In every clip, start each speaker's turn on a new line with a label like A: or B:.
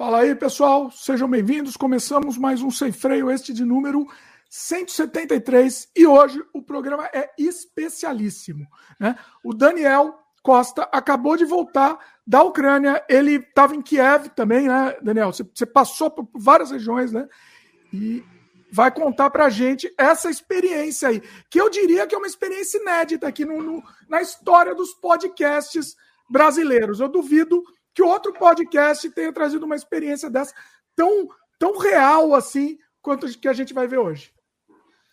A: Fala aí, pessoal, sejam bem-vindos. Começamos mais um Sem Freio, este de número 173, e hoje o programa é especialíssimo. Né? O Daniel Costa acabou de voltar da Ucrânia, ele estava em Kiev também, né, Daniel? Você, passou por várias regiões, né? E vai contar para gente essa experiência aí, que eu diria que é uma experiência inédita aqui no, no, na história dos podcasts brasileiros. Eu duvido que outro podcast tenha trazido uma experiência dessa tão, tão real assim quanto que a gente vai ver hoje.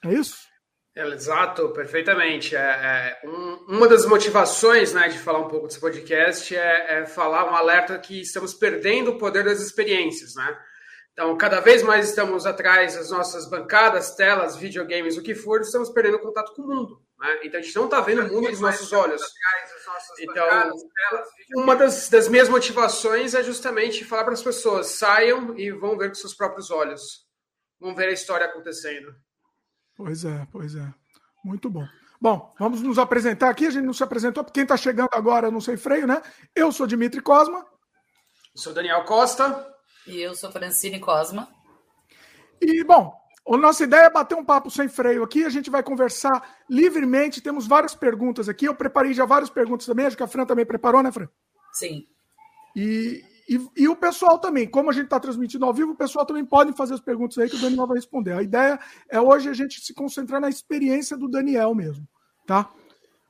A: É isso?
B: Exato, perfeitamente. É, é um, uma das motivações né, de falar um pouco desse podcast é, é, falar um alerta que estamos perdendo o poder das experiências. Né? Então, cada vez mais estamos atrás das nossas bancadas, telas, videogames, o que for, estamos perdendo contato com o mundo. Né? Então, a gente não está vendo o mundo dos nossos olhos. Então, uma das, das minhas motivações é justamente falar para as pessoas: saiam e vão ver com seus próprios olhos. Vão ver a história acontecendo.
A: Pois é, pois é. Muito bom. Bom, vamos nos apresentar aqui. A gente não se apresentou, porque quem está chegando agora não sei freio, né? Eu sou Dimitri Cosma.
B: Eu sou Daniel Costa.
C: E eu sou Francine Cosma.
A: E, bom, a nossa ideia é bater um papo sem freio aqui. A gente vai conversar livremente. Temos várias perguntas aqui. Eu preparei já várias perguntas também. Acho que a Fran também preparou, né, Fran?
C: Sim.
A: E, e, e, o pessoal também, como a gente está transmitindo ao vivo, o pessoal também pode fazer as perguntas aí que o Daniel vai responder. A ideia é hoje a gente se concentrar na experiência do Daniel mesmo, tá?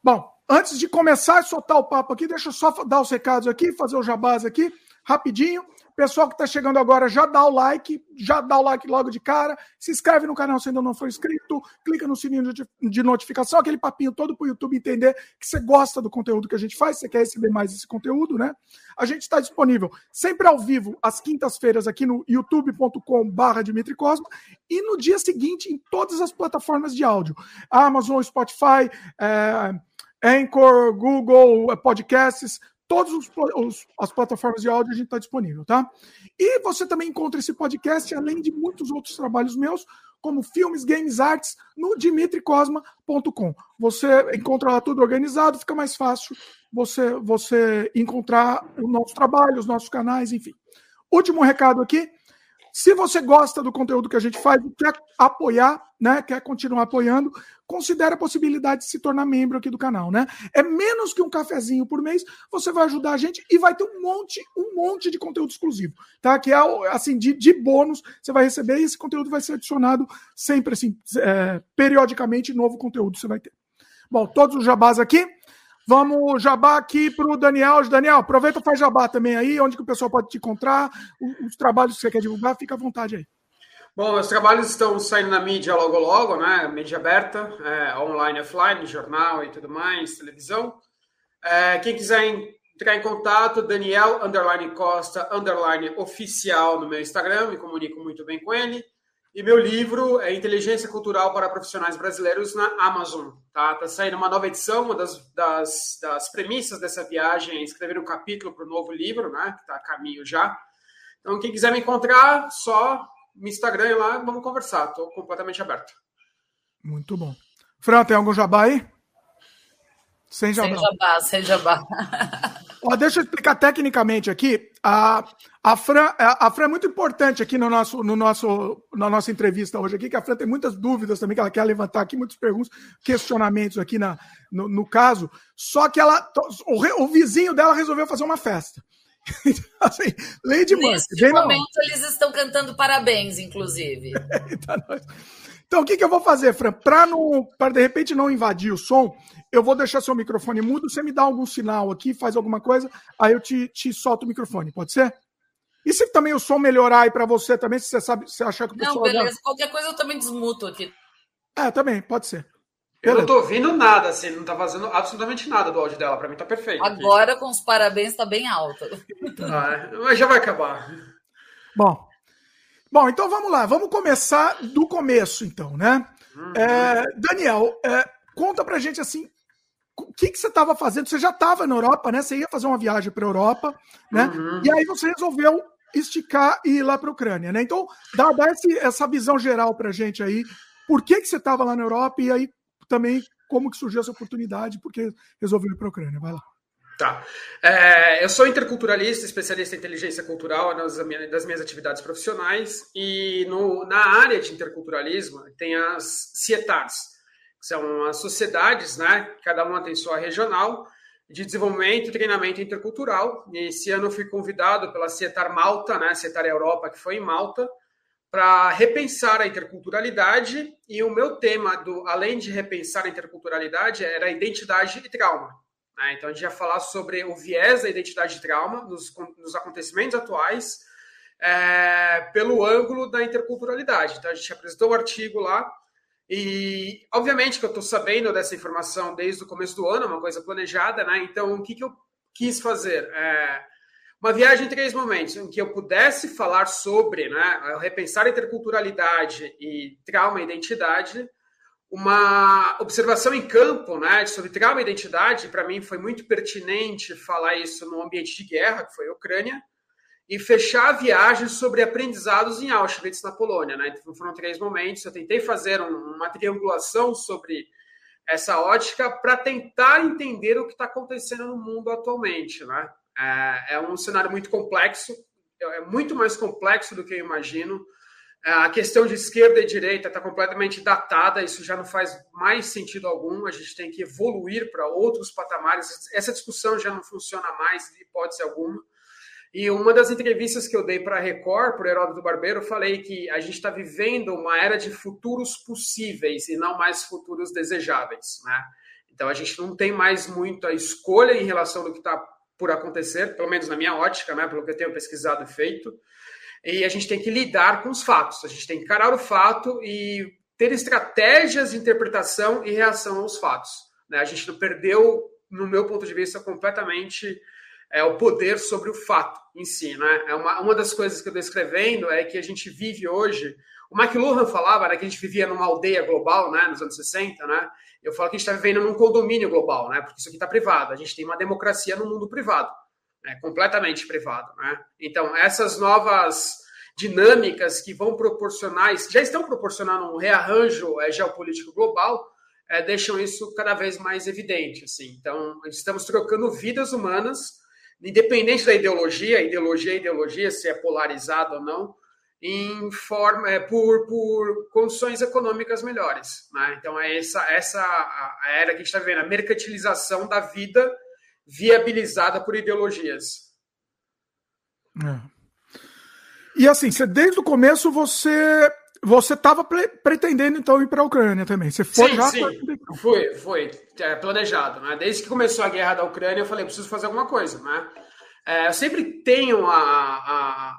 A: Bom, antes de começar a soltar o papo aqui, deixa eu só dar os recados aqui, fazer o jabás aqui, rapidinho. Pessoal que está chegando agora, já dá o like, já dá o like logo de cara, se inscreve no canal se ainda não for inscrito, clica no sininho de notificação, aquele papinho todo para o YouTube entender que você gosta do conteúdo que a gente faz, você quer receber mais esse conteúdo, né? A gente está disponível sempre ao vivo, às quintas-feiras, aqui no youtube.com/barra Dimitri Cosma, e no dia seguinte em todas as plataformas de áudio: Amazon, Spotify, é, Anchor, Google, Podcasts todas as plataformas de áudio a gente está disponível, tá? E você também encontra esse podcast, além de muitos outros trabalhos meus, como filmes, games, artes, no dimitricosma.com. Você encontra lá tudo organizado, fica mais fácil você, você encontrar o nosso trabalho, os nossos canais, enfim. Último recado aqui. Se você gosta do conteúdo que a gente faz e quer apoiar, né, quer continuar apoiando, considere a possibilidade de se tornar membro aqui do canal, né? É menos que um cafezinho por mês, você vai ajudar a gente e vai ter um monte, um monte de conteúdo exclusivo, tá? Que é assim de, de bônus, você vai receber e esse conteúdo vai ser adicionado sempre assim, é, periodicamente, novo conteúdo você vai ter. Bom, todos os jabás aqui. Vamos jabá aqui para o Daniel. Daniel, aproveita e faz jabá também aí, onde que o pessoal pode te encontrar, os trabalhos que você quer divulgar, fica à vontade aí.
B: Bom, os trabalhos estão saindo na mídia logo logo, né? Mídia aberta, é, online, offline, jornal e tudo mais, televisão. É, quem quiser entrar em contato, Daniel underline Costa underline oficial no meu Instagram, me comunico muito bem com ele. E meu livro é Inteligência Cultural para Profissionais Brasileiros na Amazon. Tá, tá saindo uma nova edição, uma das, das, das premissas dessa viagem é escrever um capítulo para o novo livro, né? Que está a caminho já. Então, quem quiser me encontrar, só me Instagram lá, vamos conversar. Estou completamente aberto.
A: Muito bom. Fran, tem algum jabá aí?
C: Sem jabá. Sem jabá, sem jabá.
A: Ó, deixa eu explicar tecnicamente aqui. A, a, Fran, a, a Fran é muito importante aqui no nosso, no nosso, na nossa entrevista hoje aqui, que a Fran tem muitas dúvidas também, que ela quer levantar aqui, muitas perguntas, questionamentos aqui na, no, no caso. Só que ela, o, o vizinho dela resolveu fazer uma festa. assim, Lady
C: Nesse momento, eles estão cantando parabéns, inclusive.
A: Tá então, o que, que eu vou fazer, Fran? Para de repente não invadir o som, eu vou deixar seu microfone mudo, você me dá algum sinal aqui, faz alguma coisa, aí eu te, te solto o microfone, pode ser? E se também o som melhorar aí para você também, se você sabe, se achar que o pessoal...
C: Não, beleza, qualquer coisa eu também desmuto aqui.
A: É, também, pode ser.
B: Eu não tô ouvindo nada, assim, não tá fazendo absolutamente nada do áudio dela, para mim tá perfeito.
C: Agora, aqui. com os parabéns, tá bem alto.
B: Ah, mas já vai acabar.
A: Bom, bom, então vamos lá, vamos começar do começo, então, né? Uhum. É, Daniel, é, conta pra gente assim, o que, que você estava fazendo? Você já estava na Europa, né? Você ia fazer uma viagem para a Europa, né? Uhum. E aí você resolveu esticar e ir lá para a Ucrânia, né? Então, dá, dá esse, essa visão geral para gente aí. Por que, que você estava lá na Europa e aí também como que surgiu essa oportunidade, porque resolveu ir para a Ucrânia? Vai lá.
B: Tá. É, eu sou interculturalista, especialista em inteligência cultural nas das minhas atividades profissionais e no, na área de interculturalismo tem as CIETARs, que são as sociedades, né? Cada uma tem sua regional de desenvolvimento e treinamento intercultural. E esse ano eu fui convidado pela CIETAR Malta, né? CIETAR Europa, que foi em Malta, para repensar a interculturalidade. E o meu tema, do, além de repensar a interculturalidade, era identidade e trauma. Né? Então, a gente ia falar sobre o viés da identidade de trauma nos, nos acontecimentos atuais, é, pelo ângulo da interculturalidade. Então, a gente apresentou o artigo lá, e obviamente que eu estou sabendo dessa informação desde o começo do ano, é uma coisa planejada, né? Então, o que, que eu quis fazer? É, uma viagem em três momentos, em que eu pudesse falar sobre né, repensar a interculturalidade e trauma e identidade, uma observação em campo né, sobre trauma e identidade, para mim foi muito pertinente falar isso no ambiente de guerra, que foi a Ucrânia, e fechar a viagem sobre aprendizados em Auschwitz, na Polônia. Né? Então, foram três momentos. Eu tentei fazer um, uma triangulação sobre essa ótica para tentar entender o que está acontecendo no mundo atualmente. Né? É, é um cenário muito complexo, é muito mais complexo do que eu imagino. É, a questão de esquerda e direita está completamente datada, isso já não faz mais sentido algum. A gente tem que evoluir para outros patamares. Essa discussão já não funciona mais, hipótese alguma. E uma das entrevistas que eu dei para a Record, para o Heródoto Barbeiro, eu falei que a gente está vivendo uma era de futuros possíveis e não mais futuros desejáveis. Né? Então a gente não tem mais muita escolha em relação ao que está por acontecer, pelo menos na minha ótica, né, pelo que eu tenho pesquisado e feito e a gente tem que lidar com os fatos, a gente tem que encarar o fato e ter estratégias de interpretação e reação aos fatos. Né? A gente perdeu, no meu ponto de vista, completamente é, o poder sobre o fato em si. Né? É uma, uma das coisas que eu estou escrevendo é que a gente vive hoje. O McLuhan falava né, que a gente vivia numa aldeia global né, nos anos 60. Né? Eu falo que a gente está vivendo num condomínio global, né, porque isso aqui está privado. A gente tem uma democracia no mundo privado é completamente privado. Né? Então, essas novas dinâmicas que vão proporcionar, já estão proporcionando um rearranjo é, geopolítico global, é, deixam isso cada vez mais evidente. Assim. Então, estamos trocando vidas humanas, independente da ideologia, ideologia é ideologia, se é polarizado ou não, em forma, é, por, por condições econômicas melhores. Né? Então, é essa, essa a, era que a gente está vendo, a mercantilização da vida viabilizada por ideologias.
A: É. E assim, você, desde o começo você você estava pretendendo então ir para a Ucrânia também. Você foi
B: sim, já? Sim, foi, foi é, planejado. Né? Desde que começou a guerra da Ucrânia, eu falei, preciso fazer alguma coisa. Né? É, eu sempre tenho a, a,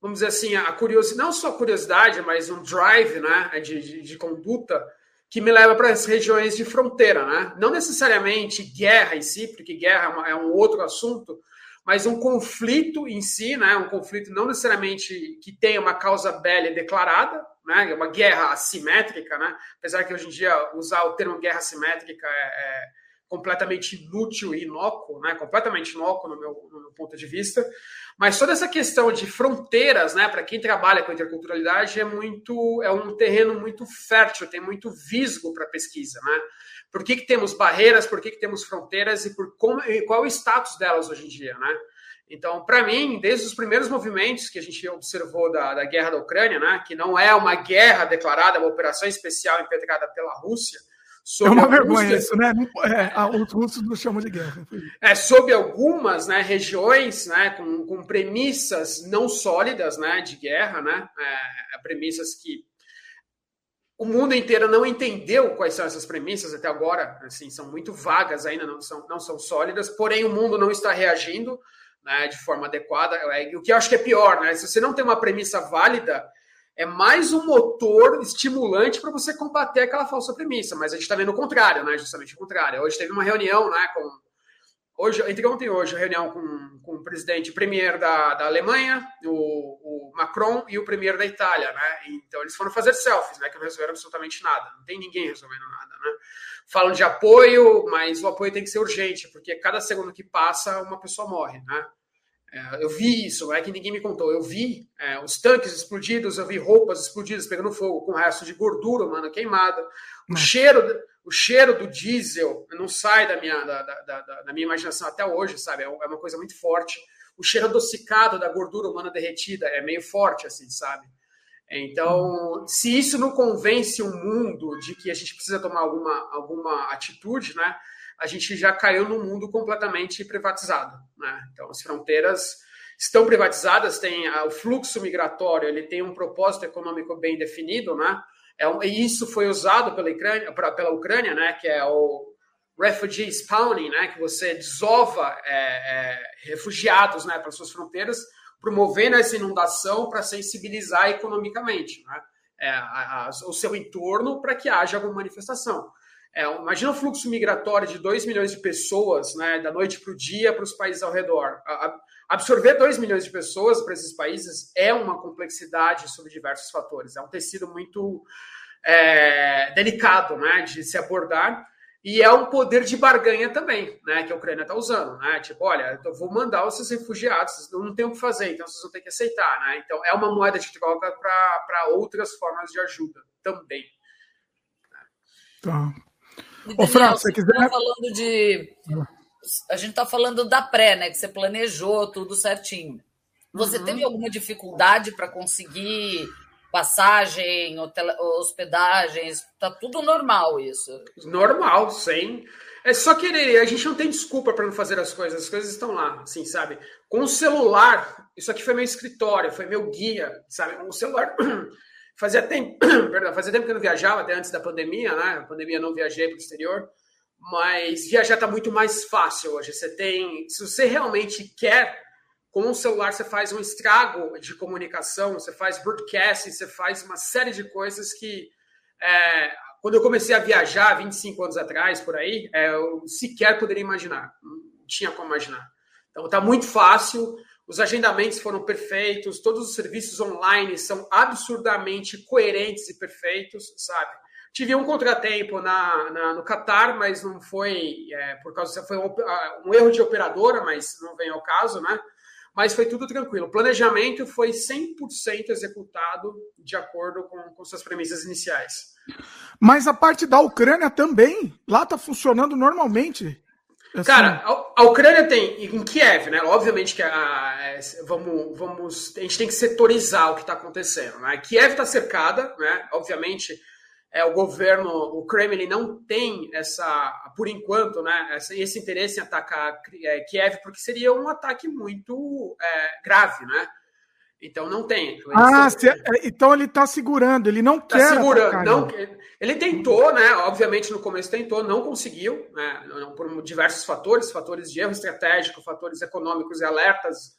B: vamos dizer assim, a curiosidade, não só a curiosidade, mas um drive né, de, de, de conduta que me leva para as regiões de fronteira, né? Não necessariamente guerra em si, porque guerra é um outro assunto, mas um conflito em si, né? Um conflito não necessariamente que tenha uma causa bélica declarada, né? Uma guerra assimétrica, né? Apesar que hoje em dia usar o termo guerra assimétrica é, é completamente inútil e inócuo, né? Completamente inócuo no meu, no meu ponto de vista. Mas toda essa questão de fronteiras, né, para quem trabalha com interculturalidade, é muito é um terreno muito fértil, tem muito visgo para pesquisa, né? Por que, que temos barreiras, por que, que temos fronteiras e por como, e qual é o status delas hoje em dia, né? Então, para mim, desde os primeiros movimentos que a gente observou da, da guerra da Ucrânia, né, que não é uma guerra declarada, uma operação especial impetrada pela Rússia,
A: é uma vergonha isso, né? É, os russos nos chamam de guerra.
B: É, sob algumas né, regiões né, com, com premissas não sólidas né, de guerra, né, é, é, premissas que o mundo inteiro não entendeu quais são essas premissas até agora, assim, são muito vagas ainda, não são, não são sólidas, porém o mundo não está reagindo né, de forma adequada. É, o que eu acho que é pior, né? Se você não tem uma premissa válida, é mais um motor estimulante para você combater aquela falsa premissa. Mas a gente está vendo o contrário, né? Justamente o contrário. Hoje teve uma reunião, né? Com, hoje, entre ontem e hoje, reunião com, com o presidente premier da, da Alemanha, o, o Macron e o premier da Itália, né? Então eles foram fazer selfies, né? Que não resolveram absolutamente nada. Não tem ninguém resolvendo nada, né? Falam de apoio, mas o apoio tem que ser urgente, porque cada segundo que passa, uma pessoa morre, né? É, eu vi isso, não é que ninguém me contou. Eu vi é, os tanques explodidos, eu vi roupas explodidas pegando fogo com resto de gordura humana queimada. O cheiro, o cheiro do diesel não sai da minha, da, da, da, da minha imaginação até hoje, sabe? É, é uma coisa muito forte. O cheiro adocicado da gordura humana derretida é meio forte, assim, sabe? Então, se isso não convence o mundo de que a gente precisa tomar alguma, alguma atitude, né? A gente já caiu num mundo completamente privatizado, né? Então, as fronteiras estão privatizadas, tem o fluxo migratório, ele tem um propósito econômico bem definido, né? É, e isso foi usado pela Ucrânia, pra, pela Ucrânia, né? Que é o refugee spawning, né? Que você desova é, é, refugiados, né? Para suas fronteiras, promovendo essa inundação para sensibilizar economicamente, né? É, a, a, o seu entorno para que haja alguma manifestação. É, imagina o fluxo migratório de 2 milhões de pessoas, né, da noite para o dia, para os países ao redor. A, absorver 2 milhões de pessoas para esses países é uma complexidade sobre diversos fatores. É um tecido muito é, delicado né, de se abordar. E é um poder de barganha também, né, que a Ucrânia está usando, né? Tipo, olha, eu vou mandar esses refugiados, não tem o que fazer, então vocês vão ter que aceitar, né? Então é uma moeda de troca para outras formas de ajuda também.
A: Tá.
C: Ô, Fran, você quiser. Tá falando de. A gente está falando da pré, né? Que você planejou tudo certinho. Você uhum. teve alguma dificuldade para conseguir passagem, hotel, hospedagens? Tá tudo normal isso?
B: Normal, sem. É só querer. A gente não tem desculpa para não fazer as coisas. As coisas estão lá, assim, sabe? Com o celular, isso aqui foi meu escritório, foi meu guia, sabe? O celular Fazia tempo, perdão, fazia tempo que eu não viajava, até antes da pandemia, né? A pandemia não viajei para o exterior, mas viajar está muito mais fácil hoje. Você tem, se você realmente quer, com o celular você faz um estrago de comunicação, você faz broadcasting, você faz uma série de coisas que é, quando eu comecei a viajar 25 anos atrás, por aí, é, eu sequer poderia imaginar. Não tinha como imaginar. Então está muito fácil os agendamentos foram perfeitos, todos os serviços online são absurdamente coerentes e perfeitos, sabe? Tive um contratempo na, na no Qatar, mas não foi é, por causa foi um, um, erro de operadora, mas não vem ao caso, né? Mas foi tudo tranquilo. O planejamento foi 100% executado de acordo com, com suas premissas iniciais.
A: Mas a parte da Ucrânia também, lá está funcionando normalmente.
B: Assim... Cara, a, a, Ucrânia tem, em Kiev, né? Obviamente que a, é, vamos, vamos, a gente tem que setorizar o que está acontecendo. Né? Kiev está cercada, né? Obviamente, é, o governo, o Kremlin não tem essa, por enquanto, né? Essa, esse interesse em atacar é, Kiev, porque seria um ataque muito é, grave, né? Então não tem.
A: Ah, se, é, então ele está segurando, ele não tá quer.
B: segurando, atacar, não. Ele tentou, né? Obviamente no começo tentou, não conseguiu, né? Por diversos fatores, fatores de erro estratégico, fatores econômicos e alertas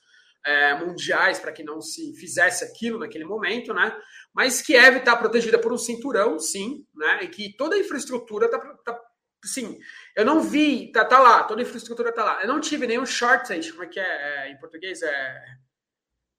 B: é, mundiais para que não se fizesse aquilo naquele momento, né? Mas Kiev está protegida por um cinturão, sim, né? E que toda a infraestrutura está tá, sim. Eu não vi, tá, tá lá, toda a infraestrutura tá lá. Eu não tive nenhum shortage, como é que é, é em português é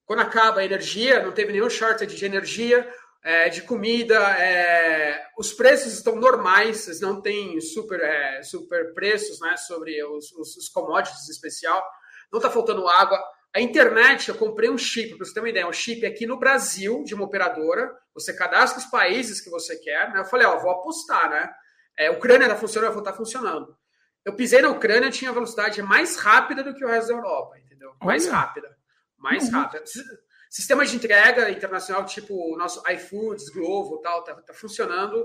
B: quando acaba a energia, não teve nenhum shortage de energia, é, de comida, é, os preços estão normais, não têm super, é, super preços né, sobre os, os, os commodities especial, não está faltando água. A internet, eu comprei um chip, para você ter uma ideia, um chip aqui no Brasil, de uma operadora, você cadastra os países que você quer, né? Eu falei, ó, vou apostar, né? É, Ucrânia está funcionando, eu vou estar tá funcionando. Eu pisei na Ucrânia, tinha velocidade mais rápida do que o resto da Europa, entendeu? Mais Olha. rápida mais uhum. rápido. Sistemas de entrega internacional, tipo o nosso iFoods, Glovo, tal, tá, tá funcionando.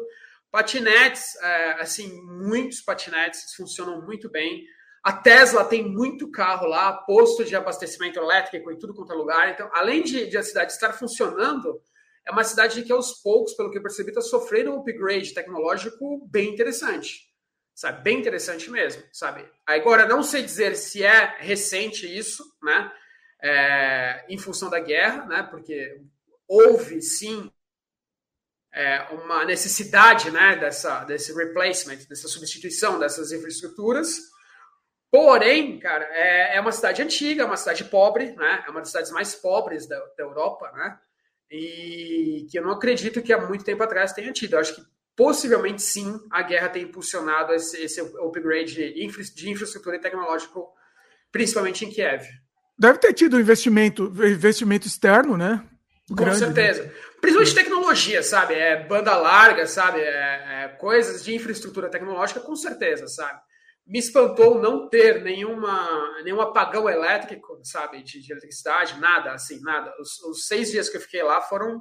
B: Patinetes, é, assim, muitos patinetes funcionam muito bem. A Tesla tem muito carro lá, posto de abastecimento elétrico em tudo quanto é lugar. Então, além de, de a cidade estar funcionando, é uma cidade que aos poucos, pelo que eu percebi, está sofrendo um upgrade tecnológico bem interessante. Sabe? Bem interessante mesmo, sabe? Agora, não sei dizer se é recente isso, né? É, em função da guerra, né, porque houve sim é, uma necessidade né, dessa, desse replacement, dessa substituição dessas infraestruturas. Porém, cara, é, é uma cidade antiga, é uma cidade pobre, né, é uma das cidades mais pobres da, da Europa, né, e que eu não acredito que há muito tempo atrás tenha tido. Eu acho que possivelmente sim a guerra tem impulsionado esse, esse upgrade de, infra, de infraestrutura e tecnológico, principalmente em Kiev.
A: Deve ter tido investimento, investimento externo, né?
B: Com certeza. Principalmente tecnologia, sabe? É banda larga, sabe? É, é, coisas de infraestrutura tecnológica, com certeza, sabe? Me espantou não ter nenhuma, nenhum apagão elétrico, sabe? De, de eletricidade, nada, assim, nada. Os, os, seis dias que eu fiquei lá foram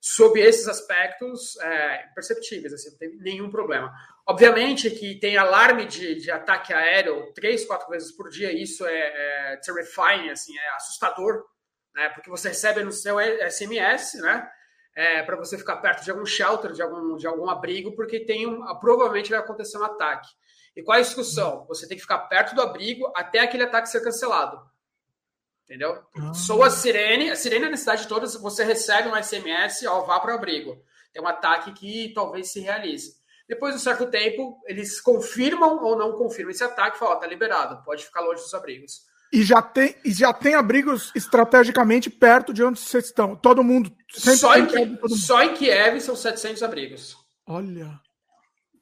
B: sob esses aspectos é, perceptíveis, assim, não teve nenhum problema. Obviamente que tem alarme de, de ataque aéreo três, quatro vezes por dia, isso é, é terrifying, assim, é assustador, né? Porque você recebe no seu SMS, né? É, para você ficar perto de algum shelter, de algum, de algum abrigo, porque tem um, provavelmente vai acontecer um ataque. E qual é a discussão? Você tem que ficar perto do abrigo até aquele ataque ser cancelado. Entendeu? Ah. Soa a sirene, a sirene na cidade toda, você recebe um SMS, ó, vá para o abrigo. Tem um ataque que talvez se realize. Depois de um certo tempo, eles confirmam ou não confirmam esse ataque e falam, ó, tá liberado, pode ficar longe dos abrigos.
A: E já tem, e já tem abrigos estrategicamente perto de onde vocês estão. Todo mundo.
B: Só em, Kiev, mundo. só em Kiev são 700 abrigos.
A: Olha.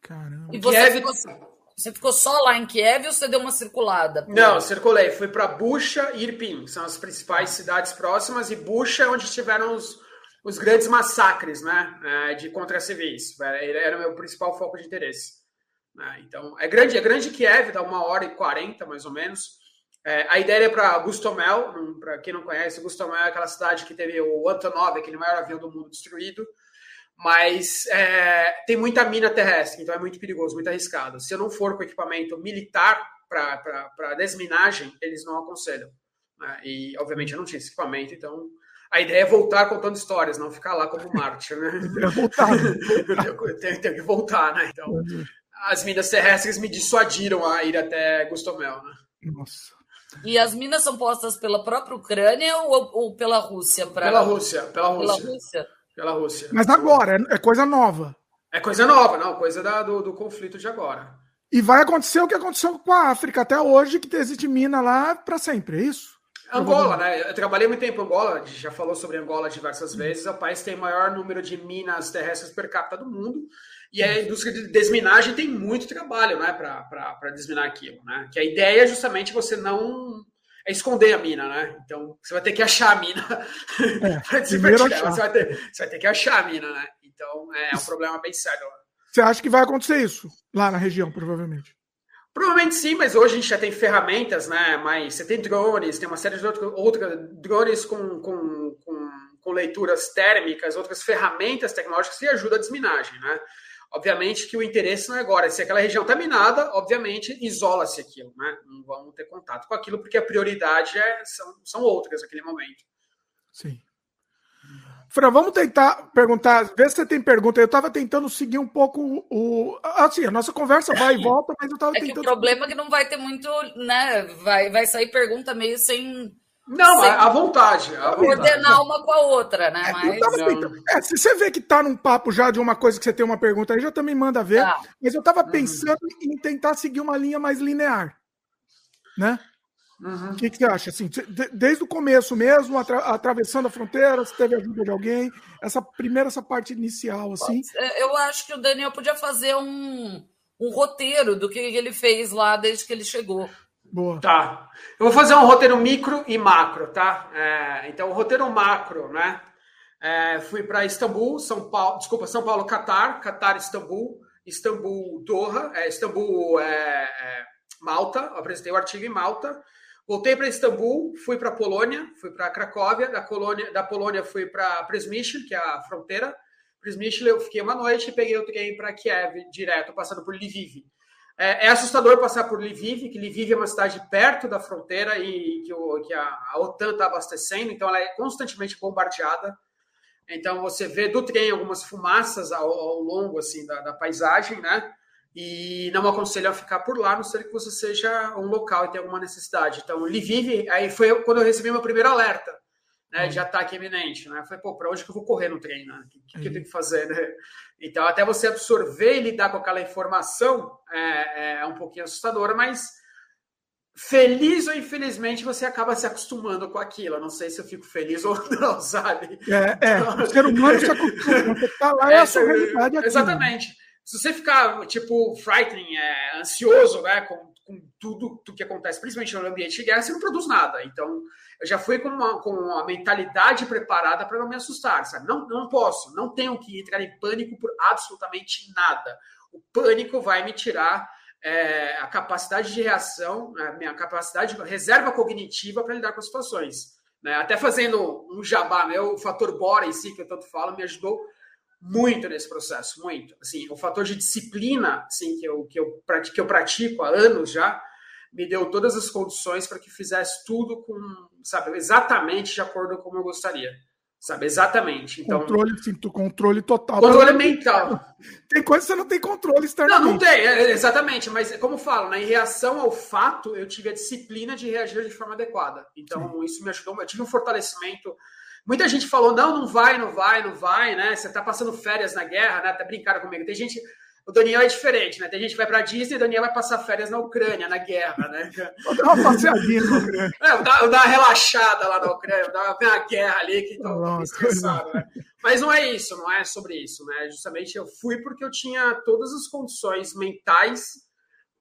A: Caramba.
C: E você, Kiev... ficou, você ficou só lá em Kiev ou você deu uma circulada?
B: Não, circulei. Fui para Bucha e Irpin, são as principais cidades próximas. E Bucha é onde tiveram os, os grandes massacres né, é, de contra civis. Ele era o meu principal foco de interesse. Né. Então, é grande, é grande Kiev, dá uma hora e quarenta mais ou menos. É, a ideia é para Gustomel, para quem não conhece, Gustomel é aquela cidade que teve o Antonov, aquele maior avião do mundo destruído, mas é, tem muita mina terrestre, então é muito perigoso, muito arriscado. Se eu não for com equipamento militar para desminagem, eles não aconselham. Né? E, obviamente, eu não tinha esse equipamento, então a ideia é voltar contando histórias, não ficar lá como mártir, né? tenho, tenho que voltar, né? Então, as minas terrestres me dissuadiram a ir até Gustomel, né?
A: Nossa.
C: E as minas são postas pela própria Ucrânia ou, ou pela Rússia?
B: Pra... Pela Rússia, pela Rússia. Pela Rússia. Pela Rússia.
A: Mas agora, é, é coisa nova.
B: É coisa nova, não, coisa da, do, do conflito de agora.
A: E vai acontecer o que aconteceu com a África até hoje, que existe mina lá para sempre, é isso?
B: Angola, né? Eu trabalhei muito tempo em Angola, já falou sobre Angola diversas vezes. É o país tem o maior número de minas terrestres per capita do mundo. E a indústria de desminagem tem muito trabalho né, para desminar aquilo. Né? Que a ideia é justamente você não é esconder a mina, né? Então você vai ter que achar a mina é, para Você, vai ter, você vai ter que achar a mina, né? Então é um problema bem sério.
A: Você acha que vai acontecer isso lá na região, provavelmente?
B: Provavelmente sim, mas hoje a gente já tem ferramentas, né? Mas você tem drones, tem uma série de outras drones com, com, com, com leituras térmicas, outras ferramentas tecnológicas que ajudam a desminagem, né? Obviamente que o interesse não é agora. Se aquela região está minada, obviamente isola-se aquilo, né? Não vamos ter contato com aquilo, porque a prioridade é, são, são outras naquele momento.
A: Sim. Fran, vamos tentar perguntar, ver se você tem pergunta. Eu estava tentando seguir um pouco o. Assim, a nossa conversa vai e volta, mas eu estava
C: é
A: tentando.
C: o problema é que não vai ter muito, né? Vai, vai sair pergunta meio sem
B: não, à vontade. À
C: coordenar uma com a outra, né? É,
A: Mas... é, se você vê que tá num papo já de uma coisa que você tem uma pergunta aí, já também manda ver. Tá. Mas eu tava uhum. pensando uhum. em tentar seguir uma linha mais linear. Né? Uhum. O que, que você acha? Assim, desde o começo mesmo, atra atravessando a fronteira, se teve ajuda de alguém, essa primeira, essa parte inicial, assim.
C: Eu acho que o Daniel podia fazer um, um roteiro do que ele fez lá desde que ele chegou.
B: Boa. Tá. Eu vou fazer um roteiro micro e macro, tá? É, então, o roteiro macro, né? É, fui para Istambul, São Paulo, desculpa, São Paulo, Catar, Catar, Istambul, Istambul, Doha, é, Istambul, é, é Malta, apresentei o artigo em Malta. Voltei para Istambul, fui para Polônia, fui para Cracóvia, da, da Polônia fui para Przemyśl, que é a fronteira. Przemyśl eu fiquei uma noite e peguei o trem para Kiev direto, passando por Lviv. É, é, assustador passar por Lviv, que Lviv é uma cidade perto da fronteira e que, o, que a, a, OTAN está abastecendo, então ela é constantemente bombardeada. Então você vê do trem algumas fumaças ao, ao longo assim da, da, paisagem, né? E não aconselho a ficar por lá, a não ser que você seja um local e tenha alguma necessidade. Então, Lviv, aí foi quando eu recebi meu primeiro alerta né, de ataque iminente, né? Falei, pô, para onde que eu vou correr no trem, né? O que, que, que, eu tenho que fazer, né? Então, até você absorver e lidar com aquela informação é, é um pouquinho assustadora, mas feliz ou infelizmente você acaba se acostumando com aquilo. Eu não sei se eu fico feliz ou não, sabe?
A: É, é. o ser humano se acostuma. Você tá lá, é, é a sua realidade
B: aqui, Exatamente. Né? Se você ficar, tipo, frightening, é, ansioso, né, com, com tudo, que acontece, principalmente no ambiente de guerra, você não produz nada. Então, eu já fui com uma, com uma mentalidade preparada para não me assustar, sabe? Não, não posso, não tenho que entrar em pânico por absolutamente nada. O pânico vai me tirar é, a capacidade de reação, a minha capacidade, de reserva cognitiva para lidar com as situações. Né? Até fazendo um jabá meu, o fator Bora em si, que eu tanto falo, me ajudou muito nesse processo, muito. Assim, o fator de disciplina, assim, que eu, que eu, que eu pratico há anos já, me deu todas as condições para que fizesse tudo com, sabe, exatamente de acordo com como eu gostaria. Sabe, exatamente. Então,
A: controle, sim, controle total.
B: Controle mental.
A: Tem coisa que você não tem controle externamente.
B: Não, não tem, é, exatamente. Mas, como eu falo, né, em reação ao fato, eu tive a disciplina de reagir de forma adequada. Então, sim. isso me ajudou. Eu tive um fortalecimento. Muita gente falou: não, não vai, não vai, não vai, né? Você tá passando férias na guerra, né? Até brincaram comigo. Tem gente o Daniel é diferente, né? Tem gente que vai para Disney e o Daniel vai passar férias na Ucrânia, na guerra, né?
A: Vou dar uma passeadinha na Ucrânia.
B: É, eu dar, uma relaxada lá na Ucrânia, dar uma guerra ali que tô tá estressado, né? Mas não é isso, não é sobre isso, né? Justamente eu fui porque eu tinha todas as condições mentais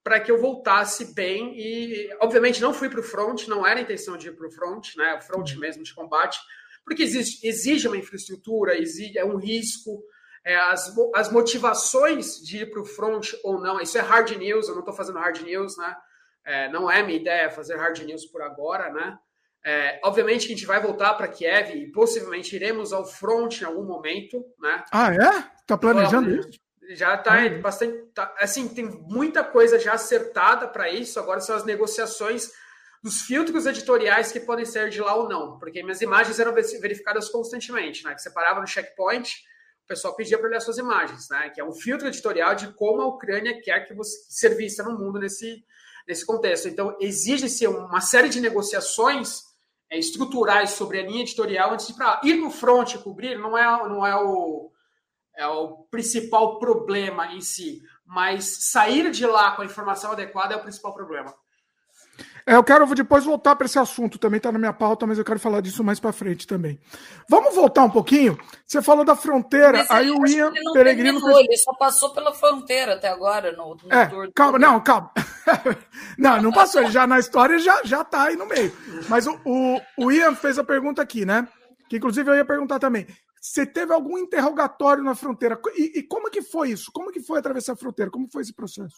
B: para que eu voltasse bem e, obviamente, não fui para o front, não era a intenção de ir para o front, né? O front mesmo de combate, porque exige, exige uma infraestrutura, exige, é um risco, é, as, as motivações de ir para o front ou não. Isso é hard news, eu não estou fazendo hard news, né? É, não é minha ideia fazer hard news por agora, né? É, obviamente que a gente vai voltar para Kiev e possivelmente iremos ao front em algum momento, né?
A: Ah, é? Tá planejando isso?
B: Já está bastante. Tá, assim, tem muita coisa já acertada para isso. Agora são as negociações dos filtros editoriais que podem ser de lá ou não, porque minhas imagens eram verificadas constantemente, né? Que separava no checkpoint o pessoal pedia para olhar suas imagens, né? Que é um filtro editorial de como a Ucrânia quer que você ser vista no mundo nesse, nesse contexto. Então, exige-se uma série de negociações é, estruturais sobre a linha editorial antes de para ir no front e cobrir não é, não é o, é o principal problema em si, mas sair de lá com a informação adequada é o principal problema.
A: É, eu quero depois voltar para esse assunto, também está na minha pauta, mas eu quero falar disso mais para frente também. Vamos voltar um pouquinho? Você falou da fronteira, mas aí o Ian Peregrino.
C: Terminou, Ele só passou pela fronteira até agora no, no
A: é, tour. Calma, não, calma. não, não passou, ele já na história já, já tá aí no meio. Mas o, o, o Ian fez a pergunta aqui, né? Que inclusive eu ia perguntar também. Você teve algum interrogatório na fronteira? E, e como que foi isso? Como que foi atravessar a fronteira? Como foi esse processo?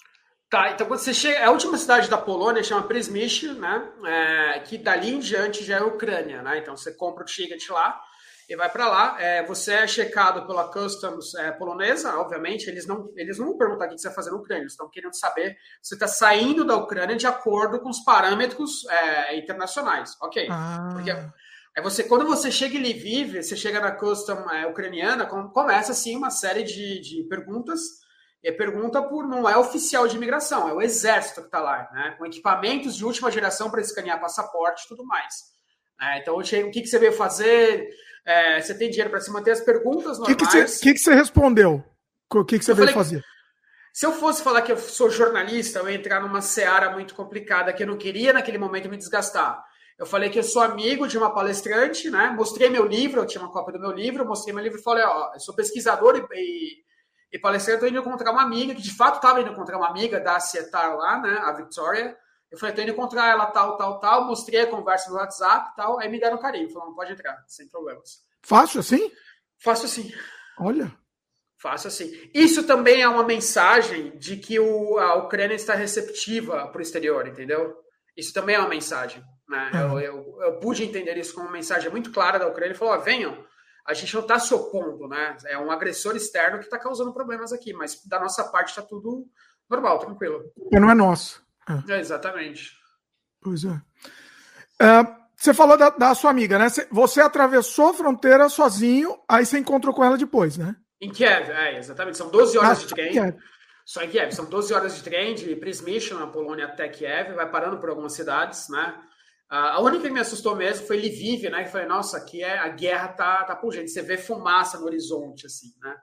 B: Tá, então quando você chega. A última cidade da Polônia chama Przemyśl, né? É, que dali em diante já é Ucrânia, né? Então você compra o ticket lá e vai para lá. É, você é checado pela customs é, polonesa, obviamente. Eles não, eles não vão perguntar o que você vai fazer na Ucrânia, eles estão querendo saber se você está saindo da Ucrânia de acordo com os parâmetros é, internacionais. Ok. Ah. Porque Aí você, quando você chega em Lviv, você chega na custom é, ucraniana, começa assim uma série de, de perguntas é pergunta por não é oficial de imigração, é o exército que está lá, né? Com equipamentos de última geração para escanear passaporte e tudo mais. É, então, o que, que você veio fazer? É, você tem dinheiro para se manter as perguntas normais?
A: O que, que, você, que, que você respondeu? O que, que você eu veio falei, fazer?
B: Se eu fosse falar que eu sou jornalista, eu ia entrar numa seara muito complicada que eu não queria naquele momento me desgastar. Eu falei que eu sou amigo de uma palestrante, né? Mostrei meu livro, eu tinha uma cópia do meu livro, mostrei meu livro e falei, ó, eu sou pesquisador e, e e palestrante, eu tô indo encontrar uma amiga, que de fato estava indo encontrar uma amiga da Cietar lá, né, a Victoria. Eu falei, tô indo encontrar ela tal, tal, tal. Mostrei a conversa no WhatsApp tal. Aí me deram carinho. Falaram, pode entrar, sem problemas.
A: Fácil assim?
B: Fácil assim.
A: Olha.
B: Fácil assim. Isso também é uma mensagem de que o, a Ucrânia está receptiva para o exterior, entendeu? Isso também é uma mensagem. Né? Eu, eu, eu, pude entender isso como uma mensagem muito clara da Ucrânia. Ele falou: oh, venham, a gente não está se opondo, né? É um agressor externo que está causando problemas aqui, mas da nossa parte está tudo normal, tranquilo.
A: E não é nosso.
B: É. É, exatamente.
A: Pois é. é você falou da, da, sua amiga, né? Você atravessou a fronteira sozinho, aí você encontrou com ela depois, né?
B: Em Kiev, é, exatamente. São 12 horas ah, de trem. Kiev. Só em Kiev. São 12 horas de trem de Przemyśl, na Polônia, até Kiev. Vai parando por algumas cidades, né? A única que me assustou mesmo foi Lviv, né? Que foi, nossa, aqui é a guerra tá, tá pungente, você vê fumaça no horizonte, assim, né?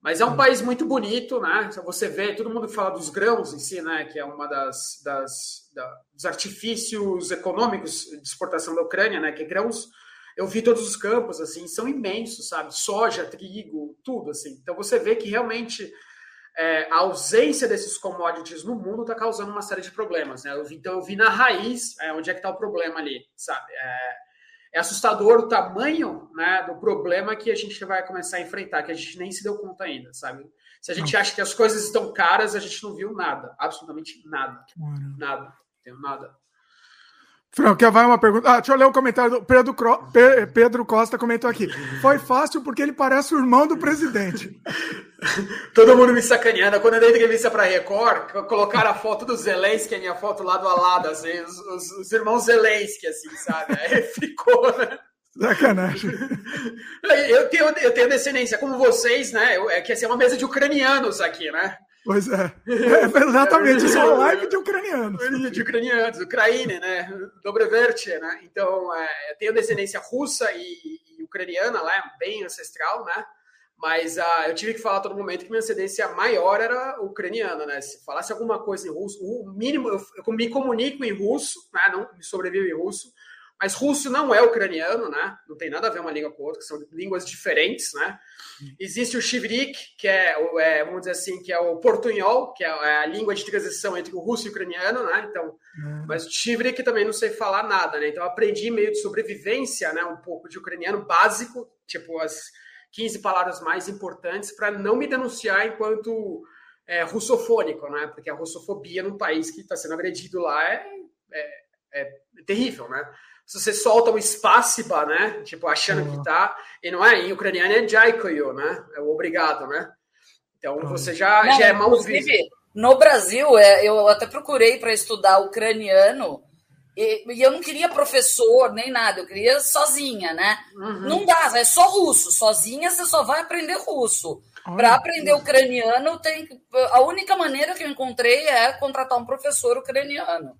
B: Mas é um país muito bonito, né? Você vê, todo mundo fala dos grãos em si, né? Que é uma das, das da, dos artifícios econômicos de exportação da Ucrânia, né? Que é grãos. Eu vi todos os campos, assim, são imensos, sabe? Soja, trigo, tudo, assim. Então você vê que realmente é, a ausência desses commodities no mundo está causando uma série de problemas. Né? Eu vi, então, eu vi na raiz é, onde é que está o problema ali, sabe? É, é, assustador o tamanho né, do problema que a gente vai começar a enfrentar, que a gente nem se deu conta ainda, sabe? Se a gente acha que as coisas estão caras, a gente não viu nada, absolutamente nada. Nada, não nada.
A: Franco, vai uma pergunta? Ah, deixa eu ler o um comentário do Pedro, Cro... Pedro Costa comentou aqui. Foi fácil porque ele parece o irmão do presidente.
B: Todo mundo me sacaneando. Quando eu dei entrevista para Record, colocaram a foto do Zelensky, a minha foto lado a lado, assim, os, os, os irmãos Zelensky, assim, sabe? Aí ficou, né?
A: Sacanagem.
B: Eu tenho, eu tenho descendência, como vocês, né? É que assim, é uma mesa de ucranianos aqui, né?
A: Pois é. é exatamente, isso é uma live de ucranianos.
B: De ucranianos, Ucraína, né? Dobreverte, né? Então, é, eu tenho descendência russa e, e, ucraniana lá, bem ancestral, né? Mas uh, eu tive que falar a todo momento que minha ascendência maior era ucraniana, né? Se falasse alguma coisa em russo, o mínimo, eu, eu me comunico em russo, né? Não sobrevivo em russo, mas russo não é ucraniano, né? Não tem nada a ver uma língua com outra, são línguas diferentes, né? Existe o chivrik, que é, é, vamos dizer assim, que é o portunhol, que é a língua de transição entre o russo e o ucraniano, né? Então, uhum. mas o chivrik também não sei falar nada, né? Então, aprendi meio de sobrevivência, né? Um pouco de ucraniano básico, tipo as 15 palavras mais importantes para não me denunciar enquanto é, russofônico, né? Porque a russofobia num país que está sendo agredido lá é, é, é terrível, né? Se você solta o espaciba, né? Tipo, achando uhum. que tá. E não é, em ucraniano é jaikoyo, né? É o obrigado, né? Então uhum. você já, não, já é mal visto.
C: No Brasil, é, eu até procurei para estudar ucraniano e, e, eu não queria professor nem nada, eu queria sozinha, né? Uhum. Não dá, é só russo. Sozinha você só vai aprender russo. Para aprender ucraniano, tem a única maneira que eu encontrei é contratar um professor ucraniano.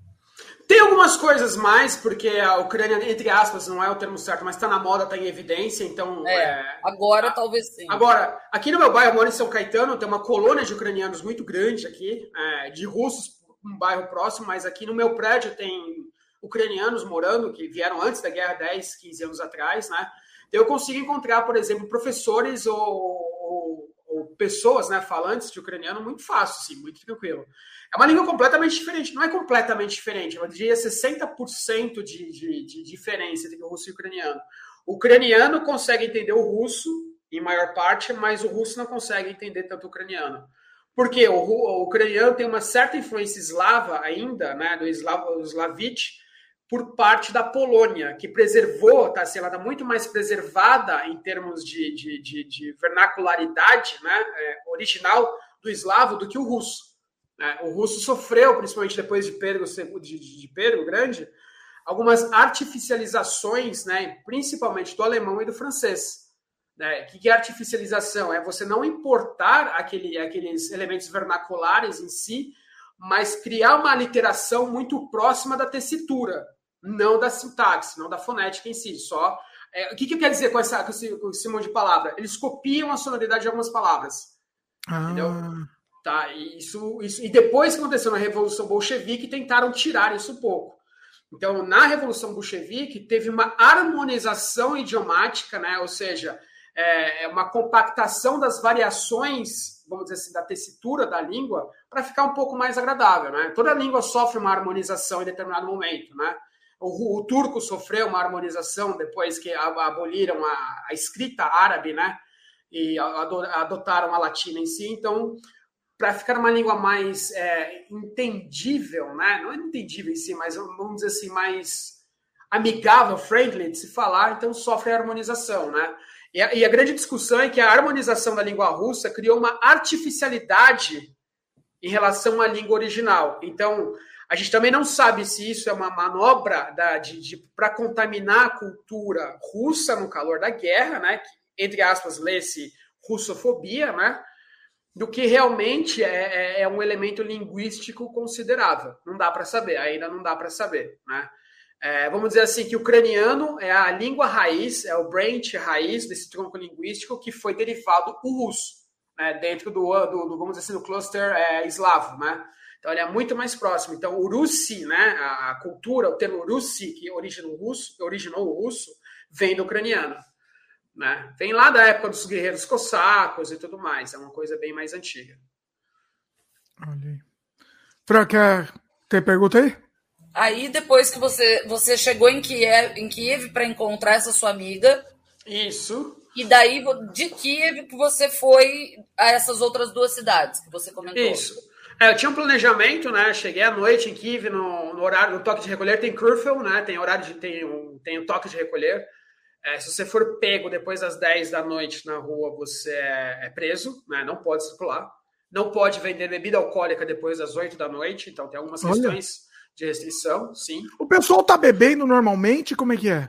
B: Tem algumas coisas mais, porque a Ucrânia, entre aspas, não é o termo certo, mas está na moda, está em evidência, então...
C: É, é... agora a... talvez sim.
B: Agora, aqui no meu bairro, eu moro em São Caetano, tem uma colônia de ucranianos muito grande aqui, é, de russos, um bairro próximo, mas aqui no meu prédio tem ucranianos morando, que vieram antes da guerra, 10, 15 anos atrás, né? Eu consigo encontrar, por exemplo, professores ou, ou, ou pessoas, né, falantes de ucraniano muito fácil, assim, muito tranquilo. É uma língua completamente diferente. Não é completamente diferente, eu diria 60% de, de, de diferença entre o russo e o ucraniano. O ucraniano consegue entender o russo, em maior parte, mas o russo não consegue entender tanto o ucraniano. Porque o, o ucraniano tem uma certa influência eslava ainda, né, do eslavo, slavite, por parte da Polônia, que preservou, tá, ela está muito mais preservada em termos de, de, de, de vernacularidade né, é, original do eslavo do que o russo. Né? O russo sofreu, principalmente depois de Pedro, de, de Pedro Grande, algumas artificializações, né, principalmente do alemão e do francês. Né? O que é artificialização? É você não importar aquele, aqueles elementos vernaculares em si, mas criar uma literação muito próxima da tessitura, não da sintaxe, não da fonética em si. Só é, o que, que quer dizer com, essa, com, esse, com esse monte de palavra? Eles copiam a sonoridade de algumas palavras. Ah. Entendeu? Tá? E, isso, isso, e depois que aconteceu na Revolução Bolchevique, tentaram tirar isso um pouco. Então, na Revolução Bolchevique, teve uma harmonização idiomática, né? ou seja, é, é uma compactação das variações, vamos dizer assim, da tessitura da língua, para ficar um pouco mais agradável. Né? Toda língua sofre uma harmonização em determinado momento. Né? O, o turco sofreu uma harmonização depois que aboliram a, a escrita árabe, né? E adotaram a latina em si. Então, para ficar uma língua mais é, entendível, né? Não é entendível em si, mas vamos dizer assim, mais amigável, friendly de se falar, então sofre a harmonização, né? E a, e a, grande discussão é que a harmonização da língua russa criou uma artificialidade em relação à língua original. Então, a gente também não sabe se isso é uma manobra da, de, de para contaminar a cultura russa no calor da guerra, né? Que, entre aspas, lê-se russofobia, né? Do que realmente é, é, é um elemento linguístico considerável. Não dá para saber, ainda não dá para saber. Né? É, vamos dizer assim que o ucraniano é a língua raiz, é o branch raiz desse tronco linguístico que foi derivado o russo, né? dentro do, do, do, vamos dizer assim, do cluster é, eslavo, né? Então ele é muito mais próximo. Então o Russi, né, a, a cultura, o termo Russi que originou o russo, originou o russo, vem do ucraniano. Né? Vem lá da época dos guerreiros cossacos e tudo mais, é uma coisa bem mais antiga.
A: Olha aí. Fran, quer ter pergunta aí?
C: Aí, depois que você, você chegou em Kiev, em Kiev para encontrar essa sua amiga.
B: Isso.
C: E daí, de Kiev, que você foi a essas outras duas cidades que você comentou.
B: Isso. É, eu tinha um planejamento, né? Cheguei à noite em Kiev, no, no horário do toque de recolher. Tem curfew, né? Tem horário de. Tem um, tem um toque de recolher. É, se você for pego depois das 10 da noite na rua, você é, é preso, né? Não pode circular. Não pode vender bebida alcoólica depois das 8 da noite. Então tem algumas Olha. questões de restrição, sim.
A: O pessoal tá bebendo normalmente? Como é que é?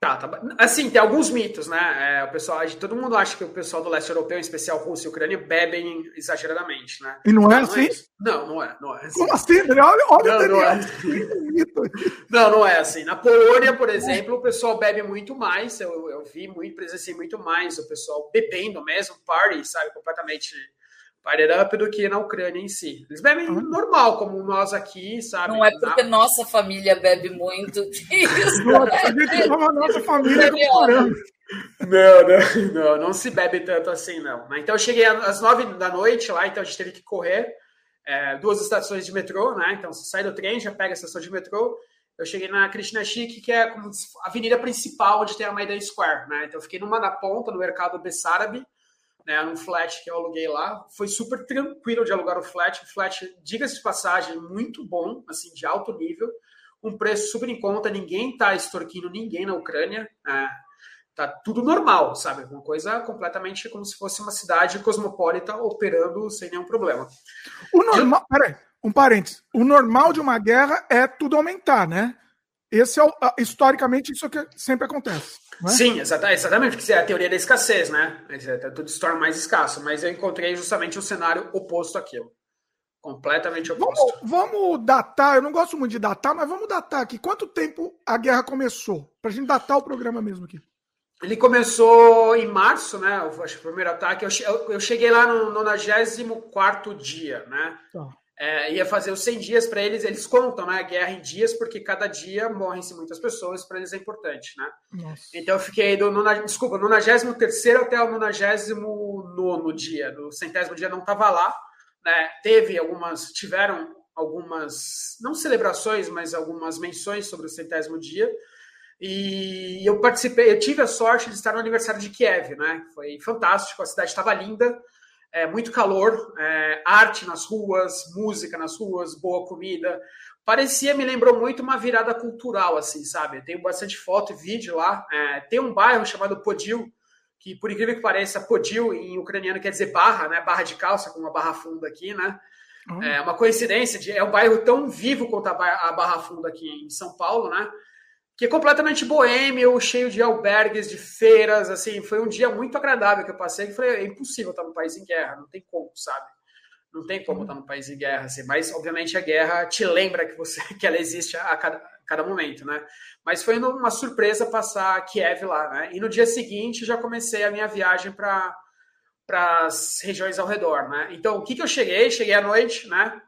B: Tá, tá. Assim, tem alguns mitos, né? É, o pessoal, todo mundo acha que o pessoal do leste europeu, em especial Rússia e Ucrânia, bebem exageradamente, né?
A: E não é não, assim?
B: É não, não é, não é assim.
A: Como assim? Olha, olha
B: não, não, é. não, não é assim. Na Polônia, por exemplo, o pessoal bebe muito mais. Eu, eu vi muito, presenciei muito mais o pessoal bebendo mesmo, party, sabe? Completamente Fire Up do que na Ucrânia em si. Eles bebem uhum. normal, como nós aqui, sabe?
C: Não é porque na... nossa família bebe muito
A: isso. Nossa, né? nossa família
B: não, não, não, não se bebe tanto assim, não. Então eu cheguei às nove da noite lá, então a gente teve que correr. É, duas estações de metrô, né? Então você sai do trem, já pega a estação de metrô. Eu cheguei na Krishna Chic, que é como a avenida principal onde tem a Maidan Square, né? Então eu fiquei numa da ponta, no mercado Bessarabi, né, num flat que eu aluguei lá. Foi super tranquilo de alugar o flat. O flat, diga-se de passagem, muito bom, assim, de alto nível, um preço super em conta. Ninguém está extorquindo ninguém na Ucrânia. É, tá tudo normal, sabe? Uma coisa completamente como se fosse uma cidade cosmopolita operando sem nenhum problema.
A: O normal, peraí, um parênteses. O normal de uma guerra é tudo aumentar, né? Esse é o, historicamente isso é que sempre acontece.
B: É? Sim, exatamente, porque é a teoria da escassez, né? É, tudo se torna mais escasso, mas eu encontrei justamente o um cenário oposto àquilo. Completamente oposto.
A: Vamos, vamos, datar, eu não gosto muito de datar, mas vamos datar aqui. Quanto tempo a guerra começou? Para a gente datar o programa mesmo aqui.
B: Ele começou em março, né? Acho que o primeiro ataque. Eu, eu cheguei lá no 94 dia, né? Tá é, ia fazer os 100 dias para eles, eles contam né, a guerra em dias, porque cada dia morrem-se muitas pessoas, para eles é importante, né? Nossa. Então eu fiquei do, nona, desculpa, 93 até o 99 dia, do centésimo dia não estava lá, né? Teve algumas, tiveram algumas, não celebrações, mas algumas menções sobre o centésimo dia, e eu participei, eu tive a sorte de estar no aniversário de Kiev, né? Foi fantástico, a cidade estava linda, é, muito calor, é, arte nas ruas, música nas ruas, boa comida. Parecia, me lembrou muito uma virada cultural, assim, sabe? Eu tenho bastante foto e vídeo lá. É, tem um bairro chamado Podil, que por incrível que pareça, Podil em ucraniano quer dizer barra, né? Barra de calça, com uma barra funda aqui, né? Uhum. É uma coincidência, de, é um bairro tão vivo quanto a, a Barra Funda aqui em São Paulo, né? Que é completamente boêmio, cheio de albergues, de feiras, assim, foi um dia muito agradável que eu passei, que falei, é impossível estar num país em guerra, não tem como, sabe? Não tem como estar num país em guerra, assim, mas obviamente a guerra te lembra que você que ela existe a cada, a cada momento, né? Mas foi uma surpresa passar Kiev lá, né? E no dia seguinte já comecei a minha viagem para para as regiões ao redor, né? Então, o que que eu cheguei? Cheguei à noite, né?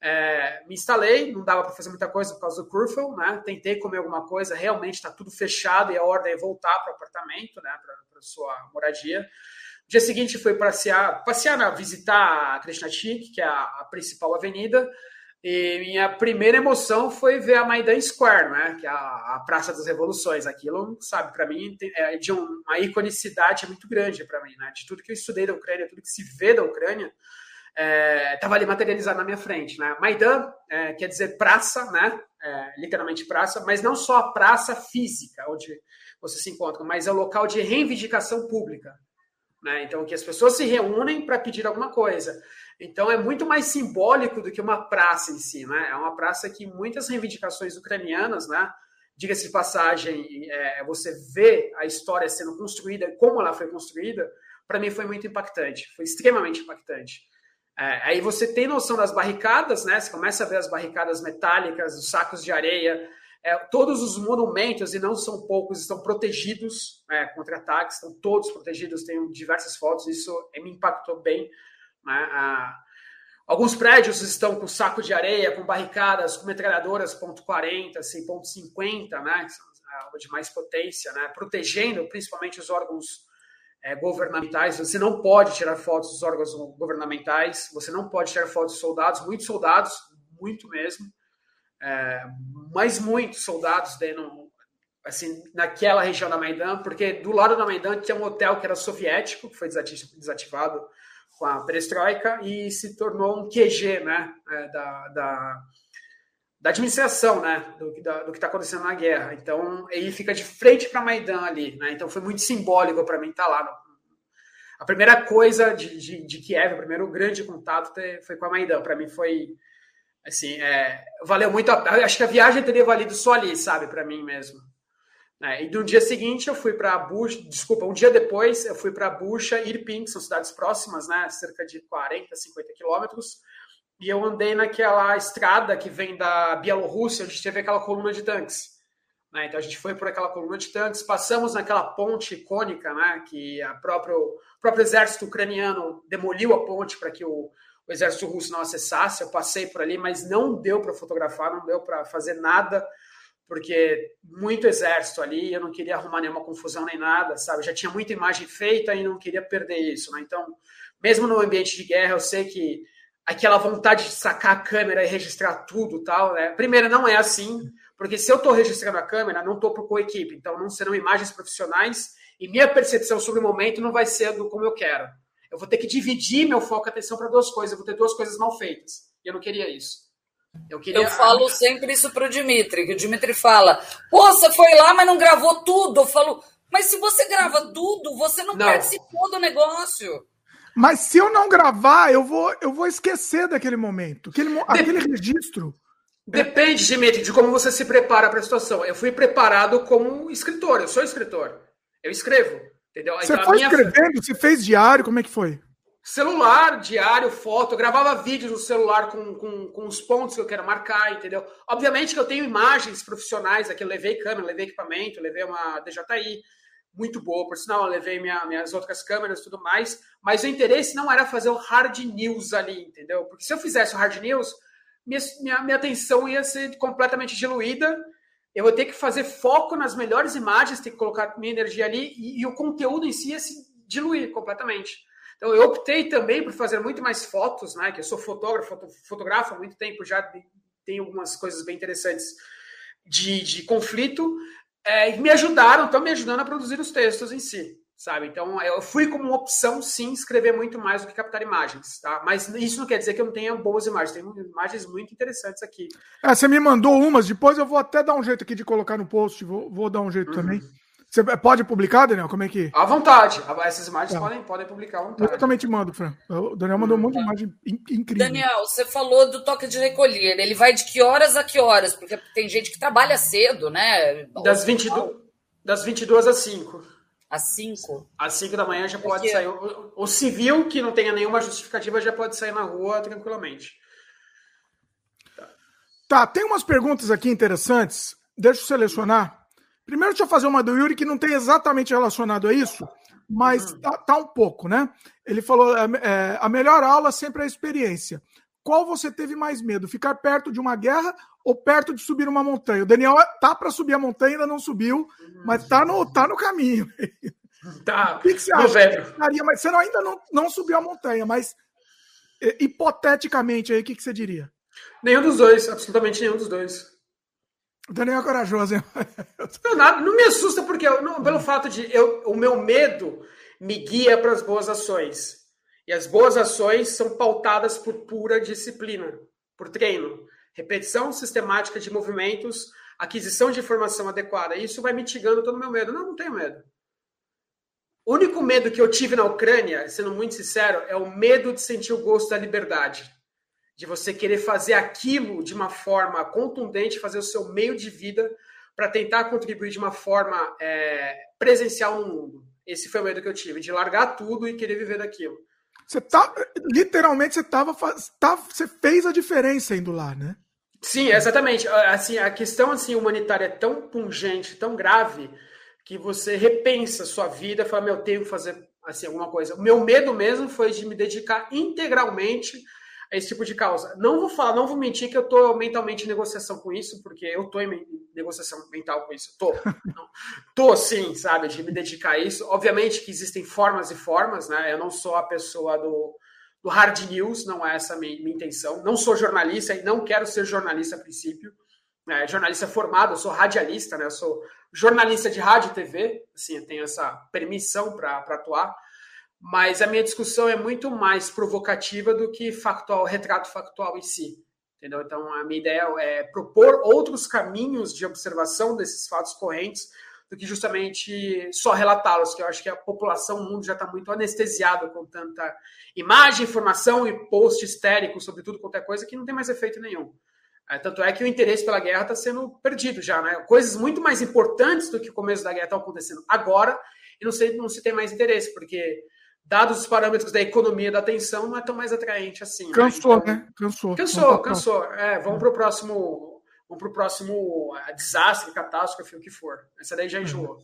B: É, me instalei, não dava para fazer muita coisa por causa do curfew, né? Tentei comer alguma coisa, realmente está tudo fechado e a ordem é voltar para o apartamento, né? Para sua moradia. No dia seguinte foi passear, passear, né? visitar a Krishna Chik, que é a, a, principal avenida. E minha primeira emoção foi ver a Maidan Square, né? Que é a, a Praça das Revoluções. Aquilo, sabe, para mim é de uma iconicidade muito grande para mim, né? De tudo que eu estudei da Ucrânia, tudo que se vê da Ucrânia estava é, ali materializado na minha frente. Né? Maidan é, quer dizer praça, né? É, literalmente praça, mas não só a praça física, onde você se encontra, mas é o local de reivindicação pública. Né? Então, que as pessoas se reúnem para pedir alguma coisa. Então, é muito mais simbólico do que uma praça em si. Né? É uma praça que muitas reivindicações ucranianas, né? diga-se de passagem, é, você vê a história sendo construída, como ela foi construída, para mim foi muito impactante, foi extremamente impactante. É, aí você tem noção das barricadas, né? Você começa a ver as barricadas metálicas, os sacos de areia. É, todos os monumentos, e não são poucos, estão protegidos é, contra ataques, estão todos protegidos. Tenho diversas fotos, isso me impactou bem. Né? Alguns prédios estão com saco de areia, com barricadas, com metralhadoras ponto .40, assim, ponto .50, né? De mais potência, né? Protegendo principalmente os órgãos é, governamentais. Você não pode tirar fotos dos órgãos governamentais, você não pode tirar fotos de soldados, muitos soldados, muito mesmo, é, mas muitos soldados dentro, assim, naquela região da Maidan, porque do lado da Maidan tinha um hotel que era soviético, que foi desativado com a perestroika e se tornou um QG né, é, da, da, da, administração né, do, da, do que está acontecendo na guerra. Então, ele fica de frente para Maidan ali. Né, então, foi muito simbólico para mim estar tá lá. No, a primeira coisa de, de, de Kiev, o primeiro grande contato foi com a Maidan. Para mim foi, assim, é, valeu muito. A, acho que a viagem teria valido só ali, sabe, para mim mesmo. É, e no dia seguinte eu fui para Bucha, desculpa, um dia depois eu fui para Bucha e Irpin, que são cidades próximas, né, cerca de 40, 50 quilômetros, e eu andei naquela estrada que vem da Bielorrússia, onde teve aquela coluna de tanques. Né, então a gente foi por aquela coluna de tanques, passamos naquela ponte icônica, né, que a próprio, o próprio exército ucraniano demoliu a ponte para que o, o exército russo não acessasse. Eu passei por ali, mas não deu para fotografar, não deu para fazer nada porque muito exército ali, eu não queria arrumar nenhuma confusão nem nada, sabe? Já tinha muita imagem feita e não queria perder isso, né? Então, mesmo no ambiente de guerra, eu sei que aquela vontade de sacar a câmera e registrar tudo tal, né? Primeiro, não é assim, porque se eu estou registrando a câmera, não estou com equipe, então não serão imagens profissionais e minha percepção sobre o momento não vai ser do como eu quero. Eu vou ter que dividir meu foco e atenção para duas coisas, eu vou ter duas coisas mal feitas. E eu não queria isso.
C: Eu, queria... eu falo sempre isso pro Dimitri, que o Dimitri fala: Pô, você foi lá, mas não gravou tudo. Eu falo, mas se você grava tudo, você não, não. participou do negócio.
A: Mas se eu não gravar, eu vou, eu vou esquecer daquele momento, aquele, Dep aquele registro.
B: Depende, Dimitri, de como você se prepara para a situação. Eu fui preparado como escritor, eu sou escritor. Eu escrevo, entendeu?
A: Você então, foi minha... escrevendo? Você fez diário? Como é que foi?
B: Celular, diário, foto, eu gravava vídeos no celular com, com, com os pontos que eu quero marcar, entendeu? Obviamente que eu tenho imagens profissionais aqui, eu levei câmera, levei equipamento, levei uma DJI muito boa, por sinal, eu levei minha, minhas outras câmeras e tudo mais, mas o interesse não era fazer o hard news ali, entendeu? Porque se eu fizesse o hard news, minha, minha, minha atenção ia ser completamente diluída, eu vou ter que fazer foco nas melhores imagens, ter que colocar minha energia ali, e, e o conteúdo em si ia se diluir completamente. Então eu optei também por fazer muito mais fotos, né? Que eu sou fotógrafo, fotografo há muito tempo, já tenho algumas coisas bem interessantes de, de conflito, é, me ajudaram, estão me ajudando a produzir os textos em si, sabe? Então eu fui como uma opção, sim, escrever muito mais do que captar imagens, tá? Mas isso não quer dizer que eu não tenha boas imagens, tem imagens muito interessantes aqui.
A: É, você me mandou umas, depois eu vou até dar um jeito aqui de colocar no post, vou, vou dar um jeito uhum. também. Você pode publicar, Daniel? Como é que.
B: À vontade. Essas imagens tá. podem, podem publicar à vontade.
A: Eu também te mando, Fran. O Daniel mandou hum, um monte de imagem incrível.
C: Daniel, você falou do toque de recolher. Ele vai de que horas a que horas? Porque tem gente que trabalha cedo, né?
B: Das, 22, das 22 às 5.
C: Às 5?
B: Às 5 da manhã já pode Porque... sair. O, o civil que não tenha nenhuma justificativa já pode sair na rua tranquilamente.
A: Tá, tá tem umas perguntas aqui interessantes. Deixa eu selecionar. Primeiro, deixa eu fazer uma do Yuri que não tem exatamente relacionado a isso, mas uhum. tá, tá um pouco, né? Ele falou: é, é, a melhor aula sempre é a experiência. Qual você teve mais medo? Ficar perto de uma guerra ou perto de subir uma montanha? O Daniel tá para subir a montanha, ainda não subiu, mas tá no, tá no caminho.
B: Tá.
A: O que, que você acha? Que mas você ainda não, não subiu a montanha, mas hipoteticamente aí, o que, que você diria?
B: Nenhum dos dois, absolutamente nenhum dos dois.
A: O Daniel é corajoso, hein?
B: Não, não me assusta, porque eu, não, pelo fato de eu, o meu medo me guia para as boas ações. E as boas ações são pautadas por pura disciplina, por treino, repetição sistemática de movimentos, aquisição de informação adequada. Isso vai mitigando todo o meu medo. Não, não tenho medo. O único medo que eu tive na Ucrânia, sendo muito sincero, é o medo de sentir o gosto da liberdade de você querer fazer aquilo de uma forma contundente, fazer o seu meio de vida para tentar contribuir de uma forma é, presencial no mundo. Esse foi o medo que eu tive, de largar tudo e querer viver daquilo.
A: Você tá, literalmente, você tava, tá, você fez a diferença indo lá, né?
B: Sim, exatamente. Assim, a questão assim humanitária é tão pungente, tão grave, que você repensa a sua vida, fala, meu, eu tenho que fazer assim alguma coisa. O meu medo mesmo foi de me dedicar integralmente a esse tipo de causa. Não vou falar, não vou mentir que eu estou mentalmente em negociação com isso, porque eu estou em negociação mental com isso. Tô, tô sim, sabe, de me dedicar a isso. Obviamente que existem formas e formas, né? Eu não sou a pessoa do, do hard news, não é essa minha, minha intenção. Não sou jornalista e não quero ser jornalista a princípio. É, jornalista formado, eu sou radialista, né? Eu sou jornalista de rádio e TV, assim, eu tenho essa permissão para atuar mas a minha discussão é muito mais provocativa do que factual, retrato factual em si. Entendeu? Então, a minha ideia é propor outros caminhos de observação desses fatos correntes do que justamente só relatá-los, que eu acho que a população, o mundo já está muito anestesiado com tanta imagem, informação e post histérico sobre tudo qualquer coisa que não tem mais efeito nenhum. É, tanto é que o interesse pela guerra está sendo perdido já, né? Coisas muito mais importantes do que o começo da guerra estão acontecendo agora e não, sei, não se tem mais interesse, porque dados os parâmetros da economia da atenção, não é tão mais atraente assim.
A: Né? Cansou, né? Então, né? Cansou.
B: Cansou, cansou. É, vamos para o próximo, vamos pro próximo é, desastre, catástrofe, o que for. Essa daí já enjoou.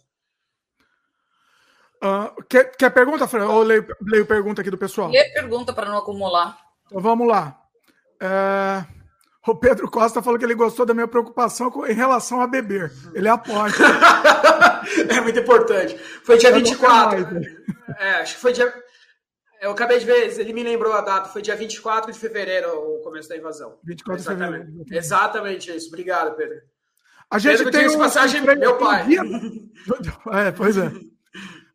A: Uh, quer, quer pergunta, Fran? Ou leio, leio pergunta aqui do pessoal?
C: Lê pergunta para não acumular.
A: Então vamos lá. É, o Pedro Costa falou que ele gostou da minha preocupação com, em relação a beber. Ele apoia.
B: é muito importante. Foi dia 24. É, acho que foi dia. Eu acabei de ver, ele me lembrou a data, foi dia 24 de fevereiro o começo da invasão.
A: 24 de fevereiro.
B: Exatamente isso. Obrigado, Pedro.
A: A gente Pedro, tem
B: um passagem meu pai.
A: Dia... É, pois é.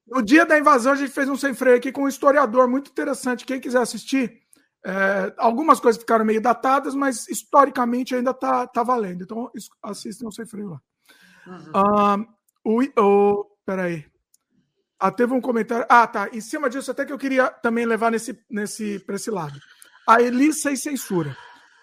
A: No dia da invasão, a gente fez um sem freio aqui com um historiador muito interessante. Quem quiser assistir, é, algumas coisas ficaram meio datadas, mas historicamente ainda está tá valendo. Então, assistam sem freio lá. Uhum. Um, o, o, peraí. Ah, teve um comentário. Ah, tá. Em cima disso, até que eu queria também levar nesse, nesse, para esse lado. A Elisa e Censura.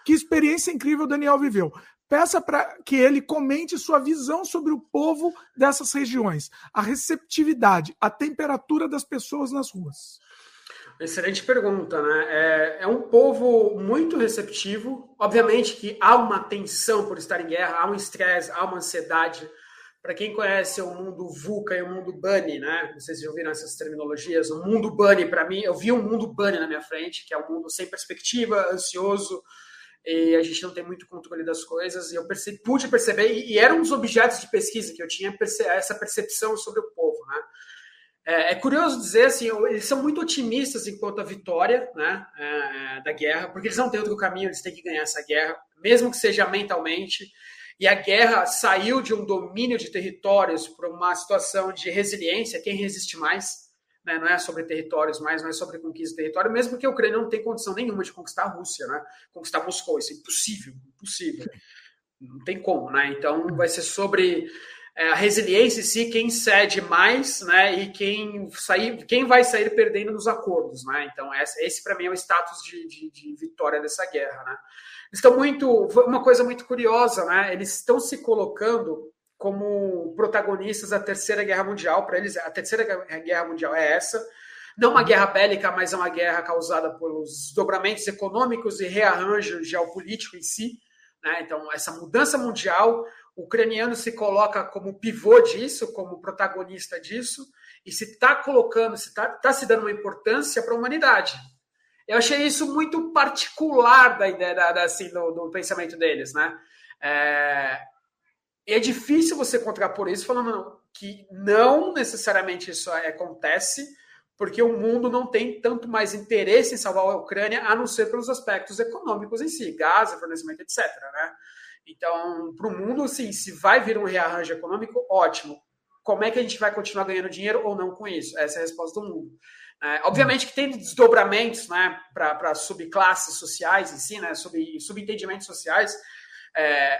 A: Que experiência incrível o Daniel viveu. Peça para que ele comente sua visão sobre o povo dessas regiões, a receptividade, a temperatura das pessoas nas ruas.
B: Excelente pergunta, né? É, é, um povo muito receptivo. Obviamente que há uma tensão por estar em guerra, há um estresse, há uma ansiedade. Para quem conhece o mundo VUCA e o mundo Bunny, né? Não sei se já ouviram essas terminologias. O mundo Bunny, para mim, eu vi um mundo Bunny na minha frente, que é um mundo sem perspectiva, ansioso, e a gente não tem muito controle das coisas. E eu percebi, pude perceber, e, e era um dos objetos de pesquisa que eu tinha, essa percepção sobre o povo, né? É, é, curioso dizer assim, eles são muito otimistas enquanto a vitória né, é, da guerra, porque eles não têm outro caminho, eles têm que ganhar essa guerra, mesmo que seja mentalmente e a guerra saiu de um domínio de territórios para uma situação de resiliência, quem resiste mais, né? não é sobre territórios mais, não é sobre conquista de território, mesmo porque a Ucrânia não tem condição nenhuma de conquistar a Rússia, né? conquistar Moscou, isso é impossível, impossível, não tem como, né? Então vai ser sobre é, a resiliência em si, quem cede mais, né? E quem sair, quem vai sair perdendo nos acordos, né? Então esse, para mim é o status de, de, de vitória dessa guerra, né? estão muito. Uma coisa muito curiosa, né? Eles estão se colocando como protagonistas da Terceira Guerra Mundial. Para eles, a Terceira Guerra Mundial é essa. Não uma guerra bélica, mas é uma guerra causada pelos dobramentos econômicos e rearranjo geopolítico em si. Né? Então, essa mudança mundial, o ucraniano se coloca como pivô disso, como protagonista disso, e se está colocando, se está tá se dando uma importância para a humanidade. Eu achei isso muito particular da ideia, da, da, assim, do, do, pensamento deles, né? É, é difícil você contrapor isso falando que não necessariamente isso acontece, porque o mundo não tem tanto mais interesse em salvar a Ucrânia, a não ser pelos aspectos econômicos em si, gás, fornecimento, etc. Né? Então, para o mundo, assim, se vai vir um rearranjo econômico, ótimo. Como é que a gente vai continuar ganhando dinheiro ou não com isso? Essa é a resposta do mundo. É, obviamente que tem desdobramentos né, para subclasses sociais em si, né, sub, subentendimentos sociais. É,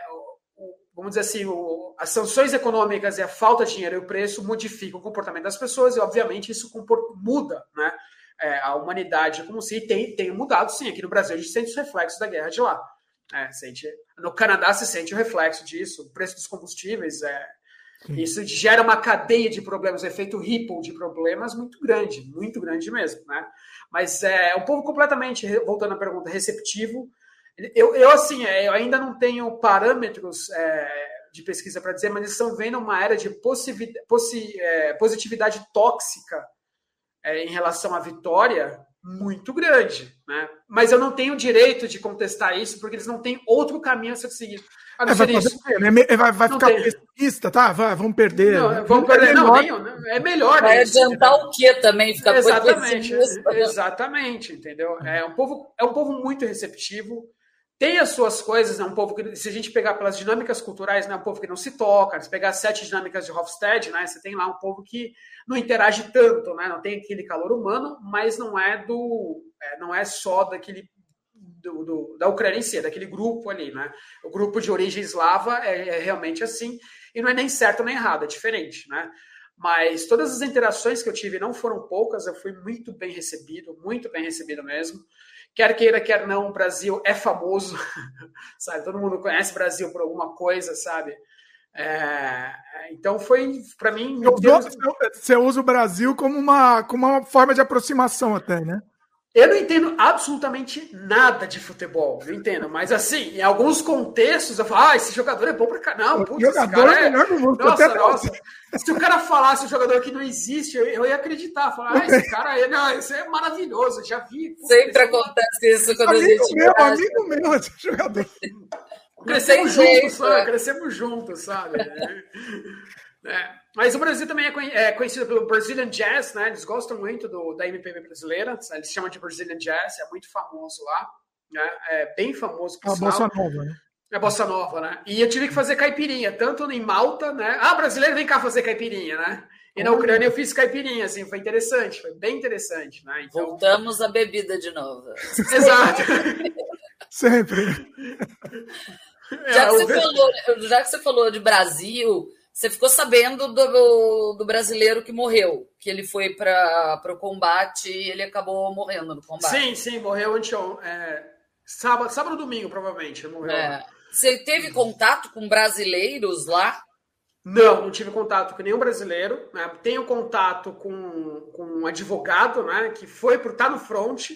B: vamos dizer assim, o, as sanções econômicas e a falta de dinheiro e o preço modificam o comportamento das pessoas e, obviamente, isso muda né, é, a humanidade como se tem, tem mudado, sim. Aqui no Brasil a gente sente os reflexos da guerra de lá. É, sente, no Canadá se sente o reflexo disso, o preço dos combustíveis é, isso gera uma cadeia de problemas, um efeito ripple de problemas muito grande, muito grande mesmo, né? Mas é um povo completamente, voltando à pergunta, receptivo. Eu, eu assim, é, eu ainda não tenho parâmetros é, de pesquisa para dizer, mas eles estão vendo uma era de possi, é, positividade tóxica é, em relação à vitória muito grande, né? Mas eu não tenho o direito de contestar isso, porque eles não têm outro caminho a ser seguido. A
A: é, vai,
B: isso.
A: né? vai, vai ficar pessimista, tá? Vai, vamos perder.
B: Não, né? Vamos perder, não, nem, é melhor.
C: Vai isso, adiantar o que também? Ficar
B: exatamente, exatamente, entendeu? É um povo, é um povo muito receptivo tem as suas coisas, né? Um povo que, se a gente pegar pelas dinâmicas culturais, né? Um povo que não se toca. Se pegar as sete dinâmicas de Hofstede, né? Você tem lá um povo que não interage tanto, né? Não tem aquele calor humano, mas não é do, é, não é só daquele do, do, da Ucrânia em si, é daquele grupo ali, né? O grupo de origem eslava é, é realmente assim e não é nem certo nem errado, é diferente, né? Mas todas as interações que eu tive não foram poucas, eu fui muito bem recebido, muito bem recebido mesmo. Quer queira, quer não, o Brasil é famoso, sabe? Todo mundo conhece o Brasil por alguma coisa, sabe? É, então foi para mim.
A: Você usa o Brasil como uma, como uma forma de aproximação até, né?
B: Eu não entendo absolutamente nada de futebol, não entendo, mas assim, em alguns contextos eu falo, ah, esse jogador é bom pra caramba. Putz,
A: jogador é melhor
B: do mundo. Nossa, nossa. Se o cara falasse um jogador que não existe, eu, eu ia acreditar, falar, ah, esse cara aí, não, isso é maravilhoso, já vi.
C: Putz, Sempre acontece isso quando
A: amigo
C: a gente.
A: Meu, amigo meu, esse jogador.
B: Crescemos juntos, sabe? Crescemos juntos, sabe? É. Mas o Brasil também é, é conhecido pelo Brazilian Jazz, né? Eles gostam muito do, da MPB brasileira, eles chamam de Brazilian Jazz, é muito famoso lá, né? É bem famoso.
A: É a Bossa Nova, né?
B: É Bossa Nova, né? E eu tive que fazer caipirinha, tanto em Malta, né? Ah, brasileiro, vem cá fazer caipirinha, né? E na Ucrânia eu fiz caipirinha, assim, foi interessante, foi bem interessante, né?
C: Então... Voltamos à bebida de novo.
B: Exato.
A: Sempre.
C: Já que, você falou, já que você falou de Brasil, você ficou sabendo do, do brasileiro que morreu, que ele foi para o combate e ele acabou morrendo no combate.
B: Sim, sim, morreu anteontem. É, sábado, sábado ou domingo, provavelmente. Morreu. É.
C: Você teve contato com brasileiros lá?
B: Não, não tive contato com nenhum brasileiro. Né? Tenho contato com, com um advogado, né? Que foi por estar tá no front,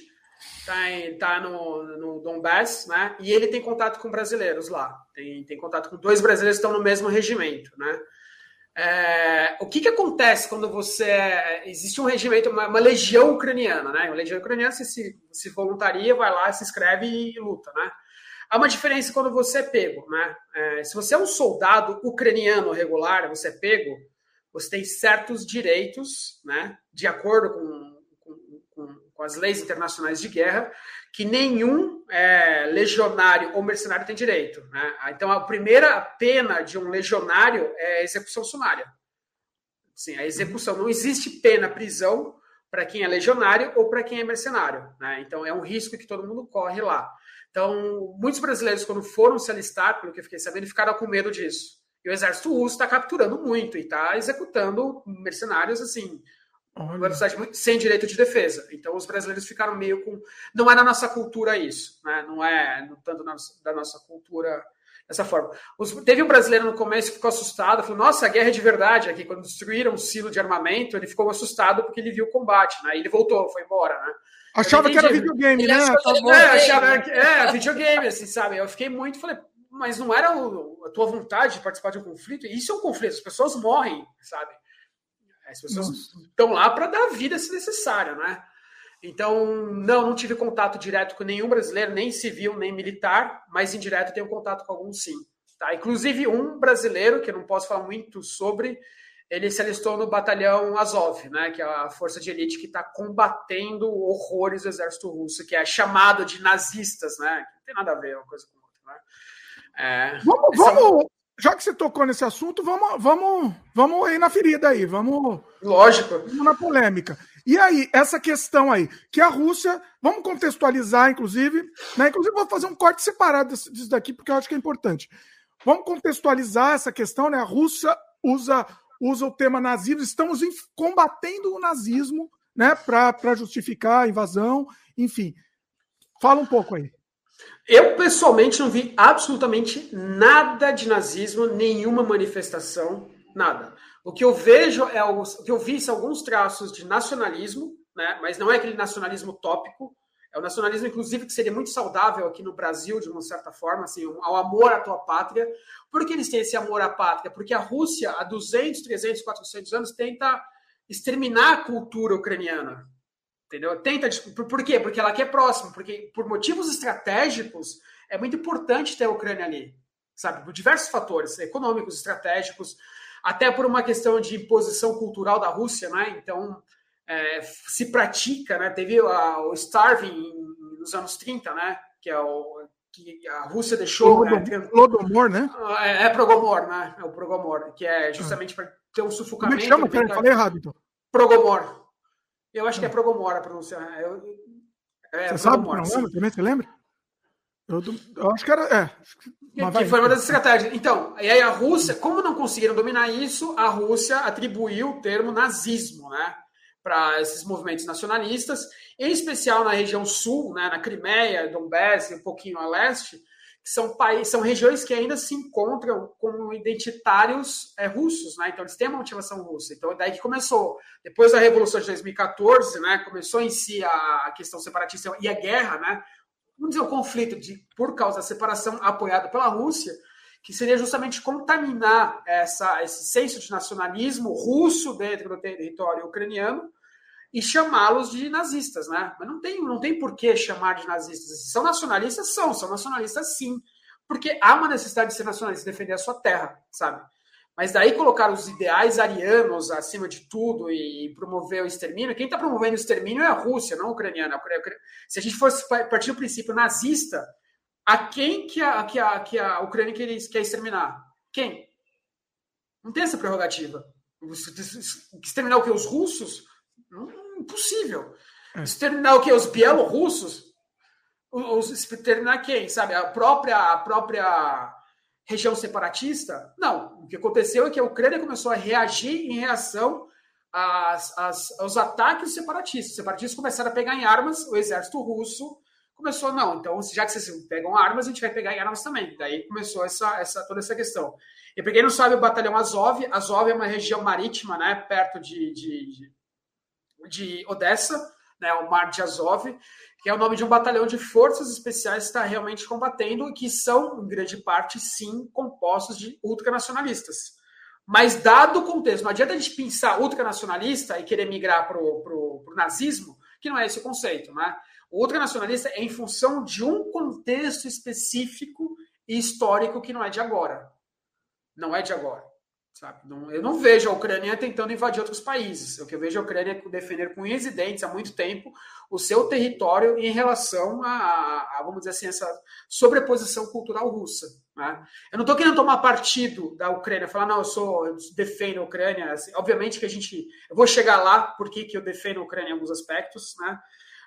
B: tá, em, tá no, no Donbass, né? E ele tem contato com brasileiros lá. Tem, tem contato com dois brasileiros que estão no mesmo regimento, né? É, o que, que acontece quando você. Existe um regimento, uma, uma legião ucraniana, né? Uma legião ucraniana, você se, se voluntaria, vai lá, se inscreve e, luta, né? Há uma diferença quando você é pego, né? É, se você é um soldado ucraniano regular, você é pego, você tem certos direitos, né? De acordo com, com, as leis internacionais de guerra, que nenhum é, legionário ou mercenário tem direito. Né? Então, a primeira pena de um legionário é execução sumária. Sim, a execução. Não existe pena prisão para quem é legionário ou para quem é mercenário. Né? Então, é um risco que todo mundo corre lá. Então, muitos brasileiros, quando foram se alistar, pelo que eu fiquei sabendo, ficaram com medo disso. E o exército russo está capturando muito e está executando mercenários assim uma velocidade sem direito de defesa. Então os brasileiros ficaram meio com. Não é na nossa cultura isso, né? não é no tanto na, da nossa cultura dessa forma. Os, teve um brasileiro no começo que ficou assustado, falou: Nossa, a guerra é de verdade aqui. Quando destruíram o silo de armamento, ele ficou assustado porque ele viu o combate, né? E ele voltou, foi embora, né?
A: Achava que era videogame, né?
B: Tá é, achava que é videogame, assim, sabe? Eu fiquei muito, falei, mas não era o, a tua vontade de participar de um conflito? Isso é um conflito, as pessoas morrem, sabe? As pessoas estão lá para dar vida se necessário, né? Então, não, não tive contato direto com nenhum brasileiro, nem civil, nem militar, mas indireto tenho contato com alguns sim. Tá? Inclusive um brasileiro, que eu não posso falar muito sobre, ele se alistou no batalhão Azov, né, que é a força de elite que está combatendo horrores do exército russo, que é chamado de nazistas, né? Não tem nada a ver uma coisa com outra. Né?
A: É, vamos, vamos, já que você tocou nesse assunto, vamos, vamos, vamos ir na ferida aí, vamos.
B: Lógico.
A: Vamos na polêmica. E aí, essa questão aí, que a Rússia, vamos contextualizar, inclusive, né? Inclusive, vou fazer um corte separado disso daqui, porque eu acho que é importante. Vamos contextualizar essa questão, né? A Rússia usa, usa o tema nazismo, estamos combatendo o nazismo, né? Para justificar a invasão, enfim. Fala um pouco aí.
B: Eu, pessoalmente, não vi absolutamente nada de nazismo, nenhuma manifestação, nada. O que eu vejo é o que eu vi são alguns traços de nacionalismo, né? mas não é aquele nacionalismo tópico, é o nacionalismo, inclusive, que seria muito saudável aqui no Brasil, de uma certa forma, assim, ao amor à tua pátria. Por que eles têm esse amor à pátria? Porque a Rússia, há 200, 300, 400 anos, tenta exterminar a cultura ucraniana. Entendeu? Tenta. Por, quê? Porque ela aqui é próxima. Porque, por motivos estratégicos, é muito importante ter a Ucrânia ali. Sabe? Por diversos fatores econômicos, estratégicos, até por uma questão de imposição cultural da Rússia, né? Então, é, se pratica, né? Teve a, o Starving nos anos 30, né? Que é o que a Rússia deixou.
A: Lodomor, né?
B: né? É, é Progomor, né? É o Progomor, que é justamente para ter um sufocamento. Como é que
A: chama? Pera, falei errado, então.
B: Progomor. Eu acho que é ah. Progomor a pronúncia. Né? Eu,
A: é, você sabe? Não lembra também? Você lembra? Eu, eu, acho que era. É.
B: Que, que foi uma das estratégias. Então, e aí a Rússia, como não conseguiram dominar isso, a Rússia atribuiu o termo nazismo, né? Para esses movimentos nacionalistas, em especial na região sul, né, na Crimeia, Donbass um pouquinho a leste, são, países, são regiões que ainda se encontram como identitários é, russos, né? Então eles têm uma motivação russa. Então daí que começou, depois da Revolução de 2014, né? Começou em si a questão separatista e a guerra, né? Vamos dizer, o conflito de, por causa da separação apoiado pela Rússia, que seria justamente contaminar essa, esse senso de nacionalismo russo dentro do território ucraniano e chamá-los de nazistas, né? Mas não tem, não tem por que chamar de nazistas. São nacionalistas? São, são nacionalistas sim. Porque há uma necessidade de ser nacionalista, defender a sua terra, sabe? Mas daí colocar os ideais arianos acima de tudo e promover o extermínio, quem está promovendo o extermínio é a Rússia, não a ucraniana. Se a gente fosse partir do princípio nazista, a quem que a, que a, que a Ucrânia quer, exterminar? Quem? Não tem essa prerrogativa. Exterminar o que? Os russos? Impossível. É. Exterminar o que? Os bielorrussos? Os, exterminar quem? Sabe? A própria, a própria região separatista? Não. O que aconteceu é que a Ucrânia começou a reagir em reação às, às, aos ataques separatistas. Os separatistas começaram a pegar em armas, o exército russo começou, não, então, já que vocês pegam armas, a gente vai pegar em armas também. Daí começou essa, essa, toda essa questão. E para quem não sabe, o batalhão Azov, Azov é uma região marítima, né, perto de, de, de de Odessa, né, o Mar de Azov, que é o nome de um batalhão de forças especiais que está realmente combatendo e que são, em grande parte, sim, compostos de ultranacionalistas. Mas, dado o contexto, não adianta a gente pensar ultranacionalista e querer migrar para o nazismo, que não é esse o conceito. Né? O ultranacionalista é em função de um contexto específico e histórico que não é de agora. Não é de agora. Sabe? Não, eu não vejo a Ucrânia tentando invadir outros países. O que eu vejo a Ucrânia defender com unhas há muito tempo o seu território em relação a, a vamos dizer assim, essa sobreposição cultural russa. Né? Eu não estou querendo tomar partido da Ucrânia, falar, não, eu sou, eu defendo a Ucrânia. Assim, obviamente que a gente. Eu vou chegar lá porque que eu defendo a Ucrânia em alguns aspectos. Né?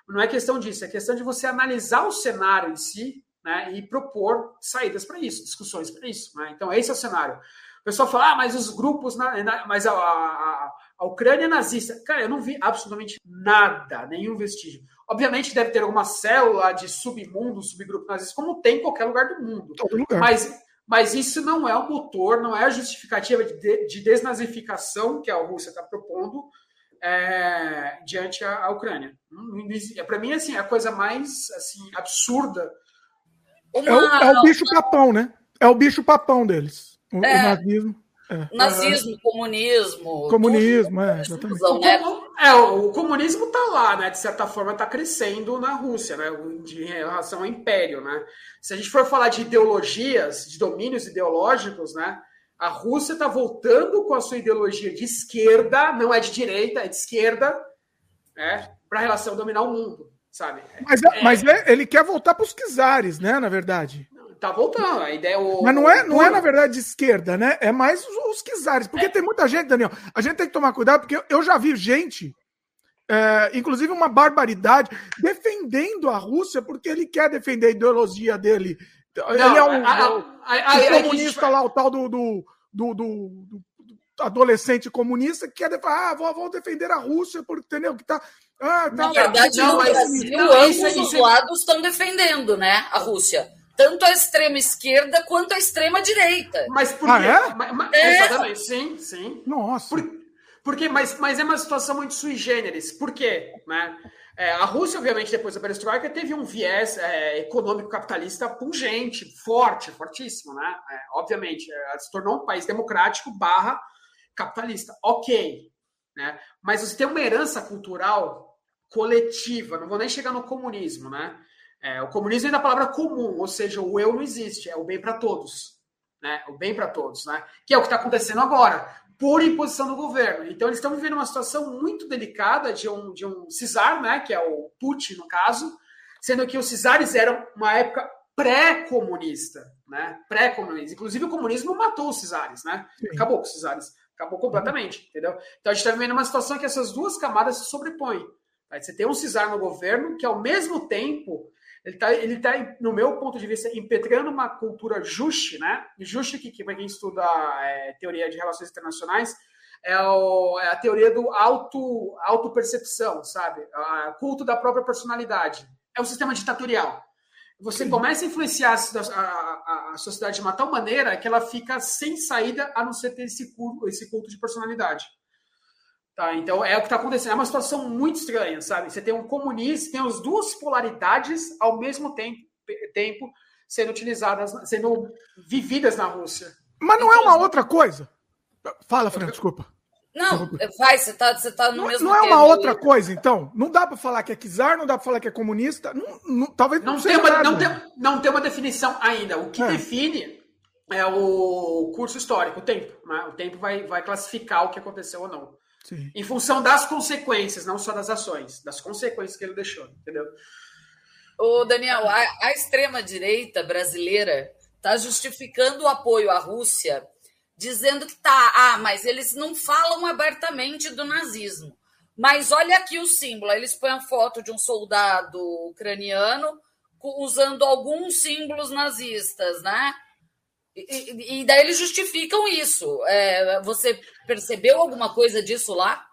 B: Não é questão disso, é questão de você analisar o cenário em si né, e propor saídas para isso, discussões para isso. Né? Então, esse é o cenário. O pessoal fala, ah, mas os grupos, na, na, mas a, a, a, Ucrânia é nazista. Cara, eu não vi absolutamente nada, nenhum vestígio. Obviamente deve ter alguma célula de submundo, subgrupo nazista, como tem em qualquer lugar do mundo. Lugar. Mas, mas isso não é o motor, não é a justificativa de, de desnazificação que a Rússia está propondo é, diante a, a Ucrânia. Para mim, assim, é a coisa mais assim, absurda.
A: Uma... É, o, é o bicho papão, né? É o bicho papão deles. O, é, o nazismo.
C: É. Nazismo, comunismo.
A: Comunismo, é, exatamente.
B: Né? É, o comunismo está lá, né? De certa forma, está crescendo na Rússia, né? De relação ao império, né? Se a gente for falar de ideologias, de domínios ideológicos, né? A Rússia está voltando com a sua ideologia de esquerda, não é de direita, é de esquerda, né? Para a relação dominar o mundo, sabe?
A: Mas, é, mas é, ele quer voltar para os czares, né? Na verdade.
B: Tá voltando. A ideia é o.
A: Mas não é, não é, na verdade, de esquerda, né? É mais os, os czares. Porque é. tem muita gente, Daniel. A gente tem que tomar cuidado, porque eu já vi gente, é, inclusive uma barbaridade, defendendo a Rússia porque ele quer defender a ideologia dele. Não, ele é um, a, a, a, comunista lá, o tal do, do, do, do adolescente comunista que quer defender, ah, vou, vou defender a Rússia, porque entendeu? Que tá. Ah,
C: tá Na verdade, não, no Brasil, ambos os lados estão defendendo, né, a Rússia tanto a extrema esquerda quanto a extrema direita.
B: Mas por ah, quê? É? Mas, mas, é? Exatamente, sim, sim.
A: Nossa.
B: Por, porque, mas, mas é uma situação muito sui generis. Por quê? Né? É, a Rússia, obviamente, depois da perestroika, teve um viés é, econômico capitalista pungente, forte, fortíssimo, né? É, obviamente, é, se tornou um país democrático barra capitalista. Ok. Né? Mas você tem uma herança cultural coletiva, não vou nem chegar no comunismo, né? É, o comunismo é da palavra comum, ou seja, o eu não existe, é o bem para todos, né? O bem para todos, né? Que é o que está acontecendo agora, por imposição do governo. Então eles estão vivendo uma situação muito delicada de um de um cisar, né? Que é o Putin no caso, sendo que os cisares eram uma época pré-comunista, né? Pré-comunista. Inclusive o comunismo matou os cisares, né? Sim. Acabou com os cisares. Acabou completamente, entendeu? Então a gente está vivendo uma situação que essas duas camadas se sobrepõem. Você tem um cisar no governo que, ao mesmo tempo, ele está, ele tá, no meu ponto de vista, impetrando uma cultura juste, né? Juste, que, que para quem estuda é, teoria de relações internacionais, é, o, é, a teoria do auto, auto-percepção, sabe? O culto da própria personalidade. É um sistema ditatorial. Você começa a influenciar a, a, a, sociedade de uma tal maneira que ela fica sem saída a não ser ter esse culto, esse culto de personalidade. Tá, então é o que está acontecendo. É uma situação muito estranha, sabe? Você tem um comunista, tem as duas polaridades ao mesmo tempo, tempo sendo utilizadas, sendo vividas na Rússia.
A: Mas não é uma outra coisa? Fala, Fran, desculpa.
C: Não, vai, você está você tá no
A: não,
C: mesmo
A: Não é uma outra coisa, então? Não dá para falar que é czar, não dá para falar que é comunista? Não, não, talvez
B: não, não tem uma, não, tem, não tem uma definição ainda. O que é. define é o curso histórico, o tempo. Né? O tempo vai, vai classificar o que aconteceu ou não. Sim. Em função das consequências, não só das ações, das consequências que ele deixou, entendeu?
C: O Daniel, a, a extrema-direita brasileira está justificando o apoio à Rússia, dizendo que tá, ah, mas eles não falam abertamente do nazismo. Mas olha aqui o símbolo, eles põem a foto de um soldado ucraniano usando alguns símbolos nazistas, né? E, e, daí eles justificam isso. É, você percebeu alguma coisa disso lá?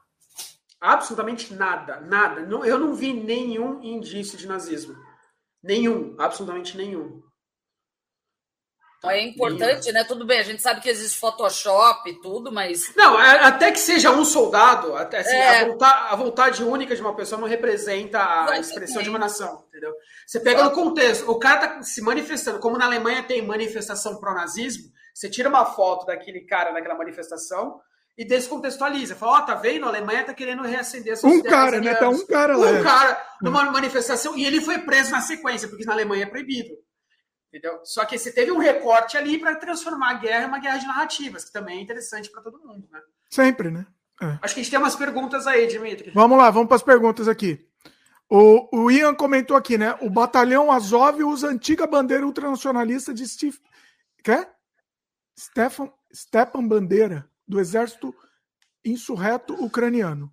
B: Absolutamente nada, nada. Eu não vi nenhum indício de nazismo. Nenhum, absolutamente nenhum.
C: É importante, né? Tudo bem, a gente sabe que existe Photoshop e tudo, mas.
B: Não, é, até que seja um soldado, até assim, é. a, vontade, a, vontade, única de uma pessoa não representa a Exatamente. expressão de uma nação, entendeu? Você pega no contexto, o cara tá se manifestando, como na Alemanha tem manifestação pró-nazismo, você tira uma foto daquele cara naquela manifestação e descontextualiza. Fala, ó, oh, tá vendo? A Alemanha tá querendo reacender
A: suas Um cara, né? Tá um cara lá.
B: Um cara numa manifestação e ele foi preso na sequência, porque na Alemanha é proibido. Entendeu? Só que você teve um recorte ali para transformar a guerra em uma guerra de narrativas, que também é interessante para todo mundo, né?
A: Sempre, né?
B: É. Acho que a gente tem umas perguntas aí, Dimitri.
A: Vamos lá, vamos para as perguntas aqui. O, o Ian comentou aqui, né? O batalhão Azov usa a antiga bandeira ultranacionalista de Steve. Quê? Stefan, Stepan Bandeira, do exército insurreto ucraniano.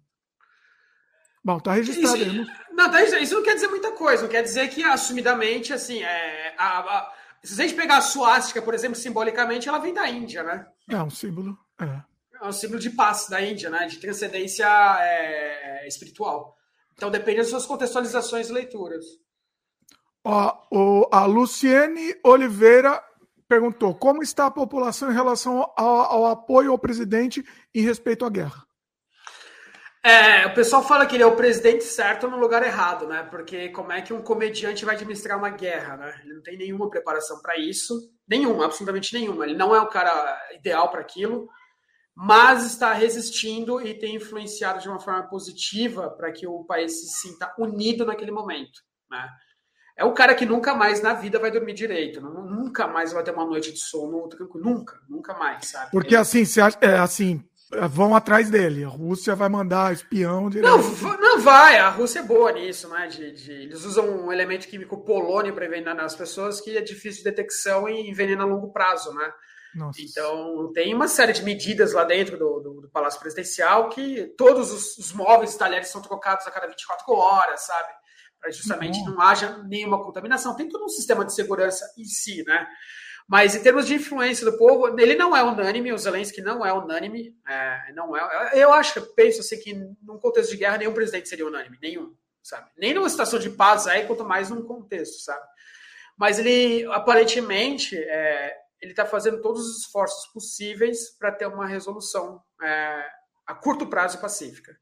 A: Bom, tá registrado
B: aí. Não, tá, isso não quer dizer muita coisa. Não quer dizer que, assumidamente, assim, é, a, a, se a gente pegar a suástica, por exemplo, simbolicamente, ela vem da Índia, né?
A: É um símbolo. É,
B: é um símbolo de paz da Índia, né? De transcendência é, espiritual. Então depende das suas contextualizações e leituras.
A: Ó, o, a Luciene Oliveira perguntou como está a população em relação ao, ao apoio ao presidente em respeito à guerra.
B: É, o pessoal fala que ele é o presidente certo no lugar errado, né? Porque como é que um comediante vai administrar uma guerra, né? Ele não tem nenhuma preparação para isso, nenhuma, absolutamente nenhuma. Ele não é o cara ideal para aquilo, mas está resistindo e tem influenciado de uma forma positiva para que o país se sinta unido naquele momento, né? É o cara que nunca mais na vida vai dormir direito, nunca mais vai ter uma noite de sono nunca, nunca mais, sabe?
A: Porque assim, se, é, assim, vão atrás dele. A Rússia vai mandar espião direto.
B: Não, não vai. A Rússia é boa nisso, né? De, de eles usam um elemento químico polônio para envenenar as pessoas que é difícil de detecção e envenena a longo prazo, né? Nossa. Então, tem uma série de medidas lá dentro do, do, do Palácio Presidencial que todos os, os móveis e talheres são trocados a cada 24 horas, sabe? Para justamente uhum. não haja nenhuma contaminação. Tem todo um sistema de segurança em si, né? Mas em termos de influência do povo, ele não é unânime, o Zelensky não é unânime, é, não é. Eu acho, penso assim que num contexto de guerra nenhum presidente seria unânime, nenhum, sabe? Nem numa situação de paz aí, quanto mais num contexto, sabe? Mas ele aparentemente é, ele está fazendo todos os esforços possíveis para ter uma resolução é, a curto prazo pacífica.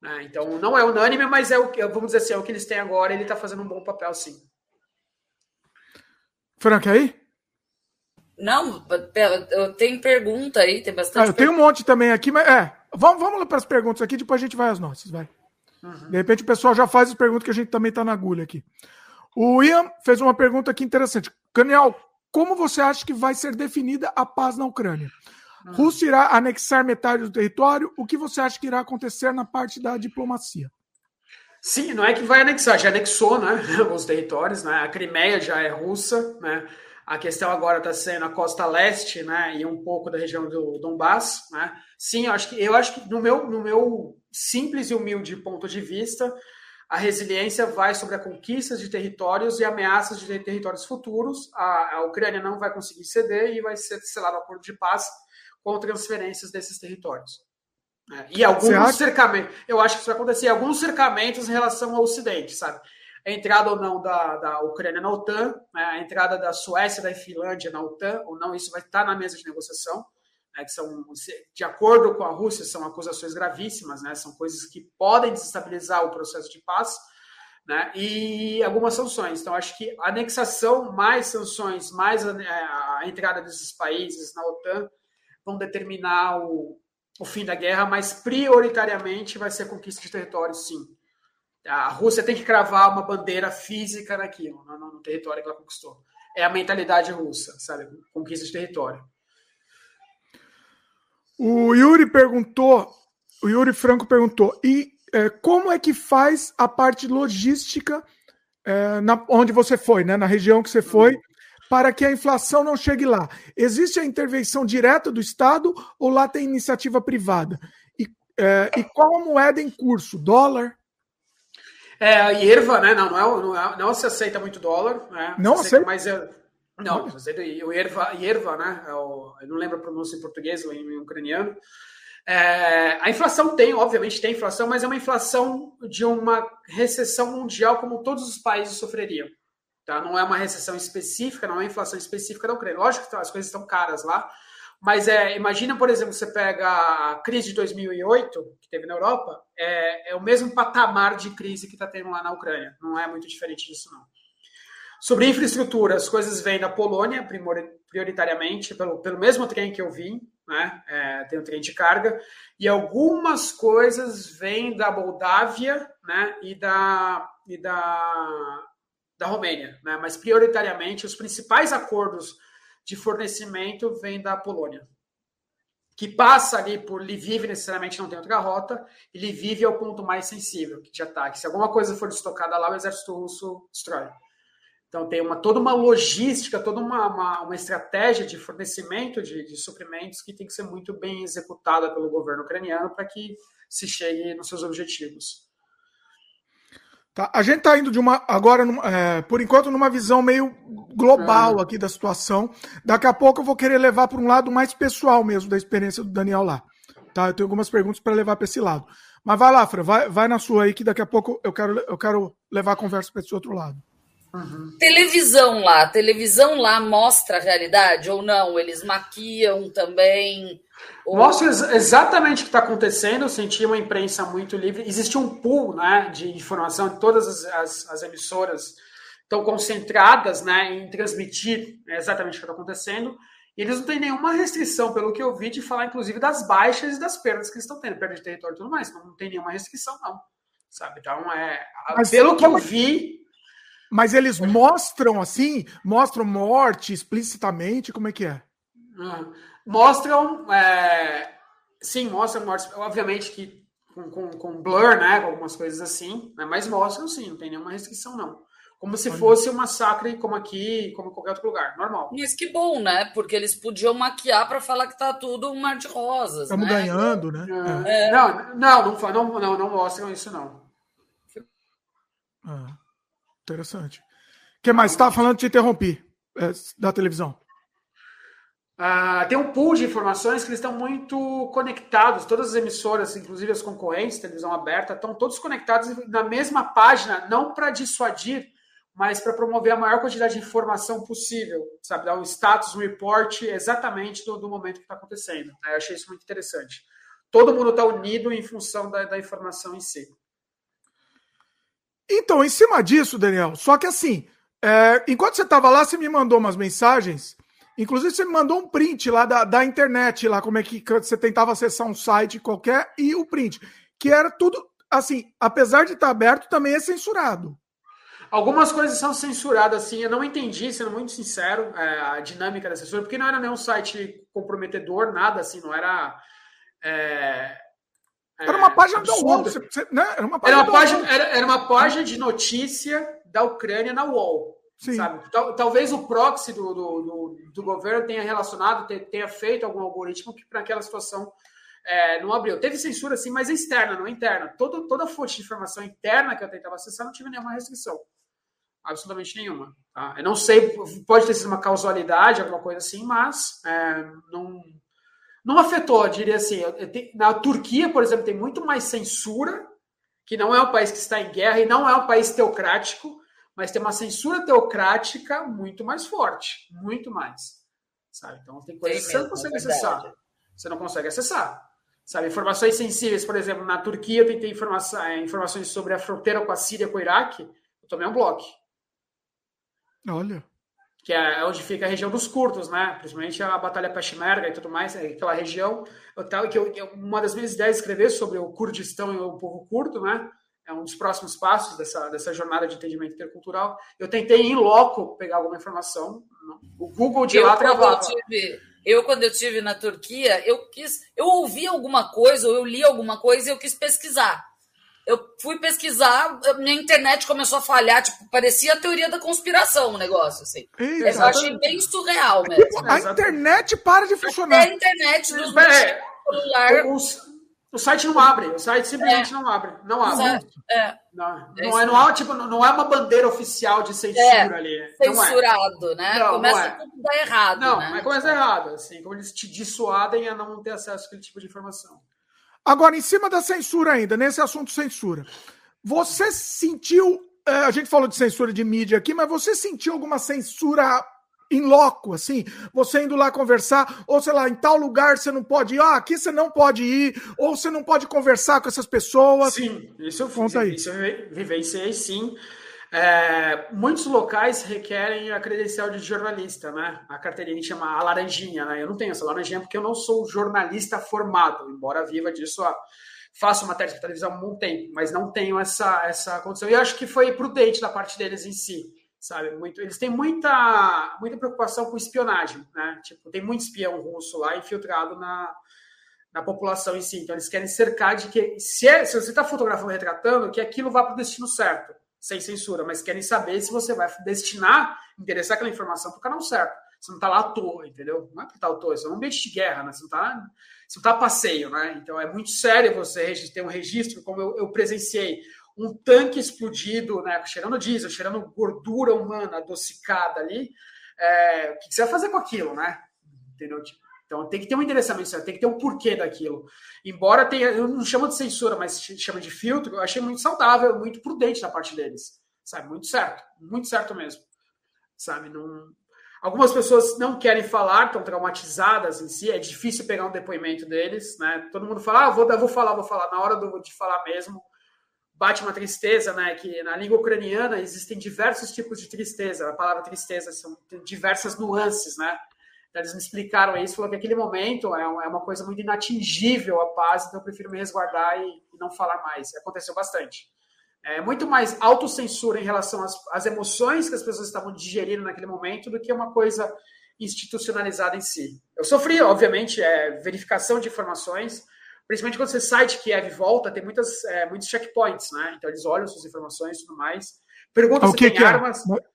B: Né? Então não é unânime, mas é o que vamos dizer assim, é o que eles têm agora. Ele está fazendo um bom papel, sim.
A: Frank aí?
C: Não, eu tenho pergunta aí, tem bastante. Ah,
A: eu tenho um monte também aqui, mas é. Vamos, vamos para as perguntas aqui, depois a gente vai às nossas, vai. Uhum. De repente o pessoal já faz as perguntas que a gente também está na agulha aqui. O Ian fez uma pergunta aqui interessante. Daniel, como você acha que vai ser definida a paz na Ucrânia? Uhum. Rússia irá anexar metade do território? O que você acha que irá acontecer na parte da diplomacia?
B: Sim, não é que vai anexar, já anexou né, os territórios, né? A Crimeia já é russa, né? A questão agora está sendo a costa leste, né, e um pouco da região do Donbass, né? Sim, eu acho que eu acho que no meu no meu simples e humilde ponto de vista, a resiliência vai sobre a conquista de territórios e ameaças de territórios futuros. A, a Ucrânia não vai conseguir ceder e vai ser selado um acordo de paz com transferências desses territórios. É, e alguns cercamentos, eu acho que isso vai acontecer, alguns cercamentos em relação ao Ocidente, sabe? A entrada ou não da, da Ucrânia na OTAN, né? a entrada da Suécia da Finlândia na OTAN, ou não, isso vai estar na mesa de negociação, né? que são, de acordo com a Rússia, são acusações gravíssimas, né? são coisas que podem desestabilizar o processo de paz, né? e algumas sanções. Então, acho que a anexação, mais sanções, mais a, a entrada desses países na OTAN, vão determinar o, o fim da guerra, mas prioritariamente vai ser a conquista de território, sim. A Rússia tem que cravar uma bandeira física naquilo, no, no território que ela conquistou. É a mentalidade russa, sabe? Conquista de território.
A: O Yuri perguntou, o Yuri Franco perguntou, e é, como é que faz a parte logística é, na, onde você foi, né? Na região que você foi, para que a inflação não chegue lá? Existe a intervenção direta do Estado ou lá tem iniciativa privada? E, é, e qual a moeda em curso? Dólar?
B: É, a IRVA, né? Não, não, é, não, é, não se aceita muito dólar. Né?
A: Não aceita?
B: Mas é, não, o IRVA, IRVA né? É o, eu não lembro a pronúncia em português ou em ucraniano. É, a inflação tem, obviamente tem inflação, mas é uma inflação de uma recessão mundial como todos os países sofreriam. Tá? Não é uma recessão específica, não é uma inflação específica da Ucrânia. Lógico que as coisas estão caras lá, mas é, imagina, por exemplo, você pega a crise de 2008, que teve na Europa, é, é o mesmo patamar de crise que está tendo lá na Ucrânia. Não é muito diferente disso, não. Sobre infraestrutura, as coisas vêm da Polônia, prioritariamente, pelo, pelo mesmo trem que eu vim, né? É, tem um trem de carga, e algumas coisas vêm da Moldávia né? e, da, e da, da Romênia, né? mas prioritariamente os principais acordos de fornecimento vêm da Polônia, que passa ali por Lviv, necessariamente não tem outra rota, e Lviv é o ponto mais sensível de ataque. Se alguma coisa for estocada lá, o exército russo destrói. Então tem uma, toda uma logística, toda uma, uma, uma estratégia de fornecimento de, de, suprimentos que tem que ser muito bem executada pelo governo ucraniano para que se chegue nos seus objetivos.
A: Tá? A gente está indo de uma agora, é, por enquanto, numa visão meio global aqui da situação. Daqui a pouco eu vou querer levar para um lado mais pessoal mesmo da experiência do Daniel lá. Tá? Eu tenho algumas perguntas para levar para esse lado. Mas vai lá, Fran, vai, vai na sua aí que daqui a pouco eu quero, eu quero levar a conversa para esse outro lado.
C: Uhum. Televisão lá, televisão lá mostra a realidade ou não? Eles maquiam também
B: ou... Mostra exatamente o que está acontecendo. Eu senti uma imprensa muito livre. Existe um pool né, de informação de todas as, as, as emissoras estão concentradas né, em transmitir exatamente o que está acontecendo. E eles não têm nenhuma restrição, pelo que eu vi, de falar, inclusive, das baixas e das perdas que eles estão tendo, perda de território e tudo mais. Não, não tem nenhuma restrição, não. Sabe? Então, é, Mas, pelo que eu vi.
A: Mas eles mostram assim, mostram morte explicitamente, como é que é?
B: Uhum mostram, é, sim, mostram mortes, obviamente que com, com, com, blur, né, algumas coisas assim, né, mas mostram sim, não tem nenhuma restrição não. Como se fosse um massacre como aqui, como em qualquer outro lugar, normal.
C: Mas que bom, né? Porque eles podiam maquiar para falar que tá tudo um mar de rosas.
A: Estamos
C: né?
A: ganhando, né?
B: É. Não, não, não, não, não, não mostram isso, não.
A: Ah, interessante. O que mais? Estava falando, te interrompi, é, da televisão.
B: Uh, tem um pool de informações que eles estão muito conectados, todas as emissoras, inclusive as concorrentes, televisão aberta, estão todos conectados na mesma página, não para dissuadir, mas para promover a maior quantidade de informação possível, sabe? Dar um status, um report exatamente do, do momento que está acontecendo. Né? Eu achei isso muito interessante. Todo mundo está unido em função da, da informação em si.
A: Então, em cima disso, Daniel, só que assim, é, enquanto você estava lá, você me mandou umas mensagens Inclusive, você me mandou um print lá da, da internet, lá como é que você tentava acessar um site qualquer, e o print, que era tudo. assim, apesar de estar aberto, também é censurado.
B: Algumas coisas são censuradas, assim. Eu não entendi, sendo muito sincero, é, a dinâmica da censura, porque não era nenhum site comprometedor, nada assim, não era. É,
A: era uma página da UOL, né?
B: Era uma página, era uma página, era, era uma página de notícia da Ucrânia na UOL. Sim. Sabe? Talvez o proxy do, do, do, do governo tenha relacionado, tenha feito algum algoritmo que para aquela situação é, não abriu. Teve censura, sim, mas é externa, não é interna. Todo, toda fonte de informação interna que eu tentava acessar não tive nenhuma restrição. Absolutamente nenhuma. Tá? Eu não sei, pode ter sido uma causalidade, alguma coisa assim, mas é, não, não afetou, diria assim. Eu, eu te, na Turquia, por exemplo, tem muito mais censura, que não é um país que está em guerra e não é um país teocrático, mas tem uma censura teocrática muito mais forte, muito mais. Sabe? Então tem coisas que você não consegue é acessar. Você não consegue acessar. Sabe, informações sensíveis, por exemplo, na Turquia eu tentei informação, é, informações sobre a fronteira com a Síria, com o Iraque, eu tomei um bloco.
A: Olha.
B: Que é onde fica a região dos curtos, né? Principalmente a Batalha Peshmerga e tudo mais, é aquela região. Eu, que eu, uma das minhas ideias é escrever sobre o Kurdistão e o povo curdo, né? É um dos próximos passos dessa, dessa jornada de entendimento intercultural. Eu tentei em loco pegar alguma informação. O Google de eu, lá travava.
C: Eu tive, eu, quando eu tive na Turquia, eu quis, eu ouvi alguma coisa, ou eu li alguma coisa e eu quis pesquisar. Eu fui pesquisar, minha internet começou a falhar, tipo, parecia a teoria da conspiração o negócio, assim. Eita, eu achei bem surreal mesmo.
A: A internet para de funcionar.
C: Até a internet do é,
B: celular. Os, o site não abre, o site simplesmente é. não abre. Não abre.
C: É.
B: Não, é não, é, não, é, tipo, não é uma bandeira oficial de censura é, ali.
C: É. Censurado, né? Não, começa não tudo a dar errado.
B: Não,
C: né?
B: mas começa errado, assim, como eles te dissuadem a não ter acesso àquele tipo de informação.
A: Agora, em cima da censura ainda, nesse assunto censura, você sentiu. A gente falou de censura de mídia aqui, mas você sentiu alguma censura em loco, assim, você indo lá conversar, ou sei lá, em tal lugar você não pode ir, ah, aqui você não pode ir, ou você não pode conversar com essas pessoas.
B: Sim, isso eu fiz, Conta aí. isso eu vivenciei sim. É, muitos locais requerem a credencial de jornalista, né? A carteirinha chama a laranjinha, né? Eu não tenho essa laranjinha porque eu não sou jornalista formado, embora viva disso há faço matéria de televisão há muito tempo, mas não tenho essa, essa condição. E acho que foi prudente da parte deles em si sabe? Muito, eles têm muita, muita preocupação com espionagem, né? Tipo, tem muito espião russo lá infiltrado na, na população em si. Então, eles querem cercar de que, se, é, se você está fotografando, retratando, que aquilo vá para o destino certo, sem censura, mas querem saber se você vai destinar, interessar aquela informação para o canal certo. Você não está lá à toa, entendeu? Não é porque está à toa, isso é um ambiente de guerra, né? Você não está você tá a passeio, né? Então, é muito sério você ter um registro, como eu, eu presenciei um tanque explodido, né, cheirando diesel, cheirando gordura humana adocicada ali, é, o que você vai fazer com aquilo, né? Entendeu? Tipo, então tem que ter um interessamento, tem que ter um porquê daquilo. Embora tenha, eu não chamo de censura, mas chama de filtro, eu achei muito saudável, muito prudente da parte deles, sabe? Muito certo, muito certo mesmo, sabe? Não... Algumas pessoas não querem falar, estão traumatizadas em si, é difícil pegar um depoimento deles, né? Todo mundo fala, ah, vou, vou falar, vou falar, na hora do, de falar mesmo, bate uma tristeza, né? Que na língua ucraniana existem diversos tipos de tristeza. A palavra tristeza são diversas nuances, né? Então, eles me explicaram isso, falou que aquele momento é, é uma coisa muito inatingível a paz, então eu prefiro me resguardar e, não falar mais. Aconteceu bastante. É muito mais autocensura em relação às, às emoções que as pessoas estavam digerindo naquele momento do que uma coisa institucionalizada em si. Eu sofri, obviamente, é, verificação de informações, Principalmente quando você sai de Kiev e volta, tem muitas, é, muitos checkpoints, né? Então eles olham suas informações e tudo mais. Pergunta se tem que é? armas. É?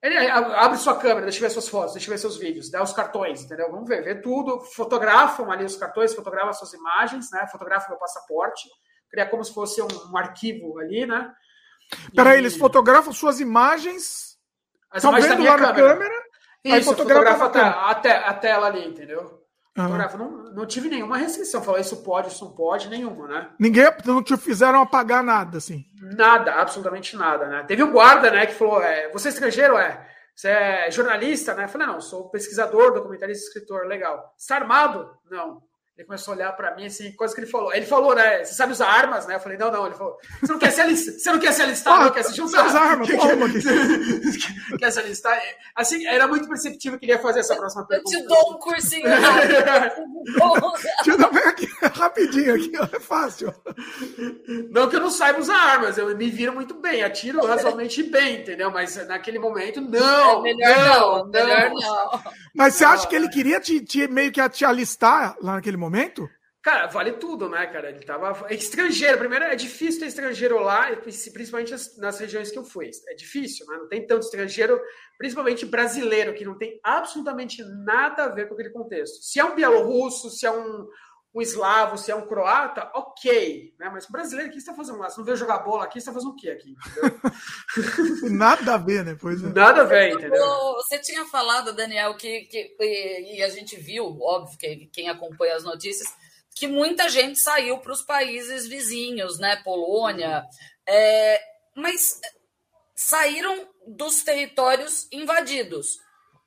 B: Ele abre sua câmera, deixa eu ver suas fotos, deixa eu ver seus vídeos, dá os cartões, entendeu? Vamos ver, ver tudo. Fotografam ali os cartões, fotografam suas imagens, né? Fotografam meu passaporte, cria como se fosse um, um arquivo ali, né?
A: Peraí, e... eles fotografam suas imagens,
B: estão vendo lá câmera. na câmera, Isso, aí fotografa, fotografa a, a, a tela ali, entendeu? Uhum. Não, não tive nenhuma restrição. Falar isso pode, isso não pode, nenhuma, né?
A: Ninguém não te fizeram apagar nada, assim.
B: Nada, absolutamente nada, né? Teve um guarda, né, que falou: é, você é estrangeiro, é? Você é jornalista, né? Eu falei, não, sou pesquisador, documentarista, escritor, legal. Você está armado? Não. Ele começou a olhar para mim, assim, coisa que ele falou. Ele falou, né? Você sabe usar armas, né? Eu falei, não, não. Ele falou, você não quer se alistar? Você não quer se alistar? Ah, não quer se juntar? As
A: armas, toma.
B: quer se alistar? Assim, era muito perceptível que ele ia fazer essa próxima pergunta.
C: Eu te dou um cursinho
A: Deixa eu dar aqui, rapidinho aqui, é fácil.
B: Não que eu não saiba usar armas, eu me viro muito bem, atiro razoavelmente bem, entendeu? Mas naquele momento, não.
C: É melhor não, não, melhor não.
A: Mas você acha que ele queria te, te meio que te alistar lá naquele momento? Momento?
B: Cara, vale tudo, né, cara? Ele tava. É estrangeiro, primeiro é difícil ter estrangeiro lá, principalmente nas regiões que eu fui. É difícil, né? Não tem tanto estrangeiro, principalmente brasileiro, que não tem absolutamente nada a ver com aquele contexto. Se é um bielorrusso, se é um, um eslavo, se é um croata, ok. Né? Mas brasileiro, o que você está fazendo lá? Você não veio jogar bola aqui, você está fazendo o quê aqui?
A: Nada a ver, né? Pois é.
B: Nada a ver, entendeu?
C: Você tinha falado, Daniel, que, que e a gente viu, óbvio, que quem acompanha as notícias, que muita gente saiu para os países vizinhos, né? Polônia. É, mas saíram dos territórios invadidos.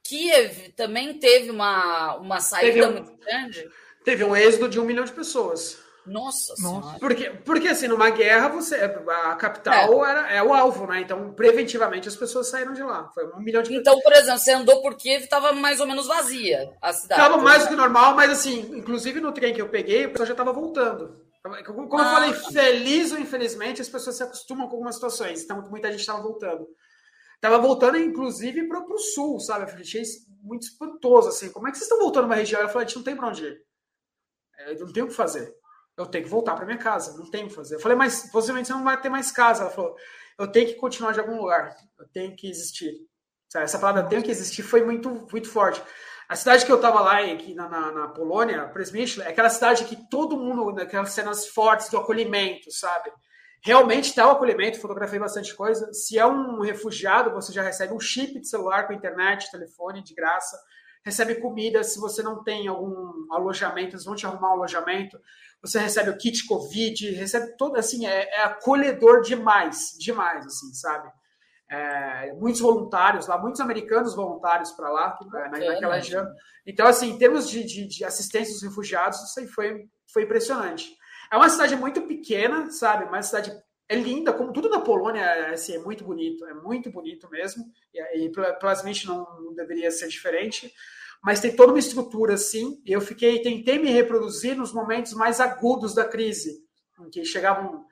C: Kiev também teve uma, uma saída um... muito grande.
B: Teve um êxodo de um milhão de pessoas.
C: Nossa, Nossa.
B: Porque, porque assim, numa guerra, você a capital é. Era, é o alvo, né? Então, preventivamente, as pessoas saíram de lá. Foi um milhão de
C: Então, por exemplo, você andou por Kiev estava mais ou menos vazia a cidade.
B: Estava mais do que normal, mas assim, inclusive no trem que eu peguei, o pessoal já estava voltando. Como ah. eu falei, feliz ou infelizmente, as pessoas se acostumam com algumas situações. Então, muita gente estava voltando. Tava voltando, inclusive, para o sul, sabe? Eu achei muito espantoso, assim. Como é que vocês estão voltando uma região? Eu falei, a gente não tem para onde ir. Eu não tenho o que fazer. Eu tenho que voltar para minha casa, não tenho o que fazer. Eu falei, mas possivelmente você não vai ter mais casa. Ela falou, eu tenho que continuar de algum lugar, eu tenho que existir. Essa palavra tenho que existir foi muito, muito forte. A cidade que eu estava lá, aqui na, na, na Polônia, Presmyśl, é aquela cidade que todo mundo, naquelas cenas fortes do acolhimento, sabe? Realmente está o acolhimento, fotografei bastante coisa. Se é um refugiado, você já recebe um chip de celular com internet, telefone de graça recebe comida. Se você não tem algum alojamento, eles vão te arrumar um alojamento. Você recebe o kit Covid, recebe todo, assim, é, é acolhedor demais, demais, assim, sabe? É, muitos voluntários lá, muitos americanos voluntários para lá, é, naquela região. Então, assim, em termos de, de, de, assistência aos refugiados, isso aí foi, foi impressionante. É uma cidade muito pequena, sabe? Uma cidade é linda, como tudo na Polônia é, assim, é muito bonito, é muito bonito mesmo, e, e plasmamente não, não, deveria ser diferente, mas tem toda uma estrutura assim, e eu fiquei, tentei me reproduzir nos momentos mais agudos da crise, em que chegavam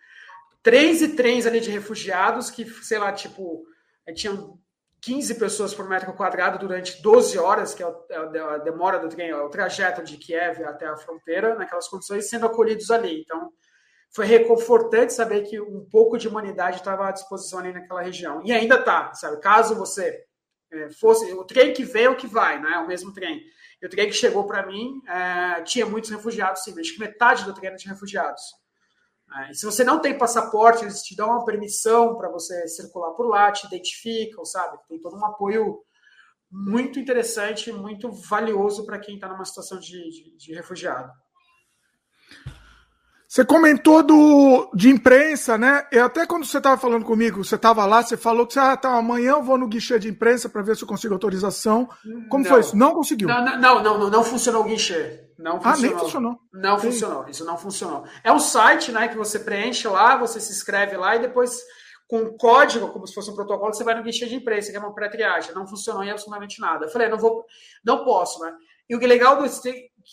B: três e três ali de refugiados, que, sei lá, tipo, eh, tinham 15 pessoas por metro quadrado durante 12 horas, que é, é a demora do trem, é o trajeto de Kiev até a fronteira, naquelas condições, sendo acolhidos ali. Então, foi reconfortante saber que um pouco de humanidade estava à disposição ali naquela região. E ainda está, sabe? Caso você é, fosse. O trem que vem é o que vai, né? É o mesmo trem. E o trem que chegou para mim é, tinha muitos refugiados, sim. Acho que metade do trem era de refugiados. É, e se você não tem passaporte, eles te dão uma permissão para você circular por lá, te identificam, sabe? Tem todo um apoio muito interessante, muito valioso para quem está numa situação de, de, de refugiado.
A: Você comentou do, de imprensa, né? E até quando você estava falando comigo, você estava lá, você falou que ah, tá, amanhã eu vou no guichê de imprensa para ver se eu consigo autorização. Como não. foi isso? Não conseguiu?
B: Não, não, não, não, não funcionou o guichê. Não funcionou.
A: Ah, nem funcionou.
B: Não Sim. funcionou. Isso não funcionou. É um site, né, que você preenche lá, você se inscreve lá e depois com um código, como se fosse um protocolo, você vai no guichê de imprensa, que é uma pré-triagem. Não funcionou em absolutamente nada. Eu falei, não vou, não posso, né? E o que é legal do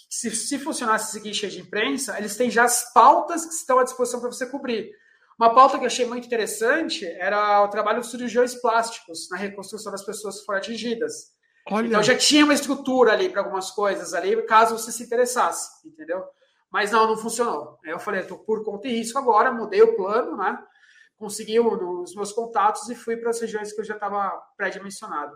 B: se, se funcionasse esse guichê de imprensa, eles têm já as pautas que estão à disposição para você cobrir. Uma pauta que eu achei muito interessante era o trabalho dos cirurgiões plásticos na reconstrução das pessoas que foram atingidas. Olha. Então já tinha uma estrutura ali para algumas coisas ali, caso você se interessasse, entendeu? Mas não, não funcionou. Aí eu falei, estou por conta e risco agora, mudei o plano, né? Consegui os meus contatos e fui para as regiões que eu já estava pré-dimensionado.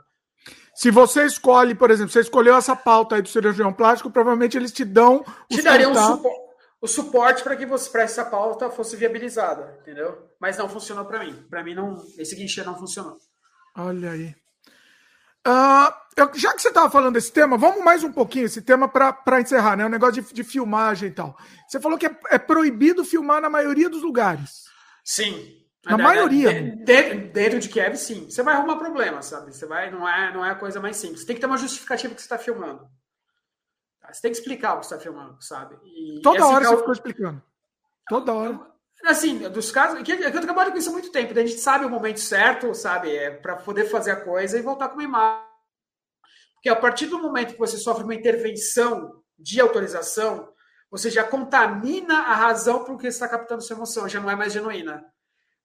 A: Se você escolhe, por exemplo, você escolheu essa pauta aí do cirurgião plástico, provavelmente eles te dão.
B: Te dariam supo o suporte para que você para essa pauta fosse viabilizada, entendeu? Mas não funcionou para mim. Para mim não, esse guichê não funcionou.
A: Olha aí. Uh, eu, já que você estava falando desse tema, vamos mais um pouquinho esse tema para encerrar, né? O negócio de, de, filmagem e tal. Você falou que é, é proibido filmar na maioria dos lugares.
B: Sim.
A: Na maioria.
B: Dentro, dentro de Kiev, sim. Você vai arrumar problema, sabe? Você vai, não é, não é a coisa mais simples. Tem que ter uma justificativa que você está filmando. Você tem que explicar o que está filmando, sabe?
A: E, Toda e assim, hora você ficou explicando. Toda hora.
B: Assim, dos casos. É que eu trabalho com isso há muito tempo, a gente sabe o momento certo, sabe? É, para poder fazer a coisa e voltar com uma imagem. Porque a partir do momento que você sofre uma intervenção de autorização, você já contamina a razão por que você está captando sua emoção, já não é mais genuína.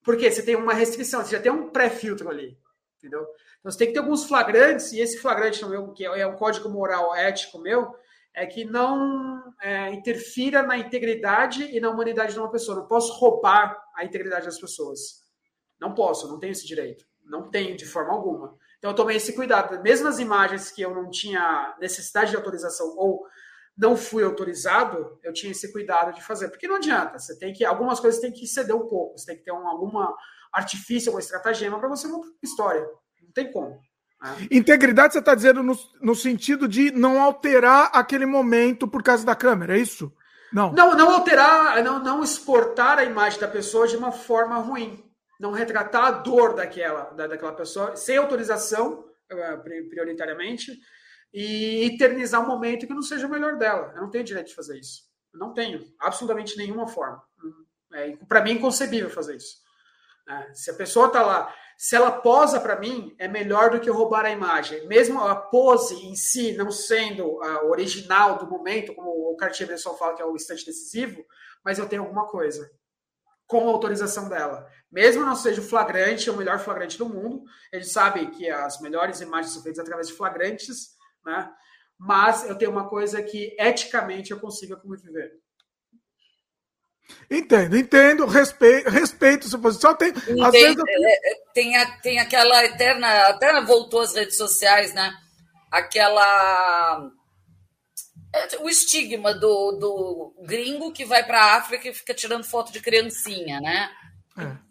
B: Porque você tem uma restrição, você já tem um pré-filtro ali. Entendeu? Então você tem que ter alguns flagrantes, e esse flagrante meu, que é um código moral ético meu, é que não é, interfira na integridade e na humanidade de uma pessoa. Não posso roubar a integridade das pessoas. Não posso, não tenho esse direito. Não tenho de forma alguma. Então eu tomei esse cuidado. Mesmo as imagens que eu não tinha necessidade de autorização ou não fui autorizado, eu tinha esse cuidado de fazer. Porque não adianta. Você tem que. Algumas coisas tem que ceder um pouco. Você tem que ter um, alguma artifício, alguma estratagema para você montar uma história. Não tem como.
A: Integridade você está dizendo no, no sentido de não alterar aquele momento por causa da câmera, é isso?
B: Não. Não, não alterar, não, não exportar a imagem da pessoa de uma forma ruim. Não retratar a dor daquela, da, daquela pessoa, sem autorização, eh, prioritariamente, e eternizar um momento que não seja o melhor dela. Eu não tenho direito de fazer isso. Eu não tenho, absolutamente nenhuma forma. É, Para mim é inconcebível fazer isso. É, se a pessoa está lá se ela posa para mim, é melhor do que roubar a imagem. Mesmo a pose em si não sendo a original do momento, como o Cartier-Bresson fala que é o instante decisivo, mas eu tenho alguma coisa com a autorização dela. Mesmo não seja o flagrante, o melhor flagrante do mundo. Ele sabe que as melhores imagens são feitas através de flagrantes, né? Mas eu tenho uma coisa que eticamente eu consigo conviver.
A: Entendo, entendo, respeito, respeito sua posição. Tem, às vezes eu...
C: É, é, tem, a, tem aquela eterna, até voltou às redes sociais, né? Aquela é, o estigma do, do gringo que vai para a África e fica tirando foto de criancinha, né?
B: É.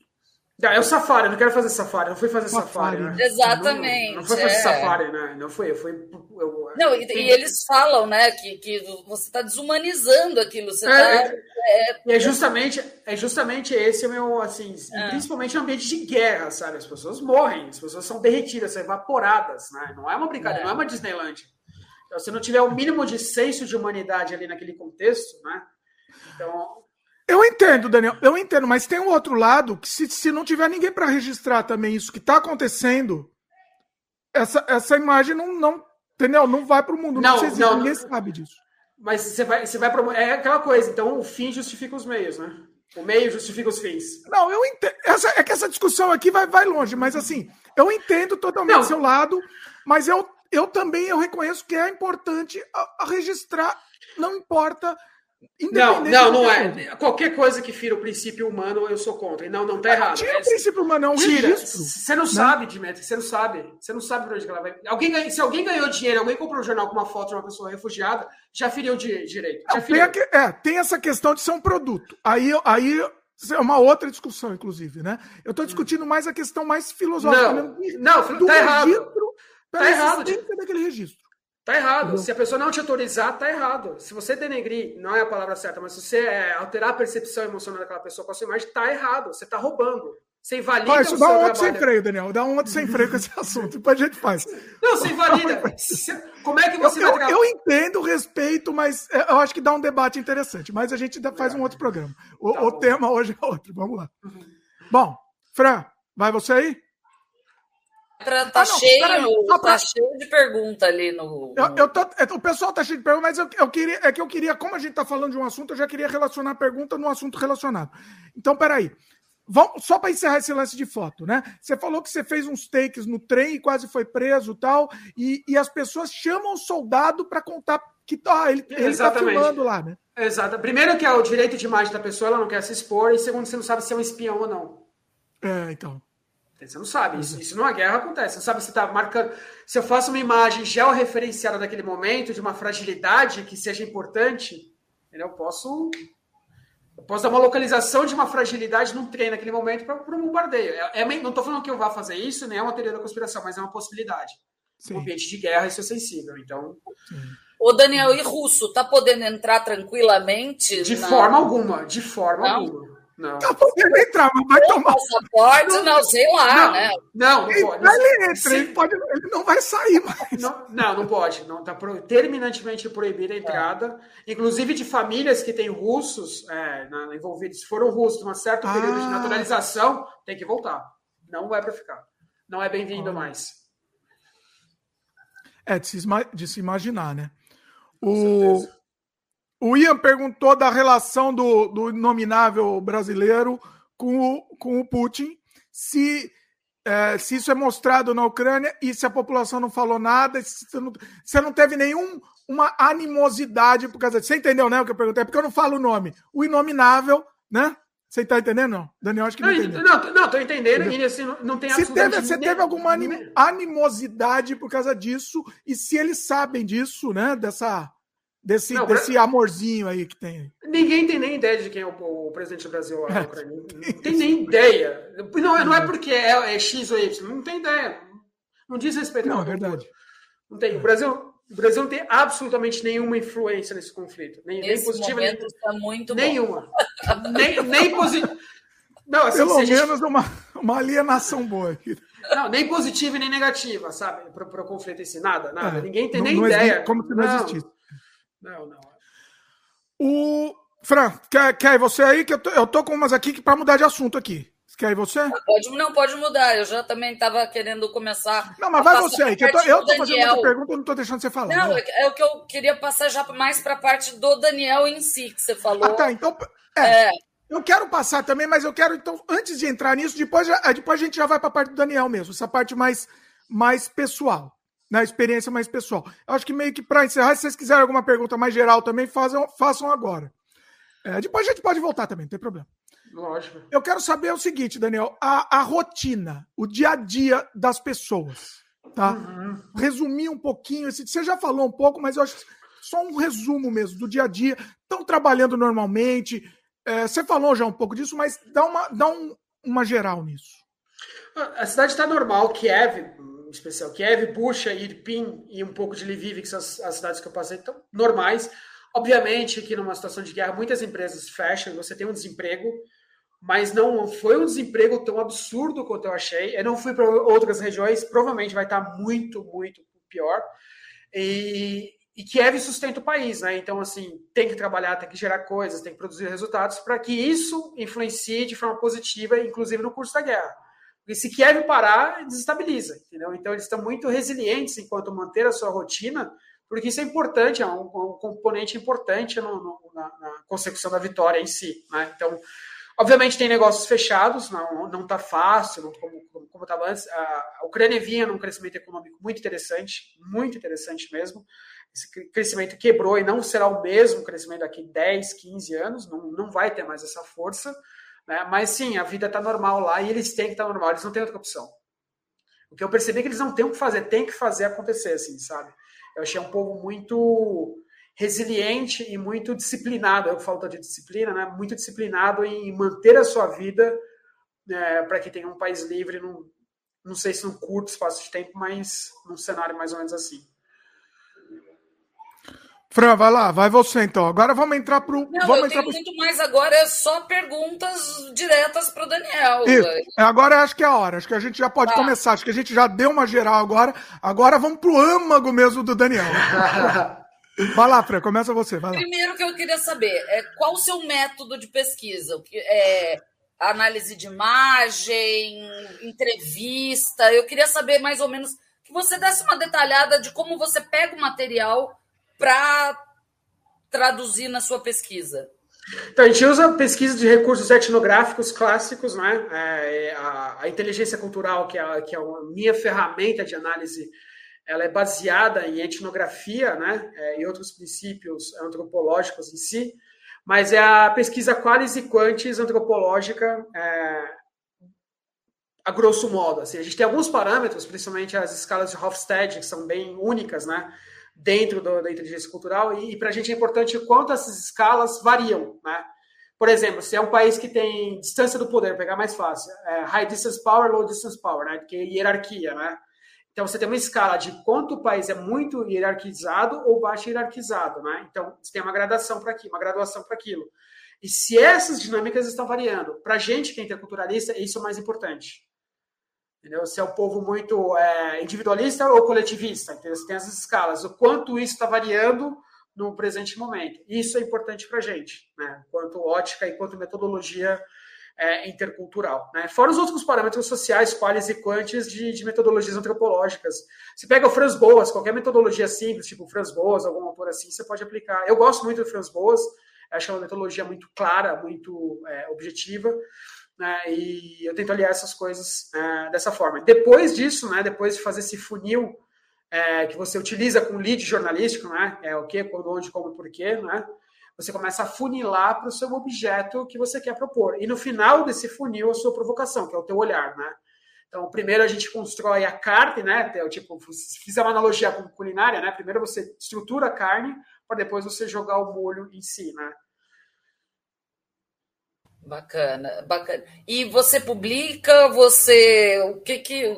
B: É o safari, eu não quero fazer safari, não fui fazer safari. safari né?
C: Exatamente.
B: Não, não foi fazer é. safari, né? Não foi, eu fui. Eu,
C: não, e, e, eles falam, né, que, que você está desumanizando aquilo. Você é, tá,
B: é, é, e é justamente, é justamente esse o meu, assim, é. principalmente no ambiente de guerra, sabe? As pessoas morrem, as pessoas são derretidas, são evaporadas, né? Não é uma brincadeira, não é uma Disneyland. Então, se não tiver o mínimo de senso de humanidade ali naquele contexto, né? Então,
A: eu entendo, Daniel, eu entendo, mas tem um outro lado que se, se não tiver ninguém para registrar também isso que está acontecendo, essa, essa imagem não, não, entendeu? Não vai para o mundo, não, não, existe, não ninguém não. sabe disso.
B: Mas você vai, você vai pro, é aquela coisa, então o fim justifica os meios, né? O meio justifica os fins.
A: Não, eu entendo. Essa, é que essa discussão aqui vai, vai longe, mas assim, eu entendo totalmente o seu lado, mas eu, eu também eu reconheço que é importante a, a registrar, não importa
B: não, não, não é. Qualquer coisa que fira o princípio humano, eu sou contra. E não, não tá errado.
A: Tira o princípio humano, é um tira. registro.
B: Você não né? sabe, Dimitri, você não sabe. Você não sabe para onde ela vai. Alguém, se alguém ganhou dinheiro, alguém comprou um jornal com uma foto de uma pessoa refugiada, já feriu de direito. Já
A: feriu. Tem, a, é, tem essa questão de ser um produto. Aí, aí é uma outra discussão, inclusive, né? Eu estou discutindo mais a questão mais filosófica.
B: Não, mesmo, não do tá errado.
A: Tá errado. daquele registro.
B: Tá errado. Se a pessoa não te autorizar, tá errado. Se você denegrir, não é a palavra certa, mas se você é, alterar a percepção emocional daquela pessoa com a sua imagem, tá errado. Você tá roubando. Você invalida
A: Mas, o dá um outro sem freio, Daniel. Dá um outro sem freio com esse assunto. Depois a gente faz.
B: Não, você invalida. Como é que você
A: eu, vai... Eu, eu entendo, respeito, mas é, eu acho que dá um debate interessante. Mas a gente faz um outro programa. O, tá o tema hoje é outro. Vamos lá. Uhum. Bom, Fran, vai você aí?
C: Tá, tá, ah, cheio, tá pra... cheio de pergunta ali no.
A: Eu, eu tô, é, o pessoal tá cheio de pergunta, mas eu, eu, queria, é que eu queria, como a gente tá falando de um assunto, eu já queria relacionar a pergunta no assunto relacionado. Então, peraí. Vamos, só para encerrar esse lance de foto, né? Você falou que você fez uns takes no trem e quase foi preso tal, e, e as pessoas chamam o soldado para contar que ah, ele, ele tá filmando lá, né?
B: Exato. Primeiro que é o direito de imagem da pessoa, ela não quer se expor, e segundo, você não sabe se é um espião ou não.
A: É, então.
B: Você não sabe. Isso, isso numa guerra acontece. Você não sabe se está marcando. Se eu faço uma imagem georreferenciada daquele momento, de uma fragilidade que seja importante, eu posso. Eu posso dar uma localização de uma fragilidade num trem naquele momento para um bombardeio. É, é, não estou falando que eu vá fazer isso, nem é uma teoria da conspiração, mas é uma possibilidade. Sim. Um ambiente de guerra, isso é sensível. Então.
C: Sim. Ô, Daniel, e russo, tá podendo entrar tranquilamente?
B: De na... forma alguma, de forma não? alguma. Não.
A: Tá podendo entrar, mas vai tomar.
C: Passaporte, não, não, sei lá,
B: não,
C: né?
B: Não, não pode.
A: Ele entra, ele, pode, ele não vai sair mais.
B: Não, não, não pode. Não está terminantemente proibida a entrada. É. Inclusive de famílias que têm russos é, na, envolvidos, se foram russos num certo período ah. de naturalização, tem que voltar. Não vai para ficar. Não é bem-vindo ah. mais.
A: É de se, de se imaginar, né? O, o Ian perguntou da relação do, do nominável brasileiro com o, com o Putin, se, é, se isso é mostrado na Ucrânia e se a população não falou nada, se você não, você não teve nenhum uma animosidade por causa disso. Você entendeu, né? O que eu perguntei? Porque eu não falo o nome. O inominável, né? Você está entendendo, não? Daniel, acho que não,
B: não
A: entendeu.
B: Não, não, tô entendendo. E assim, não tem
A: se teve, Você teve alguma anim, animosidade por causa disso? E se eles sabem disso, né? Dessa Desse, não, desse amorzinho aí que tem.
B: Ninguém tem nem ideia de quem é o, o presidente do Brasil lá na é. Ucrânia. Não tem nem ideia. Não, não é porque é, é, X ou Y. Não tem ideia. Não diz respeito.
A: Não, é verdade.
B: Não tem. O Brasil, o Brasil não tem absolutamente nenhuma influência nesse conflito. Nem, nem positiva, nem,
C: está muito
B: nenhuma. nem, nem positiva.
A: Não, assim, Pelo menos gente... uma, uma alienação boa aqui.
B: Não, nem positiva nem negativa, sabe? Para o conflito em si, nada, nada. É, Ninguém tem não, nem não ideia. Existe,
A: como se não, não existisse. Não, não. O Fran, quer, quer você aí? Que eu tô, eu tô com umas aqui para mudar de assunto aqui. Quer ir você?
C: Pode, não, pode mudar. Eu já também estava querendo começar.
A: Não, mas vai você aí, que eu tô, eu tô fazendo outra pergunta e não tô deixando você falar.
C: Não, né? é o que eu queria passar já mais para a parte do Daniel em si, que você falou. Ah,
A: tá. Então. É, é. Eu quero passar também, mas eu quero, então, antes de entrar nisso, depois, já, depois a gente já vai para a parte do Daniel mesmo, essa parte mais, mais pessoal na experiência mais pessoal. Eu acho que meio que para encerrar, se vocês quiserem alguma pergunta mais geral também, façam, façam agora. É, depois a gente pode voltar também, não tem problema.
B: Lógico.
A: Eu quero saber o seguinte, Daniel, a, a rotina, o dia a dia das pessoas, tá? Uhum. Resumir um pouquinho, esse, você já falou um pouco, mas eu acho só um resumo mesmo do dia a dia. Estão trabalhando normalmente? É, você falou já um pouco disso, mas dá uma, dá um, uma geral nisso.
B: A cidade está normal, Kiev, especial Kiev, Bucha, Irpin e um pouco de Lviv, que são as, as cidades que eu passei, estão normais. Obviamente que numa situação de guerra muitas empresas fecham, você tem um desemprego, mas não foi um desemprego tão absurdo quanto eu achei. Eu não fui para outras regiões, provavelmente vai estar muito, muito pior. E, e Kiev sustenta o país, né? Então, assim, tem que trabalhar, tem que gerar coisas, tem que produzir resultados para que isso influencie de forma positiva, inclusive no curso da guerra. Porque se Kiev parar, desestabiliza, entendeu? Então eles estão muito resilientes enquanto manter a sua rotina, porque isso é importante, é um, um componente importante no, no, na, na, consecução da vitória em si. Né? Então, obviamente tem negócios fechados, não está fácil, não, como estava antes. A, a Ucrânia vinha num crescimento econômico muito interessante, muito interessante mesmo. Esse crescimento quebrou e não será o mesmo crescimento daqui 10, 15 anos, não, não vai ter mais essa força. Né? Mas sim, a vida está normal lá e eles têm que estar tá normal, eles não têm outra opção. O que eu percebi é que eles não têm o que fazer, tem que fazer acontecer, assim, sabe? Eu achei um povo muito resiliente e muito disciplinado, eu falta de disciplina, né? Muito disciplinado em manter a sua vida é, para que tenha um país livre, num, não sei se num curto espaço de tempo, mas num cenário mais ou menos assim.
A: Fran, vai lá, vai você então. Agora vamos entrar para o.
C: Não,
A: vamos
C: eu tenho pro... muito mais agora, é só perguntas diretas para o Daniel.
A: Isso. Agora acho que é a hora, acho que a gente já pode tá. começar, acho que a gente já deu uma geral agora. Agora vamos para o âmago mesmo do Daniel. vai lá, Fran, começa você. Vai
C: Primeiro que eu queria saber é qual o seu método de pesquisa? O que é análise de imagem, entrevista. Eu queria saber mais ou menos que você desse uma detalhada de como você pega o material para traduzir na sua pesquisa?
B: Então, a gente usa pesquisa de recursos etnográficos clássicos, né? É, a, a, inteligência cultural, que é, que é a minha ferramenta de análise, ela é baseada em etnografia, né? É, e outros princípios antropológicos em si, mas é a pesquisa qualis e quantis antropológica, é, a grosso modo. Assim, a gente tem alguns parâmetros, principalmente as escalas de Hofstede, que são bem únicas, né? Dentro do, da inteligência cultural e, e para a gente é importante o quanto essas escalas variam, né? Por exemplo, se é um país que tem distância do poder, pegar mais fácil, é high distance power, low distance power, né? Que é hierarquia, né? Então você tem uma escala de quanto o país é muito hierarquizado ou baixo hierarquizado, né? Então você tem uma gradação para aqui, uma graduação para aquilo. E se essas dinâmicas estão variando, para a gente que é interculturalista, isso é o mais importante. Entendeu? Se é um povo muito é, individualista ou coletivista, entendeu? Você tem essas escalas. O quanto isso está variando no presente momento. Isso é importante para a gente, né? quanto ótica e quanto metodologia é, intercultural. Né? Fora os outros parâmetros sociais, quais e quantes de, de, metodologias antropológicas. Você pega o Franz Boas, qualquer metodologia simples, tipo Franz Boas, algum autor assim, você pode aplicar. Eu gosto muito do Franz Boas, acho uma metodologia muito clara, muito é, objetiva, né? e eu tento aliar essas coisas é, dessa forma. Depois disso, né, depois de fazer esse funil é, que você utiliza com lead jornalístico, né? É o que, quando, onde, como, porquê, né? Você começa a funilar para o seu objeto que você quer propor. E no final desse funil, a sua provocação, que é o teu olhar, né? Então, primeiro a gente constrói a carne, né? Tipo, se fizer uma analogia com culinária, né? Primeiro você estrutura a carne para depois você jogar o molho em si, né?
C: Bacana, bacana. E você publica, você o que que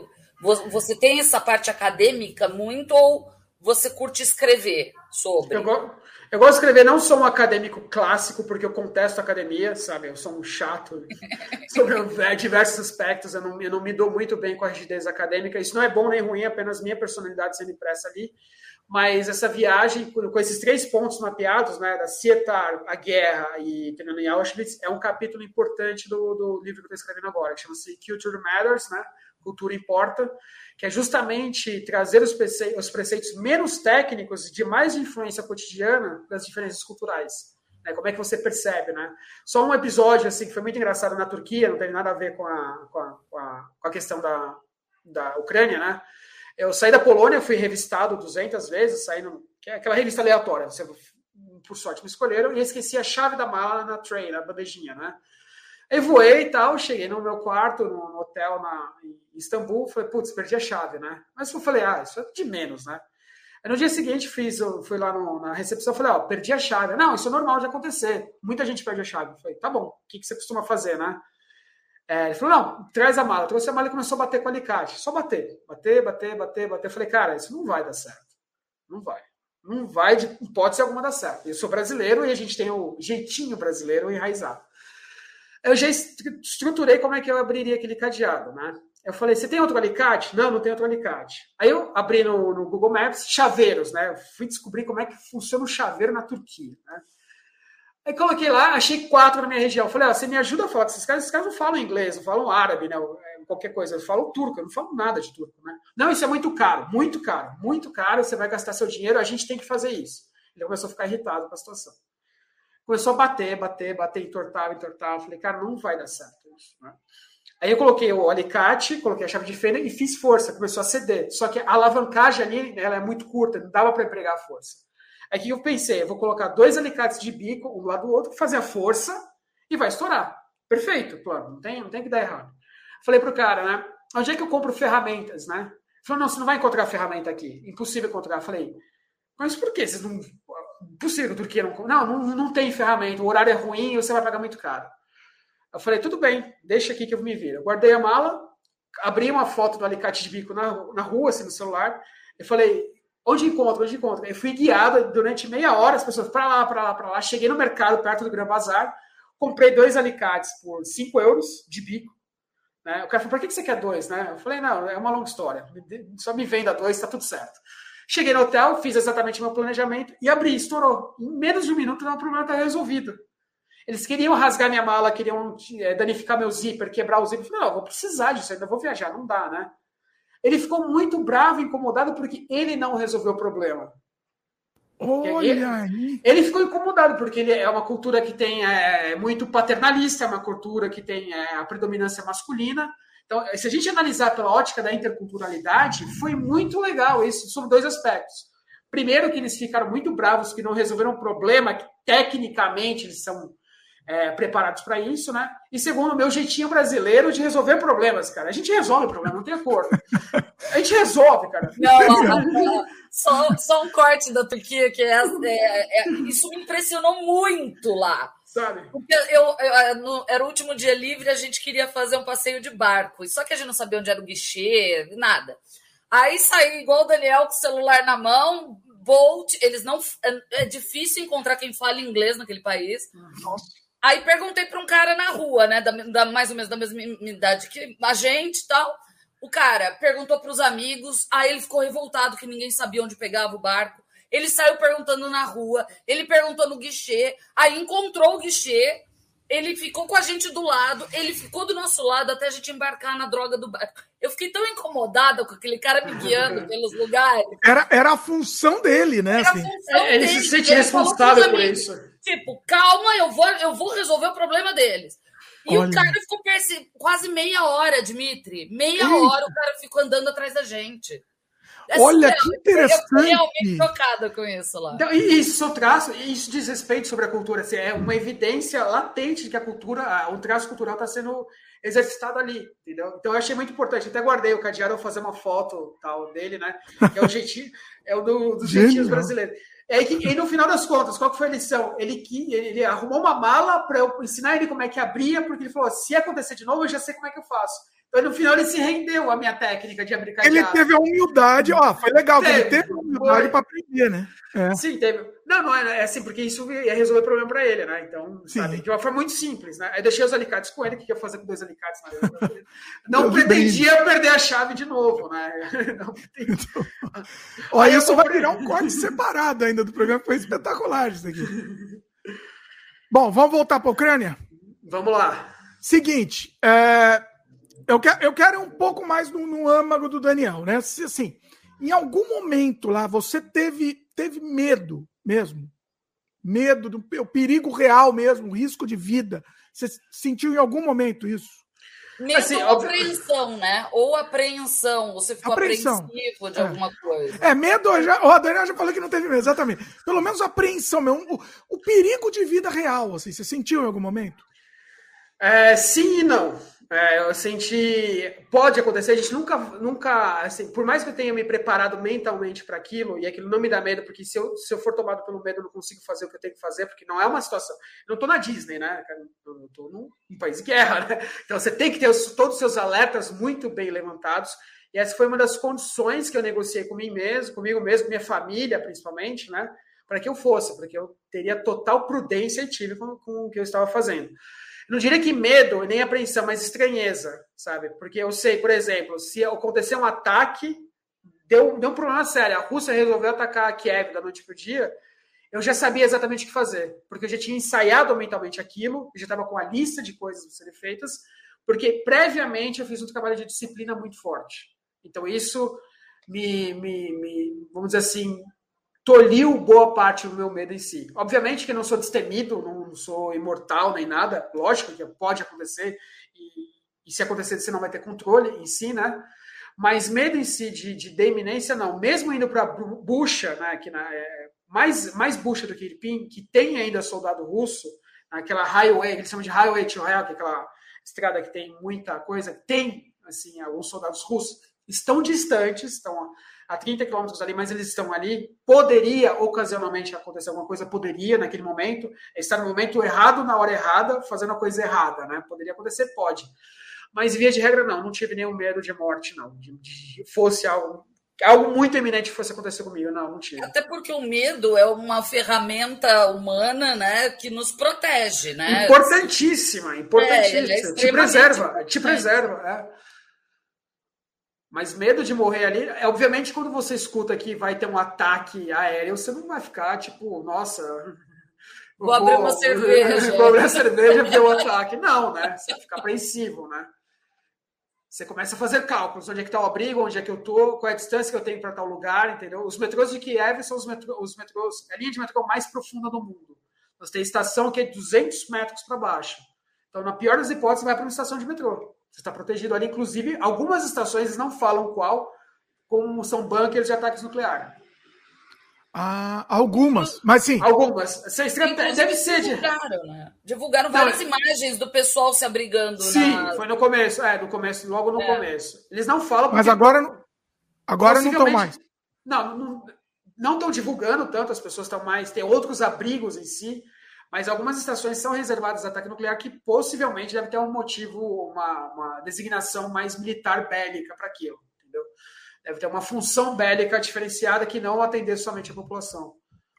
C: você tem essa parte acadêmica muito ou você curte escrever sobre?
B: Eu, go eu gosto de escrever, não sou um acadêmico clássico, porque eu contesto a academia, sabe? Eu sou um chato sobre diversos aspectos, eu não, eu não me dou muito bem com a rigidez acadêmica. Isso não é bom nem ruim, é apenas minha personalidade sendo impressa ali. Mas essa viagem, com esses três pontos mapeados, né, da Cietar, a guerra e treinando em Auschwitz, é um capítulo importante do, do livro que eu estou escrevendo agora, que chama-se Culture Matters, né? Cultura Importa, que é justamente trazer os preceitos, os preceitos menos técnicos de mais influência cotidiana das diferenças culturais. Né? Como é que você percebe, né? Só um episódio assim que foi muito engraçado na Turquia, não tem nada a ver com a, com a, com a, com a questão da, da Ucrânia, né? Eu saí da Polônia, fui revistado 200 vezes, saí no, que é aquela revista aleatória, você, por sorte me escolheram, e esqueci a chave da mala na tray, na bandejinha, né? Aí voei e tal, cheguei no meu quarto, no, hotel na, em Istambul, falei, putz, perdi a chave, né? Mas eu falei, ah, isso é de menos, né? Aí no dia seguinte fiz, eu fui lá no, na recepção, falei, ó, oh, perdi a chave. Não, isso é normal de acontecer. Muita gente perde a chave. Eu falei, tá bom, o que, que você costuma fazer, né? É, ele falou, não, traz a mala. Trouxe a mala e começou a bater com o alicate. Só bater, bater, bater, bater, bater. Eu falei, cara, isso não vai dar certo. Não vai. Não vai, de hipótese alguma dar certo. Eu sou brasileiro e a gente tem o jeitinho brasileiro enraizado eu já estruturei como é que eu abriria aquele cadeado, né? Eu falei, você tem outro alicate? Não, não tem outro alicate. Aí eu abri no, no, Google Maps chaveiros, né? Eu fui descobrir como é que funciona o chaveiro na Turquia, né? Aí coloquei lá, achei quatro na minha região. Falei, ah, você me ajuda a falar com esses caras? Esses caras não falam inglês, não falam árabe, né? É, qualquer coisa. Eu falo turco, eu não falo nada de turco, né? Não, isso é muito caro, muito caro, muito caro. Você vai gastar seu dinheiro, a gente tem que fazer isso. Ele começou a ficar irritado com a situação começou a bater, bater, bater, entortava, entortava. Falei, cara, não vai dar certo isso. Né? Aí eu coloquei o alicate, coloquei a chave de fenda e fiz força, começou a ceder. Só que a alavancagem ali ela é muito curta, não dava para empregar a força. Aí que eu pensei, eu vou colocar dois alicates de bico, um lado do outro, fazer a força e vai estourar. Perfeito, plano, não tem, não tem que dar errado. Falei pro cara, né? Onde é que eu compro ferramentas, né? Falou, não, você não vai encontrar ferramenta aqui. Impossível encontrar. Falei, mas por que vocês não Impossível, Turquia não, não, não, não tem ferramenta, o horário é ruim e você vai pagar muito caro. Eu falei, tudo bem, deixa aqui que eu me viro. Eu guardei a mala, abri uma foto do alicate de bico na, na rua, assim, no celular. Eu falei, onde encontro, onde encontro? Eu fui guiado durante meia hora, as pessoas para lá, para lá, para lá. Cheguei no mercado, perto do Gran Bazar, comprei dois alicates por 5 euros de bico. Né? O cara falou, por que você quer dois? Né? Eu falei, não, é uma longa história. Só me venda dois, está tudo certo. Cheguei no hotel, fiz exatamente o meu planejamento e abri, estourou. Em menos de um minuto, o problema está resolvido. Eles queriam rasgar minha mala, queriam é, danificar meu zíper, quebrar o zíper. Eu falei, não, eu vou precisar disso, ainda vou viajar, não dá, né? Ele ficou muito bravo, incomodado, porque ele não resolveu o problema.
A: Olha
B: ele, aí. ele ficou incomodado, porque ele é uma cultura que tem é, muito paternalista, é uma cultura que tem é, a predominância masculina, então, se a gente analisar pela ótica da interculturalidade, foi muito legal isso, sobre dois aspectos. Primeiro, que eles ficaram muito bravos que não resolveram um problema que, tecnicamente, eles são é, preparados para isso, né? E segundo, o meu jeitinho brasileiro de resolver problemas, cara. A gente resolve o problema, não tem acordo. A gente resolve, cara.
C: Não, não, só, só um corte da Turquia, que é, é, é, isso me impressionou muito lá.
B: Sabe?
C: Porque eu, eu, no, era o último dia livre, a gente queria fazer um passeio de barco. Só que a gente não sabia onde era o guichê, nada. Aí saí igual o Daniel com o celular na mão, Bolt, eles não. É, é difícil encontrar quem fala inglês naquele país. Aí perguntei para um cara na rua, né, da, da, mais ou menos da mesma idade que a gente e tal. O cara perguntou para os amigos, aí ele ficou revoltado que ninguém sabia onde pegava o barco. Ele saiu perguntando na rua, ele perguntou no guichê, aí encontrou o guichê, ele ficou com a gente do lado, ele ficou do nosso lado até a gente embarcar na droga do barco. Eu fiquei tão incomodada com aquele cara me guiando pelos lugares.
A: Era, era a função dele, né?
B: Assim. É, ele dele. se sente responsável por isso.
C: Tipo, calma, eu vou, eu vou resolver o problema deles. E Olha. o cara ficou quase meia hora, Dimitri. Meia Eita. hora o cara ficou andando atrás da gente.
A: É Olha que interessante. Eu
C: fui realmente chocada com isso lá.
B: Então, e isso traço, isso diz respeito sobre a cultura. Assim, é uma evidência latente de que a cultura, o traço cultural está sendo exercitado ali, entendeu? Então eu achei muito importante. Até guardei o cadeado, vou fazer uma foto tal dele, né? Que é o jeitinho, é o do, dos jeitinhos brasileiros. É que, e no final das contas, qual que foi a lição? Ele, ele, ele arrumou uma mala para eu ensinar ele como é que abria, porque ele falou: se acontecer de novo, eu já sei como é que eu faço. Então, no final, ele se rendeu à minha técnica de abrir cadeado.
A: Ele teve a humildade, ó, foi legal, teve, ele teve a humildade para aprender, né?
B: É. Sim, teve. Não, não é, é assim, porque isso ia resolver o problema para ele, né? Então, Sim. sabe, de uma forma muito simples, né? Aí deixei os alicates com ele, o que ia fazer com dois alicates na Não pretendia perder a chave de novo, né? Não pretendia.
A: Olha, isso vai virar um corte separado ainda do programa, foi espetacular isso aqui. Bom, vamos voltar para a Ucrânia?
B: Vamos lá.
A: Seguinte, é, eu, quero, eu quero um pouco mais no, no âmago do Daniel, né? Se, assim, em algum momento lá você teve, teve medo mesmo? Medo do o perigo real mesmo, o risco de vida. Você sentiu em algum momento isso?
C: Medo assim, ou apreensão, né? Ou apreensão. Você ficou apreensão. apreensivo de é. alguma coisa.
A: É, medo, já, o Daniel já falou que não teve medo, exatamente. Pelo menos apreensão mesmo. O, o perigo de vida real, assim, você sentiu em algum momento?
B: É, sim e não. É, eu senti. Pode acontecer, a gente nunca, nunca, assim, por mais que eu tenha me preparado mentalmente para aquilo, e aquilo não me dá medo, porque se eu, se eu for tomado pelo medo, eu não consigo fazer o que eu tenho que fazer, porque não é uma situação. Eu não tô na Disney, né? Eu tô num, num país de guerra, né? Então você tem que ter os, todos os seus alertas muito bem levantados. E essa foi uma das condições que eu negociei comigo mesmo, comigo mesmo, minha família, principalmente, né? Para que eu fosse, porque eu teria total prudência e tive com, com o que eu estava fazendo não diria que medo, nem apreensão, mas estranheza, sabe? Porque eu sei, por exemplo, se acontecer um ataque, deu, deu um problema sério, a Rússia resolveu atacar a Kiev da noite para o dia, eu já sabia exatamente o que fazer, porque eu já tinha ensaiado mentalmente aquilo, eu já estava com a lista de coisas a serem feitas, porque previamente eu fiz um trabalho de disciplina muito forte. Então isso me, me, me vamos dizer assim, tolhiu boa parte do meu medo em si. Obviamente que não sou destemido, não sou imortal nem nada, lógico que pode acontecer, e, e se acontecer você não vai ter controle em si, né? Mas medo em si de, de deminência, não. Mesmo indo para bucha, né, que na, é, mais, mais bucha do que Irpin, que tem ainda soldado russo, naquela highway, eles chamam de highway to hell, que é aquela estrada que tem muita coisa, tem, assim, alguns soldados russos, estão distantes, estão a 30 quilômetros ali, mas eles estão ali. Poderia ocasionalmente acontecer alguma coisa, poderia naquele momento, estar no momento errado, na hora errada, fazendo a coisa errada, né? Poderia acontecer, pode. Mas via de regra, não, não tive nenhum medo de morte, não. De, de fosse algo algo muito eminente fosse acontecer comigo. Não, não tive.
C: Até porque o medo é uma ferramenta humana, né, que nos protege, né?
B: Importantíssima, importantíssima. É, é te preserva, te preserva. É. Mas medo de morrer ali, é, obviamente, quando você escuta que vai ter um ataque aéreo, você não vai ficar tipo, nossa.
C: Vou, vou abrir uma cerveja.
B: Vou abrir a cerveja e ver o ataque. Não, né? Você fica apreensivo, né? Você começa a fazer cálculos, onde é que está o abrigo, onde é que eu estou, qual é a distância que eu tenho para tal lugar, entendeu? Os metrôs de Kiev são os, metrô, os metrôs, a linha de metrô mais profunda do mundo. Você tem estação que é 200 metros para baixo. Então, na pior das hipóteses, vai para uma estação de metrô. Você está protegido ali. Inclusive, algumas estações não falam qual, como são bunkers de ataques nucleares.
A: Ah, algumas, mas sim.
B: Algumas. Deve ser.
C: Divulgaram, né? Divulgaram várias não, imagens do pessoal se abrigando.
B: Sim, na... foi no começo. É, no começo, logo no é. começo. Eles não falam.
A: Mas agora, agora não estão mais.
B: Não, não estão divulgando tanto, as pessoas estão mais. Tem outros abrigos em si. Mas algumas estações são reservadas a ataque nuclear que possivelmente deve ter um motivo, uma, uma designação mais militar bélica para aquilo, entendeu? Deve ter uma função bélica diferenciada que não atender somente a população.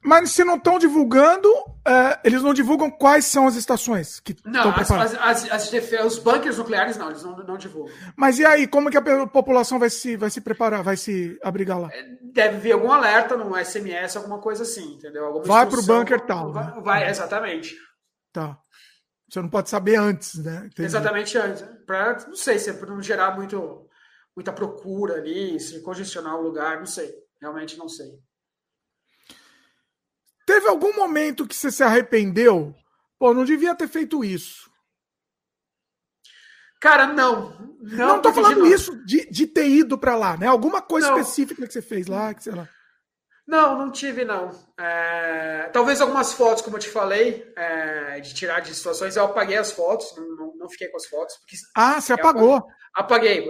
A: Mas se não estão divulgando, é, eles não divulgam quais são as estações que
B: Não, as, as, as, os bunkers nucleares não, eles não, não, divulgam.
A: Mas e aí, como que a população vai se, vai se preparar, vai se abrigar lá? É,
B: deve vir algum alerta no SMS, alguma coisa assim, entendeu? Alguma
A: vai pro bunker tal.
B: Vai, né? vai, exatamente.
A: Tá. Você não pode saber antes, né?
B: Entendi. Exatamente antes. Pra, não sei, se é para não gerar muito, muita procura ali, se congestionar o lugar, não sei. Realmente não sei.
A: Teve algum momento que você se arrependeu? Pô, não devia ter feito isso.
B: Cara, não.
A: Não, não tô falando isso de, de ter ido para lá, né? Alguma coisa não. específica que você fez lá, que sei lá.
B: Não, não tive, não. É... Talvez algumas fotos, como eu te falei, é... de tirar de situações, eu apaguei as fotos, não, não, fiquei com as fotos. Porque...
A: Ah, você apagou?
B: Apaguei.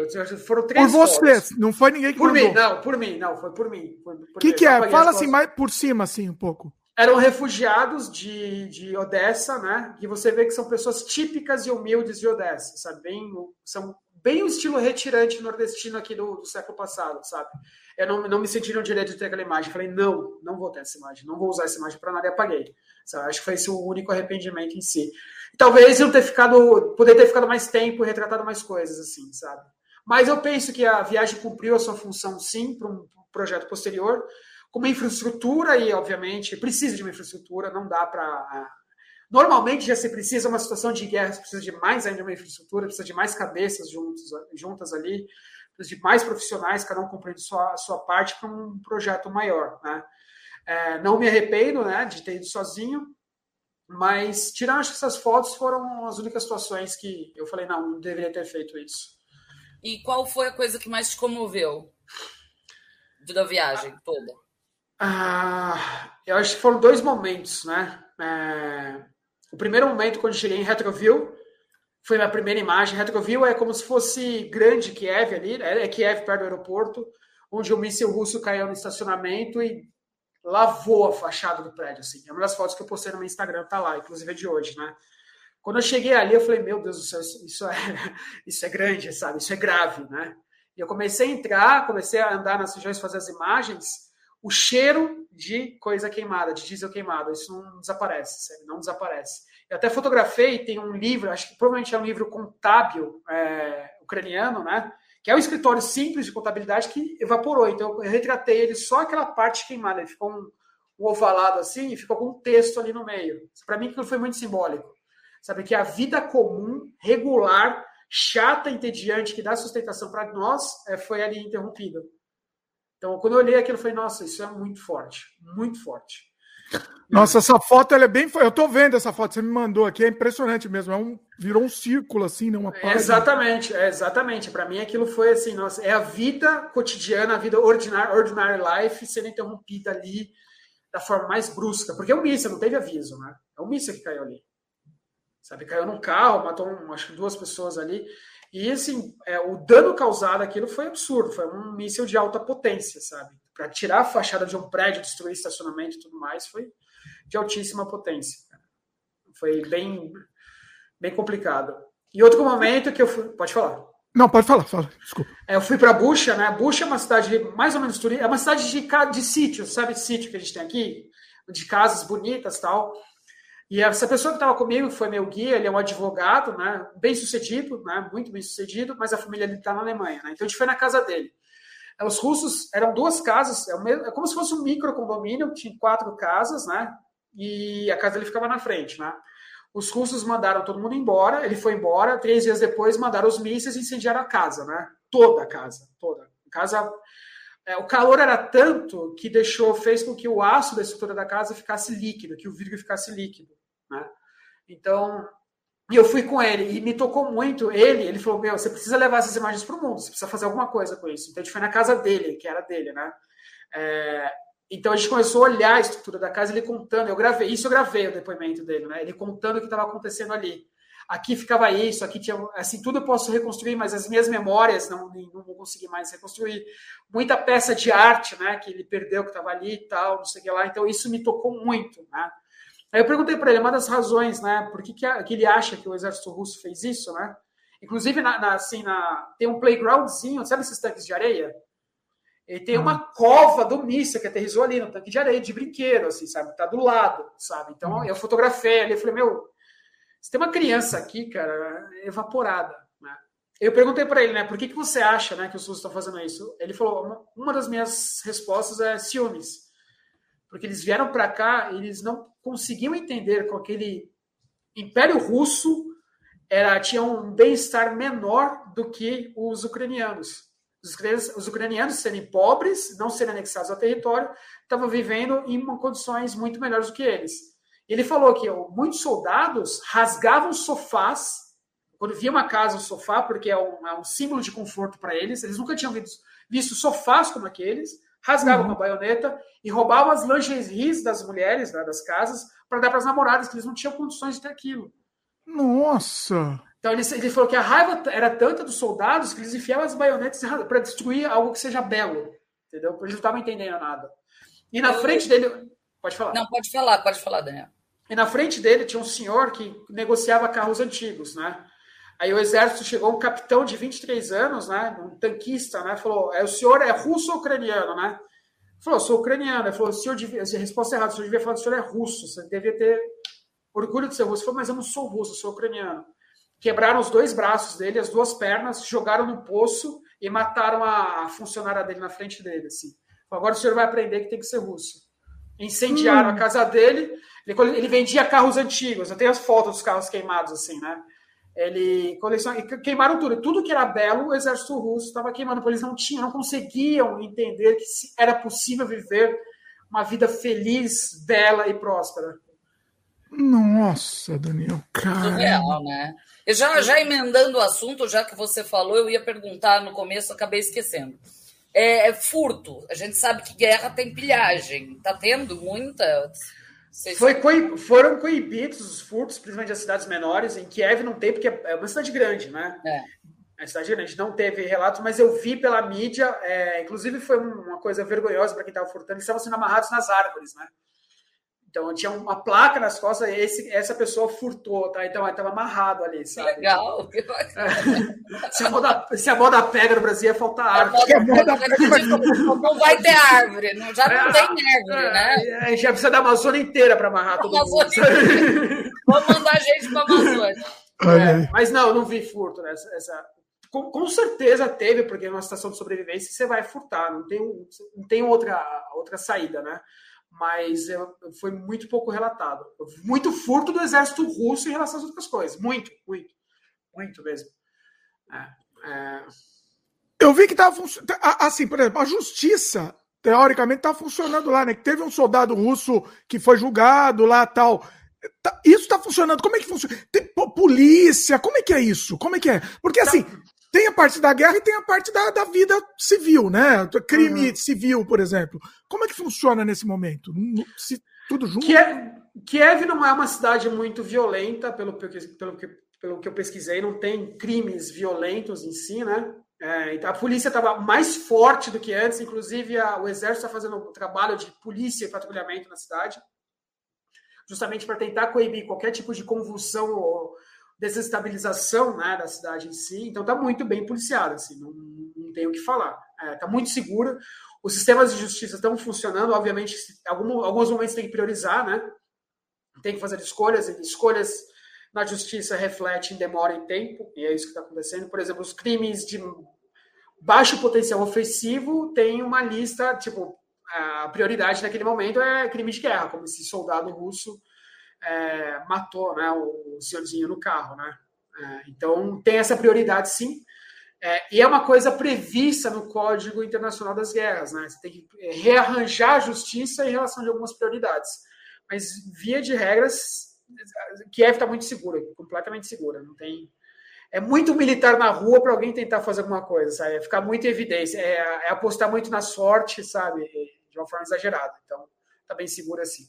B: Foram três
A: Por você, fotos. não foi ninguém que
B: Por
A: mandou.
B: mim, não, por mim, não, foi por mim.
A: O que, que é? Fala assim, mais por cima, assim, um pouco
B: eram refugiados de, de Odessa, né? E você vê que são pessoas típicas e humildes de Odessa, sabe? Bem, são bem o estilo retirante nordestino aqui do, do século passado, sabe? Eu não, não me senti no direito de ter aquela imagem. Falei, não, não vou ter essa imagem, não vou usar essa imagem para nada e apaguei. Sabe? Acho que foi esse o único arrependimento em si. Talvez eu ter ficado, poder ter ficado mais tempo e retratado mais coisas, assim, sabe? Mas eu penso que a viagem cumpriu a sua função, sim, para um projeto posterior com uma infraestrutura e, obviamente, precisa de uma infraestrutura, não dá para. Normalmente já se precisa uma situação de guerra, você precisa de mais ainda uma infraestrutura, precisa de mais cabeças juntos, juntas ali, precisa de mais profissionais, cada um cumprindo sua, a sua parte para um projeto maior. Né? É, não me arrependo né, de ter ido sozinho, mas que essas fotos foram as únicas situações que eu falei, não, não deveria ter feito isso.
C: E qual foi a coisa que mais te comoveu da viagem toda?
B: Ah, eu acho que foram dois momentos, né? É, o primeiro momento, quando cheguei em Retroville, foi minha primeira imagem. Retroville é como se fosse grande Kiev ali, né? é Kiev perto do aeroporto, onde o míssil russo caiu no estacionamento e lavou a fachada do prédio. Assim. É uma das fotos que eu postei no meu Instagram, tá lá, inclusive é de hoje, né? Quando eu cheguei ali, eu falei, meu Deus do céu, isso é, isso é grande, sabe? Isso é grave, né? E eu comecei a entrar, comecei a andar nas regiões, fazer as imagens, o cheiro de coisa queimada, de diesel queimado. Isso não desaparece, sabe? não desaparece. Eu até fotografei, tem um livro, acho que provavelmente é um livro contábil é, ucraniano, né? Que é um escritório simples de contabilidade que evaporou. Então eu retratei ele só aquela parte queimada. Ele ficou um, um ovalado assim e ficou com um texto ali no meio. Para mim aquilo foi muito simbólico. Sabe que a vida comum, regular, chata, entediante, que dá sustentação para nós, é, foi ali interrompida. Então, quando eu olhei aquilo, eu falei, nossa, isso é muito forte, muito forte.
A: Nossa, essa foto ela é bem. Eu tô vendo essa foto, você me mandou aqui, é impressionante mesmo. É um, virou um círculo, assim, né? Uma
B: é, exatamente, é, exatamente. Para mim, aquilo foi assim, nossa, é a vida cotidiana, a vida ordinary, ordinary life sendo interrompida ali da forma mais brusca. Porque é um míssil, não teve aviso, né? É um míssil que caiu ali. Sabe, caiu num carro, matou um, acho que duas pessoas ali. E assim, é, o dano causado aquilo foi absurdo, foi um míssil de alta potência, sabe? Para tirar a fachada de um prédio, destruir estacionamento e tudo mais, foi de altíssima potência. Foi bem, bem complicado. E outro momento que eu fui. Pode falar.
A: Não, pode falar, fala. Desculpa.
B: É, eu fui para Bucha, né? Bucha é uma cidade mais ou menos turística, é uma cidade de, de sítio, sabe? De sítio que a gente tem aqui, de casas bonitas tal. E essa pessoa que estava comigo, que foi meu guia, ele é um advogado, né, bem sucedido, né, muito bem sucedido, mas a família dele está na Alemanha. Né, então a gente foi na casa dele. Os russos eram duas casas, é, é como se fosse um micro condomínio, tinha quatro casas, né, e a casa dele ficava na frente, né. Os russos mandaram todo mundo embora, ele foi embora, três dias depois mandaram os mísseis e incendiaram a casa, né, toda a casa, toda. A casa é, o calor era tanto que deixou, fez com que o aço da estrutura da casa ficasse líquido, que o vidro ficasse líquido. Né? Então, e eu fui com ele e me tocou muito. Ele, ele falou: Meu, você precisa levar essas imagens para o mundo, você precisa fazer alguma coisa com isso. Então a gente foi na casa dele, que era dele, né? É, então a gente começou a olhar a estrutura da casa, ele contando. Eu gravei, isso eu gravei o depoimento dele, né? Ele contando o que estava acontecendo ali aqui ficava isso, aqui tinha. Assim, tudo eu posso reconstruir, mas as minhas memórias não, não vou conseguir mais reconstruir. Muita peça de arte, né, que ele perdeu, que estava ali e tal, não sei o que lá. Então, isso me tocou muito, né. Aí eu perguntei para ele, uma das razões, né, por que, que, que, ele acha que o exército russo fez isso, né? Inclusive, na, na, assim, na, tem um playgroundzinho, sabe esses tanques de areia? Ele tem uma cova do míssil que aterrizou ali no tanque de areia, de brinquedo, assim, sabe? Tá do lado, sabe? Então eu fotografei ali, falei, meu, você tem uma criança aqui, cara, evaporada. Né? Eu perguntei para ele, né, por que, que você acha né, que os russos estão fazendo isso? Ele falou, uma das minhas respostas é ciúmes. Porque eles vieram para cá, eles não conseguiam entender com aquele Império Russo era tinha um bem-estar menor do que os ucranianos. Os ucranianos, os ucranianos serem pobres, não serem anexados ao território, estavam vivendo em condições muito melhores do que eles. Ele falou que muitos soldados rasgavam sofás quando via uma casa, um sofá, porque é um, é um símbolo de conforto para eles. Eles nunca tinham visto, visto sofás como aqueles. Rasgavam uhum. uma baioneta e roubavam as lingeries das mulheres né, das casas para dar para as namoradas, que eles não tinham condições de ter aquilo.
A: Nossa!
B: Então ele, ele falou que a raiva era tanta dos soldados que eles enfiavam as baionetas para destruir algo que seja belo. Entendeu? Porque eles não estavam entendendo nada. E na Eu... frente dele. Pode falar.
C: Não, pode falar, pode falar, Daniel.
B: E na frente dele tinha um senhor que negociava carros antigos, né? Aí o exército chegou um capitão de 23 anos, né? Um tanquista, né? Falou: é, o senhor é russo ou ucraniano, né? Falou, sou ucraniano. Ele falou, o senhor devia. A resposta é errada, o senhor devia falar que o senhor é russo. Você devia ter orgulho de ser russo. Ele falou, mas eu não sou russo, eu sou ucraniano. Quebraram os dois braços dele, as duas pernas, jogaram no poço e mataram a funcionária dele na frente dele. Assim. Agora o senhor vai aprender que tem que ser russo. Incendiaram hum. a casa dele. Ele, ele vendia carros antigos. Eu tenho as fotos dos carros queimados, assim, né? Ele coleciona, queimaram tudo. Tudo que era belo, o exército russo estava queimando, porque eles não tinham, não conseguiam entender que era possível viver uma vida feliz, bela e próspera.
A: Nossa, Daniel, cara.
C: Real, né? Eu já, já emendando o assunto, já que você falou, eu ia perguntar no começo, acabei esquecendo. É, é furto. A gente sabe que guerra tem pilhagem. Tá tendo muita.
B: Foi, foram coibidos os furtos, principalmente das cidades menores. Em Kiev não tem, porque é uma cidade grande, né? É. É uma cidade grande, não teve relatos, mas eu vi pela mídia, é, inclusive foi uma coisa vergonhosa para quem estava furtando, eles estavam sendo amarrados nas árvores, né? Então tinha uma placa nas costas, esse, essa pessoa furtou, tá? Então estava amarrado ali, sabe?
C: Legal, que
B: se, a moda, se a moda pega no Brasil, ia faltar árvore.
C: A moda, a moda não vai ter árvore, não, já não é, tem árvore, né?
B: É, a gente já precisa da Amazônia inteira para amarrar todo mundo.
C: Vamos mandar gente para a Amazônia.
B: É, mas não, não vi furto, né? Essa, essa com, com, certeza teve, porque numa situação de sobrevivência você vai furtar, não tem, não tem outra, outra saída, né? Mas foi muito pouco relatado. Muito furto do exército russo em relação às outras coisas. Muito, muito, muito mesmo. É, é...
A: Eu vi que estava funcionando. Assim, por exemplo, a justiça, teoricamente, está funcionando lá, né? Que teve um soldado russo que foi julgado lá tal. Tá, isso está funcionando. Como é que funciona? Tem polícia, como é que é isso? Como é que é? Porque assim, tá. Tem a parte da guerra e tem a parte da, da vida civil, né? Crime uhum. civil, por exemplo. Como é que funciona nesse momento? Se, tudo junto?
B: Kiev, Kiev não é uma cidade muito violenta, pelo, pelo, que, pelo que eu pesquisei, não tem crimes violentos em si, né? É, então a polícia estava mais forte do que antes, inclusive a, o exército está fazendo um trabalho de polícia e patrulhamento na cidade, justamente para tentar coibir qualquer tipo de convulsão ou desestabilização né, da cidade em si. Então está muito bem policiada, assim, não, não tenho o que falar. Está é, tá muito segura. Os sistemas de justiça estão funcionando, obviamente, algum, alguns momentos tem que priorizar, né? Tem que fazer escolhas, escolhas na justiça refletem demora em tempo, e é isso que está acontecendo. Por exemplo, os crimes de baixo potencial ofensivo tem uma lista, tipo, a prioridade naquele momento é crime de guerra, como esse soldado russo é, matou né, o senhorzinho no carro, né? É, então tem essa prioridade sim. É, e é uma coisa prevista no Código Internacional das Guerras, né? Você tem que é, rearranjar a justiça em relação a algumas prioridades. Mas, via de regras, Kiev está muito segura, completamente segura. Não tem. É muito militar na rua para alguém tentar fazer alguma coisa, sabe? É ficar muito em evidência, é, é, apostar muito na sorte, sabe? De uma forma exagerada. Então, está bem segura assim.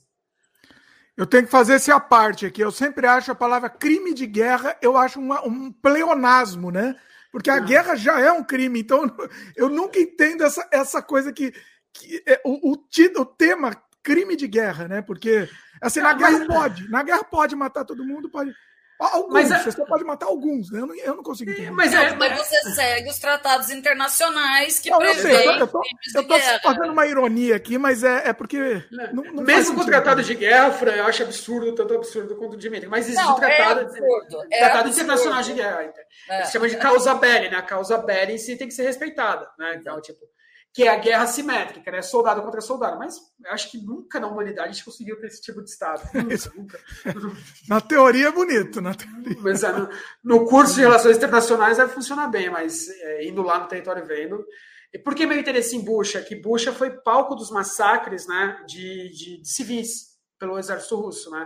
A: Eu tenho que fazer essa parte aqui. Eu sempre acho a palavra crime de guerra, eu acho uma, um pleonasmo, né? Porque a guerra já é um crime, então eu nunca entendo essa, essa coisa que, que é, o, o, o, tema crime de guerra, né? Porque assim, na guerra pode, na guerra pode matar todo mundo, pode. Alguns, mas, é- você pode matar alguns, né? Eu não, eu não consigo entender.
C: Mas, é, mas você segue os tratados internacionais que não, eu
A: eu tô, eu tô fazendo uma ironia aqui, mas é, é porque.
B: Não, não Mesmo com o tratado de guerra, Fran, eu acho absurdo, tanto absurdo quanto o Dimitri. Mas existe o um tratado, é absurdo, é tratado internacional de guerra. É. Se chama de causa belli, né? A causa belli em si tem que ser respeitada. Né? Então, tipo, que é a guerra simétrica, né? Soldado contra soldado. Mas eu acho que nunca na humanidade a gente conseguiu ter esse tipo de Estado. Nunca,
A: nunca. na teoria é bonito, na teoria.
B: Mas, é, no, no, curso de relações internacionais vai funcionar bem, mas é, indo lá no território vendo. E por que meu interesse em Bucha? Que Bucha foi palco dos massacres né, de, de, de civis pelo exército russo, né?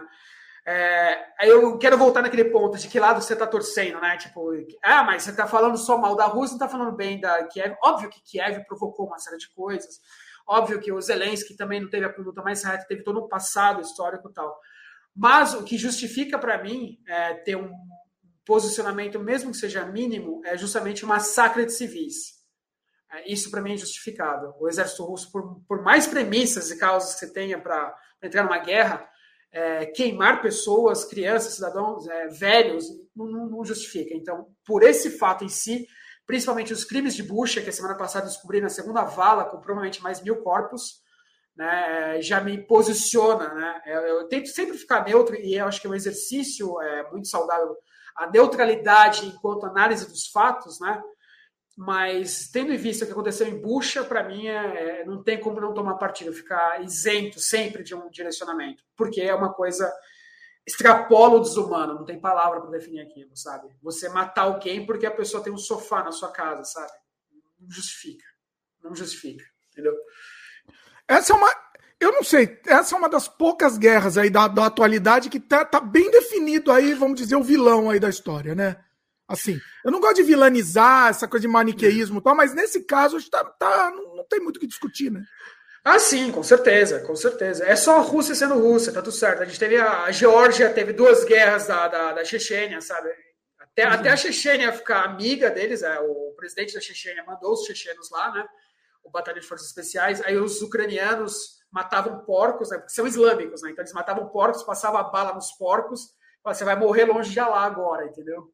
B: É, eu quero voltar naquele ponto de que lado você está torcendo, né? Tipo, ah, mas você está falando só mal da Rússia, não está falando bem da Kiev. Óbvio que Kiev provocou uma série de coisas. Óbvio que o Zelensky também não teve a conduta mais reta, teve todo um passado histórico e tal. Mas o que justifica para mim é, ter um posicionamento, mesmo que seja mínimo, é justamente o massacre de civis. É, isso para mim é justificável. O exército russo, por, por mais premissas e causas que você tenha para entrar numa guerra, é, queimar pessoas, crianças, cidadãos, é, velhos, não, não, justifica. Então, por esse fato em si, principalmente os crimes de Bucha, que a semana passada descobri na segunda vala, com provavelmente mais mil corpos, né, já me posiciona. Né? Eu, eu, tento sempre ficar neutro, e eu acho que é um exercício é, muito saudável, a neutralidade enquanto análise dos fatos, né? Mas tendo em vista o que aconteceu em Bucha, para mim é, é, não tem como não tomar partido, ficar isento sempre de um direcionamento, porque é uma coisa extrapola o desumano, não tem palavra para definir aquilo, sabe? Você matar alguém porque a pessoa tem um sofá na sua casa, sabe? Não justifica, não justifica, entendeu?
A: Essa é uma, eu não sei, essa é uma das poucas guerras aí da, da atualidade que tá, tá bem definido aí, vamos dizer, o vilão aí da história, né? Assim, eu não gosto de vilanizar essa coisa de maniqueísmo e tal, mas nesse caso tá, tá, não, tem muito o que discutir, né?
B: Ah, sim, com certeza, com certeza. É só a Rússia sendo Rússia, tá tudo certo. A gente teve a, a Geórgia, teve duas guerras da, da, da Chechênia, sabe? Até, uhum. até a Chechênia ficar amiga deles, é, o presidente da Chechênia mandou os chechenos lá, né? O Batalhão de Forças Especiais. Aí os ucranianos matavam porcos, né? Porque são islâmicos, né? Então eles matavam porcos, passavam a bala nos porcos. Você vai morrer longe de Alá agora, entendeu?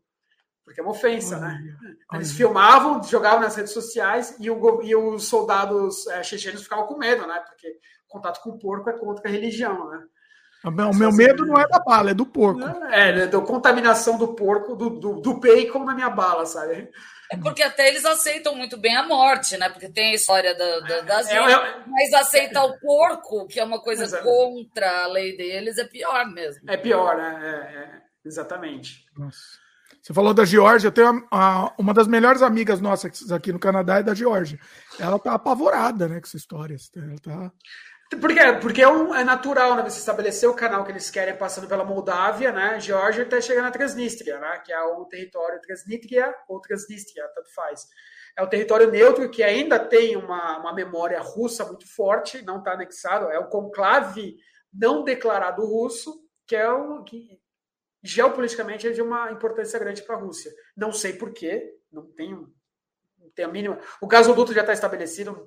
B: Porque é uma ofensa, né? Eles filmavam, jogavam nas redes sociais e, o, e os soldados é, chechenos ficavam com medo, né? Porque contato com o porco é contra a religião, né?
A: O meu, meu medo não é da bala, é do porco.
B: É, é da contaminação do porco, do, do, do bacon na minha bala, sabe?
C: É porque até eles aceitam muito bem a morte, né? Porque tem a história da, da, das é, é, mas aceitar o porco, que é uma coisa é. contra a lei deles, é pior mesmo.
B: É pior, né? É, é, exatamente.
A: Nossa. Você falou da Geórgia, eu tenho a, a, uma das melhores amigas nossas aqui no Canadá é da Geórgia. Ela tá apavorada, né, com essa história. Ela tá...
B: Por quê? Porque é, um, é natural, né? Você estabelecer o canal que eles querem passando pela Moldávia, né? Geórgia até chegar na Transnistria, né? Que é o território Transnistria ou Transnistria, tanto faz. É o território neutro que ainda tem uma, uma memória russa muito forte, não está anexado. É o conclave não declarado russo, que é o que geopoliticamente é de uma importância grande para a Rússia. Não sei porquê, não tenho, não tenho a mínima. O gasoduto já está estabelecido.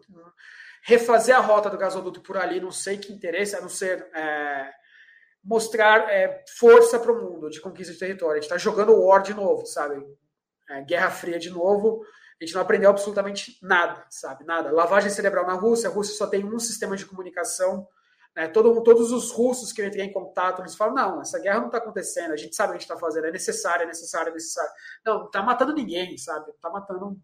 B: Refazer a rota do gasoduto por ali, não sei que interesse, a não ser é, mostrar é, força para o mundo de conquista de território. A gente está jogando War de novo, sabe? É, Guerra Fria de novo. A gente não aprendeu absolutamente nada, sabe? Nada. Lavagem cerebral na Rússia. A Rússia só tem um sistema de comunicação né? Todo, todos os russos que eu entrei em contato, eles falam: não, essa guerra não está acontecendo, a gente sabe o que a gente está fazendo, é necessário, é necessário, é necessário. Não, está matando ninguém, sabe? Está matando.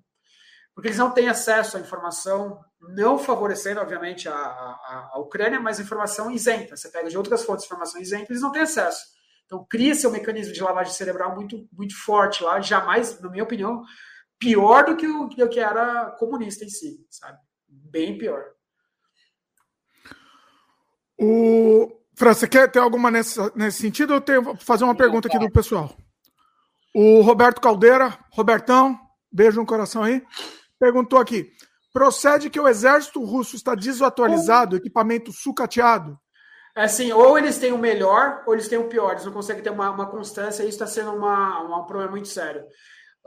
B: Porque eles não têm acesso à informação, não favorecendo, obviamente, a, a, a Ucrânia, mas informação isenta. Você pega de outras fontes informação isenta, eles não têm acesso. Então, cria-se um mecanismo de lavagem cerebral muito, muito forte lá, jamais, na minha opinião, pior do que o, que era comunista em si, sabe? Bem pior.
A: O Fran, você quer ter alguma nesse, nesse sentido? Eu tenho fazer uma pergunta aqui do pessoal. O Roberto Caldeira, Robertão, beijo no coração aí, perguntou aqui: procede que o exército russo está desatualizado, equipamento sucateado?
B: É assim, ou eles têm o melhor, ou eles têm o pior. Eles não conseguem ter uma, uma constância, e isso está sendo uma, uma, um problema muito sério.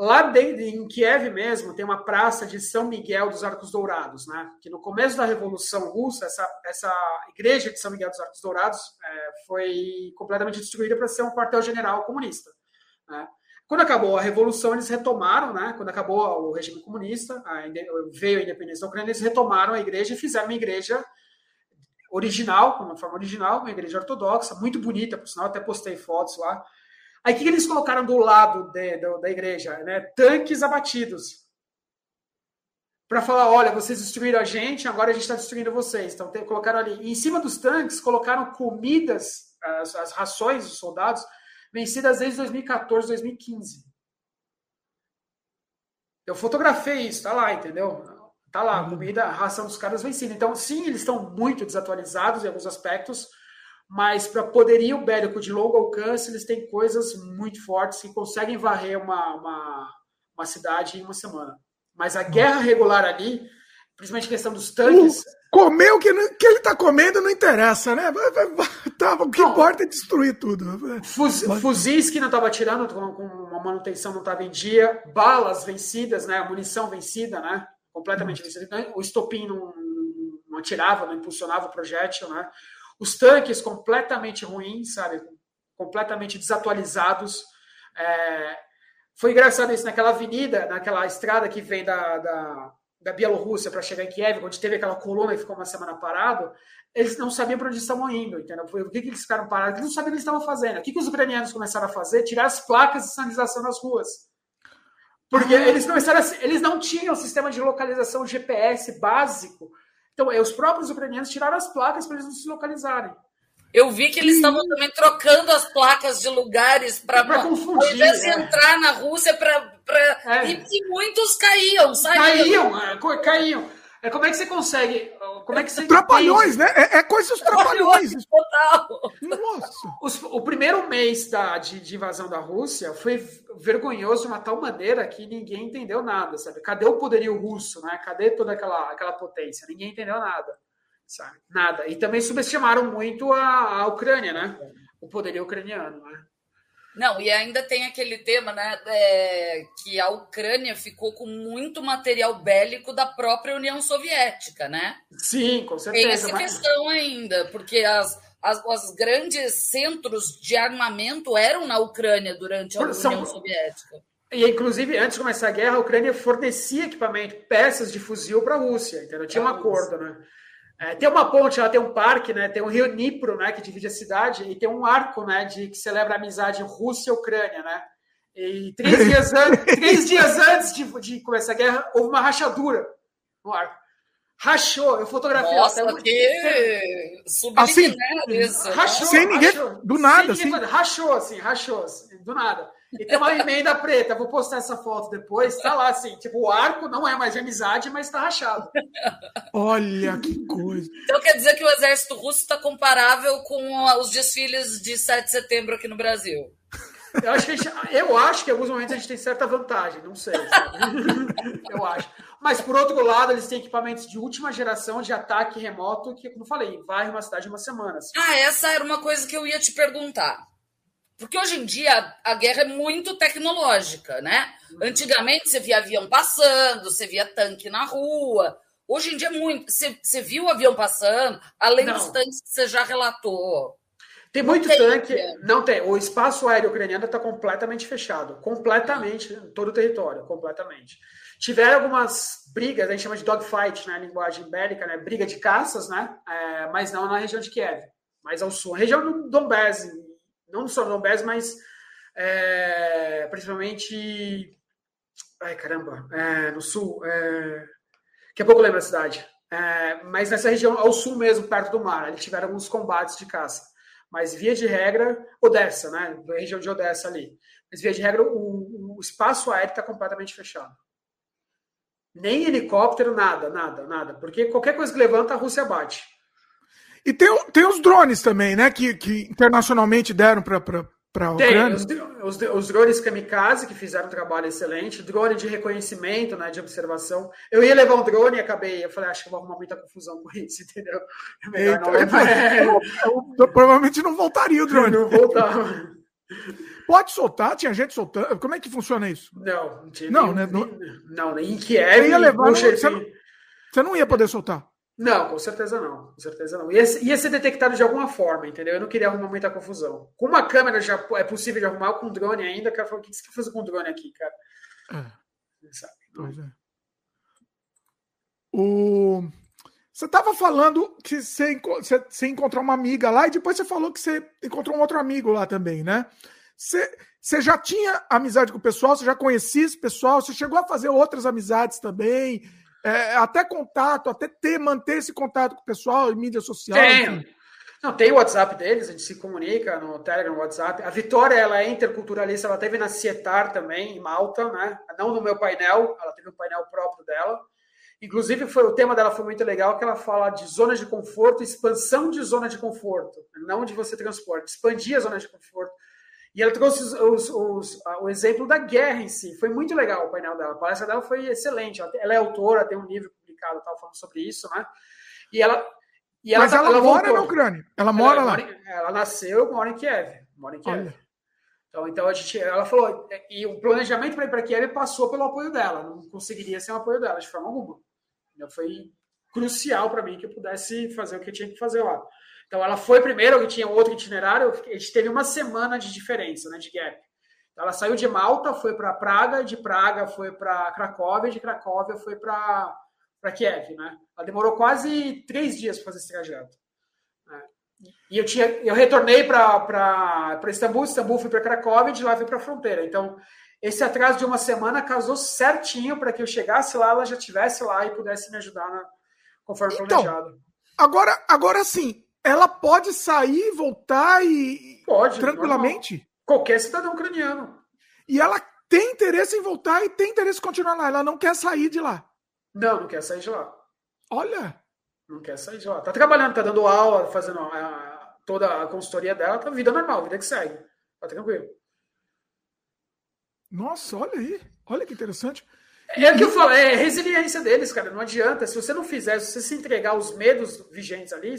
B: Lá dentro, em Kiev mesmo, tem uma praça de São Miguel dos Arcos Dourados, né? Que no começo da Revolução Russa, essa, essa igreja de São Miguel dos Arcos Dourados é, foi completamente destruída para ser um quartel-general comunista. Né? Quando acabou a revolução, eles retomaram, né? Quando acabou o regime comunista, a, veio a independência da Ucrânia, eles retomaram a igreja e fizeram uma igreja original, com uma forma original, uma igreja ortodoxa, muito bonita, por sinal, até postei fotos lá. Aí o que eles colocaram do lado de, da igreja? Né? Tanques abatidos. Para falar, olha, vocês destruíram a gente, agora a gente está destruindo vocês. Então colocaram ali. E em cima dos tanques, colocaram comidas, as, as rações dos soldados, vencidas desde 2014, 2015. Eu fotografei isso, tá lá, entendeu? Tá lá, a uhum. comida, a ração dos caras vencida. Então, sim, eles estão muito desatualizados em alguns aspectos, mas para poderio bélico de longo alcance, eles têm coisas muito fortes que conseguem varrer uma, uma, uma cidade em uma semana. Mas a guerra regular ali, principalmente a questão dos tanques.
A: Comer o que, que ele está comendo não interessa, né? Tá, o que não, importa é destruir tudo.
B: Fuz, fuzis que não estava tirando, com, com uma manutenção não estava em dia, balas vencidas, né? munição vencida, né? Completamente vencida. O estopim não, não atirava, não impulsionava o projétil, né? Os tanques completamente ruins, sabe? Completamente desatualizados. É... Foi engraçado isso naquela avenida, naquela estrada que vem da, da, da Bielorrússia para chegar em Kiev, onde teve aquela coluna e ficou uma semana parado. Eles não sabiam para onde estavam indo, entendeu? Por que, que eles ficaram parados? Eles não sabiam o que eles estavam fazendo. O que, que os ucranianos começaram a fazer? Tirar as placas de sinalização nas ruas. Porque eles começaram a, eles não tinham sistema de localização GPS básico então, é, os próprios ucranianos tiraram as placas para eles não se localizarem.
C: Eu vi que eles estavam também trocando as placas de lugares para
B: confundir.
C: Ao invés de é. entrar na Rússia para. É. E, e, muitos caíam, saíam.
B: Caíam, é, caíam. É, como é que você consegue. Como é que você
A: trapalhões, né? É, é coisa dos trapalhões. Total.
B: Nossa. Os, o primeiro mês da, de, de, invasão da Rússia foi vergonhoso de uma tal maneira que ninguém entendeu nada, sabe? Cadê o poderio russo, né? Cadê toda aquela, aquela potência? Ninguém entendeu nada, sabe? Nada. E também subestimaram muito a, a Ucrânia, né? O poderio ucraniano, né?
C: Não, e ainda tem aquele tema, né, é, que a Ucrânia ficou com muito material bélico da própria União Soviética, né?
B: Sim, com certeza. Tem
C: essa mas... questão ainda, porque as, as, os grandes centros de armamento eram na Ucrânia durante a São... União Soviética.
B: E, inclusive, antes de começar a guerra, a Ucrânia fornecia equipamento, peças de fuzil para a Rússia, entendeu? Tinha um acordo, né? É, tem uma ponte, ela tem um parque, né? Tem o Rio Dnipro, né? Que divide a cidade e tem um arco, né? De que celebra a amizade Rússia-Ucrânia, né? E três dias, an três dias antes de, de, começar a guerra, houve uma rachadura no arco. Rachou, eu fotografei
C: Nossa, até que
A: assim, isso. Né? Rachou, sem ninguém, rachou, do nada,
B: assim. Rachou, assim, rachou, assim, do nada. E tem uma emenda preta. Vou postar essa foto depois. Tá lá assim, tipo, o arco não é mais de amizade, mas tá rachado.
A: Olha que coisa.
C: Então quer dizer que o exército russo está comparável com os desfiles de 7 de setembro aqui no Brasil.
B: Eu acho, que gente, eu acho que em alguns momentos a gente tem certa vantagem, não sei. eu acho. Mas, por outro lado, eles têm equipamentos de última geração de ataque remoto, que, como eu falei, vai uma cidade em uma semana. Assim.
C: Ah, essa era uma coisa que eu ia te perguntar. Porque hoje em dia a guerra é muito tecnológica, né? Uhum. Antigamente você via avião passando, você via tanque na rua. Hoje em dia é muito. Você, você viu o avião passando, além não. dos tanques que você já relatou.
B: Tem muito tem, tanque. Não tem. O espaço aéreo ucraniano está completamente fechado. Completamente, todo o território, completamente. Tiveram algumas brigas, a gente chama de dogfight, né? Linguagem bélica, né? Briga de caças, né? É, mas não na região de Kiev, mas ao sul. A região do Donbass, não só no Donbass, mas é, principalmente. Ai, caramba, é, no sul. É, daqui a pouco eu lembro a cidade. É, mas nessa região, ao sul mesmo, perto do mar, eles tiveram alguns combates de caça. Mas via de regra, Odessa, né? A região de Odessa ali. Mas via de regra, o, o espaço aéreo está completamente fechado. Nem helicóptero, nada, nada, nada. Porque qualquer coisa que levanta, a Rússia bate.
A: E tem, tem os drones também, né? Que, que internacionalmente deram para para
B: Tem os, os, os, drones kamikaze que fizeram um trabalho excelente, drone de reconhecimento, né, de observação. Eu ia levar um drone e acabei, eu falei, acho que vou arrumar muita confusão com isso, entendeu?
A: É Eita, não é, eu, eu, provavelmente não voltaria o drone.
B: Não voltava.
A: Pode soltar? Tinha gente soltando? Como é que funciona isso?
B: Não, não tinha
A: não, nem, né?
B: Não, não, em Kiev.
A: Ia levar, você, você não ia poder soltar.
B: Não, com certeza não. Com certeza não. Ia, ia ser detectado de alguma forma, entendeu? Eu não queria arrumar muita confusão. Com uma câmera já é possível de arrumar, com drone ainda. O cara falou: o que você quer fazer com drone aqui, cara? É.
A: Sabe? Pois é. O... Você estava falando que você, você, você, encontrou uma amiga lá e depois você falou que você encontrou um outro amigo lá também, né? Você, você já tinha amizade com o pessoal, você já conhecia esse pessoal, você chegou a fazer outras amizades também? É, até contato, até ter, manter esse contato com o pessoal em mídia social.
B: Tem. Não, tem o WhatsApp deles, a gente se comunica no Telegram, no WhatsApp. A Vitória, ela é interculturalista, ela teve na Cietar também, em Malta, né? Não no meu painel, ela teve um painel próprio dela. Inclusive, foi, o tema dela foi muito legal, que ela fala de zonas de conforto, expansão de zona de conforto, não de você transporte, expandir a zona de conforto. E ela trouxe os, os, os, o exemplo da guerra em si. Foi muito legal o painel dela. A palestra dela foi excelente. Ela, é autora, tem um livro publicado tal, falando sobre isso, né? E ela. E
A: ela Mas ela, ela mora voltou. na Ucrânia. Ela mora ela, lá.
B: Mora, ela nasceu, mora em Kiev. Mora em Kiev. Então, então a gente, ela falou, e o planejamento para ir para Kiev passou pelo apoio dela, não conseguiria ser um apoio dela de forma alguma. Então, foi crucial para mim que eu pudesse fazer o que eu tinha que fazer lá. Então ela foi primeiro, tinha outro itinerário, a gente teve uma semana de diferença, né, de gap. Então, ela saiu de Malta, foi para Praga, de Praga foi para Cracóvia, de Cracóvia foi para Kiev, né? Ela demorou quase três dias para fazer esse trajeto. Né? E eu tinha, eu retornei para Istambul, Istambul fui para Cracóvia, e de lá fui para a fronteira. Então esse atraso de uma semana casou certinho para que eu chegasse lá, ela já estivesse lá e pudesse me ajudar na, conforme então, planejado.
A: Agora, agora sim, ela pode sair, voltar e.
B: Pode.
A: Tranquilamente? Normal.
B: Qualquer cidadão ucraniano.
A: E ela tem interesse em voltar e tem interesse em continuar lá. Ela não quer sair de lá.
B: Não, não quer sair de lá.
A: Olha.
B: Não quer sair de lá. Tá trabalhando, tá dando aula, fazendo a, toda a consultoria dela, tá vida normal, vida que segue. Tá tranquilo.
A: Nossa, olha aí. Olha que interessante.
B: É o que eu falo, é resiliência deles, cara. Não adianta. Se você não fizer, se você se entregar os medos vigentes ali,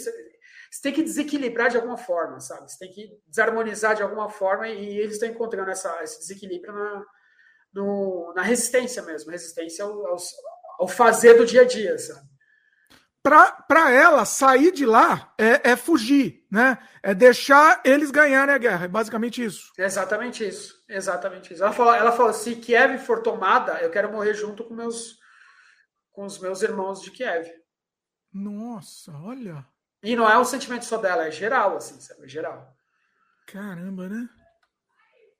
B: você tem que desequilibrar de alguma forma, sabe? Você tem que desarmonizar de alguma forma e eles estão encontrando essa, esse desequilíbrio na, no, na resistência mesmo, resistência ao, ao, ao, fazer do dia a dia, sabe?
A: Para ela, sair de lá é, é, fugir, né? É deixar eles ganharem a guerra. É basicamente isso.
B: exatamente isso. Exatamente isso. Ela falou, ela falou: se Kiev for tomada, eu quero morrer junto com, meus, com os meus irmãos de Kiev.
A: Nossa, olha.
B: E não é um sentimento só dela, é geral, assim, sabe? É geral.
A: Caramba, né?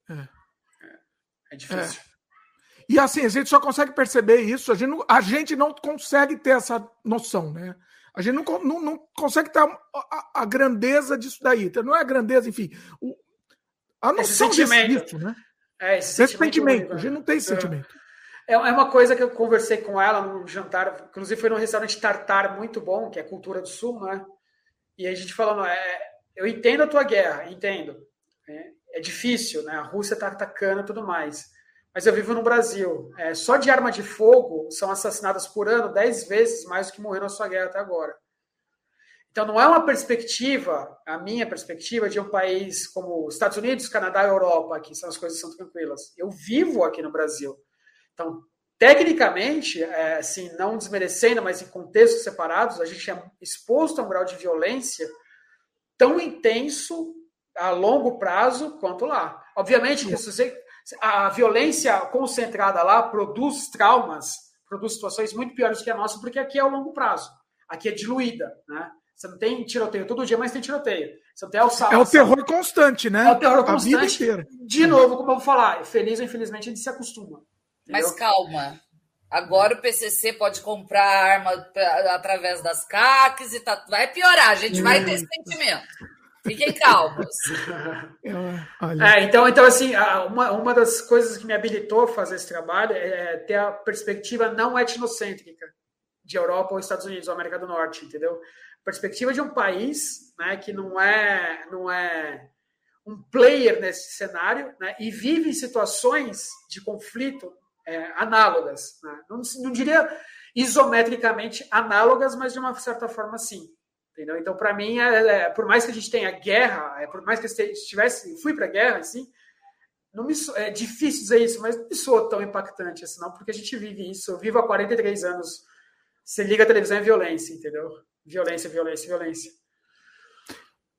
B: É. É, é difícil.
A: E assim, a gente só consegue perceber isso, a gente não, a gente não consegue ter essa noção, né? A gente não, não, não consegue ter a, a, a, grandeza disso daí. Então, não é a grandeza, enfim. O, a noção esse sentimento. Disso, né?
B: É, esse, esse sentimento. sentimento.
A: A gente não tem esse é. sentimento.
B: É, é uma coisa que eu conversei com ela num jantar, inclusive foi num restaurante tartar muito bom, que é cultura do sul, né? E a gente falando, é, eu entendo a tua guerra, entendo. É, é difícil, né? A Rússia está atacando e tudo mais. Mas eu vivo no Brasil. É, só de arma de fogo são assassinadas por ano dez vezes mais do que morreram na sua guerra até agora. Então não é uma perspectiva, a minha perspectiva, de um país como Estados Unidos, Canadá e Europa, que são as coisas são tranquilas. Eu vivo aqui no Brasil. Então, Tecnicamente, é, assim, não desmerecendo, mas em contextos separados, a gente é exposto a um grau de violência tão intenso a longo prazo quanto lá. Obviamente que você, a violência concentrada lá produz traumas, produz situações muito piores que a nossa, porque aqui é a longo prazo. Aqui é diluída, né? Você não tem tiroteio todo dia, mas tem tiroteio. Você não tem
A: alçada, é o terror constante, né?
B: É o terror constante. De novo, como eu vou falar, feliz ou infelizmente a gente se acostuma.
C: Mas calma. Agora o PCC pode comprar arma através das CACs e tá, vai piorar. A gente vai ter esse sentimento. Fiquem calmos.
B: É, então, então, assim, uma, uma das coisas que me habilitou a fazer esse trabalho é ter a perspectiva não etnocêntrica de Europa ou Estados Unidos ou América do Norte, entendeu? Perspectiva de um país né, que não é, não é um player nesse cenário né, e vive situações de conflito é, análogas. Né? Não, não diria isometricamente análogas, mas de uma certa forma sim. Entendeu? Então, para mim, é, é, por mais que a gente tenha guerra, é, por mais que eu estivesse, fui para a guerra, assim, não me, é difícil dizer isso, mas não me soa tão impactante assim, não, porque a gente vive isso. Eu vivo há 43 anos. Você liga a televisão é violência, entendeu? Violência, violência, violência.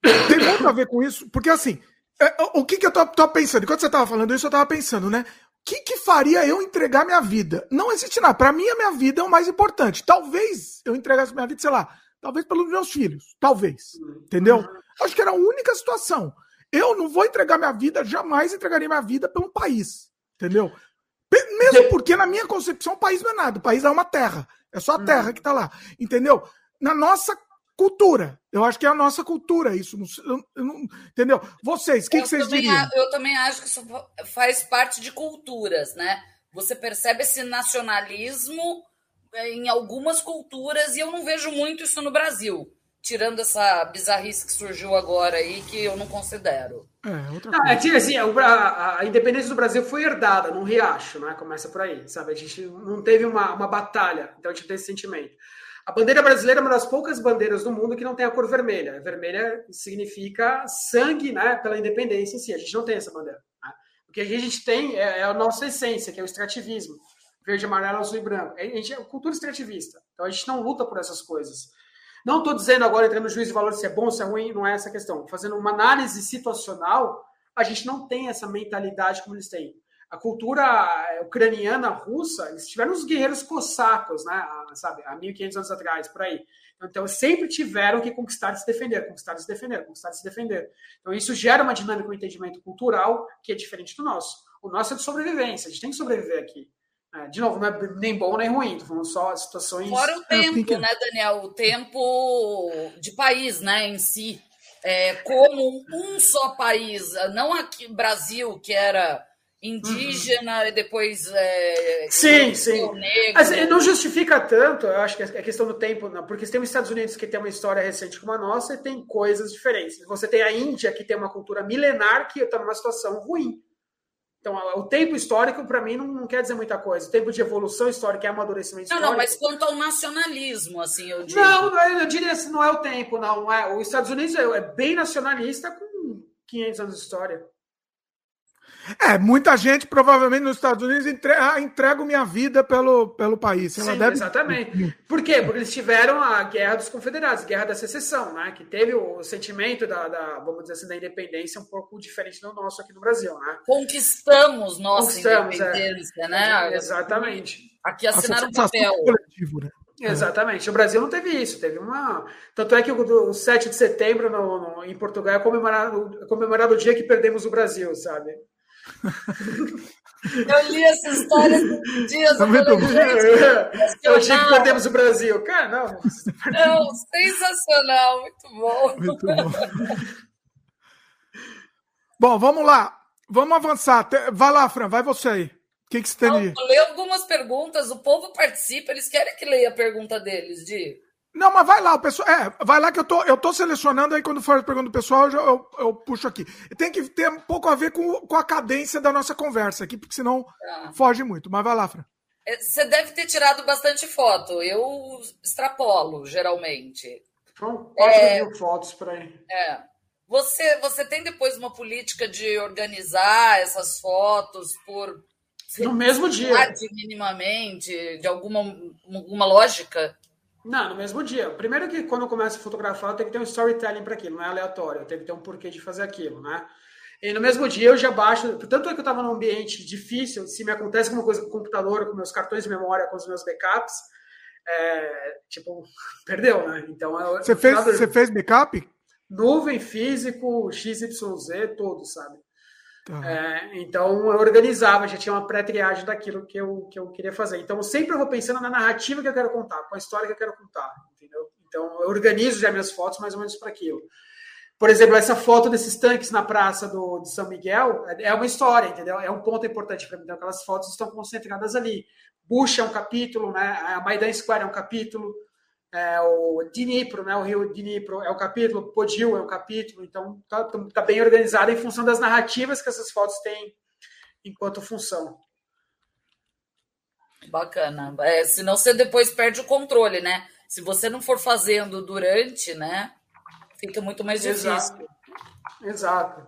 A: Tem muito a ver com isso, porque assim, é, o que, que eu tô pensando? Enquanto você estava falando isso, eu estava pensando, né? O que, que faria eu entregar minha vida? Não existe nada. Para mim, a minha vida é o mais importante. Talvez eu entregasse minha vida, sei lá, talvez pelos meus filhos. Talvez. Entendeu? Acho que era a única situação. Eu não vou entregar minha vida, jamais entregaria minha vida pelo país. Entendeu? Mesmo porque, na minha concepção, o país não é nada. O país é uma terra. É só a terra que está lá. Entendeu? Na nossa cultura. Eu acho que é a nossa cultura isso. Não, não, entendeu? Vocês, o que, que, vocês diriam?
C: Eu também acho que isso faz parte de culturas, né? Você percebe esse nacionalismo em algumas culturas e eu não vejo muito isso no Brasil. Tirando essa bizarrice que surgiu agora aí, que eu não considero.
B: É, outra coisa. é, assim, a, a, independência do Brasil foi herdada num riacho, né? Começa por aí, sabe? A gente não teve uma, uma batalha, então a gente tem esse sentimento. A bandeira brasileira é uma das poucas bandeiras do mundo que não tem a cor vermelha. Vermelha significa sangue né, pela independência em si. A gente não tem essa bandeira. Né? O que a gente tem é, é, a nossa essência, que é o extrativismo. Verde, amarelo, azul e branco. A gente é cultura extrativista. Então a gente não luta por essas coisas. Não estou dizendo agora, entrando no juízo de valor, se é bom, se é ruim, não é essa questão. Fazendo uma análise situacional, a gente não tem essa mentalidade como eles têm a cultura eh, ucraniana, russa, eles tiveram os guerreiros cossacos, né, sabe, há 1500 anos atrás, por aí. Então, sempre tiveram que conquistar e se defender, conquistar e se defender, conquistar e se defender. Então, isso gera uma dinâmica, um entendimento cultural que é diferente do nosso. O nosso é de sobrevivência, a gente tem que sobreviver aqui. É, de novo, não é nem bom nem ruim, falando só situações.
C: Fora o tempo, que... né, Daniel? O tempo de país, né, em si. É, como um só país, não aqui Brasil, que era indígena uhum. e depois. É,
B: sim, sim. Negro. Assim, não justifica tanto, eu acho que é questão do tempo, não, porque tem os Estados Unidos que tem uma história recente como a nossa e tem coisas diferentes. Você tem a Índia que tem uma cultura milenar que está numa situação ruim. Então, o tempo histórico, para mim, não, não, quer dizer muita coisa. O tempo de evolução histórica é amadurecimento
C: não,
B: histórico.
C: Não, mas quanto ao nacionalismo, assim, eu digo.
B: Não, eu diria assim, não é o tempo, não. não é. Os Estados Unidos é, é bem nacionalista com 500 anos de história.
A: É, muita gente provavelmente nos Estados Unidos entrega, ah, entrego minha vida pelo, pelo país.
B: Ela Sim, deve... exatamente. Por quê? Porque eles tiveram a Guerra dos Confederados, a Guerra da Secessão, né? Que teve o sentimento da, da, vamos dizer assim, da independência um pouco diferente do nosso aqui no Brasil, né?
C: Conquistamos nossa Conquistamos, é. independência, é. né?
B: Exatamente.
C: Aqui assinaram um papel. Coletivo,
B: né? Exatamente. O Brasil não teve isso, teve uma. Tanto é que o, o 7 de setembro no, no, em Portugal é comemorado, comemorado o dia que perdemos o Brasil, sabe?
C: Eu li essa história dias. Tá muito bom.
B: Eu achei que perdemos o Brasil. Cara, não.
C: Não, sensacional, muito bom. Muito bom.
A: bom, vamos lá. Vamos avançar. Vai lá, Fran, vai você aí. O que, que você tem
C: ali? Eu leio algumas perguntas, o povo participa, eles querem que leia a pergunta deles, Di.
A: Não, mas vai lá, o pessoal. É, vai lá que eu tô, eu tô selecionando, aí quando for a pergunta do pessoal, eu, eu, eu, puxo aqui. Tem que ter um pouco a ver com, com a cadência da nossa conversa aqui, porque senão ah. foge muito. Mas vai lá, Fran.
C: É, você deve ter tirado bastante foto. Eu extrapolo, geralmente.
B: São 4 é, mil fotos por aí.
C: É. Você, você tem depois uma política de organizar essas fotos por.
B: No mesmo dia.
C: Minimamente, de alguma, alguma lógica?
B: Não, no mesmo dia. Primeiro que quando eu começo a fotografar, eu tenho que ter um storytelling para aquilo, não é aleatório, eu tenho que ter um porquê de fazer aquilo, né? E no mesmo dia eu já baixo, tanto é que eu estava num ambiente difícil, se me acontece alguma coisa com o computador, com meus cartões de memória, com os meus backups, é, tipo, perdeu, né? Então eu,
A: Você fez, você fez backup?
B: Nuvem, físico, XYZ, todo, sabe? Tá. É, então eu organizava, já tinha uma pré-triagem daquilo que eu, que eu queria fazer. Então sempre eu vou pensando na narrativa que eu quero contar, com a história que eu quero contar, entendeu? Então eu organizo já minhas fotos mais ou menos para aquilo. Por exemplo, essa foto desses tanques na praça do, de São Miguel é, é uma história, entendeu? É um ponto importante para mim. Então aquelas fotos estão concentradas ali. Bush é um capítulo, né? A Maidan Square é um capítulo é, o Dnipro, né, o rio Dnipro é um capítulo, Podil é um capítulo, então está tá bem organizado em função das narrativas que essas fotos têm enquanto função.
C: Bacana. É, senão você depois perde o controle, né? Se você não for fazendo durante, né? Fica muito mais difícil.
B: Exato. Exato.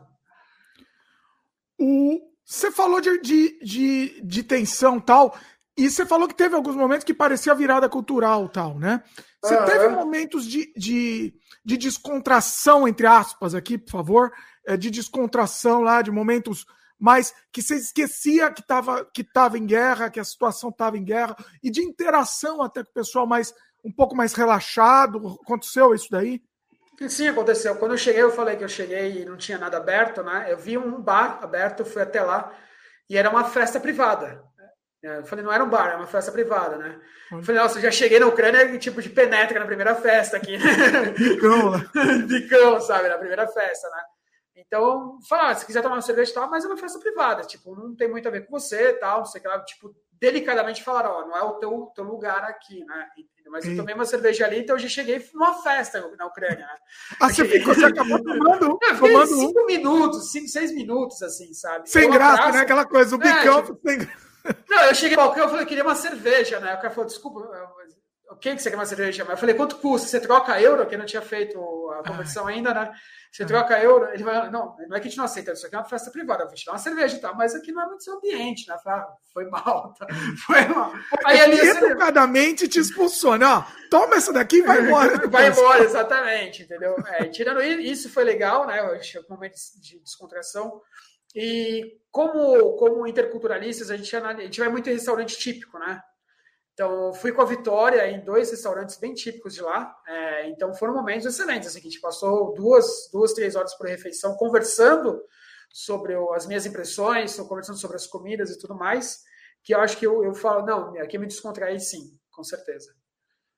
A: O, você falou de, de, de, de tensão tal. E você falou que teve alguns momentos que parecia virada cultural tal, né? Você teve momentos de, de, de, descontração, entre aspas, aqui, por favor, é, de descontração lá, de momentos mais que você esquecia que estava que tava em guerra, que a situação estava em guerra, e de interação até com o pessoal mais um pouco mais relaxado. Aconteceu isso daí?
B: Sim, aconteceu. Quando eu cheguei, eu falei que eu cheguei e não tinha nada aberto, né? Eu vi um bar aberto, fui até lá e era uma festa privada. É, eu falei, não era um bar, era uma festa privada, né? Eu falei, nossa, já cheguei na Ucrânia tipo de penetra na primeira festa aqui, né? Bicão, né? Bicão, sabe? Na primeira festa, né? Então, falar, ah, se quiser tomar uma cerveja e tal, mas é uma festa privada, tipo, não tem muito a ver com você e tal, não sei o que lá, tipo, delicadamente falaram, ó, não é o teu, teu lugar aqui, né? Mas eu tomei uma cerveja ali, então eu já cheguei numa festa na Ucrânia, né?
A: Ah, você, ficou, você acabou tomando,
B: eu tomando cinco um. minutos, cinco, seis minutos, assim, sabe?
A: Sem graça, né? Aquela coisa, o é, bicão tipo, sem
B: Não, eu cheguei no balcão, eu falei, eu queria uma cerveja, né? O cara falou, desculpa, o que você quer uma cerveja? Eu falei, quanto custa? Você troca euro, que não tinha feito a conversão ainda, né? Você ah. troca euro, ele vai, não, não é que a gente não aceita, isso aqui é uma festa privada, vou te dar uma cerveja e tal, mas aqui não é muito seu ambiente, né? Falei, ah, foi mal, tá? foi mal.
A: Aí educadamente te expulsou, né? Toma essa daqui e vai embora.
B: vai embora, exatamente, entendeu? É, tirando isso, foi legal, né? Eu achei um momento de descontração. E como, como interculturalistas, a gente, a gente vai muito em restaurante típico, né? Então, fui com a Vitória em dois restaurantes bem típicos de lá. É, então, foram momentos excelentes. Assim, a gente passou duas, duas, três horas por refeição conversando sobre as minhas impressões, conversando sobre as comidas e tudo mais. Que eu acho que eu, eu falo, não, aqui eu me descontraí sim, com certeza.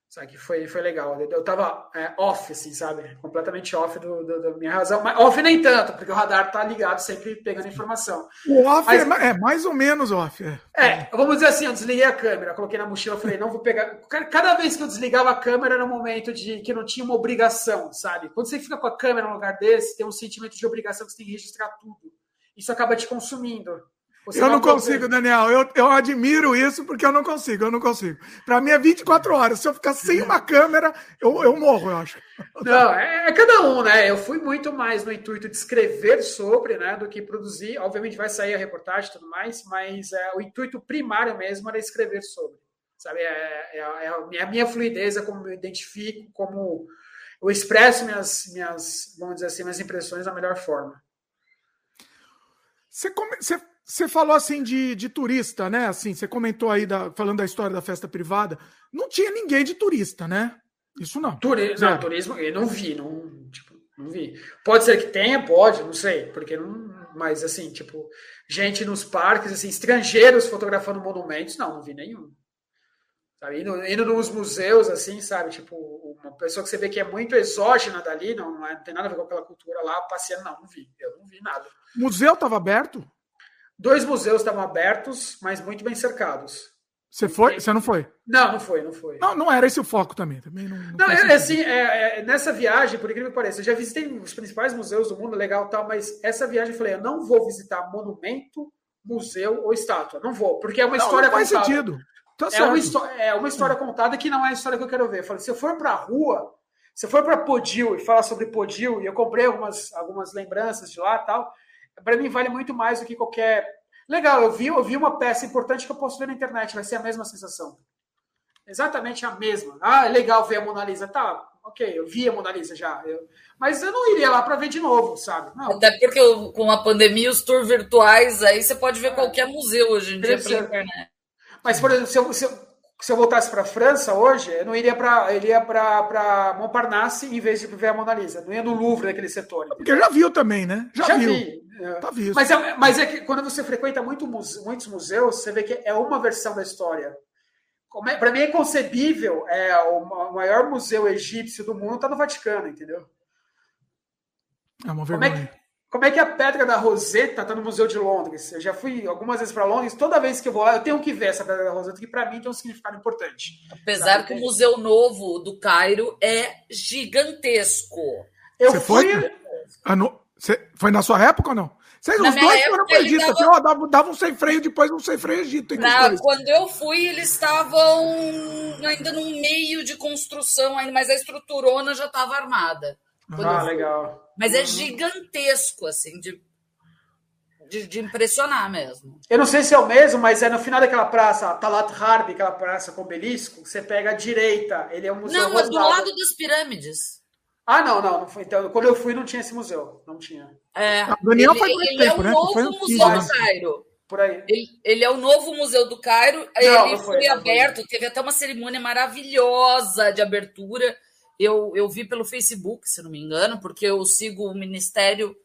B: Sabe, que foi, foi legal. Eu, eu tava é, off, assim, sabe? Completamente off do, do, da minha razão. Mas off nem tanto, porque o radar tá ligado, sempre pegando informação.
A: O off Mas, é, é, mais ou menos off. É.
B: é, vamos dizer assim, eu desliguei a câmera, coloquei na mochila, falei, não vou pegar. Cada vez que eu desligava a câmera era um momento de que não tinha uma obrigação, sabe? Quando você fica com a câmera num lugar desse, tem um sentimento de obrigação que você tem que registrar tudo. Isso acaba te consumindo.
A: Você eu não consigo, Daniel. Eu, eu admiro isso porque eu não consigo, eu não consigo. Para mim é 24 horas. Se eu ficar sem uma câmera, eu, eu morro, eu acho.
B: Não, é, é, cada um, né? Eu fui muito mais no intuito de escrever sobre, né, do que produzir. Obviamente vai sair a reportagem e tudo mais, mas é, o intuito primário mesmo era escrever sobre. Sabe? É, é, é a, minha, a minha fluidez, é como eu identifico, como eu expresso minhas, minhas, vamos dizer assim, minhas impressões da melhor forma.
A: Você, come, você você falou assim de, de turista, né? Assim, você comentou aí da, falando da história da festa privada. Não tinha ninguém de turista, né? Isso não.
B: Turi não, turismo, eu não vi, não, tipo, não vi. Pode ser que tenha, pode, não sei, porque não. Mas assim, tipo, gente nos parques, assim, estrangeiros fotografando monumentos, não, não vi nenhum. Sabe? Indo, indo nos museus, assim, sabe? Tipo, uma pessoa que você vê que é muito exógena dali, não, não, é, não tem nada a ver com aquela cultura lá, passeando, não, não vi. Eu não vi nada.
A: O museu estava aberto?
B: Dois museus estavam abertos, mas muito bem cercados.
A: Você foi? Você não foi?
B: Não, não foi, não foi.
A: Não, não era esse o foco também. também não,
B: não, não é, assim, é, é, nessa viagem, por incrível que pareça, eu já visitei os principais museus do mundo, legal tal, mas essa viagem eu falei, eu não vou visitar monumento, museu ou estátua. Não vou, porque é uma história
A: não faz contada. sentido.
B: Tá é, uma é uma história contada que não é a história que eu quero ver. Eu falei, se eu for para a rua, se eu for para Podil e falar sobre Podil, e eu comprei algumas, algumas lembranças de lá tal, para mim vale muito mais do que qualquer. Legal, eu vi, eu vi uma peça importante que eu posso ver na internet, vai ser a mesma sensação. Exatamente a mesma. Ah, é legal ver a Mona Lisa. Tá, ok, eu vi a Mona Lisa já. Eu... Mas eu não iria lá para ver de novo, sabe? Não.
C: Até porque com a pandemia, os tours virtuais, aí você pode ver é. qualquer museu hoje em dia pela internet.
B: Mas, por exemplo, se eu, se eu, se eu voltasse para a França hoje, eu não iria para iria para Montparnasse em vez de ver a Mona Lisa. Não ia no Louvre, naquele setor.
A: Porque já viu também, né?
B: Já, já viu. vi. É. Tá visto. Mas é, mas é que quando você frequenta muito, muitos museus, você vê que é uma versão da história. É, para mim é inconcebível é, o maior museu egípcio do mundo está no Vaticano, entendeu?
A: É uma vergonha.
B: Como é que, como é que a Pedra da Roseta está no Museu de Londres? Eu já fui algumas vezes para Londres, toda vez que eu vou lá, eu tenho que ver essa Pedra da Roseta, que para mim tem um significado importante.
C: Apesar sabe? que o Museu Novo do Cairo é gigantesco.
A: Eu Você fui. Foi? Ah, Você... foi na sua época ou não? Vocês, os dois foram para o Egito, tava... assim, dava, dava um sem freio, depois um sem freio Egito.
C: Não, quando eu fui, eles estavam ainda no meio de construção, ainda, mas a estruturona já estava armada.
B: Ah, legal.
C: Mas é uhum. gigantesco, assim, de de, de, impressionar mesmo.
B: Eu não sei se é o mesmo, mas é no final daquela praça, Talat Harbi, aquela praça com obelisco, você pega a direita. Ele é um museu.
C: Não, é do lado das pirâmides.
B: Ah, não, não, não foi. Então, quando eu fui, não tinha esse museu. Não tinha.
C: É, Daniel ele, faz muito ele tempo, é o né? novo museu do Cairo.
B: Por aí.
C: Ele, ele, é o novo museu do Cairo. Não, ele não foi, foi aberto, foi. teve até uma cerimônia maravilhosa de abertura. Eu, eu vi pelo Facebook, se não me engano, porque eu sigo o Ministério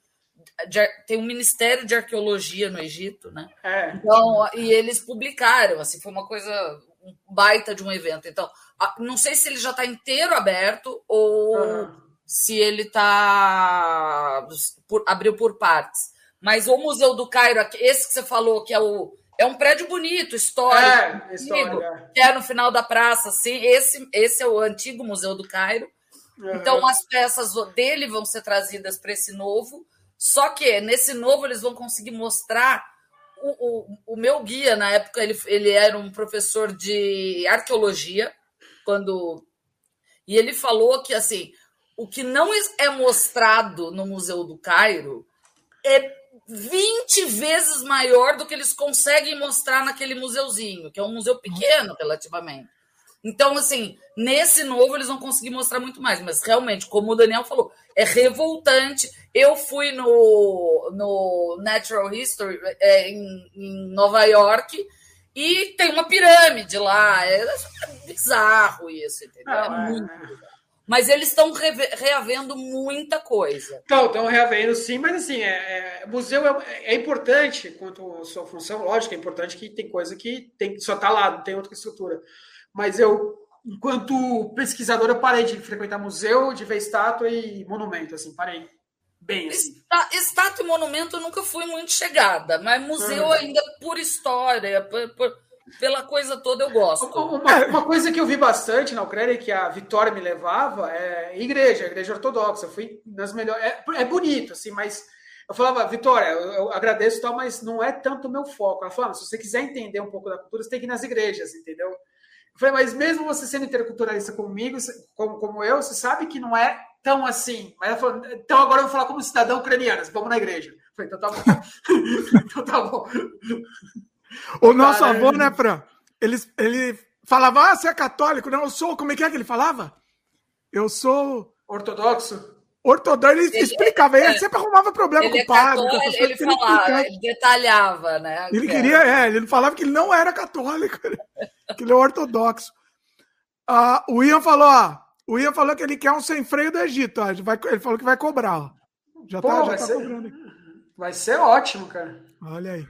C: de, tem um Ministério de Arqueologia no Egito, né?
B: É.
C: Então, e eles publicaram, assim, foi uma coisa um baita de um evento. Então, não sei se ele já está inteiro aberto ou uhum. Se ele está abriu por partes. Mas o Museu do Cairo, esse que você falou, que é o é um prédio bonito, histórico,
B: é, histórico é.
C: que é no final da praça, assim. Esse, esse é o antigo Museu do Cairo. Uhum. Então, as peças dele vão ser trazidas para esse novo. Só que nesse novo eles vão conseguir mostrar o, o, o, meu guia, na época, ele, ele era um professor de arqueologia, quando. E ele falou que assim, o que não é mostrado no Museu do Cairo é 20 vezes maior do que eles conseguem mostrar naquele museuzinho, que é um museu pequeno relativamente. Então, assim, nesse novo eles vão conseguir mostrar muito mais, mas realmente, como o Daniel falou, é revoltante. Eu fui no, no Natural History é, em, em, Nova York e tem uma pirâmide lá. É, é bizarro isso, entendeu? é ah, muito bizarro. Mas eles estão reavendo muita coisa.
B: Então, estão reavendo sim, mas assim, é, é museu é, é, importante quanto sua função, lógico, é importante que tem coisa que tem, só está lá, não tem outra estrutura mas eu, enquanto pesquisador, eu parei de frequentar museu, de ver estátua e monumento, assim, parei. Bem, assim.
C: Estátua e monumento eu nunca fui muito chegada, mas museu uhum. ainda por história, por, por, pela coisa toda eu gosto.
B: Uma, uma, coisa que eu vi bastante na Ucrânia, que a Vitória me levava, é igreja, igreja ortodoxa. Eu fui nas melhores. É, é bonito, assim, mas eu falava, Vitória, eu, eu agradeço tal, mas não é tanto o meu foco. Ela falava, se você quiser entender um pouco da cultura, você tem que ir nas igrejas, entendeu? Eu falei, mas mesmo você sendo interculturalista comigo, como, como eu, você sabe que não é tão assim. Mas ela falou, então agora eu vou falar como cidadão ucraniano, vamos na igreja. Eu falei, então tá bom. então tá bom.
A: O nosso Cara, avô, né, Fran? Ele, ele falava, ah, você é católico? Não, eu sou. Como é que é que ele falava? Eu sou.
B: Ortodoxo?
A: Ortodoxo, ele, ele explicava, ele é, sempre arrumava problema com o é padre.
C: Católico, ele, ele falava, ele detalhava, né?
A: Ele queria, é, ele falava que ele não era católico, que ele é ortodoxo. Ah, o Ian falou, ó, o Ian falou que ele quer um sem freio do Egito, ó, ele, vai, ele falou que vai cobrar, ó.
B: Já Pô, tá, já tá ser, cobrando. Vai ser ótimo, cara.
A: Olha aí.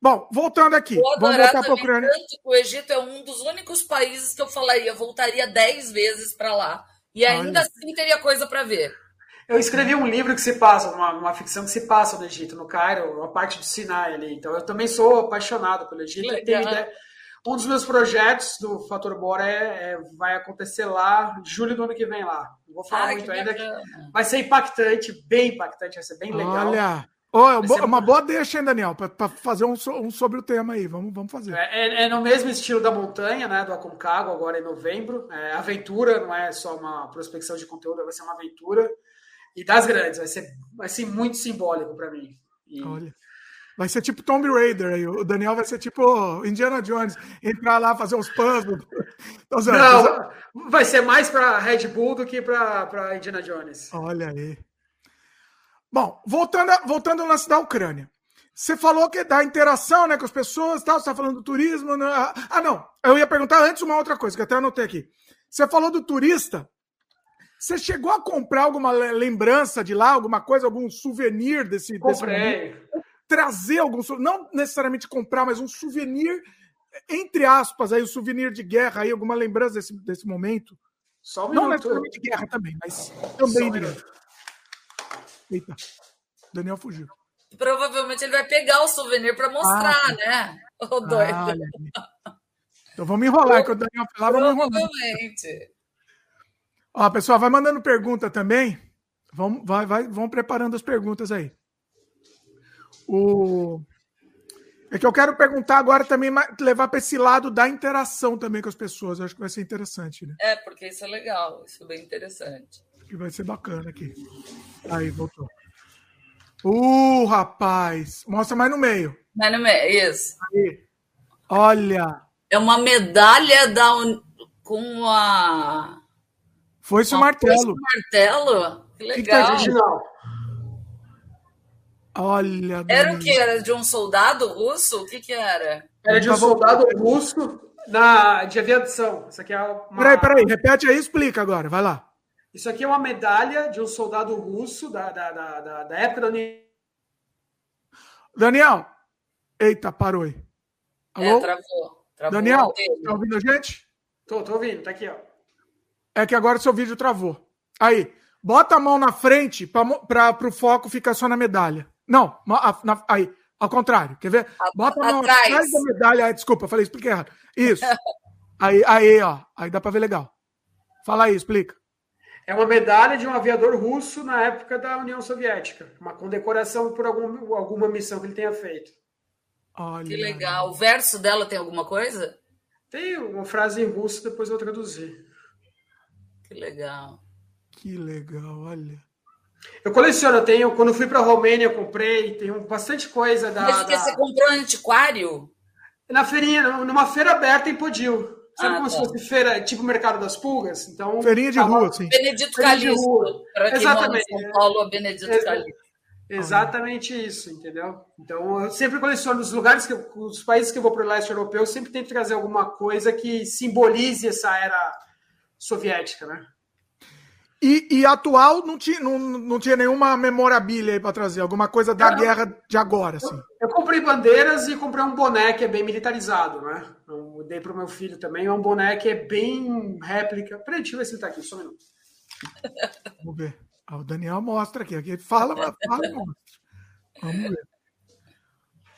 A: Bom, voltando aqui, vamos voltar para a Ucrânia.
C: O Egito é um dos únicos países que eu falaria, voltaria dez vezes para lá. E ainda Olha. assim teria coisa para ver.
B: Eu escrevi um livro que se passa, uma, uma ficção que se passa no Egito, no Cairo, a parte do Sinai ali. Então eu também sou apaixonado pelo Egito. um dos meus projetos do Fator Bora é, é, vai acontecer lá, julho do ano que vem lá. Não vou falar Ai, muito ainda. Que vai ser impactante, bem impactante, vai ser bem legal.
A: Olha, oh, é uma, uma boa deixa, hein, Daniel, para fazer um, um, sobre o tema aí. Vamos, vamos fazer.
B: É, é, é, no mesmo estilo da montanha, né, do Aconcagua, agora em novembro. É aventura, não é só uma prospecção de conteúdo, vai ser uma aventura e das grandes. Vai ser, vai ser muito simbólico para mim. E...
A: Olha. Vai ser tipo Tomb Raider aí. O Daniel vai ser tipo Indiana Jones, entrar lá, fazer uns puzzles.
B: Não, vai ser mais para Red Bull do que para Indiana Jones.
A: Olha aí. Bom, voltando, voltando ao lance da Ucrânia. Você falou que da interação né, com as pessoas, tal, você está falando do turismo. Né? Ah, não. Eu ia perguntar antes uma outra coisa, que até anotei aqui. Você falou do turista você chegou a comprar alguma lembrança de lá, alguma coisa, algum souvenir desse,
B: Comprei. desse
A: Trazer algum não necessariamente comprar, mas um souvenir, entre aspas, aí, um souvenir de guerra, aí, alguma lembrança desse, desse momento?
B: Só um
A: não necessariamente de guerra também, mas também de guerra. Eita, Daniel fugiu.
C: Provavelmente ele vai pegar o souvenir para mostrar, ah, né? O doido. Ah,
A: então vamos enrolar, que o Daniel falava, vamos enrolar.
C: Provavelmente.
A: Ó, pessoal, vai mandando pergunta também. Vamos, vai, vai, vão preparando as perguntas aí. O... É que eu quero perguntar agora também, levar para esse lado da interação também com as pessoas. Eu acho que vai ser interessante, né?
C: É, porque isso é legal, isso é bem interessante.
A: Que vai ser bacana aqui. Aí, voltou. Uh, rapaz! Mostra mais no meio.
C: Mais no meio, isso. Aí.
A: Olha!
C: É uma medalha da un... com a.
A: Foi-se o martelo.
C: Foi martelo? Que legal. Que que
A: Olha.
C: Era o que? Era de um soldado russo? O que, que era?
B: Era de um soldado russo na, de aviação. Isso aqui é uma...
A: Peraí, peraí, repete aí explica agora, vai lá.
B: Isso aqui é uma medalha de um soldado russo da, da, da, da, da época da União.
A: Daniel! Eita, parou aí.
C: É, Alô? É, travou. travou
A: Daniel, tá ouvindo a gente?
B: Tô, tô ouvindo, tá aqui, ó.
A: É que agora seu vídeo travou. Aí, bota a mão na frente para o foco ficar só na medalha. Não, na, na, aí, ao contrário. Quer ver? Bota a mão atrás, atrás da medalha. desculpa, falei, expliquei errado. Isso. aí, aí, ó. Aí dá para ver legal. Fala aí, explica.
B: É uma medalha de um aviador russo na época da União Soviética. Uma condecoração por algum, alguma missão que ele tenha feito.
C: Olha. Que legal. O verso dela tem alguma coisa?
B: Tem uma frase em russo, depois eu vou traduzir.
C: Que legal.
A: Que legal, olha.
B: Eu coleciono, eu tenho. Quando fui para a Romênia, eu comprei, tenho bastante coisa da.
C: Mas
B: da...
C: você comprou antiquário?
B: Na feirinha, numa feira aberta em Podil. Sabe ah, como tá. se fosse feira, tipo Mercado das Pulgas? Então,
A: Feirinha de rua, sim.
C: Benedito Calixto.
B: Exatamente.
C: São Paulo, Benedito Ex Calixto.
B: Exatamente isso, entendeu? Então, eu sempre coleciono os lugares que eu, os países que eu vou para o leste europeu, eu sempre tento trazer alguma coisa que simbolize essa era soviética, né?
A: E, e, atual não tinha, não, não tinha nenhuma memorabilia aí para trazer, alguma coisa da guerra de agora, assim.
B: Eu, eu, comprei bandeiras e comprei um boné que é bem militarizado, né? Eu dei para o meu filho também, é um boné que é bem réplica. Peraí, deixa eu ver se ele está aqui, só um minuto.
A: Vamos ver. Ah, o Daniel mostra aqui. aqui fala, fala, mostra. Vamos ver.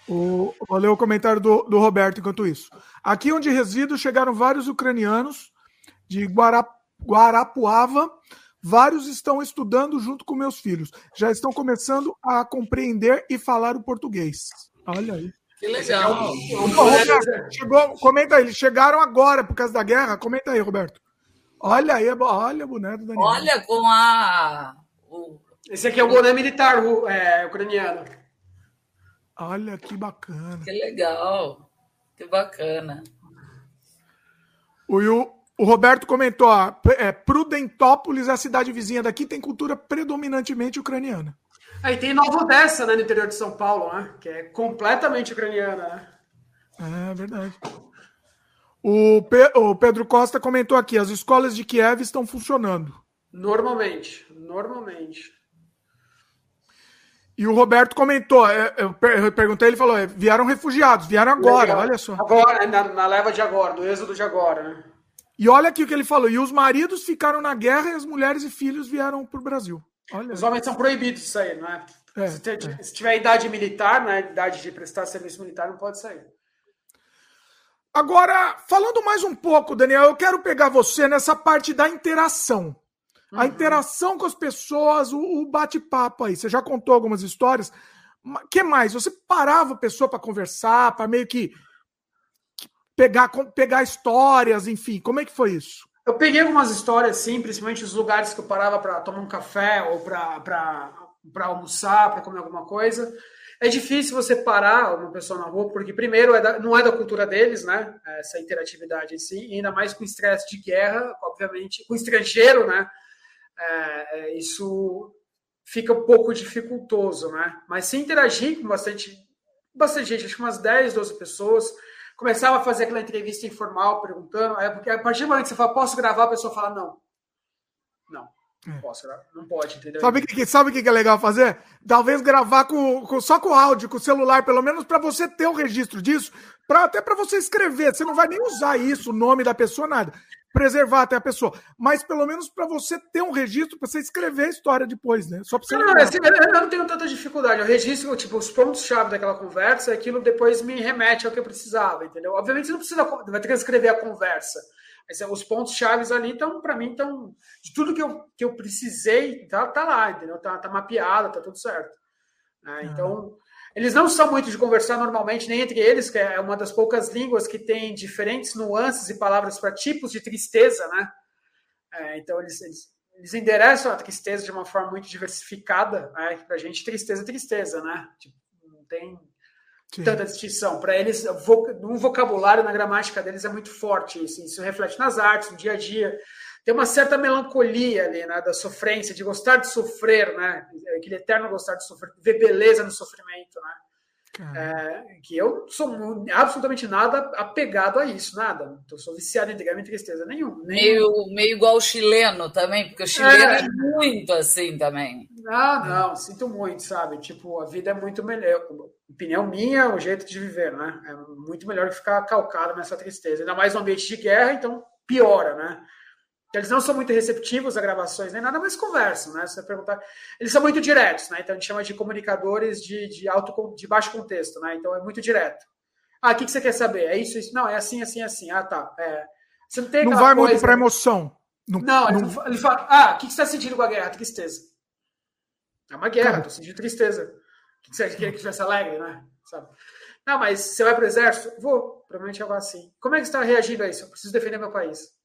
A: O, vou ler o comentário do, do Roberto enquanto isso. Aqui onde resido, chegaram vários ucranianos de Guarapuava Vários estão estudando junto com meus filhos. Já estão começando a compreender e falar o português. Olha aí.
C: Que legal.
A: chegou, comenta aí, eles chegaram agora por causa da guerra? Comenta aí, Roberto. Olha aí, olha o boné do Daniel.
C: Olha com a.
B: Esse aqui é o boné militar é, ucraniano.
A: Olha que bacana.
C: Que legal. Que bacana.
A: O, o Roberto comentou: ó, é, Prudentópolis, a cidade vizinha daqui, tem cultura predominantemente ucraniana.
B: Aí tem Nova Odessa, né, no interior de São Paulo, né? Que é completamente ucraniana, né?
A: É verdade. O, Pe o Pedro Costa comentou aqui: as escolas de Kiev estão funcionando.
B: Normalmente, normalmente.
A: E o Roberto comentou, é, eu perguntei, ele falou: é, vieram refugiados, vieram agora, olha só.
B: Agora, na, na leva de agora, do êxodo de agora, né?
A: E olha aqui o que ele falou: e os maridos ficaram na guerra e as mulheres e filhos vieram para o Brasil. Olha.
B: Os homens são proibidos de sair, não é? é, se, ter, é. se, tiver idade militar, né, idade de prestar serviço militar, não pode sair.
A: Agora, falando mais um pouco, Daniel, eu quero pegar você nessa parte da interação. Uhum. A interação com as pessoas, o, o bate-papo aí. Você já contou algumas histórias. O que mais? Você parava a pessoa para conversar, para meio que pegar, pegar histórias, enfim. Como é que foi isso?
B: Eu peguei algumas histórias, sim, principalmente os lugares que eu parava para tomar um café ou para almoçar, para comer alguma coisa. É difícil você parar uma pessoa na rua, porque, primeiro, é da, não é da cultura deles, né? Essa interatividade em si, e ainda mais com estresse de guerra, obviamente, com estrangeiro, né? É, é, isso fica um pouco dificultoso, né? Mas se interagir com bastante, bastante gente, acho que umas 10, 12 pessoas, começava a fazer aquela entrevista informal, perguntando, porque a partir do momento que você fala, posso gravar, a pessoa fala, não. Não. É. posso gravar. Não pode, entendeu?
A: Sabe o que, sabe que é legal fazer? Talvez gravar com, com só com áudio, com o celular, pelo menos para você ter o um registro disso, pra, até para você escrever. Você não vai nem usar isso, o nome da pessoa, nada preservar até a pessoa, mas pelo menos para você ter um registro para você escrever a história depois, né? Só para você.
B: Não, não, assim, eu não tenho tanta dificuldade. Eu registro tipo os pontos chave daquela conversa, aquilo depois me remete ao que eu precisava, entendeu? Obviamente você não precisa vai ter que escrever a conversa. Mas os pontos chaves ali estão para mim estão de tudo que eu, que eu precisei, tá, tá lá, entendeu? Tá, tá mapeado, tá tudo certo. É, então, eles não são muito de conversar normalmente, nem entre eles, que é uma das poucas línguas que tem diferentes nuances e palavras para tipos de tristeza, né? É, então, eles, eles, eles endereçam a tristeza de uma forma muito diversificada, né? Para a gente, tristeza é tristeza, né? Tipo, não tem Sim. tanta distinção. Para eles, no vocabulário, na gramática deles é muito forte isso. Isso reflete nas artes, no dia a dia. Tem uma certa melancolia ali, né? Da sofrência, de gostar de sofrer, né? Aquele eterno gostar de sofrer, ver beleza no sofrimento, né? É, que eu sou absolutamente nada apegado a isso, nada. Eu sou viciado em drama e tristeza nenhum.
C: Meio, meio igual o chileno também, porque o chileno é, é muito assim também.
B: Ah, não, sinto muito, sabe? Tipo, a vida é muito melhor. Opinião minha, o jeito de viver, né? É muito melhor que ficar calcado nessa tristeza. Ainda mais no ambiente de guerra, então piora, né? Eles não são muito receptivos a gravações nem nada, mas conversam, né? Você perguntar, eles são muito diretos, né? Então a gente chama de comunicadores de, de alto, de baixo contexto, né? Então é muito direto. Ah, o que, que você quer saber? É isso, isso? Não, é assim, assim, assim. Ah, tá. É.
A: Você não tem Não vai coisa... muito para emoção.
B: Não, não, não, ele fala, ah, o que, que você está sentindo com a guerra? Tristeza. É uma guerra, estou sentindo tristeza. O que, que você queria que tivesse alegre, né? Sabe? Não, mas você vai para o exército? Vou, provavelmente algo assim. Como é que você está reagindo a isso? Eu preciso defender meu país.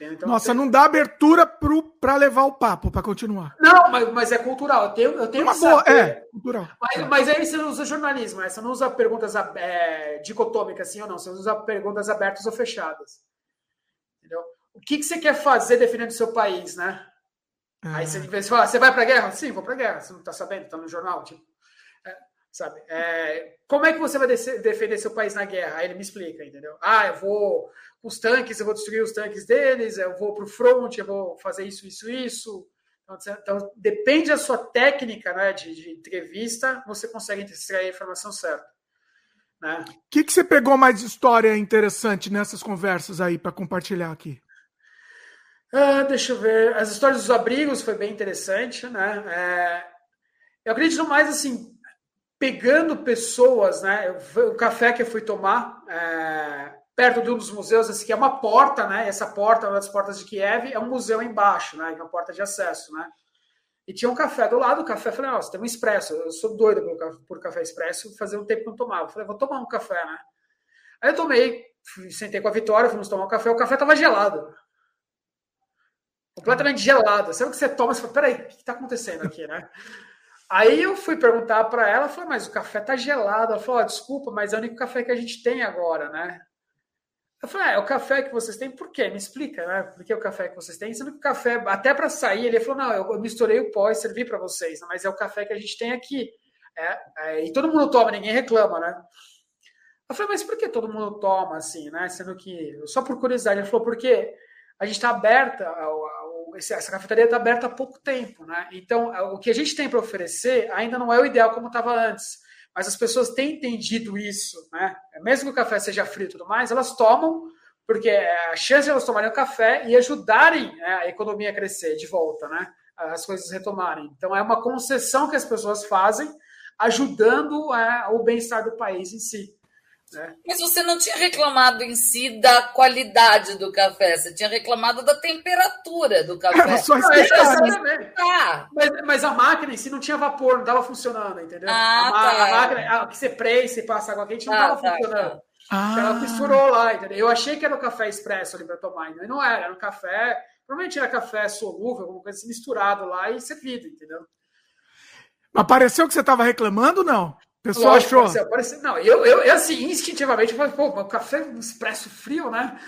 A: Então, Nossa, não dá abertura para levar o papo, para continuar.
B: Não, mas, mas é cultural. Eu tenho, eu tenho
A: Uma boa, saber. é, cultural.
B: Mas, mas aí você não usa jornalismo, né? você não usa perguntas é, dicotômicas, sim ou não. Você usa perguntas abertas ou fechadas. Entendeu? O que, que você quer fazer defendendo o seu país, né? É. Aí você, você fala, você vai para guerra? Sim, vou para guerra. Você não está sabendo? Está no jornal? Tipo, é, sabe? É, como é que você vai defender seu país na guerra? Aí ele me explica, entendeu? Ah, eu vou os tanques, eu vou destruir os tanques deles, eu vou para o front, eu vou fazer isso, isso, isso. Então, então depende da sua técnica né, de, de, entrevista, você consegue extrair a informação certa.
A: O né? que, que você pegou mais de história interessante nessas conversas aí para compartilhar aqui?
B: Ah, deixa eu ver. As histórias dos abrigos foi bem interessante, né? É, eu acredito mais assim, pegando pessoas, né? o café que eu fui tomar, é, perto de um dos museus, esse aqui é uma porta, né? Essa porta, uma das portas de Kiev, é um museu embaixo, né? É uma porta de acesso, né? E tinha um café do lado, o café, falei, nossa, tem um expresso, eu sou doido por, por café expresso, fazia um tempo que não tomava. falei, vou tomar um café, né? Aí eu tomei, fui, sentei com a Vitória, fomos tomar um café, o café tava gelado. Completamente gelado. Sabe o que você toma? Você fala, peraí, o que está acontecendo aqui, né? Aí eu fui perguntar para ela, falei, mas o café tá gelado. Ela falou, oh, desculpa, mas é o único café que a gente tem agora, né? Eu falei, ah, é o café que vocês têm, por quê? Me explica, né? Por que o café que vocês têm? Sendo que o café, até para sair, ele falou, não, eu misturei o pó e servi para vocês, mas é o café que a gente tem aqui. É, é, e todo mundo toma, ninguém reclama, né? Eu falei, mas por que todo mundo toma assim, né? Sendo que, só por curiosidade, ele falou, porque a gente está aberta, essa cafeteria está aberta há pouco tempo, né? Então, o que a gente tem para oferecer ainda não é o ideal como estava antes mas as pessoas têm entendido isso, né? Mesmo que o café seja frio e tudo mais, elas tomam, porque a chance de elas tomarem o café e ajudarem né, a economia a crescer de volta, né? As coisas retomarem. Então é uma concessão que as pessoas fazem, ajudando é, o bem-estar do país em si.
C: Né? Mas você não tinha reclamado em si da qualidade do café, você tinha reclamado da temperatura do café. Era só não,
B: é, ah. mas, mas, a máquina em si não tinha vapor, não estava funcionando, entendeu?
C: Ah,
B: a,
C: tá.
B: a máquina, a, que você preenche e passa água quente, não estava ah, tá, funcionando. Tá. Ah. Ela misturou lá, entendeu? Eu achei que era o café expresso ali para tomar, e não era, era um café, provavelmente era café solúvel, alguma coisa assim, misturado lá e servido, entendeu?
A: Mas pareceu que você estava reclamando, não? Pessoal Lógico,
B: achou. Não, eu, eu, eu, assim, instintivamente, eu falei, pô, o café um expresso frio, né?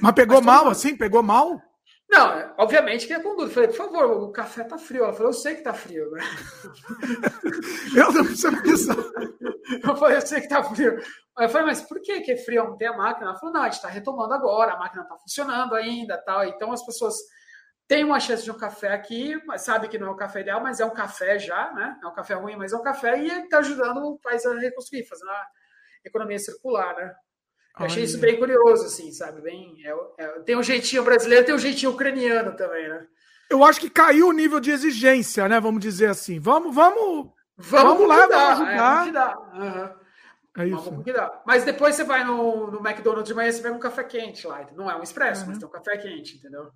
A: Mas pegou mal, assim? Pegou mal?
B: Não, obviamente que é com dúvida. Falei, por favor, o café tá frio. Ela falou, eu sei que tá frio, né?
A: eu não sei isso.
B: Eu falei, eu sei que tá frio. Eu falei, mas por que, que é frio? Não tem a máquina? Ela falou, não, a gente tá retomando agora, a máquina tá funcionando ainda tal. Então as pessoas tem uma chance de um café aqui, sabe que não é o café ideal, mas é um café já, né? É um café ruim, mas é um café e está ajudando o país a reconstruir, fazendo a economia circular, né? Eu achei isso bem curioso, assim, sabe? Bem, é, é, tem um jeitinho brasileiro, tem um jeitinho ucraniano também, né?
A: Eu acho que caiu o nível de exigência, né? Vamos dizer assim. Vamos, vamos, vamos, vamos lá, vamos ajudar.
B: É, uhum. É isso. Vamos Mas depois você vai no, no McDonald's de manhã, você pega um café quente lá. Não é um expresso, uhum. mas tem um café quente, entendeu?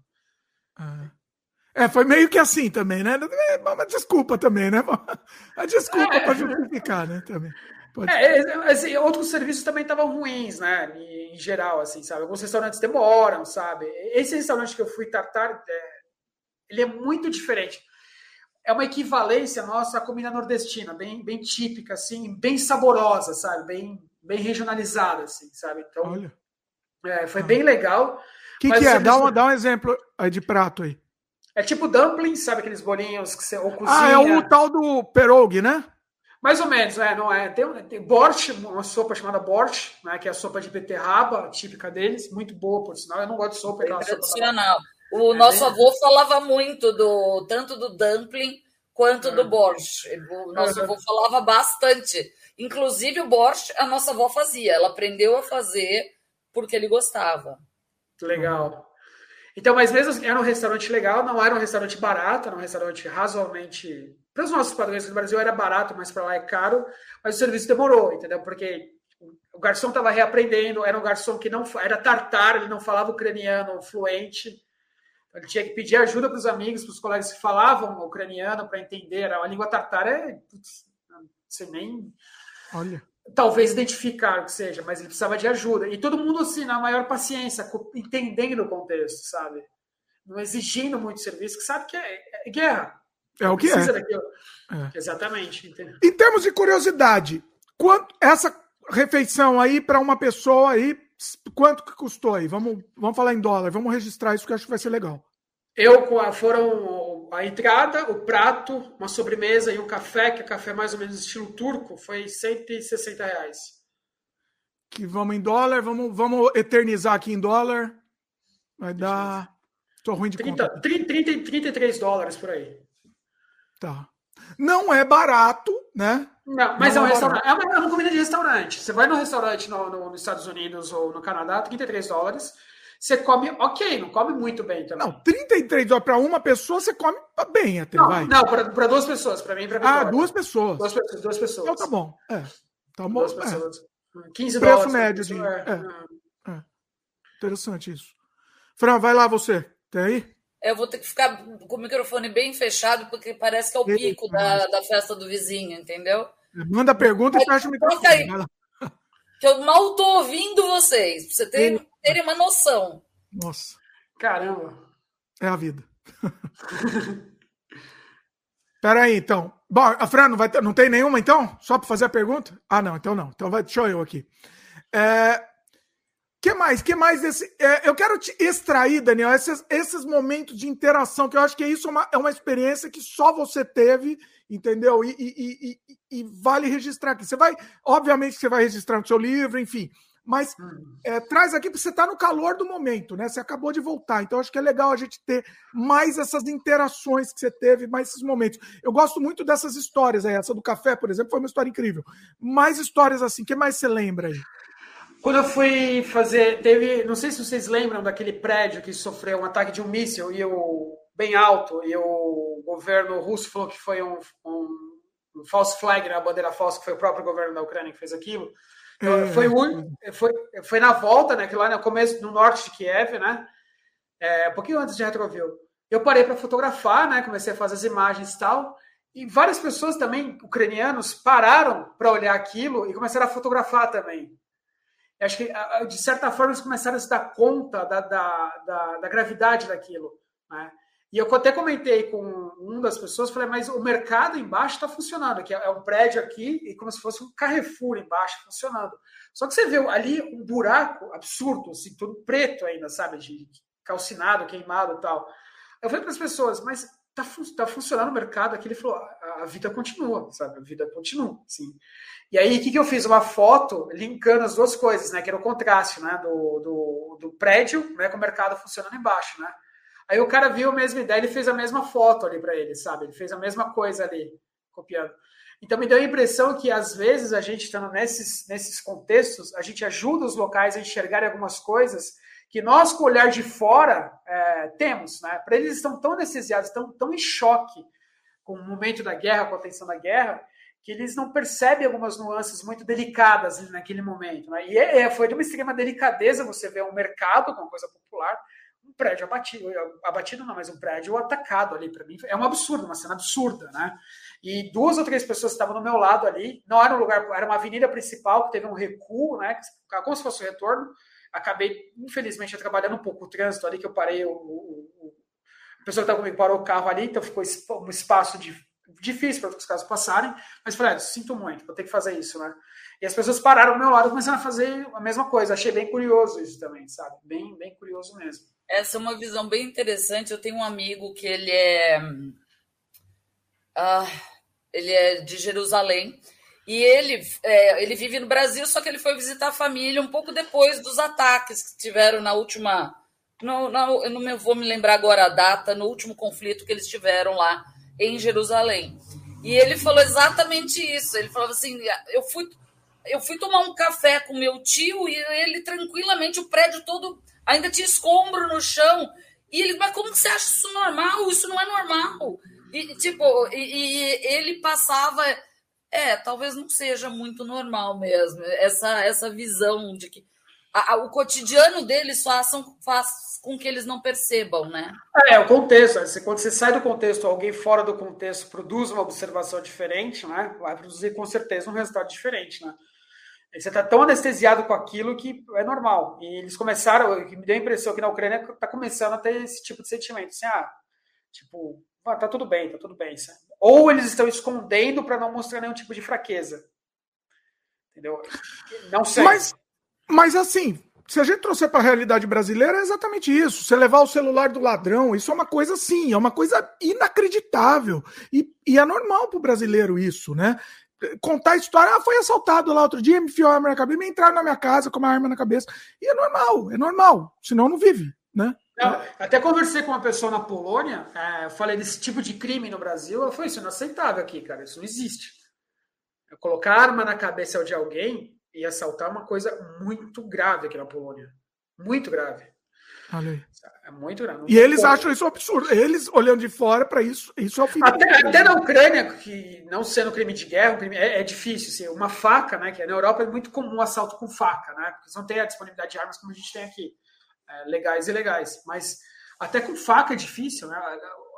A: É, foi meio que assim também, né? É, uma desculpa também, né? A desculpa é. para justificar, né? Também.
B: Pode... É, assim, outros serviços também estavam ruins, né? Em geral, assim, sabe? Alguns restaurantes demoram, sabe? Esse restaurante que eu fui tartar, é, ele é muito diferente. É uma equivalência nossa à comida nordestina, bem, bem típica, assim, bem saborosa, sabe? Bem, bem regionalizada, assim, sabe? Então, Olha. É, foi ah. bem legal.
A: O que, que é? Dá um, dá um exemplo de prato aí.
B: É tipo dumpling, sabe aqueles bolinhos que você ou cozinha.
A: Ah, é o tal do pierogi, né?
B: Mais ou menos, é, não é? Tem, tem borscht, uma sopa chamada borscht, né, que é a sopa de beterraba, típica deles, muito boa, por sinal. Eu não gosto de sopa. É
C: tradicional. O é nosso bem... avô falava muito do tanto do dumpling quanto é. do borscht. O nosso avô falava bastante. Inclusive o borscht a nossa avó fazia. Ela aprendeu a fazer porque ele gostava.
B: Legal. Então, mas mesmo assim, era um restaurante legal, não era um restaurante barato, era um restaurante razoavelmente. Para os nossos padrões do Brasil era barato, mas para lá é caro. Mas o serviço demorou, entendeu? Porque o garçom estava reaprendendo, era um garçom que não era tartar, ele não falava ucraniano fluente. Então, ele tinha que pedir ajuda para os amigos, para os colegas que falavam ucraniano para entender. A língua tartar é. Putz, não sei nem.
A: Olha
B: talvez identificar o que seja, mas ele precisava de ajuda. E todo mundo, assim, na maior paciência, entendendo o contexto, sabe? Não exigindo muito serviço, que sabe que é, é guerra.
A: É o que é. é.
B: Exatamente. Entendeu?
A: Em termos de curiosidade, quanto essa refeição aí para uma pessoa aí, quanto que custou aí? Vamos, vamos falar em dólar, vamos registrar isso que eu acho que vai ser legal.
B: Eu foram a entrada, o prato, uma sobremesa e um café, que é café mais ou menos estilo turco, foi 160 reais.
A: Que vamos em dólar, vamos, vamos eternizar aqui em dólar. Vai dar. Tô ruim de
B: 30, conta. 30, 30, 33 dólares por aí.
A: Tá. Não é barato, né?
B: Não, mas não é, um é, restaurante, é, uma, é uma comida de restaurante. Você vai no restaurante no, no, nos Estados Unidos ou no Canadá, 33 dólares. Você come ok, não come muito bem também.
A: Não, 33 horas para uma pessoa, você come bem até,
B: não,
A: vai.
B: Não, para duas pessoas, para mim e para
A: Ah, duas pessoas.
B: Duas pessoas. Duas pessoas.
A: Então tá bom. É. Tá bom.
B: Duas é. pessoas.
A: É. 15 Preço dólares. médio de. É. É. é. Interessante isso. Fran, vai lá você. Tem aí?
C: Eu vou ter que ficar com o microfone bem fechado, porque parece que é o pico da, da festa do vizinho, entendeu?
A: Manda a pergunta e fecha o microfone.
C: Que eu mal tô ouvindo vocês, você ter, terem uma noção.
A: Nossa.
B: Caramba.
A: É a vida. Peraí, então. Bom, a Fran não, vai ter, não tem nenhuma, então? Só para fazer a pergunta? Ah, não, então não. Então vai, deixa eu aqui. É, que mais? que mais desse. É, eu quero te extrair, Daniel, esses, esses momentos de interação, que eu acho que isso é uma, é uma experiência que só você teve, entendeu? E, e, e, e vale registrar aqui. Você vai, obviamente, você vai registrar no seu livro, enfim mas é, traz aqui para você estar tá no calor do momento, né? Você acabou de voltar, então acho que é legal a gente ter mais essas interações que você teve, mais esses momentos. Eu gosto muito dessas histórias aí, essa do café, por exemplo, foi uma história incrível. Mais histórias assim, o que mais você lembra aí?
B: Quando eu fui fazer, teve, não sei se vocês lembram daquele prédio que sofreu um ataque de um míssil e o bem alto e o governo russo falou que foi um, um, um false flag, né, a bandeira falsa, que foi o próprio governo da Ucrânia que fez aquilo. É. Foi, foi, foi na volta, né? Que lá no começo, no norte de Kiev, né? É, um pouquinho antes de Retroville. Eu parei para fotografar, né? Comecei a fazer as imagens e tal. E várias pessoas também, ucranianos, pararam para olhar aquilo e começaram a fotografar também. acho que, de certa forma, eles começaram a se dar conta da, da, da, da gravidade daquilo. Né? E eu até comentei com uma das pessoas, falei, mas o mercado embaixo está funcionando, que é um prédio aqui e como se fosse um Carrefour embaixo funcionando. Só que você vê ali um buraco absurdo, assim, tudo preto ainda, sabe, de calcinado, queimado tal. Eu falei para as pessoas, mas tá, tá funcionando o mercado aqui? Ele falou, a, a vida continua, sabe, a vida continua, sim. E aí, o que, que eu fiz? Uma foto linkando as duas coisas, né, que era o contraste, né, do, do, do prédio, né, com o mercado funcionando embaixo, né. Aí o cara viu a mesma ideia, ele fez a mesma foto ali para ele, sabe? Ele fez a mesma coisa ali, copiando. Então me deu a impressão que às vezes a gente estando nesses, nesses contextos, a gente ajuda os locais a enxergarem algumas coisas que nós, com o olhar de fora, é, temos. Né? Para eles estão tão anestesiados, tão, tão em choque com o momento da guerra, com a tensão da guerra, que eles não percebem algumas nuances muito delicadas naquele momento. Né? E é, é foi de uma extrema delicadeza você ver um mercado, uma coisa popular, prédio abatido, abatido não, mas um prédio atacado ali para mim. É um absurdo, uma cena absurda, né? E duas ou três pessoas estavam no meu lado ali, não era um lugar, era uma avenida principal que teve um recuo, né? Como se fosse um retorno. Acabei, infelizmente, trabalhando um pouco o trânsito ali, que eu parei o, o, o A pessoa que estava comigo parou o carro ali, então ficou um espaço de, difícil para os carros passarem, mas falei, ah, sinto muito, vou ter que fazer isso, né? E as pessoas pararam ao meu lado e começaram a fazer a mesma coisa. Achei bem curioso isso também, sabe? Bem, bem curioso mesmo.
C: Essa é uma visão bem interessante. Eu tenho um amigo que ele é. Ah, ele é de Jerusalém. E ele, é, ele vive no Brasil, só que ele foi visitar a família um pouco depois dos ataques que tiveram na última. No, no, eu não vou me lembrar agora a data, no último conflito que eles tiveram lá em Jerusalém. E ele falou exatamente isso. Ele falou assim: eu fui, eu fui tomar um café com meu tio e ele tranquilamente, o prédio todo ainda tinha escombro no chão. E ele, mas como que você acha isso normal? Isso não é normal. E, tipo, e, e ele passava. É, talvez não seja muito normal mesmo, essa, essa visão de que a, a, o cotidiano deles façam, faz com que eles não percebam, né?
B: É, o contexto. Quando você sai do contexto, alguém fora do contexto produz uma observação diferente, né? Vai produzir com certeza um resultado diferente, né? Você está tão anestesiado com aquilo que é normal. E eles começaram, que me deu a impressão que na Ucrânia está começando a ter esse tipo de sentimento. Assim, ah, tipo, ah, tá tudo bem, tá tudo bem. Ou eles estão escondendo para não mostrar nenhum tipo de fraqueza. Entendeu? Não sei.
A: Mas, mas assim, se a gente trouxer para a realidade brasileira, é exatamente isso. Você levar o celular do ladrão, isso é uma coisa assim, é uma coisa inacreditável. E, e é normal para o brasileiro isso, né? Contar a história. Ah, foi assaltado lá outro dia, me enfiou a arma na cabeça, me entraram na minha casa com uma arma na cabeça. E é normal, é normal. Senão não vive, né?
B: Até conversei com uma pessoa na Polônia, é, falei desse tipo de crime no Brasil, ela falou, isso é inaceitável aqui, cara, isso não existe. Colocar arma na cabeça de alguém e assaltar é uma coisa muito grave aqui na Polônia. Muito grave. É muito grande.
A: E eles acham isso um absurdo. Eles, olhando de fora para isso, isso é o fim.
B: Até, até na Ucrânia, que não sendo crime de guerra, crime, é, é, difícil. Assim, uma faca, né? Que na Europa é muito comum assalto com faca, né? Porque você não tem a disponibilidade de armas como a gente tem aqui. É, legais e legais. Mas até com faca é difícil, né?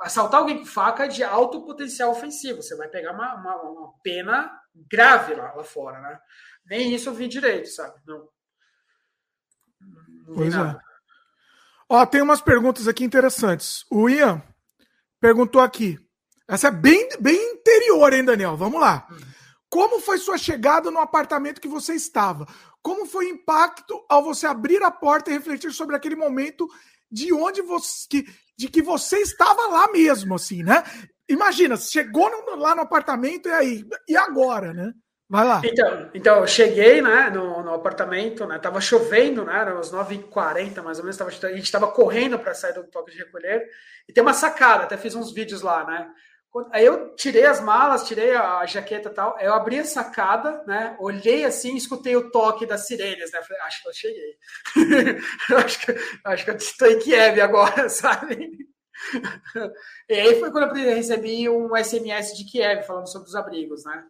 B: Assaltar alguém com faca é de alto potencial ofensivo. Você vai pegar uma, uma, uma pena grave lá, lá fora, né? Nem isso eu vi direito, sabe? Não.
A: não pois é. nada. é. Ó, tem umas perguntas aqui interessantes. O Ian perguntou aqui. Essa é bem, bem interior, hein, Daniel? Vamos lá. Como foi sua chegada no apartamento que você estava? Como foi o impacto ao você abrir a porta e refletir sobre aquele momento de onde você que, de que você estava lá mesmo, assim, né? Imagina, chegou no, lá no apartamento e aí, e agora, né? Vai lá.
B: Então, então eu cheguei né, no, no apartamento, né, tava chovendo, né, eram as 9h40 mais ou menos, tava, a gente estava correndo para sair do toque de recolher, e tem uma sacada, até fiz uns vídeos lá, né? Aí eu tirei as malas, tirei a jaqueta e tal, eu abri a sacada, né? Olhei assim, escutei o toque das sirenes, né? Falei, acho que eu cheguei. acho, que, acho que eu estou em Kiev agora, sabe? e aí foi quando eu recebi um SMS de Kiev falando sobre os abrigos, né?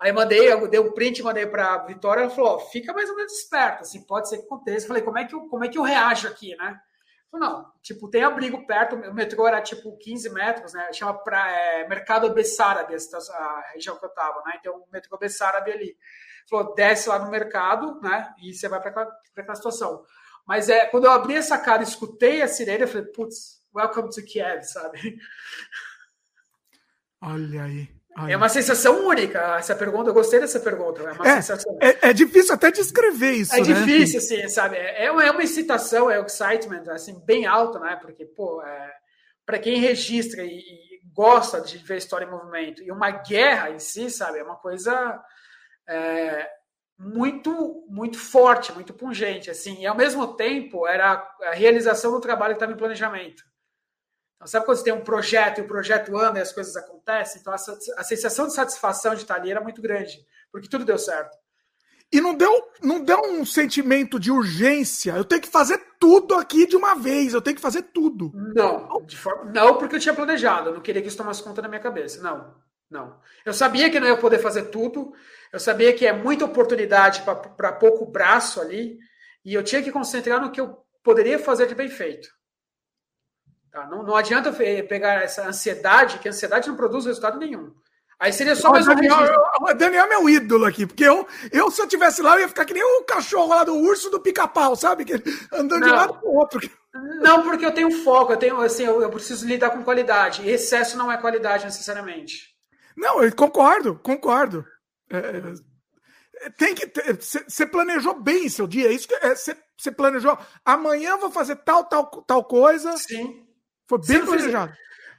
B: Aí mandei, eu dei um print, mandei para a Vitória, ela falou, fica mais ou menos esperta, assim, pode ser que aconteça. Falei, como é que eu, como é que eu reajo aqui, né? Falei, não, tipo, tem abrigo perto, o metrô era tipo 15 metros, né? Chama pra, é, Mercado Bessarabe, a região que eu tava, né? Então, o metrô Bessarabe ali. Falou, desce lá no mercado, né? E você vai para aquela situação. Mas é, quando eu abri essa cara escutei a sirene, eu falei, putz, welcome to Kiev, sabe?
A: Olha aí.
B: Ai. É uma sensação única essa pergunta. Eu gostei dessa pergunta. É, uma
A: é, sensação... é, é difícil até descrever isso.
B: É
A: né?
B: difícil, assim, sabe? É, é uma, é uma excitação, é um excitement, assim, bem alto, né? Porque, pô, é, para quem registra e, e, gosta de ver história em movimento e uma guerra em si, sabe? É uma coisa é, muito, muito forte, muito pungente, assim. E ao mesmo tempo era a realização do trabalho que estava em planejamento. Então, sabe quando você tem um projeto e o projeto anda e as coisas acontecem? Então, a, a sensação de satisfação de estar ali era muito grande, porque tudo deu certo.
A: E não deu, não deu um sentimento de urgência. Eu tenho que fazer tudo aqui de uma vez. Eu tenho que fazer tudo.
B: Não, forma, não porque eu tinha planejado. Eu não queria que isso tomasse conta da minha cabeça. Não, não. Eu sabia que não ia poder fazer tudo. Eu sabia que é muita oportunidade para pouco braço ali. E eu tinha que concentrar no que eu poderia fazer de bem feito. Tá? Não, não adianta pegar essa ansiedade, que a ansiedade não produz resultado nenhum.
A: Aí seria só mais Daniel, um O Daniel é meu ídolo aqui, porque eu, eu, se eu tivesse lá, eu ia ficar que nem o cachorro lá do urso do pica-pau, sabe? Que, andando não. de lado pro outro.
B: Não, porque eu tenho foco, eu tenho assim, eu, eu preciso lidar com qualidade. E excesso não é qualidade necessariamente.
A: Não, eu concordo, concordo. É, é tem que você planejou bem seu dia, é isso que você é, planejou. Amanhã vou fazer tal, tal, tal coisa.
B: Sim.
A: Foi bem planejado.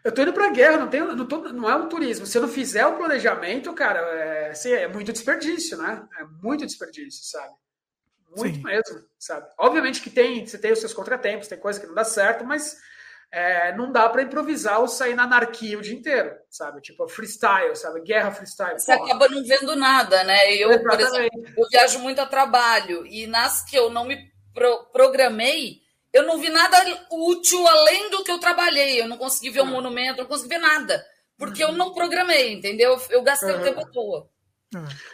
B: Eu tô indo pra guerra, não, tenho, não, tô, não é um turismo. Se eu não fizer o planejamento, cara, é, assim, é muito desperdício, né? É muito desperdício, sabe? Muito Sim. mesmo, sabe? Obviamente que tem, você tem os seus contratempos, tem coisa que não dá certo, mas é, não dá para improvisar ou sair na anarquia o dia inteiro, sabe? Tipo, freestyle, sabe? Guerra freestyle.
C: Você Porra. acaba não vendo nada, né? Eu, por exemplo, eu viajo muito a trabalho e nas que eu não me pro programei, eu não vi nada útil além do que eu trabalhei. Eu não consegui ver o um ah. monumento, não consegui ver nada. Porque uhum. eu não programei, entendeu? Eu gastei uhum. o tempo à toa.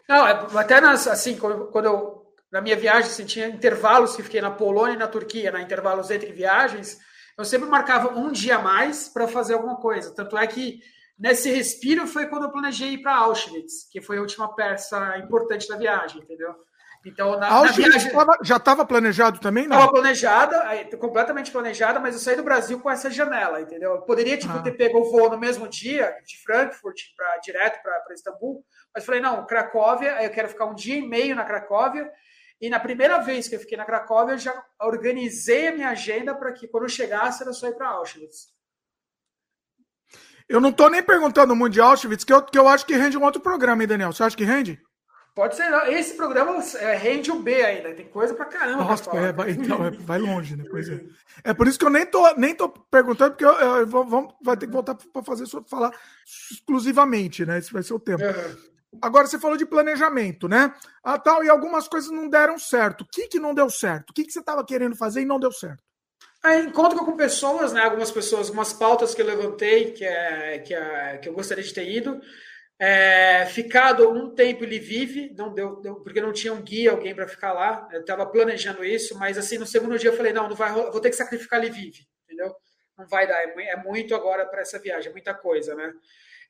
B: Não, é, até nas, assim, quando eu. Na minha viagem, assim, tinha intervalos que fiquei na Polônia e na Turquia, na né, intervalos entre viagens, eu sempre marcava um dia a mais para fazer alguma coisa. Tanto é que nesse respiro foi quando eu planejei ir para Auschwitz, que foi a última peça importante da viagem, entendeu?
A: Então, na, na viagem... Tava, já estava planejado também?
B: Estava planejada, completamente planejada, mas eu saí do Brasil com essa janela, entendeu? Eu poderia tipo, ah. ter pego o voo no mesmo dia, de Frankfurt para direto para Istambul, mas falei, não, Cracóvia, eu quero ficar um dia e meio na Cracóvia, e na primeira vez que eu fiquei na Cracóvia, eu já organizei a minha agenda para que quando eu chegasse, era só ir para Auschwitz.
A: Eu não estou nem perguntando muito de Auschwitz, que eu, que eu acho que rende um outro programa, hein, Daniel? Você acha que rende?
B: Pode ser, não. Esse programa é, rende o B ainda, tem coisa pra caramba.
A: Nossa, é, vai, então, é, vai longe, né? Pois é. é por isso que eu nem tô, nem tô perguntando, porque eu, eu, eu vou, vai ter que voltar para fazer falar exclusivamente, né? Esse vai ser o tema. Agora você falou de planejamento, né? Ah, tal, e algumas coisas não deram certo. O que, que não deu certo? O que, que você estava querendo fazer e não deu certo?
B: É, encontro com pessoas, né? Algumas pessoas, algumas pautas que eu levantei que, é, que, é, que eu gostaria de ter ido. É, ficado um tempo ele vive, não deu, deu, porque não tinha um guia, alguém para ficar lá. Eu estava planejando isso, mas assim no segundo dia eu falei não, não vai, vou ter que sacrificar ele vive, entendeu? Não vai dar, é, é muito agora para essa viagem, é muita coisa, né?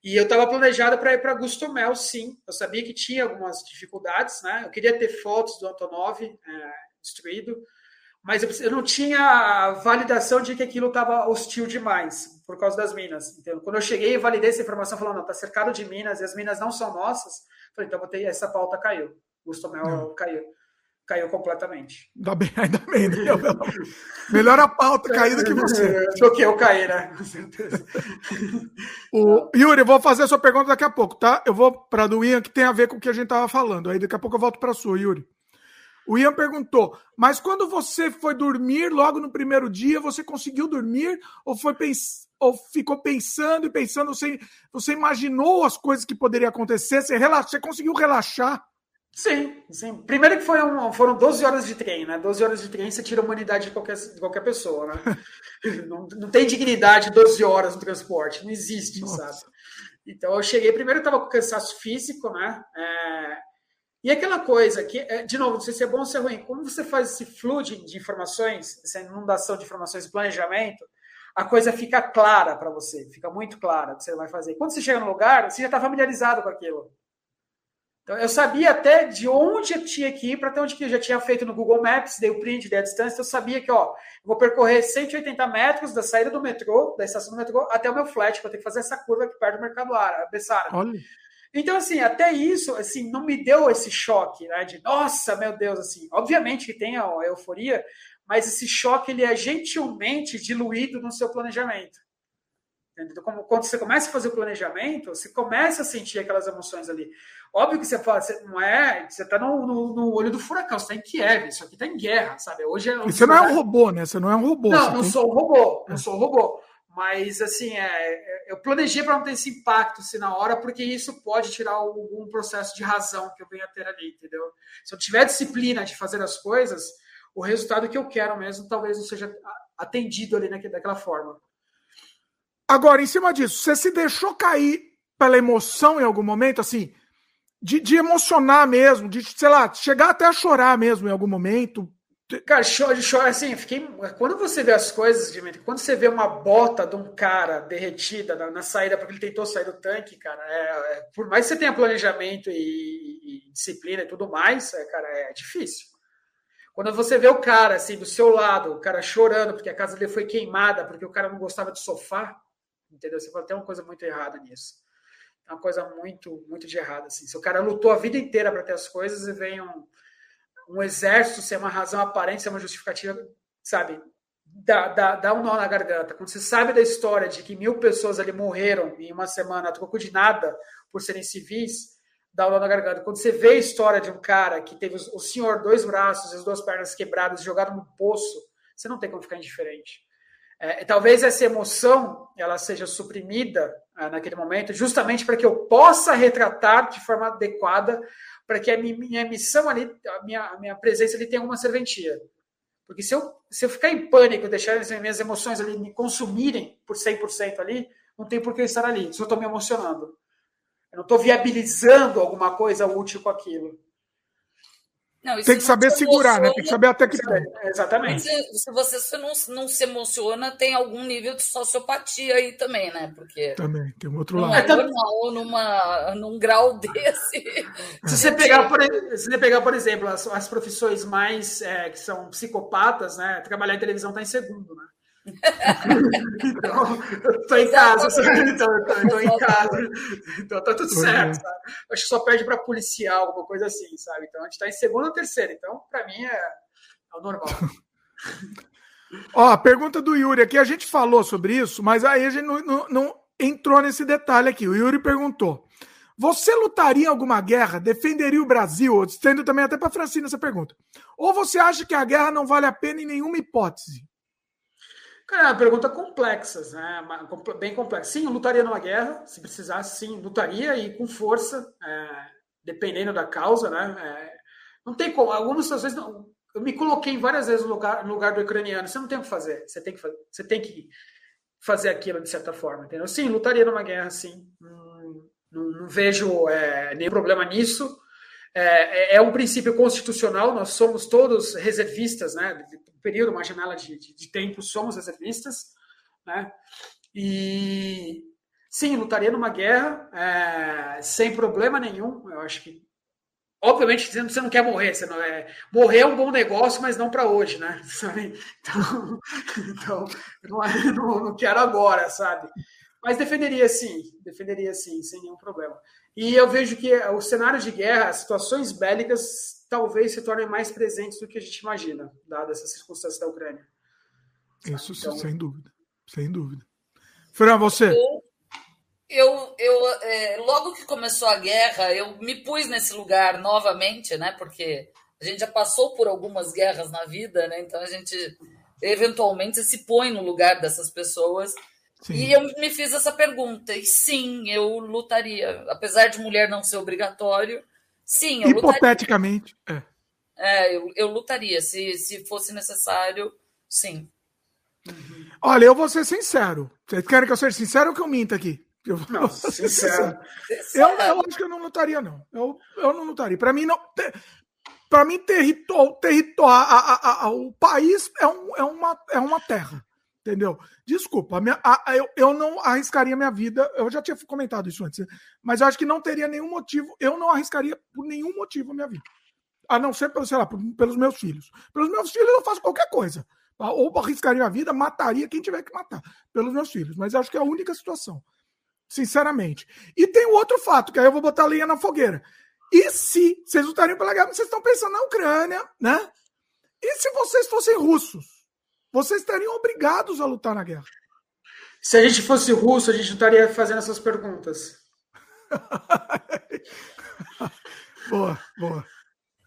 B: E eu estava planejado para ir para Gustomel, sim. Eu sabia que tinha algumas dificuldades, né? Eu queria ter fotos do Antonov é, destruído, mas eu, eu não tinha validação de que aquilo estava hostil demais por causa das minas. Então, quando eu cheguei e validei essa informação, falando, não, está cercado de minas e as minas não são nossas, falei, então ter, essa pauta caiu. O Gustomel caiu. Caiu completamente.
A: Ainda bem, ainda bem. Melhor a pauta cair do que você.
B: Do que eu cair, né? Com certeza.
A: o, Yuri, vou fazer a sua pergunta daqui a pouco, tá? Eu vou para a do Ian, que tem a ver com o que a gente estava falando. Aí daqui a pouco eu volto para a sua, Yuri. O Ian perguntou: mas quando você foi dormir logo no primeiro dia, você conseguiu dormir ou foi pens ou ficou pensando e pensando? Você, você imaginou as coisas que poderiam acontecer? Você, relaxa, você conseguiu relaxar?
B: Sim, sim. Primeiro que foram, foram 12 horas de trem, né? 12 horas de trem você tira a humanidade de qualquer, de qualquer pessoa, né? não, não tem dignidade 12 horas no transporte, não existe, Nossa. sabe? Então eu cheguei, primeiro eu estava com cansaço físico, né? É, e aquela coisa que, é, de novo, não sei se é bom ou se é ruim, como você faz esse fluxo de, informações, essa inundação de informações e planejamento, a coisa fica clara para você, fica muito clara o que você vai fazer. Quando você chega no lugar, você já está familiarizado com aquilo. Então, eu sabia até de onde eu tinha que ir para até onde que eu já tinha feito no Google Maps, dei o print, dei a distância, então eu sabia que, ó, vou percorrer 180 metros da saída do metrô, da estação do metrô, até o meu flat, que eu tenho que fazer essa curva aqui perto do Mercado Ara, Bessara. Olha. Então, assim, até isso, assim, não me deu esse choque, né? De, nossa, meu Deus, assim. Obviamente que tem a euforia, mas esse choque, ele é gentilmente diluído no seu planejamento. Então, como, quando você começa a fazer o planejamento, você começa a sentir aquelas emoções ali. Óbvio que você fala, você não é, você está no, no, no, olho do furacão, você está em Kiev, isso aqui está em guerra, sabe? Hoje é,
A: você não é um robô, né? Você não é um robô.
B: Não, não tem... sou um robô, não sou um robô. Mas, assim, é, é eu planejei para não ter esse impacto assim, na hora, porque isso pode tirar algum processo de razão que eu venha ter ali, entendeu? Se eu tiver disciplina de fazer as coisas, o resultado que eu quero mesmo talvez não seja atendido ali daquela forma.
A: Agora, em cima disso, você se deixou cair pela emoção em algum momento, assim, de, de emocionar mesmo, de, sei lá, chegar até a chorar mesmo em algum momento,
B: Cara, de show, assim, fiquei. Quando você vê as coisas, Dimitri, quando você vê uma bota de um cara derretida na, na saída, porque ele tentou sair do tanque, cara, é, é, por mais que você tenha planejamento e, e disciplina e tudo mais, é, cara, é difícil. Quando você vê o cara, assim, do seu lado, o cara chorando porque a casa dele foi queimada, porque o cara não gostava de sofá, entendeu? Você fala, tem uma coisa muito errada nisso. É uma coisa muito, muito de errado, assim. Se o cara lutou a vida inteira para ter as coisas e vem um um exército ser uma razão aparente, ser uma justificativa, sabe? Dá, dá, dá um nó na garganta. Quando você sabe da história de que mil pessoas ali morreram em uma semana a troco de nada por serem civis, dá um nó na garganta. Quando você vê a história de um cara que teve o senhor dois braços e as duas pernas quebradas, jogado no poço, você não tem como ficar indiferente. É, talvez essa emoção ela seja suprimida naquele momento, justamente para que eu possa retratar de forma adequada para que a minha missão ali, a minha, a minha presença ali tenha uma serventia. Porque se eu, se eu ficar em pânico, deixar as minhas emoções ali me consumirem por 100% ali, não tem por que eu estar ali, só estou me emocionando. Eu não estou viabilizando alguma coisa útil com aquilo.
A: Não, tem que saber segurar, né? Tem que saber até que
B: Exatamente.
C: Se, se você não, não se emociona, tem algum nível de sociopatia aí também, né? Porque.
A: Também, tem um outro
C: lado.
A: É
C: normal numa, num grau desse.
B: Se você pegar, por, se você pegar, por exemplo, as, as profissões mais é, que são psicopatas, né? Trabalhar em televisão está em segundo, né? Então, eu tô em casa, sabe? Então, eu tô, em casa. Então tá tudo certo, sabe? Acho que só perde para policial, alguma coisa assim, sabe? Então a gente tá em segunda ou terceira. Então, para mim, é, é o normal.
A: Ó, a pergunta do Yuri aqui, a gente falou sobre isso, mas aí a gente não, não, não entrou nesse detalhe aqui. O Yuri perguntou: Você lutaria em alguma guerra? Defenderia o Brasil? Estendo também até para Francina essa pergunta. Ou você acha que a guerra não vale a pena em nenhuma hipótese?
B: Cara, é pergunta complexa, né? bem complexa. Sim, eu lutaria numa guerra, se precisasse, sim, lutaria e com força, é, dependendo da causa, né? É, não tem como, algumas situações não. Eu me coloquei várias vezes no lugar, no lugar do ucraniano. Você não tem o que fazer. Você tem que fazer, você tem que fazer aquilo de certa forma, entendeu? Sim, lutaria numa guerra, sim. Não, não, não vejo é, nenhum problema nisso. É, é, é, um princípio constitucional, nós somos todos reservistas, né? Período, uma janela de, de, de, tempo, somos reservistas, né? E sim, lutaria numa guerra é, sem problema nenhum. Eu acho que, obviamente, dizendo que você não quer morrer, você não é morrer é um bom negócio, mas não para hoje, né? Então, então não, é, não, não quero agora, sabe? Mas defenderia sim, defenderia sim, sem nenhum problema. E eu vejo que o cenário de guerra, as situações bélicas, talvez se tornem mais presentes do que a gente imagina, dadas essas circunstâncias da Ucrânia.
A: Isso, então, sem dúvida. Sem dúvida. Fran, você?
C: Eu, eu é, logo que começou a guerra, eu me pus nesse lugar novamente, né? Porque a gente já passou por algumas guerras na vida, né? Então a gente eventualmente se põe no lugar dessas pessoas Sim. E eu me fiz essa pergunta, e sim, eu lutaria. Apesar de mulher não ser obrigatório, sim, eu
A: Hipoteticamente,
C: lutaria. é. É, eu, eu lutaria. Se, se fosse necessário, sim.
A: Uhum. Olha, eu vou ser sincero. Vocês querem que eu seja sincero ou que eu minta aqui? Eu,
B: não, sincero.
A: Eu, eu, acho que eu não lutaria, não. Eu, eu não lutaria. Para mim, não. Para mim, território, território a, a, a, o país é, um, é, uma, é uma terra. Entendeu? Desculpa, a minha, a, eu, eu não arriscaria minha vida. Eu já tinha comentado isso antes, mas eu acho que não teria nenhum motivo. Eu não arriscaria por nenhum motivo a minha vida. A não ser, sei lá, por, pelos meus filhos. Pelos meus filhos eu faço qualquer coisa. Tá? Ou arriscaria a vida, mataria quem tiver que matar. Pelos meus filhos. Mas acho que é a única situação. Sinceramente. E tem o outro fato, que aí eu vou botar a linha na fogueira. E se vocês lutariam pela guerra, vocês estão pensando na Ucrânia, né? E se vocês fossem russos? Vocês estariam obrigados a lutar na guerra.
B: Se a gente fosse russo, a gente não estaria fazendo essas perguntas.
A: boa, boa.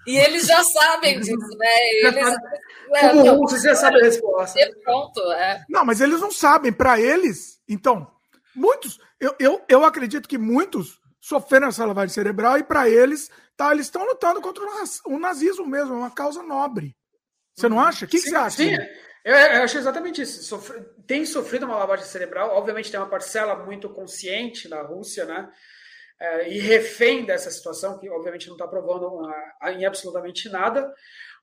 C: E eles já sabem disso, né? Eles,
B: Como é, russo, já sabem a resposta.
C: Pronto, é.
A: Não, mas eles não sabem. Para eles, então, muitos, eu, eu, eu acredito que muitos sofreram essa lavagem cerebral e para eles, tá, eles estão lutando contra o nazismo mesmo, é uma causa nobre. Você não acha? O que, sim, que você acha? Sim.
B: Eu, eu acho exatamente isso. Sofre, tem sofrido uma lavagem cerebral. Obviamente, tem uma parcela muito consciente na Rússia, né? É, e refém dessa situação, que obviamente não está provando uma, em absolutamente nada.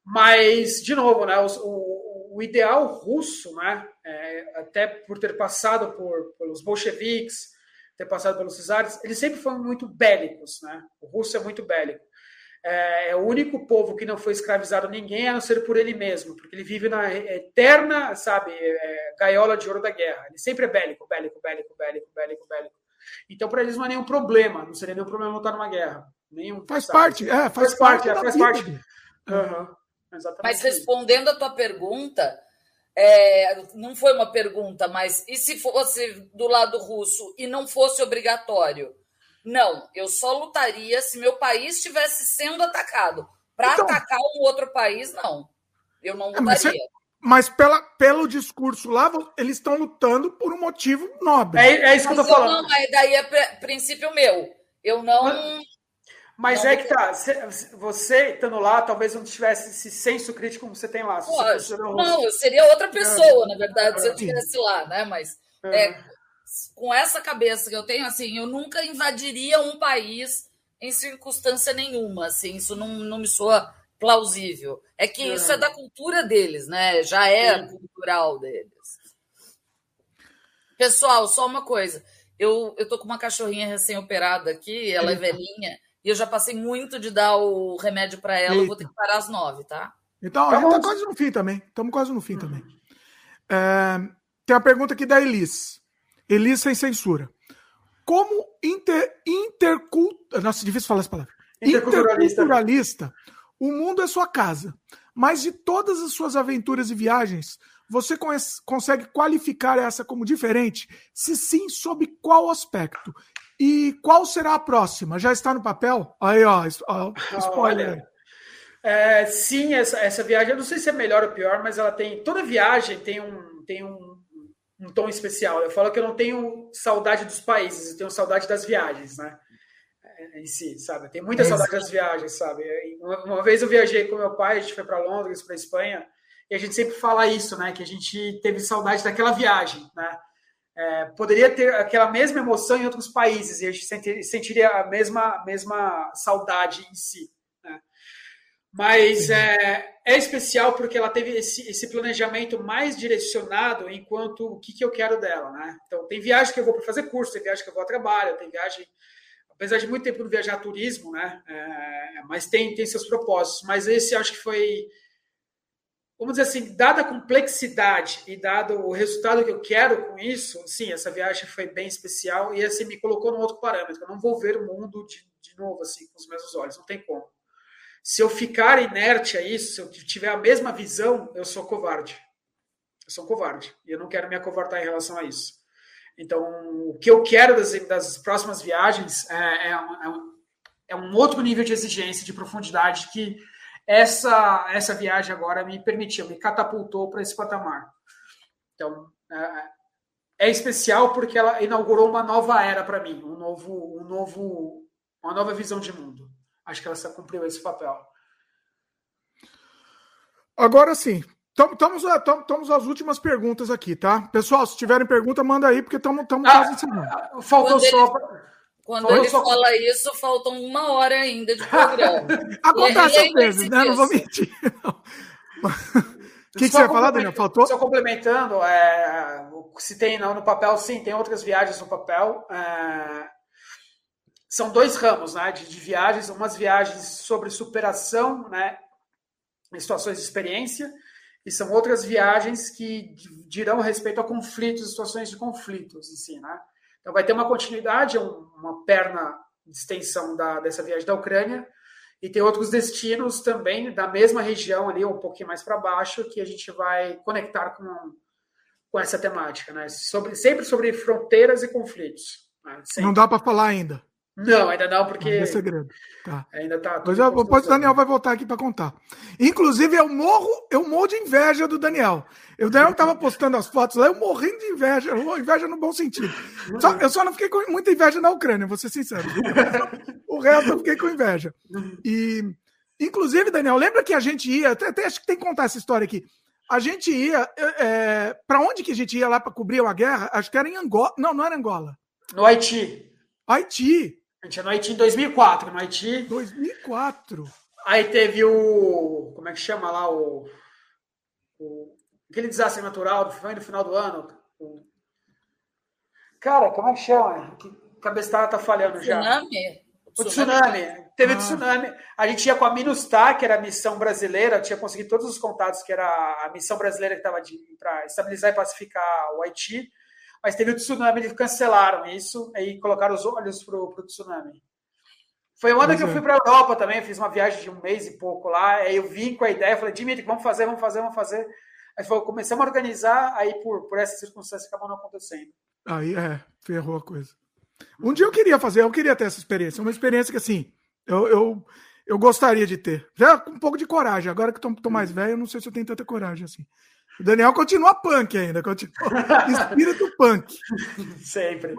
B: Mas, de novo, né, o, o ideal russo, né, é, até por ter passado por, pelos bolcheviques, ter passado pelos czares, eles sempre foram muito bélicos. Né? O russo é muito bélico. É, é, o único povo que não foi escravizado ninguém, a não ser por ele mesmo, porque ele vive na eterna, sabe, é, gaiola de ouro da guerra. Ele sempre é bélico, bélico, bélico, bélico, bélico, bélico. Então, para eles não é nenhum problema, não seria nenhum problema lutar numa guerra. Nenhum,
A: faz sabe? parte, é, faz, faz parte, parte é, faz parte.
C: Uhum, mas respondendo a tua pergunta, é, não foi uma pergunta, mas e se fosse do lado russo e não fosse obrigatório? Não, eu só lutaria se meu país estivesse sendo atacado. Para então, atacar um outro país, não. Eu não lutaria.
A: É, mas, mas pela, pelo discurso lá, eles estão lutando por um motivo nobre.
B: É, é isso que eu tô falando.
C: Não, daí é princípio meu. Eu não.
B: Mas, mas não é que tá. Você estando lá, talvez não tivesse esse senso crítico como você tem lá.
C: não, eu seria outra pessoa, é. na verdade, se eu estivesse lá, né? Mas é. É com essa cabeça que eu tenho, assim, eu nunca invadiria um país em circunstância nenhuma, assim, isso não, não me soa plausível. É que isso é da cultura deles, né? Já é cultural deles. Pessoal, só uma coisa. Eu, eu tô com uma cachorrinha recém-operada aqui, ela é velhinha, e eu já passei muito de dar o remédio para ela, Eita. eu vou ter que parar às nove, tá?
A: Então, a gente tá quase no fim também. Estamos quase no fim uhum. também. É, tem uma pergunta aqui da Elis. Elis sem censura. Como inter, intercult... Nossa, difícil falar essa palavra. Interculturalista. interculturalista, o mundo é sua casa. Mas de todas as suas aventuras e viagens, você conhece, consegue qualificar essa como diferente? Se sim, sob qual aspecto? E qual será a próxima? Já está no papel? Aí, ó, ó spoiler. Olha,
B: é, sim, essa, essa viagem, eu não sei se é melhor ou pior, mas ela tem. Toda viagem tem um, tem um um tom especial. Eu falo que eu não tenho saudade dos países, eu tenho saudade das viagens, né? É, em si, sabe? Tenho muita é saudade das viagens, sabe? Uma, uma, vez eu viajei com meu pai, a gente foi para Londres, para Espanha, e a gente sempre fala isso, né? Que a gente teve saudade daquela viagem, né? É, poderia ter aquela mesma emoção em outros países e a gente sentiria a mesma, mesma saudade em si. Mas é, é, especial porque ela teve esse, esse, planejamento mais direcionado enquanto o que, que eu quero dela, né? Então, tem viagem que eu vou para fazer curso, tem viagem que eu vou a trabalho, tem viagem... Apesar de muito tempo não viajar turismo, né? É, mas tem, tem seus propósitos. Mas esse acho que foi... Vamos dizer assim, dada a complexidade e dado o resultado que eu quero com isso, sim, essa viagem foi bem especial e assim me colocou num outro parâmetro. Eu não vou ver o mundo de, de novo assim com os mesmos olhos, não tem como. Se eu ficar inerte a isso, se eu tiver a mesma visão, eu sou covarde. Eu sou covarde. E eu não quero me acovardar em relação a isso. Então, o que eu quero das, das próximas viagens é, é, um, é, um, outro nível de exigência, de profundidade que essa, essa viagem agora me permitiu, me catapultou para esse patamar. Então, é, é, especial porque ela inaugurou uma nova era para mim, um novo, um novo, uma nova visão de mundo acho que ela cumpriu esse papel.
A: Agora sim, estamos estamos às últimas perguntas aqui, tá? Pessoal, se tiverem pergunta, manda aí, porque estamos ah, quase encerrando.
B: Ah, faltou só. Ele,
C: quando faltou ele só... fala isso, faltam uma hora ainda de programa.
A: Acontece às vezes, né? Não vou mentir. O que, que você ia falar, Daniel? Faltou?
B: Só complementando, é, se tem não, no papel, sim, tem outras viagens no papel. É, são dois ramos né, de, de, viagens, umas viagens sobre superação né, em situações de experiência, e são outras viagens que dirão respeito a conflitos, situações de conflitos em si. Né? Então vai ter uma continuidade, uma perna de extensão da, dessa viagem da Ucrânia, e tem outros destinos também da mesma região ali, um pouquinho mais para baixo, que a gente vai conectar com, com essa temática, né? Sobre, sempre sobre fronteiras e conflitos. Né?
A: Não dá para falar ainda.
B: Não, ainda não, porque.
A: é segredo. Tá.
B: Ainda tá.
A: Mas eu, depois o Daniel vai voltar aqui para contar. Inclusive, eu morro, eu morro de inveja do Daniel. O Daniel estava postando as fotos lá, eu morrendo de inveja, inveja no bom sentido. Só, eu só não fiquei com muita inveja na Ucrânia, vou ser sincero. O resto eu fiquei com inveja. E, inclusive, Daniel, lembra que a gente ia, até, até acho que tem que contar essa história aqui. A gente ia. É para onde que a gente ia lá para cobrir uma guerra? Acho que era em Angola. Não, não era Angola.
B: No Haiti.
A: Haiti.
B: A gente é no Haiti em 2004, no Haiti.
A: 2004.
B: Aí teve o. Como é que chama lá? O. o aquele desastre natural foi no final do ano. O, cara, como é que chama? Que cabeçada tá falhando já.
C: Tsunami?
B: O tsunami. Teve ah. tsunami. A gente ia com a Minustar, que era a missão brasileira, tinha conseguido todos os contatos, que era a missão brasileira que estava para estabilizar e pacificar o Haiti. Mas teve o tsunami, eles cancelaram isso e colocaram os olhos para o tsunami. Foi o ano que eu fui para a Europa também, fiz uma viagem de um mês e pouco lá. Aí eu vim com a ideia, falei, Dimitri, vamos fazer, vamos fazer, vamos fazer. Aí falou, começamos a organizar, aí por, por essas circunstâncias acabou não acontecendo.
A: Aí é, ferrou a coisa. Um dia eu queria fazer, eu queria ter essa experiência. Uma experiência que, assim, eu, eu, eu gostaria de ter. Já com um pouco de coragem. Agora que estou mais velho, eu não sei se eu tenho tanta coragem assim. O Daniel continua punk ainda, continua espírito punk.
B: Sempre.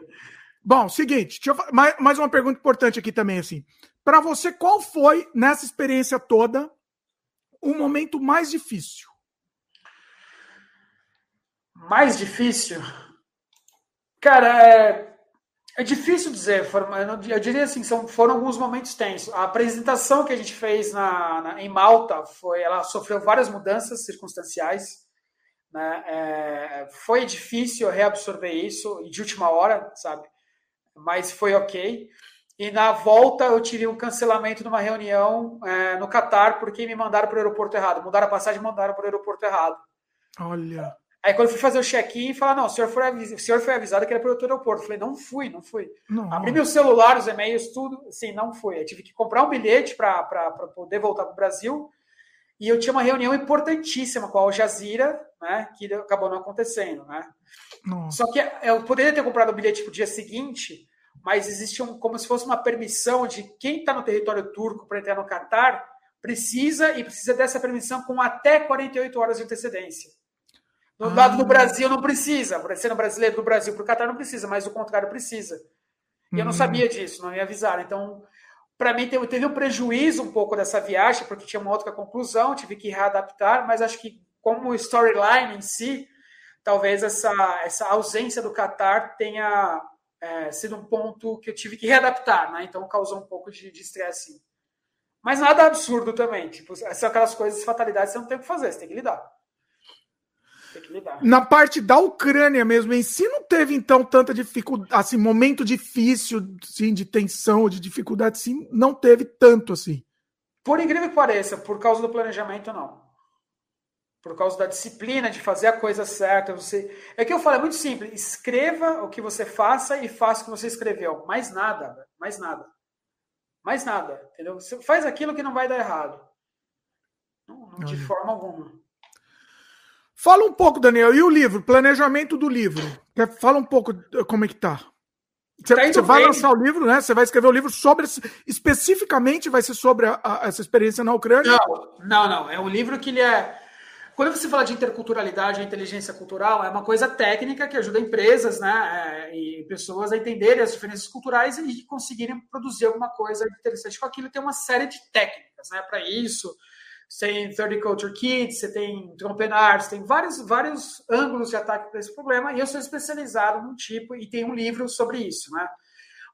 A: Bom, seguinte, eu, mais, mais uma pergunta importante aqui também, assim. Para você, qual foi, nessa experiência toda, o momento mais difícil?
B: Mais difícil? Cara, é, é difícil dizer. Eu diria assim, são, foram alguns momentos tensos. A apresentação que a gente fez na, na em Malta foi, ela sofreu várias mudanças circunstanciais. Né? É, foi difícil reabsorver isso de última hora, sabe? Mas foi ok. E na volta eu tive um cancelamento de uma reunião é, no Catar porque me mandaram para o aeroporto errado. Mudaram a passagem e mandaram para o aeroporto errado.
A: Olha.
B: Aí quando eu fui fazer o check-in, falaram, não, o senhor, foi avisado, o senhor foi avisado que era para o aeroporto. Eu falei, não fui, não fui. Não. Abri meu celular, os e-mails, tudo, assim, não fui. Eu tive que comprar um bilhete para poder voltar para o Brasil. E eu tinha uma reunião importantíssima com a Al Jazeera, né, que acabou não acontecendo, né. Só que eu poderia ter comprado o bilhete para o dia seguinte, mas existe um, como se fosse uma permissão de quem está no território turco para entrar no Catar, precisa e precisa dessa permissão com até 48 horas de antecedência. No ah. lado do Brasil não precisa, sendo brasileiro do Brasil para o Catar não precisa, mas o contrário precisa. E eu não hum. sabia disso, não me avisaram. Então, para mim, teve, teve um prejuízo um pouco dessa viagem, porque tinha uma outra conclusão, tive que readaptar, mas acho que como storyline em si, talvez essa, essa ausência do Qatar tenha é, sido um ponto que eu tive que readaptar, né? Então causou um pouco de estresse. Mas nada absurdo também. Tipo, são aquelas coisas, fatalidades, você não tem o que fazer, você tem que lidar.
A: Na parte da Ucrânia mesmo, em si, não teve então tanta dificuldade, assim, momento difícil, sim, de tensão, de dificuldade, sim, não teve tanto assim.
B: Por incrível que pareça, por causa do planejamento, não por causa da disciplina de fazer a coisa certa. Você é que eu falo é muito simples. Escreva o que você faça e faça o que você escreveu. Mais nada, mais nada, mais nada. Entendeu? Você faz aquilo que não vai dar errado. Não, não de forma alguma.
A: Fala um pouco, Daniel. E o livro? Planejamento do livro. Fala um pouco como é que tá. Você, tá você vai lançar o livro, né? Você vai escrever o livro sobre especificamente vai ser sobre a, a, essa experiência na Ucrânia?
B: Não, não, não. É um livro que ele é quando você fala de interculturalidade inteligência cultural, é uma coisa técnica que ajuda empresas né, é, e pessoas a entenderem as diferenças culturais e conseguirem produzir alguma coisa interessante com aquilo. Tem uma série de técnicas né, para isso. Você tem 30 Culture Kids, você tem Trompenar, você tem vários, vários ângulos de ataque para esse problema, e eu sou especializado num tipo e tem um livro sobre isso. Né?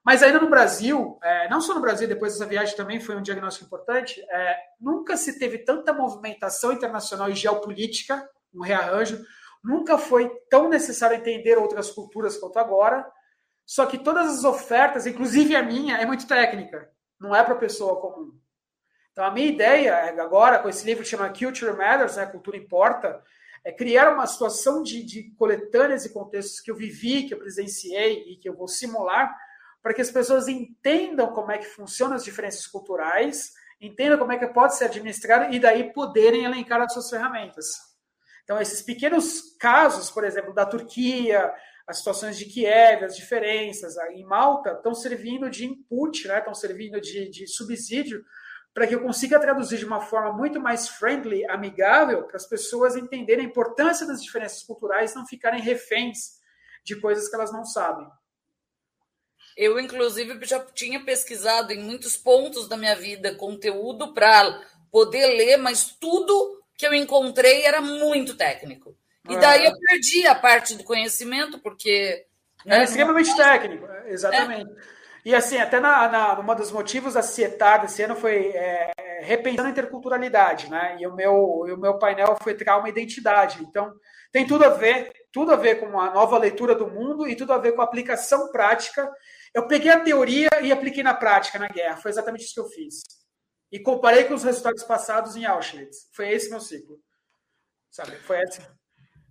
B: Mas ainda no Brasil, é, não só no Brasil, depois dessa viagem também foi um diagnóstico importante, é, nunca se teve tanta movimentação internacional e geopolítica, um rearranjo, nunca foi tão necessário entender outras culturas quanto agora, só que todas as ofertas, inclusive a minha, é muito técnica, não é para pessoa comum. Então a minha ideia agora, com esse livro que chama Culture Matters, né, Cultura Importa, é criar uma situação de, de coletâneas e contextos que eu vivi, que eu presenciei e que eu vou simular, para que as pessoas entendam como é que funcionam as diferenças culturais, entendam como é que pode ser administrado e daí poderem elencar as suas ferramentas. Então, esses pequenos casos, por exemplo, da Turquia, as situações de Kiev, as diferenças em Malta, estão servindo de input, né? estão servindo de, de subsídio para que eu consiga traduzir de uma forma muito mais friendly, amigável, para as pessoas entenderem a importância das diferenças culturais e não ficarem reféns de coisas que elas não sabem.
C: Eu, inclusive, já tinha pesquisado em muitos pontos da minha vida conteúdo para poder ler, mas tudo que eu encontrei era muito técnico. E é. daí eu perdi a parte do conhecimento, porque.
B: É extremamente técnico, exatamente. É. E assim, até na, na uma dos motivos da CIETAR desse ano foi é, repensando a interculturalidade, né? E o meu, e o meu painel foi trauma e identidade. Então, tem tudo a ver, tudo a ver com a nova leitura do mundo e tudo a ver com a aplicação prática. Eu peguei a teoria e apliquei na prática na guerra. Foi exatamente isso que eu fiz. E comparei com os resultados passados em Auschwitz. Foi esse meu ciclo. Sabe? Foi esse.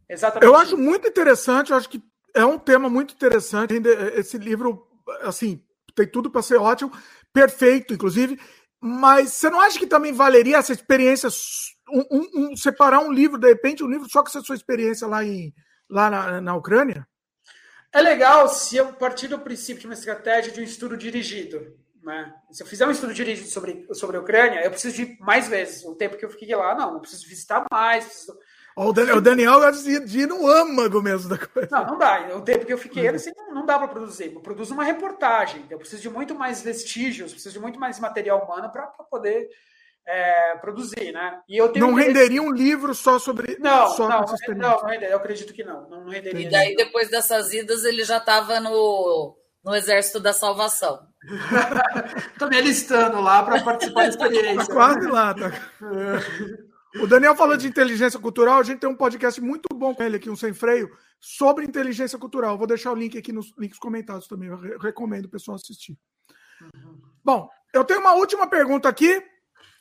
A: Exatamente. Eu acho muito interessante, eu acho que é um tema muito interessante. Esse livro, assim, tem tudo para ser ótimo, perfeito, inclusive. Mas você não acha que também valeria essa experiência, um, um, um, separar um livro, de repente, um livro só com essa sua experiência lá, em, lá na, na Ucrânia?
B: É legal se eu partir do princípio de uma estratégia de um estudo dirigido. Né? Se eu fizer um estudo dirigido sobre, sobre a Ucrânia, eu preciso de mais vezes. O tempo que eu fiquei lá, não. Eu preciso visitar mais, preciso
A: o Daniel, o Daniel de no âmago mesmo da coisa.
B: Não, não dá. O tempo que eu fiquei assim, não, não dá para produzir. Eu produzo uma reportagem. Eu preciso de muito mais vestígios, preciso de muito mais material humano para poder é, produzir, né?
A: E eu tenho não renderia um livro só sobre.
B: Não, só não, não, não, renderia. Eu acredito que não. Não, renderia.
C: E daí, depois dessas idas, ele já estava no, no Exército da Salvação.
B: Estou me alistando lá para participar da experiência.
A: Tá quase lá, tá. O Daniel falou de inteligência cultural, a gente tem um podcast muito bom com ele aqui, um sem freio, sobre inteligência cultural. Vou deixar o link aqui nos links comentados também. Eu recomendo o pessoal assistir. Uhum. Bom, eu tenho uma última pergunta aqui.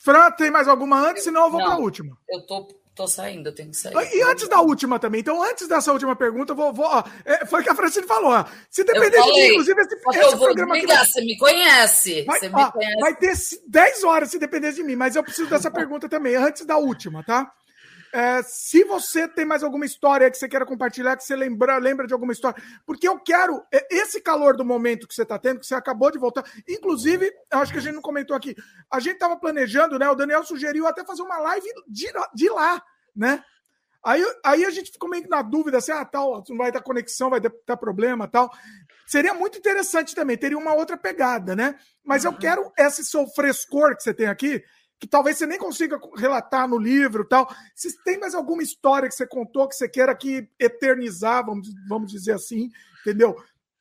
A: Fran, tem mais alguma antes? Senão eu vou para a última.
C: Eu tô Tô saindo, eu tenho que sair.
A: E antes da última também. Então, antes dessa última pergunta, eu vou. vou ó, é, foi o que a Francine falou. Ó. Se depender de mim, inclusive, esse, esse
C: eu vou programa aqui. Vai... Você me conhece.
A: Vai,
C: você
A: ó, me conhece. vai ter 10 horas se depender de mim, mas eu preciso dessa pergunta também, antes da última, tá? É, se você tem mais alguma história que você queira compartilhar, que você lembra, lembra de alguma história, porque eu quero é, esse calor do momento que você está tendo, que você acabou de voltar. Inclusive, acho que a gente não comentou aqui. A gente estava planejando, né? O Daniel sugeriu até fazer uma live de, de lá, né? Aí, aí a gente ficou meio na dúvida, assim, ah, tal, não vai dar conexão, vai dar problema, tal. Seria muito interessante também, teria uma outra pegada, né? Mas uhum. eu quero esse seu frescor que você tem aqui, que talvez você nem consiga relatar no livro, tal. Se tem mais alguma história que você contou que você queira que eternizar, vamos, vamos dizer assim, entendeu?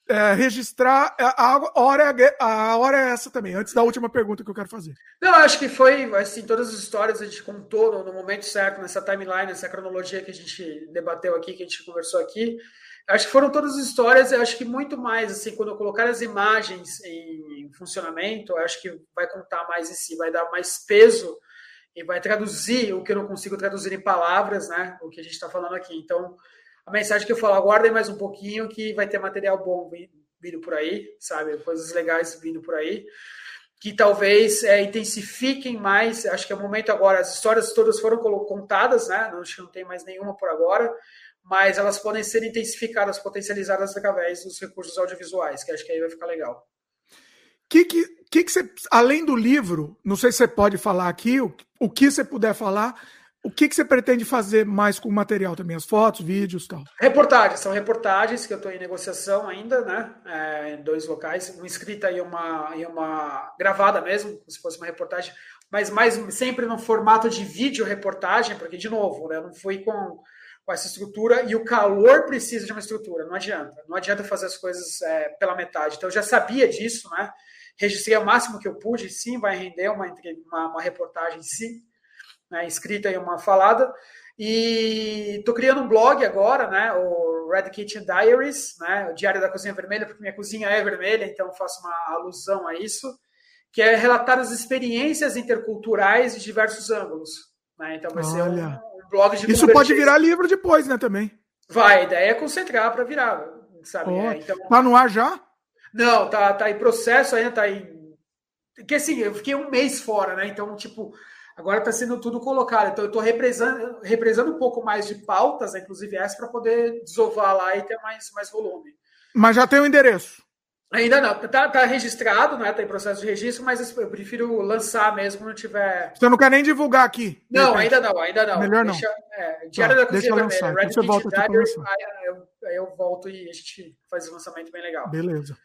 A: é, registrar. A hora, é, a hora é essa também, antes da última pergunta que eu quero fazer.
B: Não, acho que foi, assim, todas as histórias a gente contou no, no momento certo, nessa timeline, nessa cronologia que a gente debateu aqui, que a gente conversou aqui. Acho que foram todas as histórias, acho que muito mais, assim, quando eu colocar as imagens em, funcionamento, acho que vai contar mais em si, vai dar mais peso e vai traduzir o que eu não consigo traduzir em palavras, né? O que a gente está falando aqui. Então, a mensagem que eu falo, aguardem mais um pouquinho que vai ter material bom vindo por aí, sabe? Coisas legais vindo por aí, que talvez é, intensifiquem mais. Acho que é o momento agora, as histórias todas foram contadas, né? Acho que não tem mais nenhuma por agora, mas elas podem ser intensificadas, potencializadas através dos recursos audiovisuais, que acho que aí vai ficar legal.
A: Que, que, que, que você, além do livro, não sei se você pode falar aqui, o, o que você puder falar, o que, que você pretende fazer mais com o material também? As fotos, vídeos tal?
B: Reportagens, são reportagens que eu estou em negociação ainda, né? É, em dois locais, uma escrita e uma, e uma gravada mesmo, como se fosse uma reportagem, mas mais sempre no formato de vídeo reportagem, porque, de novo, né, eu não fui com, com essa estrutura e o calor precisa de uma estrutura, não adianta. Não adianta fazer as coisas é, pela metade. Então eu já sabia disso, né? Registrei o máximo que eu pude, sim, vai render uma, uma, uma reportagem, sim né, escrita e uma falada. E estou criando um blog agora, né, o Red Kitchen Diaries, né, o Diário da Cozinha Vermelha, porque minha cozinha é vermelha, então faço uma alusão a isso, que é relatar as experiências interculturais de diversos ângulos. Né? Então vai Olha. ser um, de
A: Isso pode virar livro depois, né, também?
B: Vai, a ideia é concentrar para virar, sabe? Oh, é,
A: então... Tá no ar já?
B: Não, tá, tá em processo ainda, tá em... Porque assim, eu fiquei um mês fora, né? Então, tipo, Agora está sendo tudo colocado. Então, eu estou represando, represando um pouco mais de pautas, inclusive essa, para poder desovar lá e ter mais, mais volume.
A: Mas já tem o um endereço.
B: Ainda não. Está tá registrado, né? Está em processo de registro, mas eu prefiro lançar mesmo quando tiver.
A: Você não quer nem divulgar aqui?
B: Não, ainda não, ainda não.
A: Melhor não. Deixa,
B: é, Diário tá, da Cozinha Vermelha, Red Kit Diary, aí eu, aí eu volto e a gente faz um lançamento bem legal.
A: Beleza.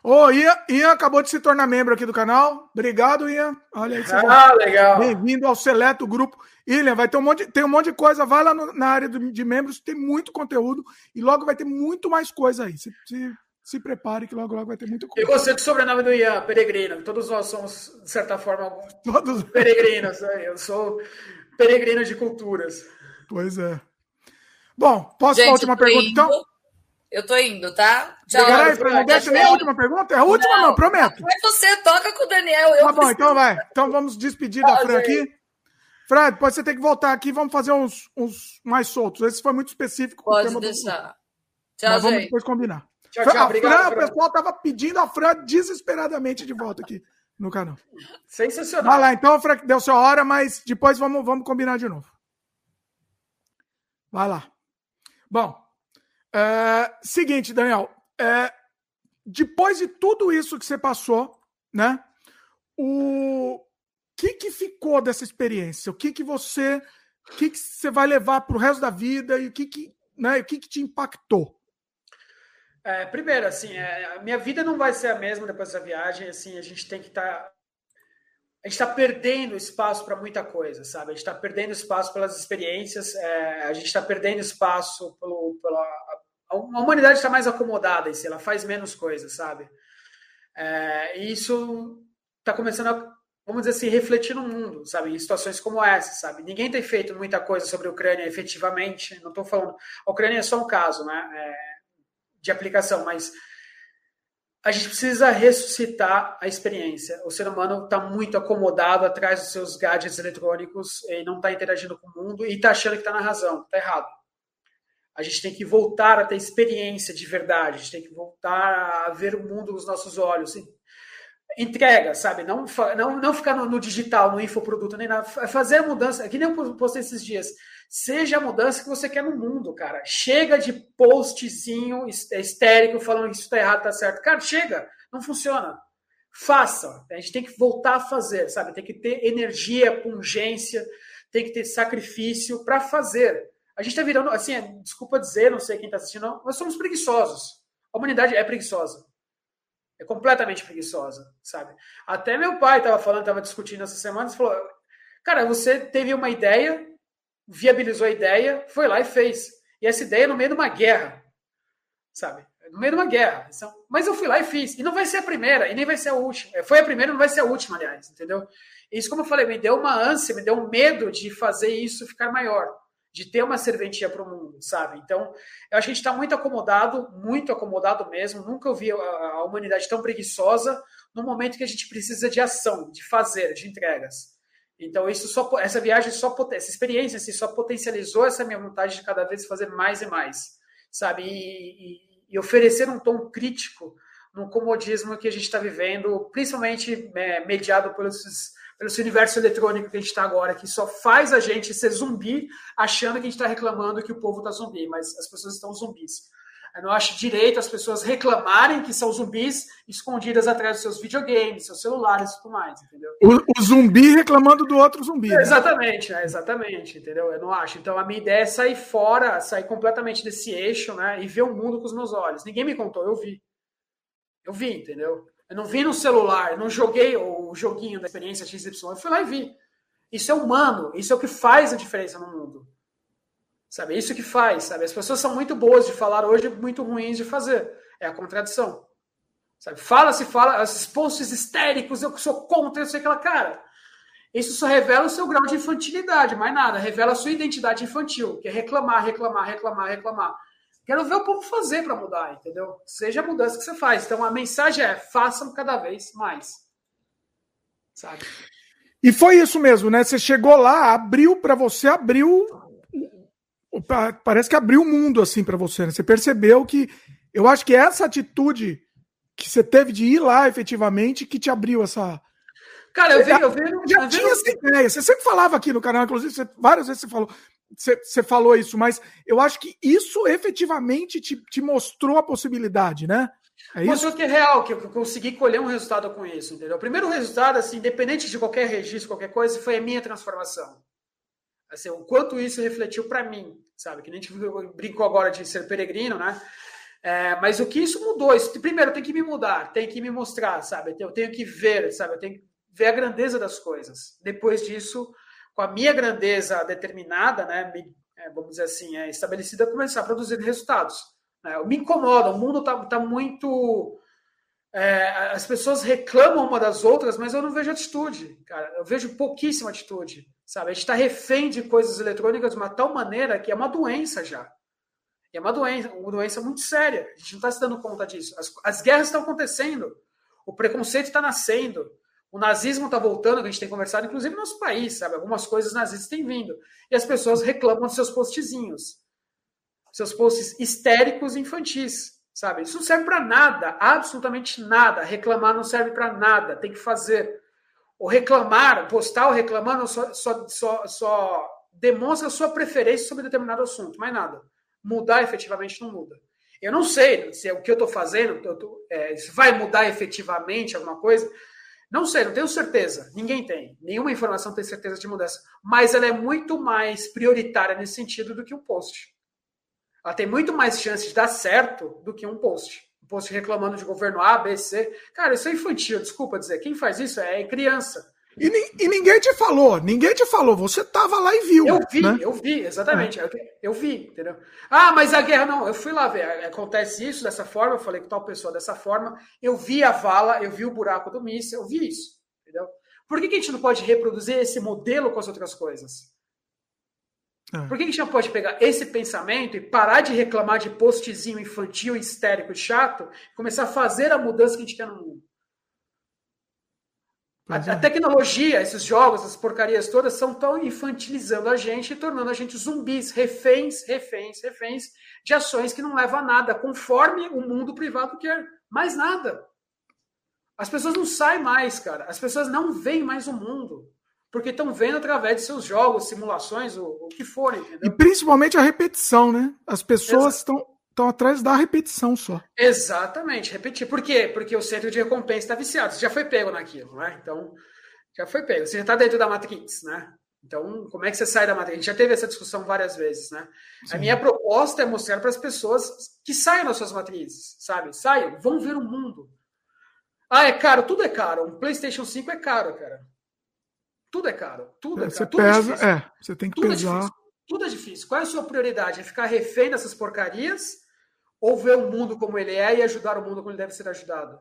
A: Ô, oh, Ian, Ian acabou de se tornar membro aqui do canal. Obrigado, Ian. Olha aí.
B: Ah, legal.
A: Bem-vindo ao seleto grupo. Ian, vai ter um monte, tem um monte de coisa. Vai lá no, na área de membros, tem muito conteúdo e logo vai ter muito mais coisa aí. Se, se, se prepare que logo logo vai ter muito coisa.
B: Eu gostei do sobrenome do Ian, Peregrino. Todos nós somos, de certa forma, Todos... peregrinos. Né? Eu sou peregrino de culturas.
A: Pois é. Bom, posso Gente, a última pergunta, indo. então?
C: Eu tô indo, tá?
A: Tchau. Peraí, não deixa nem a última pergunta? É a última, não, não prometo.
C: Mas você toca com o Daniel. Eu
A: tá bom, então vai. Então vamos despedir da Fran aqui. Fred, depois você tem que voltar aqui. Vamos fazer uns, uns mais soltos. Esse foi muito específico.
C: Pode deixar. Do...
A: Tchau, Mas vamos depois combinar. Tchau, tchau. A obrigado, Fran, o pessoal tava pedindo a Fran desesperadamente de volta aqui no canal.
B: Sensacional.
A: Vai lá, então, Fran, deu sua hora, mas depois vamos, vamos combinar de novo. Vai lá. Bom, é, seguinte, Daniel. É, depois de tudo isso que você passou, né? O que, que ficou dessa experiência? O que, que você o que, que você vai levar para o resto da vida e o que, que, né, o que, que te impactou?
B: É, primeiro, assim, é, a minha vida não vai ser a mesma depois dessa viagem. Assim, a gente tem que estar tá, a gente está perdendo espaço para muita coisa, sabe? A gente está perdendo espaço pelas experiências, é, a gente está perdendo espaço pelo, pela. A humanidade está mais acomodada, assim, ela faz menos coisas, sabe? É, e isso está começando a, vamos dizer assim, refletir no mundo, sabe? Em situações como essa, sabe? Ninguém tem feito muita coisa sobre a Ucrânia efetivamente, não estou falando. A Ucrânia é só um caso, né? De aplicação, mas a gente precisa ressuscitar a experiência. O ser humano está muito acomodado atrás dos seus gadgets eletrônicos e não está interagindo com o mundo e está achando que está na razão. Está errado. A gente tem que voltar a ter experiência de verdade. A gente tem que voltar a ver o mundo com os nossos olhos. Entrega, sabe? Não, não, não ficar no, no digital, no infoproduto, nem nada. Fazer a mudança. É que nem eu postei esses dias Seja a mudança que você quer no mundo, cara. Chega de postzinho histérico falando isso está errado, está certo. Cara, chega. Não funciona. Faça. A gente tem que voltar a fazer, sabe? Tem que ter energia, pungência, tem que ter sacrifício para fazer. A gente está virando, assim, é, desculpa dizer, não sei quem está assistindo, nós somos preguiçosos. A humanidade é preguiçosa. É completamente preguiçosa, sabe? Até meu pai estava falando, estava discutindo essa semana, falou: Cara, você teve uma ideia, viabilizou a ideia, foi lá e fez. E essa ideia é no meio de uma guerra, sabe? No meio de uma guerra. Mas eu fui lá e fiz. E não vai ser a primeira, e nem vai ser a última. É, foi a primeira, não vai ser a última, aliás, entendeu? Isso, como eu falei, me deu uma ânsia, me deu um medo de fazer isso ficar maior, de ter uma serventia para o mundo, sabe? Então, eu acho que a gente está muito acomodado, muito acomodado mesmo. Nunca ouvi a, a humanidade tão preguiçosa no momento que a gente precisa de ação, de fazer, de entregas. Então, isso só, essa viagem só, essa experiência assim, só potencializou essa minha vontade de cada vez fazer mais e mais, sabe? E, e, e oferecer um tom crítico no comodismo que a gente está vivendo, principalmente é, mediado pelos, pelo universo eletrônico que a gente está agora, que só faz a gente ser zumbi, achando que a gente está reclamando que o povo está zumbi, mas as pessoas estão zumbis. Eu não acho direito as pessoas reclamarem que são zumbis escondidas atrás dos seus videogames, seus celulares e tudo mais, entendeu?
A: O, o zumbi reclamando do outro zumbi.
B: Né? Exatamente, é, exatamente, entendeu? Eu não acho. Então a minha ideia é sair fora, sair completamente desse eixo, né? E ver o mundo com os meus olhos. Ninguém me contou, eu vi. Eu vi, entendeu? Eu não vi no celular, não joguei o joguinho da experiência XY, eu fui lá e vi. Isso é humano, isso é o que faz a diferença no mundo. Sabe? É isso que faz, sabe? As pessoas são muito boas de falar hoje, muito ruins de fazer. É a contradição. Sabe? Fala, se fala, esses posts histéricos, eu sou contra, eu sei aquela cara. Isso só revela o seu grau de infantilidade, mais nada. Revela a sua identidade infantil, que é reclamar, reclamar, reclamar, reclamar. Quero ver o povo fazer para mudar, entendeu? Seja a mudança que você faz. Então a mensagem é: façam cada vez mais. Sabe?
A: E foi isso mesmo, né? Você chegou lá, abriu para você, abriu parece que abriu o mundo assim para você. Né? Você percebeu que eu acho que essa atitude que você teve de ir lá efetivamente que te abriu essa.
B: Cara, eu vi, eu vi.
A: Já eu tinha essa ideia. Você sempre falava aqui no canal, inclusive, você, várias vezes você falou, você, você, falou isso, mas eu acho que isso efetivamente te, te mostrou a possibilidade, né?
B: É Mostrou que é real, que eu consegui colher um resultado com isso, entendeu? O primeiro resultado, assim, independente de qualquer registro, qualquer coisa, foi a minha transformação. Assim, o quanto isso refletiu para mim, sabe? Que nem a gente brincou agora de ser peregrino, né? É, mas o que isso mudou? Isso, primeiro, tem que me mudar, tem que me mostrar, sabe? Eu tenho que ver, sabe? Eu tenho que ver a grandeza das coisas. Depois disso, com a minha grandeza determinada, né? Me, é, vamos dizer assim, é, estabelecida, começar a produzir resultados. É, me incomoda, o mundo está tá muito. É, as pessoas reclamam uma das outras, mas eu não vejo atitude, cara. Eu vejo pouquíssima atitude, sabe? A gente está refém de coisas eletrônicas de uma tal maneira que é uma doença já. E é uma doença, uma doença muito séria. A gente não está se dando conta disso. As, as guerras estão acontecendo, o preconceito está nascendo, o nazismo está voltando, que a gente tem conversado, inclusive no nosso país, sabe? Algumas coisas nazistas têm vindo. E as pessoas reclamam dos seus postzinhos, seus posts histéricos infantis, sabe? Isso não serve para nada, absolutamente nada. Reclamar não serve para nada, tem que fazer. O reclamar, postar ou reclamar, só, só, só, só demonstra sua preferência sobre determinado assunto, mais nada. Mudar efetivamente não muda. Eu não sei se é o que eu estou fazendo eu tô, é, se vai mudar efetivamente alguma coisa, não sei, não tenho certeza. Ninguém tem. Nenhuma informação tem certeza de mudança. Mas ela é muito mais prioritária nesse sentido do que um post. Ela tem muito mais chance de dar certo do que um post. Um post reclamando de governo A, B, C. Cara, isso é infantil, desculpa dizer. Quem faz isso é criança.
A: E, e, ninguém te falou, ninguém te falou, você tava lá e viu.
B: Eu vi, né? eu vi, exatamente. É. Eu, eu, vi, entendeu? Ah, mas a guerra não, eu fui lá ver. Acontece isso dessa forma, eu falei com tal pessoa dessa forma, eu vi a vala, eu vi o buraco do míssil, eu vi isso, entendeu? Por que, que a gente não pode reproduzir esse modelo com as outras coisas? É. Por que a gente não pode pegar esse pensamento e parar de reclamar de postzinho infantil, histérico e chato e começar a fazer a mudança que a gente quer no mundo? A, a, é. tecnologia, esses jogos, essas porcarias todas, são tão infantilizando a gente e tornando a gente zumbis, reféns, reféns, reféns de ações que não levam a nada, conforme o mundo privado quer. Mais nada. As pessoas não saem mais, cara. As pessoas não veem mais o mundo. Porque estão vendo através de seus jogos, simulações, o, o que forem.
A: E principalmente a repetição, né? As pessoas estão estão atrás da repetição só.
B: Exatamente, repetir. Por quê? Porque o centro de recompensa está viciado. Você já foi pego naquilo, né? Então, já foi pego. Você já está dentro da Matrix, né? Então, como é que você sai da Matrix? A gente já teve essa discussão várias vezes, né? Sim. A minha proposta é mostrar para as pessoas que saiam das suas matrizes, sabe? Saiam, vão ver o mundo. Ah, é caro? Tudo é caro. Um PlayStation 5 é caro, cara. Tudo é caro. Tudo é, é caro.
A: Você
B: tudo
A: é pesa, é, é, você tem que tudo pesar.
B: É tudo é difícil. Qual é a sua prioridade? É ficar refém dessas porcarias ou ver o mundo como ele é e ajudar o mundo como ele deve ser ajudado?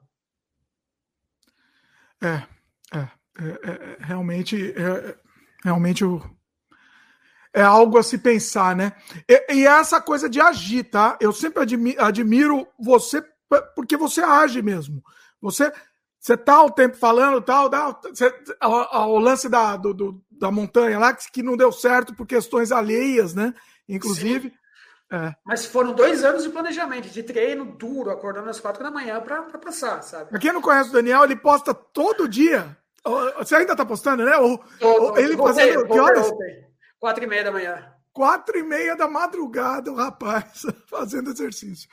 A: É, é, é, é realmente, é, realmente o, é algo a se pensar, né? E, e, essa coisa de agir, tá? Eu sempre admiro, admiro você porque você age mesmo. Você você tá o tempo falando tal, você, o, lance da, do, do, da montanha lá que, que não deu certo por questões alheias, né? Inclusive.
B: É. Mas foram dois anos de planejamento, de treino duro, acordando às quatro da manhã para passar, sabe?
A: Pra quem não conhece o Daniel, ele posta todo dia. Você ainda tá postando, né? Ou,
B: ou ele voltei, fazendo. que horas? Quatro e meia da manhã.
A: Quatro e meia da madrugada, o rapaz fazendo exercício.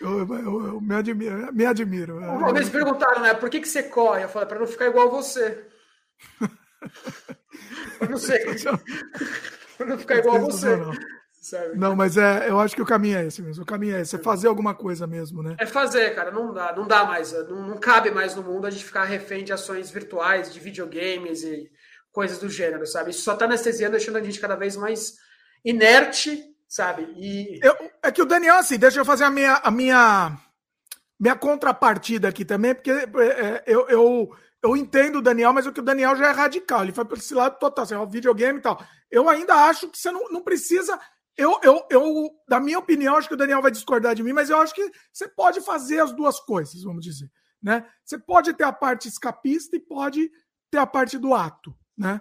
A: Eu, eu, eu, me admiro. Me admiro.
B: Uma vez perguntaram, né? Por que, que você corre? Eu falei, para não ficar igual você. eu não sei. para não ficar igual você. Não, não.
A: Mas é, eu acho que o caminho é esse mesmo. O caminho é esse, é fazer alguma coisa mesmo, né?
B: É fazer, cara. Não dá, não dá mais. Não, não cabe mais no mundo a gente ficar refém de ações virtuais, de videogames e coisas do gênero, sabe? Isso só tá anestesiando, deixando a gente cada vez mais inerte, sabe? E...
A: Eu, é que o Daniel, assim, deixa eu fazer a minha, a minha, minha contrapartida aqui também, porque é, é eu, eu, eu entendo o Daniel, mas o que o Daniel já é radical. Ele foi para esse lado total, assim, o videogame e tal. Eu ainda acho que você não, não precisa eu, eu, eu, da minha opinião, acho que o Daniel vai discordar de mim, mas eu acho que você pode fazer as duas coisas, vamos dizer. Né? Você pode ter a parte escapista e pode ter a parte do ato, né?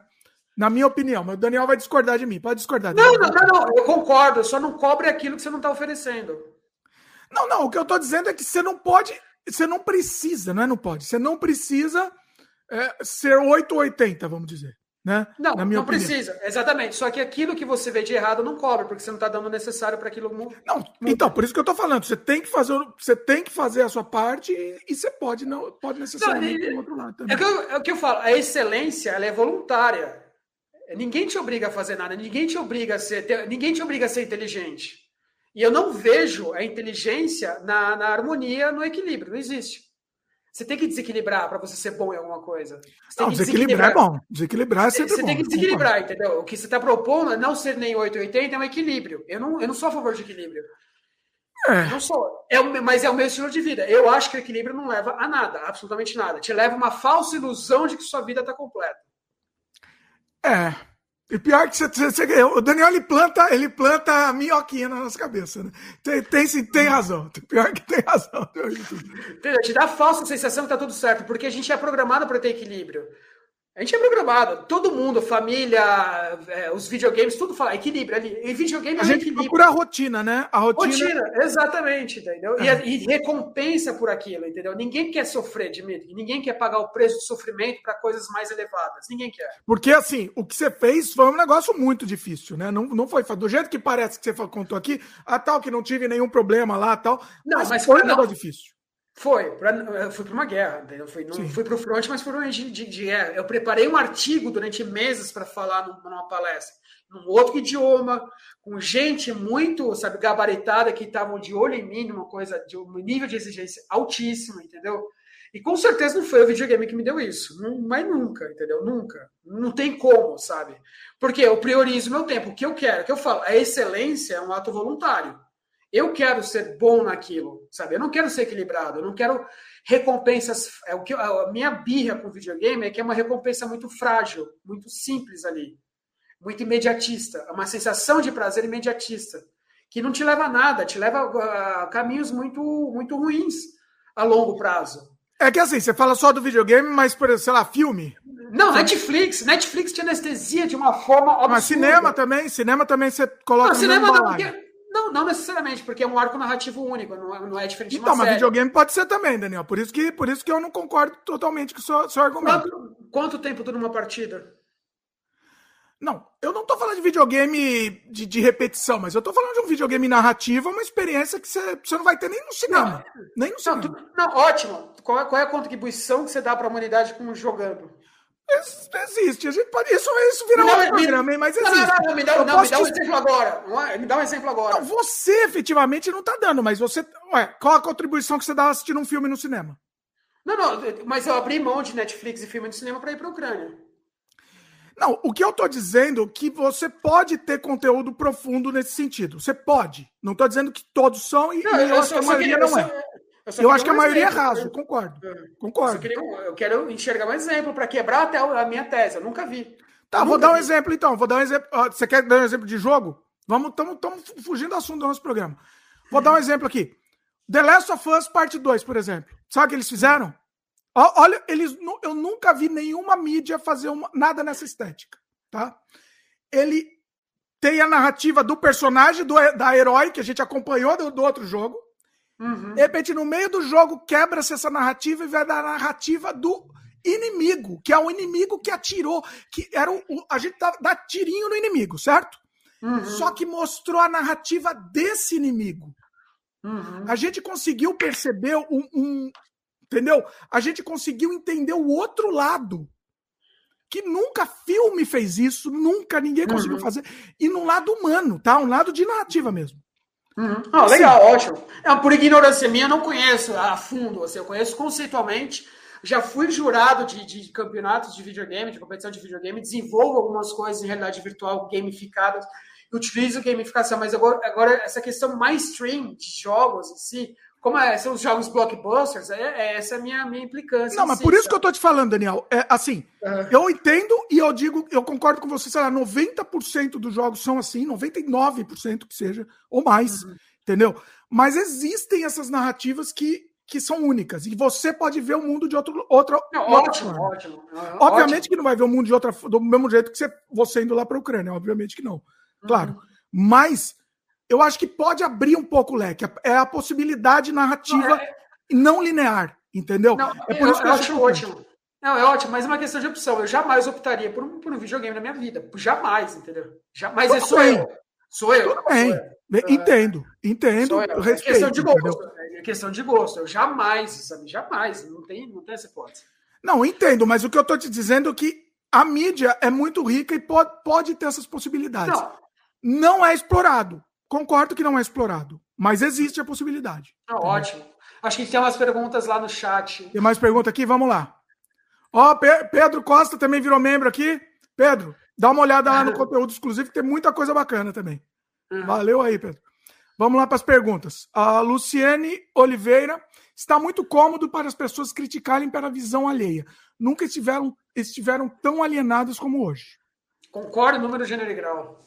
A: Na minha opinião, mas o Daniel vai discordar de mim. Pode discordar.
B: Não, não, não, não, eu concordo. Só não cobre aquilo que você não está oferecendo.
A: Não, não. O que eu estou dizendo é que você não pode, você não precisa, não é? Não pode. Você não precisa é, ser 880, vamos dizer. Né?
B: Não, não opinião. precisa, exatamente. Só que aquilo que você vê de errado não cobre, porque você não está dando o necessário para aquilo.
A: Não, então, por isso que eu estou falando. Você tem que fazer, você tem que fazer a sua parte e, você pode não pode necessariamente não, e,
B: outro lado também. É, que eu, é o que eu falo, a excelência ela é voluntária. Ninguém te obriga a fazer nada, ninguém te obriga a ser, ninguém te obriga a ser inteligente. E eu não vejo a inteligência na, na harmonia, no equilíbrio, não existe. Você tem que desequilibrar para você ser bom em alguma coisa.
A: Você não, desequilibrar, desequilibrar, é bom. Desequilibrar é sempre
B: você
A: bom.
B: Você tem que desequilibrar, entendeu? O que você está propondo é não ser nem 880, é um equilíbrio. Eu não, eu não sou a favor de equilíbrio. É. Não sou. É, mas é o meu estilo de vida. Eu acho que o equilíbrio não leva a nada, absolutamente nada. Te leva uma falsa ilusão de que sua vida está completa.
A: É. E pior que você, você, o Daniel ele planta, ele planta minhoquinha na nossa cabeça, né? Tem, tem, tem razão. Pior que tem razão.
B: Te dá a falsa sensação que tá tudo certo, porque a gente é programado para ter equilíbrio. A gente é programado, todo mundo, família, é, os videogames, tudo fala equilíbrio ali. E videogame
A: a é gente
B: equilíbrio.
A: procura a rotina, né? A rotina,
B: rotina exatamente, entendeu? É. E, e, recompensa por aquilo, entendeu? Ninguém quer sofrer, Dimitri. Ninguém quer pagar o preço do sofrimento para coisas mais elevadas. Ninguém quer.
A: Porque, assim, o que você fez foi um negócio muito difícil, né? Não, não foi do jeito que parece que você contou aqui, a tal que não tive nenhum problema lá, tal.
B: Não, mas, mas foi um negócio difícil. Foi, pra, eu fui para uma guerra, eu fui, não fui para o front, mas fui de, de, de guerra. Eu preparei um artigo durante meses para falar numa palestra, num outro idioma, com gente muito, sabe, gabaritada que estavam de olho em mim, numa coisa de um nível de exigência altíssimo, entendeu? E com certeza não foi o videogame que me deu isso, não, mas nunca, entendeu? Nunca. Não tem como, sabe? Porque eu priorizo meu tempo. O que eu quero, o que eu falo, a excelência é um ato voluntário. Eu quero ser bom naquilo, sabe? Eu não quero ser equilibrado, eu não quero recompensas. É o que a minha birra com o videogame é que é uma recompensa muito frágil, muito simples ali, muito imediatista, é uma sensação de prazer imediatista que não te leva a nada, te leva a caminhos muito muito ruins a longo prazo.
A: É que assim, você fala só do videogame, mas, por exemplo, sei lá, filme.
B: Não, Netflix. Netflix te anestesia de uma forma absurda. Mas
A: cinema também, cinema também você coloca. Não,
B: cinema não, porque não, não necessariamente, porque é um arco narrativo único, não é, não é diferente
A: então, de uma mas série. videogame pode ser também, Daniel. Por isso que, por isso que eu não concordo totalmente com o seu, seu argumento.
B: Quanto, quanto tempo dura uma partida?
A: Não, eu não tô falando de videogame de, de, repetição, mas eu tô falando de um videogame narrativo, uma experiência que você, você não vai ter nem no cinema. Não, nem no cinema.
B: Não, não ótimo. Qual é, qual é a contribuição que você dá para a humanidade como jogando?
A: Existe. A gente pode. Isso, isso virar um programa, hein? Mas existe. Não, não,
B: não, me dá, não, me dá um exemplo agora. Me dá um exemplo agora.
A: Não, você efetivamente não tá dando, mas você. Ué, qual a contribuição que você dá assistindo um filme no cinema?
B: Não, não, mas eu abri mão de Netflix e filme no cinema para ir para a Ucrânia.
A: Não, o que eu tô dizendo é que você pode ter conteúdo profundo nesse sentido. Você pode. Não tô dizendo que todos são e, não, eu, eu acho que a maioria não é. Eu, eu acho que a maioria é raso, concordo. É. Concordo.
B: Eu, queria, eu, quero enxergar um exemplo para quebrar até a minha tese. Eu nunca vi.
A: Tá, vou dar um vi. exemplo então. Vou dar um exemplo. Você quer dar um exemplo de jogo? Vamos, estamos fugindo do assunto do nosso programa. Vou dar um exemplo aqui. The Last of Us Parte 2, por exemplo. Sabe o que eles fizeram? Olha, eles, eu nunca vi nenhuma mídia fazer uma, nada nessa estética, tá? Ele tem a narrativa do personagem, do, da herói, que a gente acompanhou do, do outro jogo. Uhum. De repente, no meio do jogo, quebra-se essa narrativa e vai dar a narrativa do inimigo, que é o inimigo que atirou, que era o, a gente dá, dá tirinho no inimigo, certo? Uhum. Só que mostrou a narrativa desse inimigo. Uhum. A gente conseguiu perceber um, um, entendeu? A gente conseguiu entender o outro lado. Que nunca filme fez isso, nunca ninguém conseguiu uhum. fazer. E no lado humano, tá? Um lado de narrativa mesmo.
B: Uhum. Ah, legal, ótimo. É, por ignorância minha, não conheço a fundo. Assim, eu conheço conceitualmente. Já fui jurado de, de campeonatos de videogame, de competição de videogame, desenvolvo algumas coisas em realidade virtual gamificadas, utilizo gamificação, mas agora, agora essa questão mais stream de jogos em si, como é, são os jogos blockbusters, é, é essa é a minha, minha implicância.
A: Não, mas si, por isso sabe? que eu tô te falando, Daniel. É, assim, uhum. eu entendo e eu digo, eu concordo com você, sei lá, 90% dos jogos são assim, 99% que seja, ou mais, uhum. entendeu? Mas existem essas narrativas que, que são únicas. E você pode ver o mundo de outro, outra.
B: Não, ótimo, forma. ótimo. Uhum,
A: obviamente ótimo. que não vai ver o mundo de outra do mesmo jeito que você, você indo lá para a Ucrânia, obviamente que não. Claro. Uhum. Mas eu acho que pode abrir um pouco o leque. É a possibilidade narrativa não, é... não linear, entendeu?
B: Não, é por eu, isso que eu, eu acho, ótimo. Não, é ótimo, mas é uma questão de opção. Eu jamais optaria por um, por um videogame na minha vida. Jamais, entendeu? Jamais. Tudo sou bem. eu. Sou eu.
A: Tudo bem. Eu. Entendo, entendo.
B: Respeito, é questão de gosto. É questão de gosto. Eu jamais, sabe? Jamais. Não tem, não tem essa hipótese.
A: Não, entendo, mas o que eu estou te dizendo é que a mídia é muito rica e pode, pode ter essas possibilidades. Não, não é explorado. Concordo que não é explorado, mas existe a possibilidade.
B: Ah, ótimo. Acho que tem umas perguntas lá no chat.
A: Tem mais pergunta aqui? Vamos lá. Ó, Pe Pedro Costa também virou membro aqui. Pedro, dá uma olhada lá no conteúdo exclusivo, que tem muita coisa bacana também. Uhum. Valeu aí, Pedro. Vamos lá para as perguntas. A Luciene Oliveira está muito cômodo para as pessoas criticarem pela visão alheia. Nunca estiveram, estiveram tão alienadas como hoje.
B: Concordo, número, gênero e grau.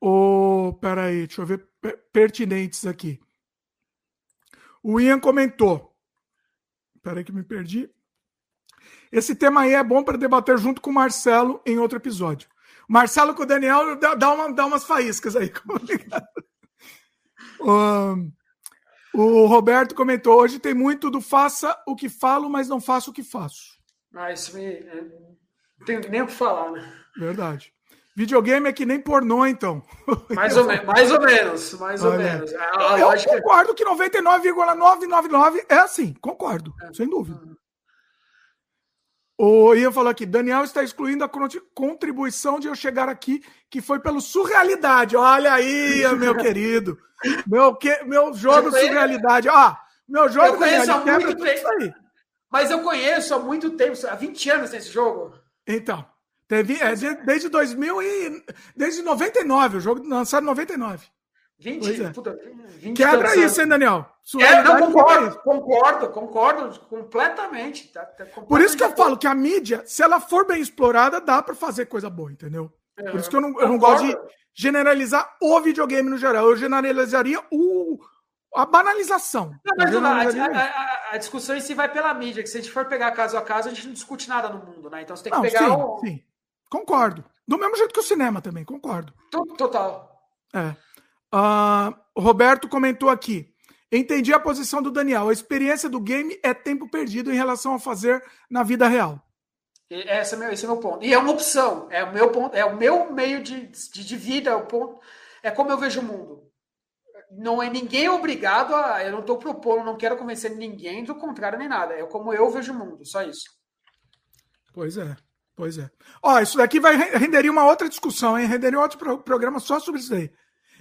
A: Oh, peraí, deixa eu ver pertinentes aqui. O Ian comentou. Peraí que me perdi. Esse tema aí é bom para debater junto com o Marcelo em outro episódio. Marcelo com o Daniel dá, uma, dá umas faíscas aí. um, o Roberto comentou: hoje tem muito do faça o que falo, mas não faço o que faço.
B: Ah, isso me. É, não tenho nem o que falar, né?
A: Verdade. Videogame é que nem pornô, então.
B: Mais ou, me mais ou menos, mais ou menos.
A: A, eu concordo que 99,999 é assim, concordo, é. sem dúvida. O Ian falou aqui, Daniel está excluindo a contribuição de eu chegar aqui, que foi pelo surrealidade. Olha aí, meu querido. Meu, que, meu jogo surrealidade. Ó, meu jogo
B: eu conheço há muito tempo. Aí. Mas eu conheço há muito tempo, há 20 anos esse jogo.
A: Então, teve, é, desde 2000 e desde 99, o jogo lançado em 99.
B: 20, é. puta,
A: 20 Quebra isso, hein, Daniel?
B: É, não, concordo, concordo, concordo completamente. Tá,
A: tá completamente Por isso que eu falo que a mídia, se ela for bem explorada, dá para fazer coisa boa, entendeu? É, Por isso que eu não, eu não gosto de generalizar o videogame no geral. Eu generalizaria o, a banalização. Não,
B: mas a, a, a, discussão em si vai pela mídia, que se a gente for pegar caso a caso, a gente não discute nada no mundo, né? Então você tem que não, pegar
A: sim,
B: o...
A: sim. Concordo. Do mesmo jeito que o cinema também, concordo.
B: Total.
A: É. Uh, Roberto comentou aqui. Entendi a posição do Daniel. A experiência do game é tempo perdido em relação a fazer na vida real.
B: Esse é, meu, esse é meu ponto. E é uma opção. É o meu ponto. É o meu meio de, de, de vida. É o ponto. É como eu vejo o mundo. Não é ninguém obrigado a. Eu não estou propondo, não quero convencer ninguém do contrário nem nada. É como eu vejo o mundo. Só isso.
A: Pois é. Pois é. Ó, isso daqui vai renderia uma outra discussão, hein? Renderia outro pro, programa só sobre isso aí.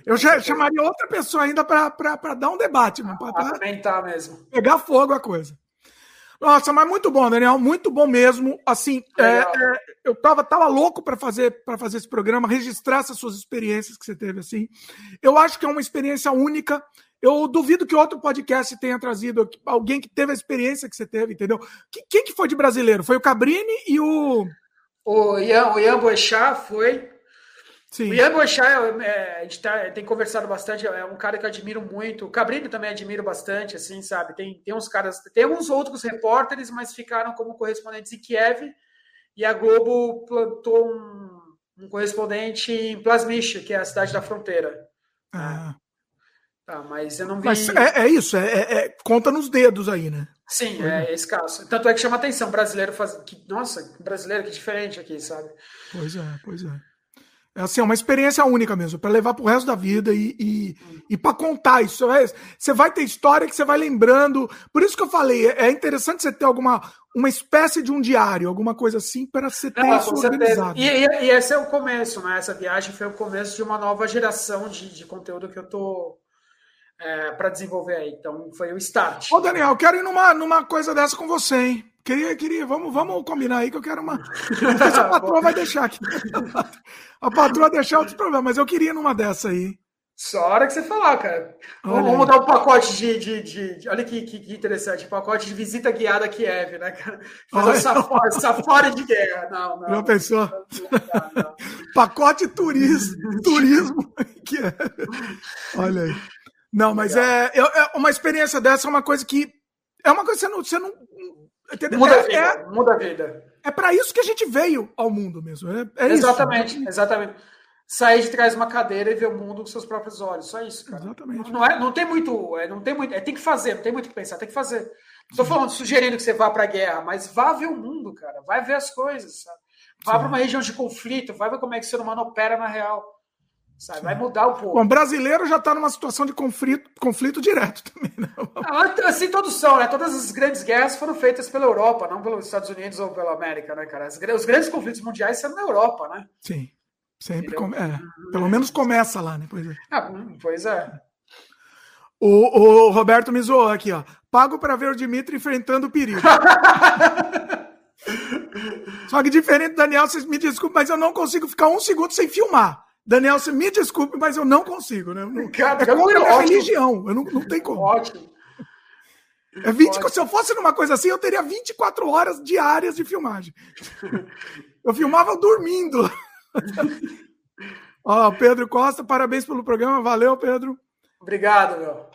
A: Eu já chamaria outra pessoa ainda para dar um debate,
B: para
A: mesmo. Pegar fogo a coisa. Nossa, mas muito bom, Daniel, muito bom mesmo. Assim, é, é, eu tava, tava louco para fazer para fazer esse programa, registrar essas suas experiências que você teve assim. Eu acho que é uma experiência única. Eu duvido que outro podcast tenha trazido alguém que teve a experiência que você teve, entendeu? Quem que foi de brasileiro? Foi o Cabrini e o
B: o Ian, o Ian Boechat foi Sim. O Ian Boechat, é, a gente tá, tem conversado bastante, é um cara que eu admiro muito. O Cabrini também admiro bastante, assim, sabe? Tem, tem uns caras, tem alguns outros repórteres, mas ficaram como correspondentes em Kiev. E a Globo plantou um, um correspondente em Plasmich, que é a cidade da fronteira. Ah. Tá, mas eu não vi. Mas
A: é, é isso, é, é, é conta nos dedos aí, né?
B: Sim, é escasso. Tanto é que chama atenção, brasileiro faz. Que, nossa, brasileiro que diferente aqui, sabe?
A: Pois é, pois é. É assim, é uma experiência única mesmo, para levar pro resto da vida e, e, e para contar isso. É, você vai ter história que você vai lembrando. Por isso que eu falei, é, é interessante você ter alguma uma espécie de um diário, alguma coisa assim, para você ter Não, isso organizado.
B: E, e, e, esse é o começo, né? Essa viagem foi o começo de uma nova geração de, de conteúdo que eu tô é, para desenvolver aí. Então foi o start.
A: Ô, Daniel, eu quero ir numa, numa coisa dessa com você, hein? Queria, queria, vamos, vamos combinar aí que eu quero uma. Não sei se a patroa vai deixar aqui. A patroa deixar outros problemas, mas eu queria numa dessa aí.
B: Só a hora que você falar, cara. Vamos, vamos dar um pacote de. de, de, de olha que, que, que, interessante, pacote de visita guiada a Kiev, né, cara? Fazer um safari, safari, de guerra. Não, não.
A: Já pensou? Não, não, pacote turismo, turismo Kiev. Olha aí. Não, mas é, é, é, uma experiência dessa é uma coisa que. É uma coisa que você não, você não?
B: Muda a vida. É, muda a vida.
A: É para isso que a gente veio ao mundo mesmo. É,
B: é exatamente, isso. exatamente. Sair de trás de uma cadeira e ver o mundo com seus próprios olhos. Só isso, cara.
A: Exatamente.
B: Não, é, não tem muito. É, não tem muito. É, tem que fazer, não tem muito o que pensar, tem que fazer. Estou falando, sugerindo que você vá para a guerra, mas vá ver o mundo, cara. Vai ver as coisas, sabe? Vá para uma região de conflito, vai ver como é que o ser humano opera na real. Sabe? Vai mudar um pouco.
A: O brasileiro já está numa situação de conflito, conflito direto também. Né?
B: Ah, assim, todos são, né? Todas as grandes guerras foram feitas pela Europa, não pelos Estados Unidos ou pela América, né, cara? Os grandes conflitos mundiais são na Europa, né?
A: Sim. Sempre come... é, pelo menos começa lá, né? Pois é.
B: Ah, pois é.
A: O, o Roberto me zoou aqui, ó. Pago para ver o Dimitri enfrentando o perigo. Só que diferente do Daniel, vocês me desculpem, mas eu não consigo ficar um segundo sem filmar. Daniel, você me desculpe, mas eu não consigo, né? Não, Cara, é contra a religião. Eu não, não tem como. Ótimo. É 20, Ótimo. se eu fosse numa coisa assim, eu teria 24 horas diárias de filmagem. Eu filmava dormindo. Ó, Pedro Costa, parabéns pelo programa. Valeu, Pedro.
B: Obrigado, meu.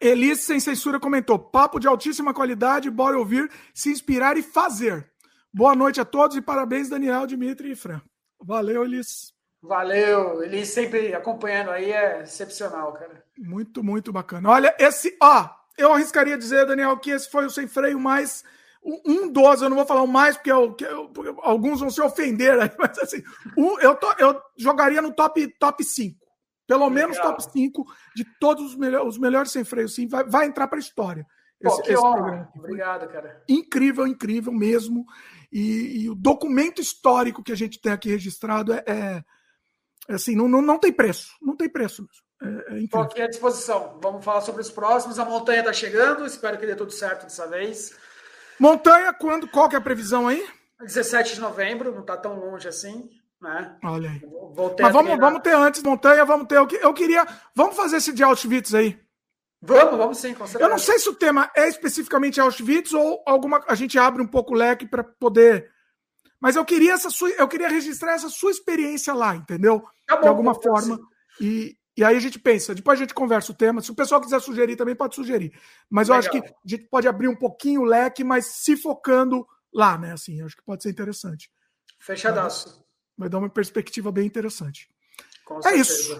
A: Elise Sem Censura comentou: papo de altíssima qualidade, bora ouvir, se inspirar e fazer. Boa noite a todos e parabéns, Daniel, Dimitri e Fran. Valeu, Elis.
B: Valeu, Elis sempre acompanhando aí, é excepcional, cara.
A: Muito, muito bacana. Olha, esse, ó, eu arriscaria dizer, Daniel, que esse foi o sem freio mais um dos, eu não vou falar o mais, porque, eu, eu, porque alguns vão se ofender, aí, mas assim, um, eu, tô, eu jogaria no top, top 5. Pelo Legal. menos top 5 de todos os, melhor, os melhores sem freio, sim, vai, vai entrar para a história.
B: Pô, que esse honra. Obrigado, cara.
A: Incrível, incrível mesmo. E, e, o documento histórico que a gente tem aqui registrado é, é, é assim, não, não, não tem preço. Não tem preço
B: É, é Estou aqui à disposição. Vamos falar sobre os próximos. A montanha está chegando, espero que dê tudo certo dessa vez.
A: Montanha, quando? Qual que é a previsão aí?
B: 17 de novembro, não está tão longe assim. Né?
A: Olha aí. Mas vamos, vamos ter antes montanha, vamos ter. Eu queria. Vamos fazer esse de Auschwitz aí.
B: Vamos, vamos sim, com certeza.
A: Eu não sei se o tema é especificamente Auschwitz ou alguma. A gente abre um pouco o leque para poder. Mas eu queria essa sua, eu queria registrar essa sua experiência lá, entendeu? Tá bom, de alguma forma. E, e aí a gente pensa, depois a gente conversa o tema. Se o pessoal quiser sugerir, também pode sugerir. Mas Legal. eu acho que a gente pode abrir um pouquinho o leque, mas se focando lá, né? Assim, acho que pode ser interessante.
B: Fechadaço.
A: Vai dar uma perspectiva bem interessante. É isso.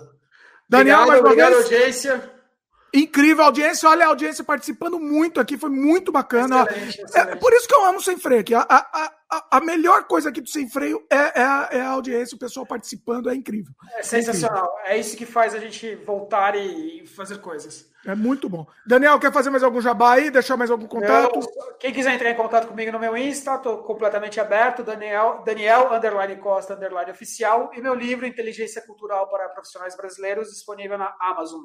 B: Daniel, obrigado, mais uma obrigado, vez. audiência.
A: Incrível audiência, olha a audiência participando muito aqui, foi muito bacana. Excelente, excelente. É por isso que eu amo Sem Freio aqui. A, a, a, a melhor coisa aqui do Sem Freio é, é, a, é, a, audiência, o pessoal participando, é incrível.
B: É sensacional. É, é, isso que faz a gente voltar e, fazer coisas.
A: É muito bom. Daniel, quer fazer mais algum jabá aí? Deixar mais algum contato?
B: quem quiser entrar em contato comigo no meu Insta, estou completamente aberto. Daniel, Daniel underline Costa underline oficial. E meu livro, Inteligência Cultural para Profissionais Brasileiros, disponível na Amazon.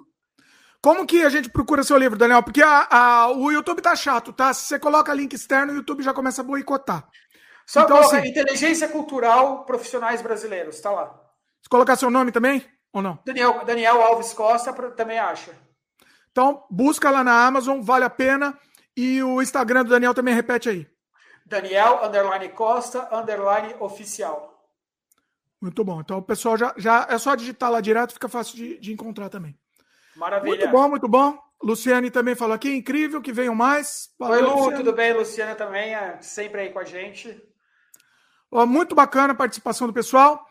A: Como que a gente procura seu livro, Daniel? Porque a, a, o YouTube tá chato, tá? Se você coloca link externo, o YouTube já começa a boicotar.
B: Só então, coloca assim, Inteligência Cultural Profissionais Brasileiros, tá lá.
A: Se colocar seu nome também, ou não?
B: Daniel, Daniel Alves Costa também acha.
A: Então, busca lá na Amazon, vale a pena. E o Instagram do Daniel também repete aí.
B: Daniel, underline Costa, underline oficial.
A: Muito bom. Então o pessoal já, já é só digitar lá direto, fica fácil de, de encontrar também.
B: Maravilha.
A: Muito bom, muito bom. Luciane também falou aqui, incrível, que venham mais.
B: Valeu, Oi, Lu, tudo bem? Luciana também é sempre aí com a gente.
A: muito bacana a participação do pessoal.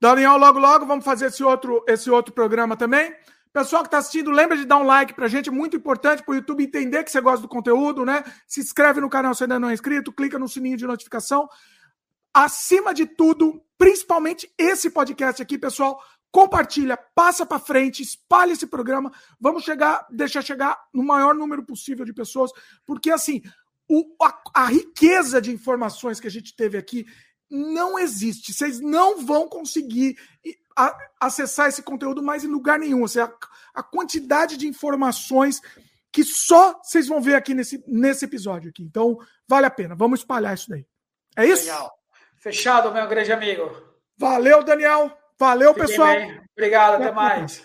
A: Daniel, logo, logo, vamos fazer esse outro, esse outro programa também. Pessoal que está assistindo, lembra de dar um like para a gente, é muito importante para o YouTube entender que você gosta do conteúdo, né? Se inscreve no canal se ainda não é inscrito, clica no sininho de notificação. Acima de tudo, principalmente esse podcast aqui, pessoal, compartilha, passa para frente, espalhe esse programa. Vamos chegar, deixar chegar no maior número possível de pessoas, porque assim, o, a, a, riqueza de informações que a gente teve aqui não existe. Vocês não vão conseguir acessar esse conteúdo mais em lugar nenhum. Seja, a, a quantidade de informações que só vocês vão ver aqui nesse, nesse episódio aqui. Então, vale a pena. Vamos espalhar isso daí. É isso? Legal.
B: Fechado, meu grande amigo.
A: Valeu, Daniel. Valeu, Fiquei pessoal. Bem.
B: Obrigado, até mais.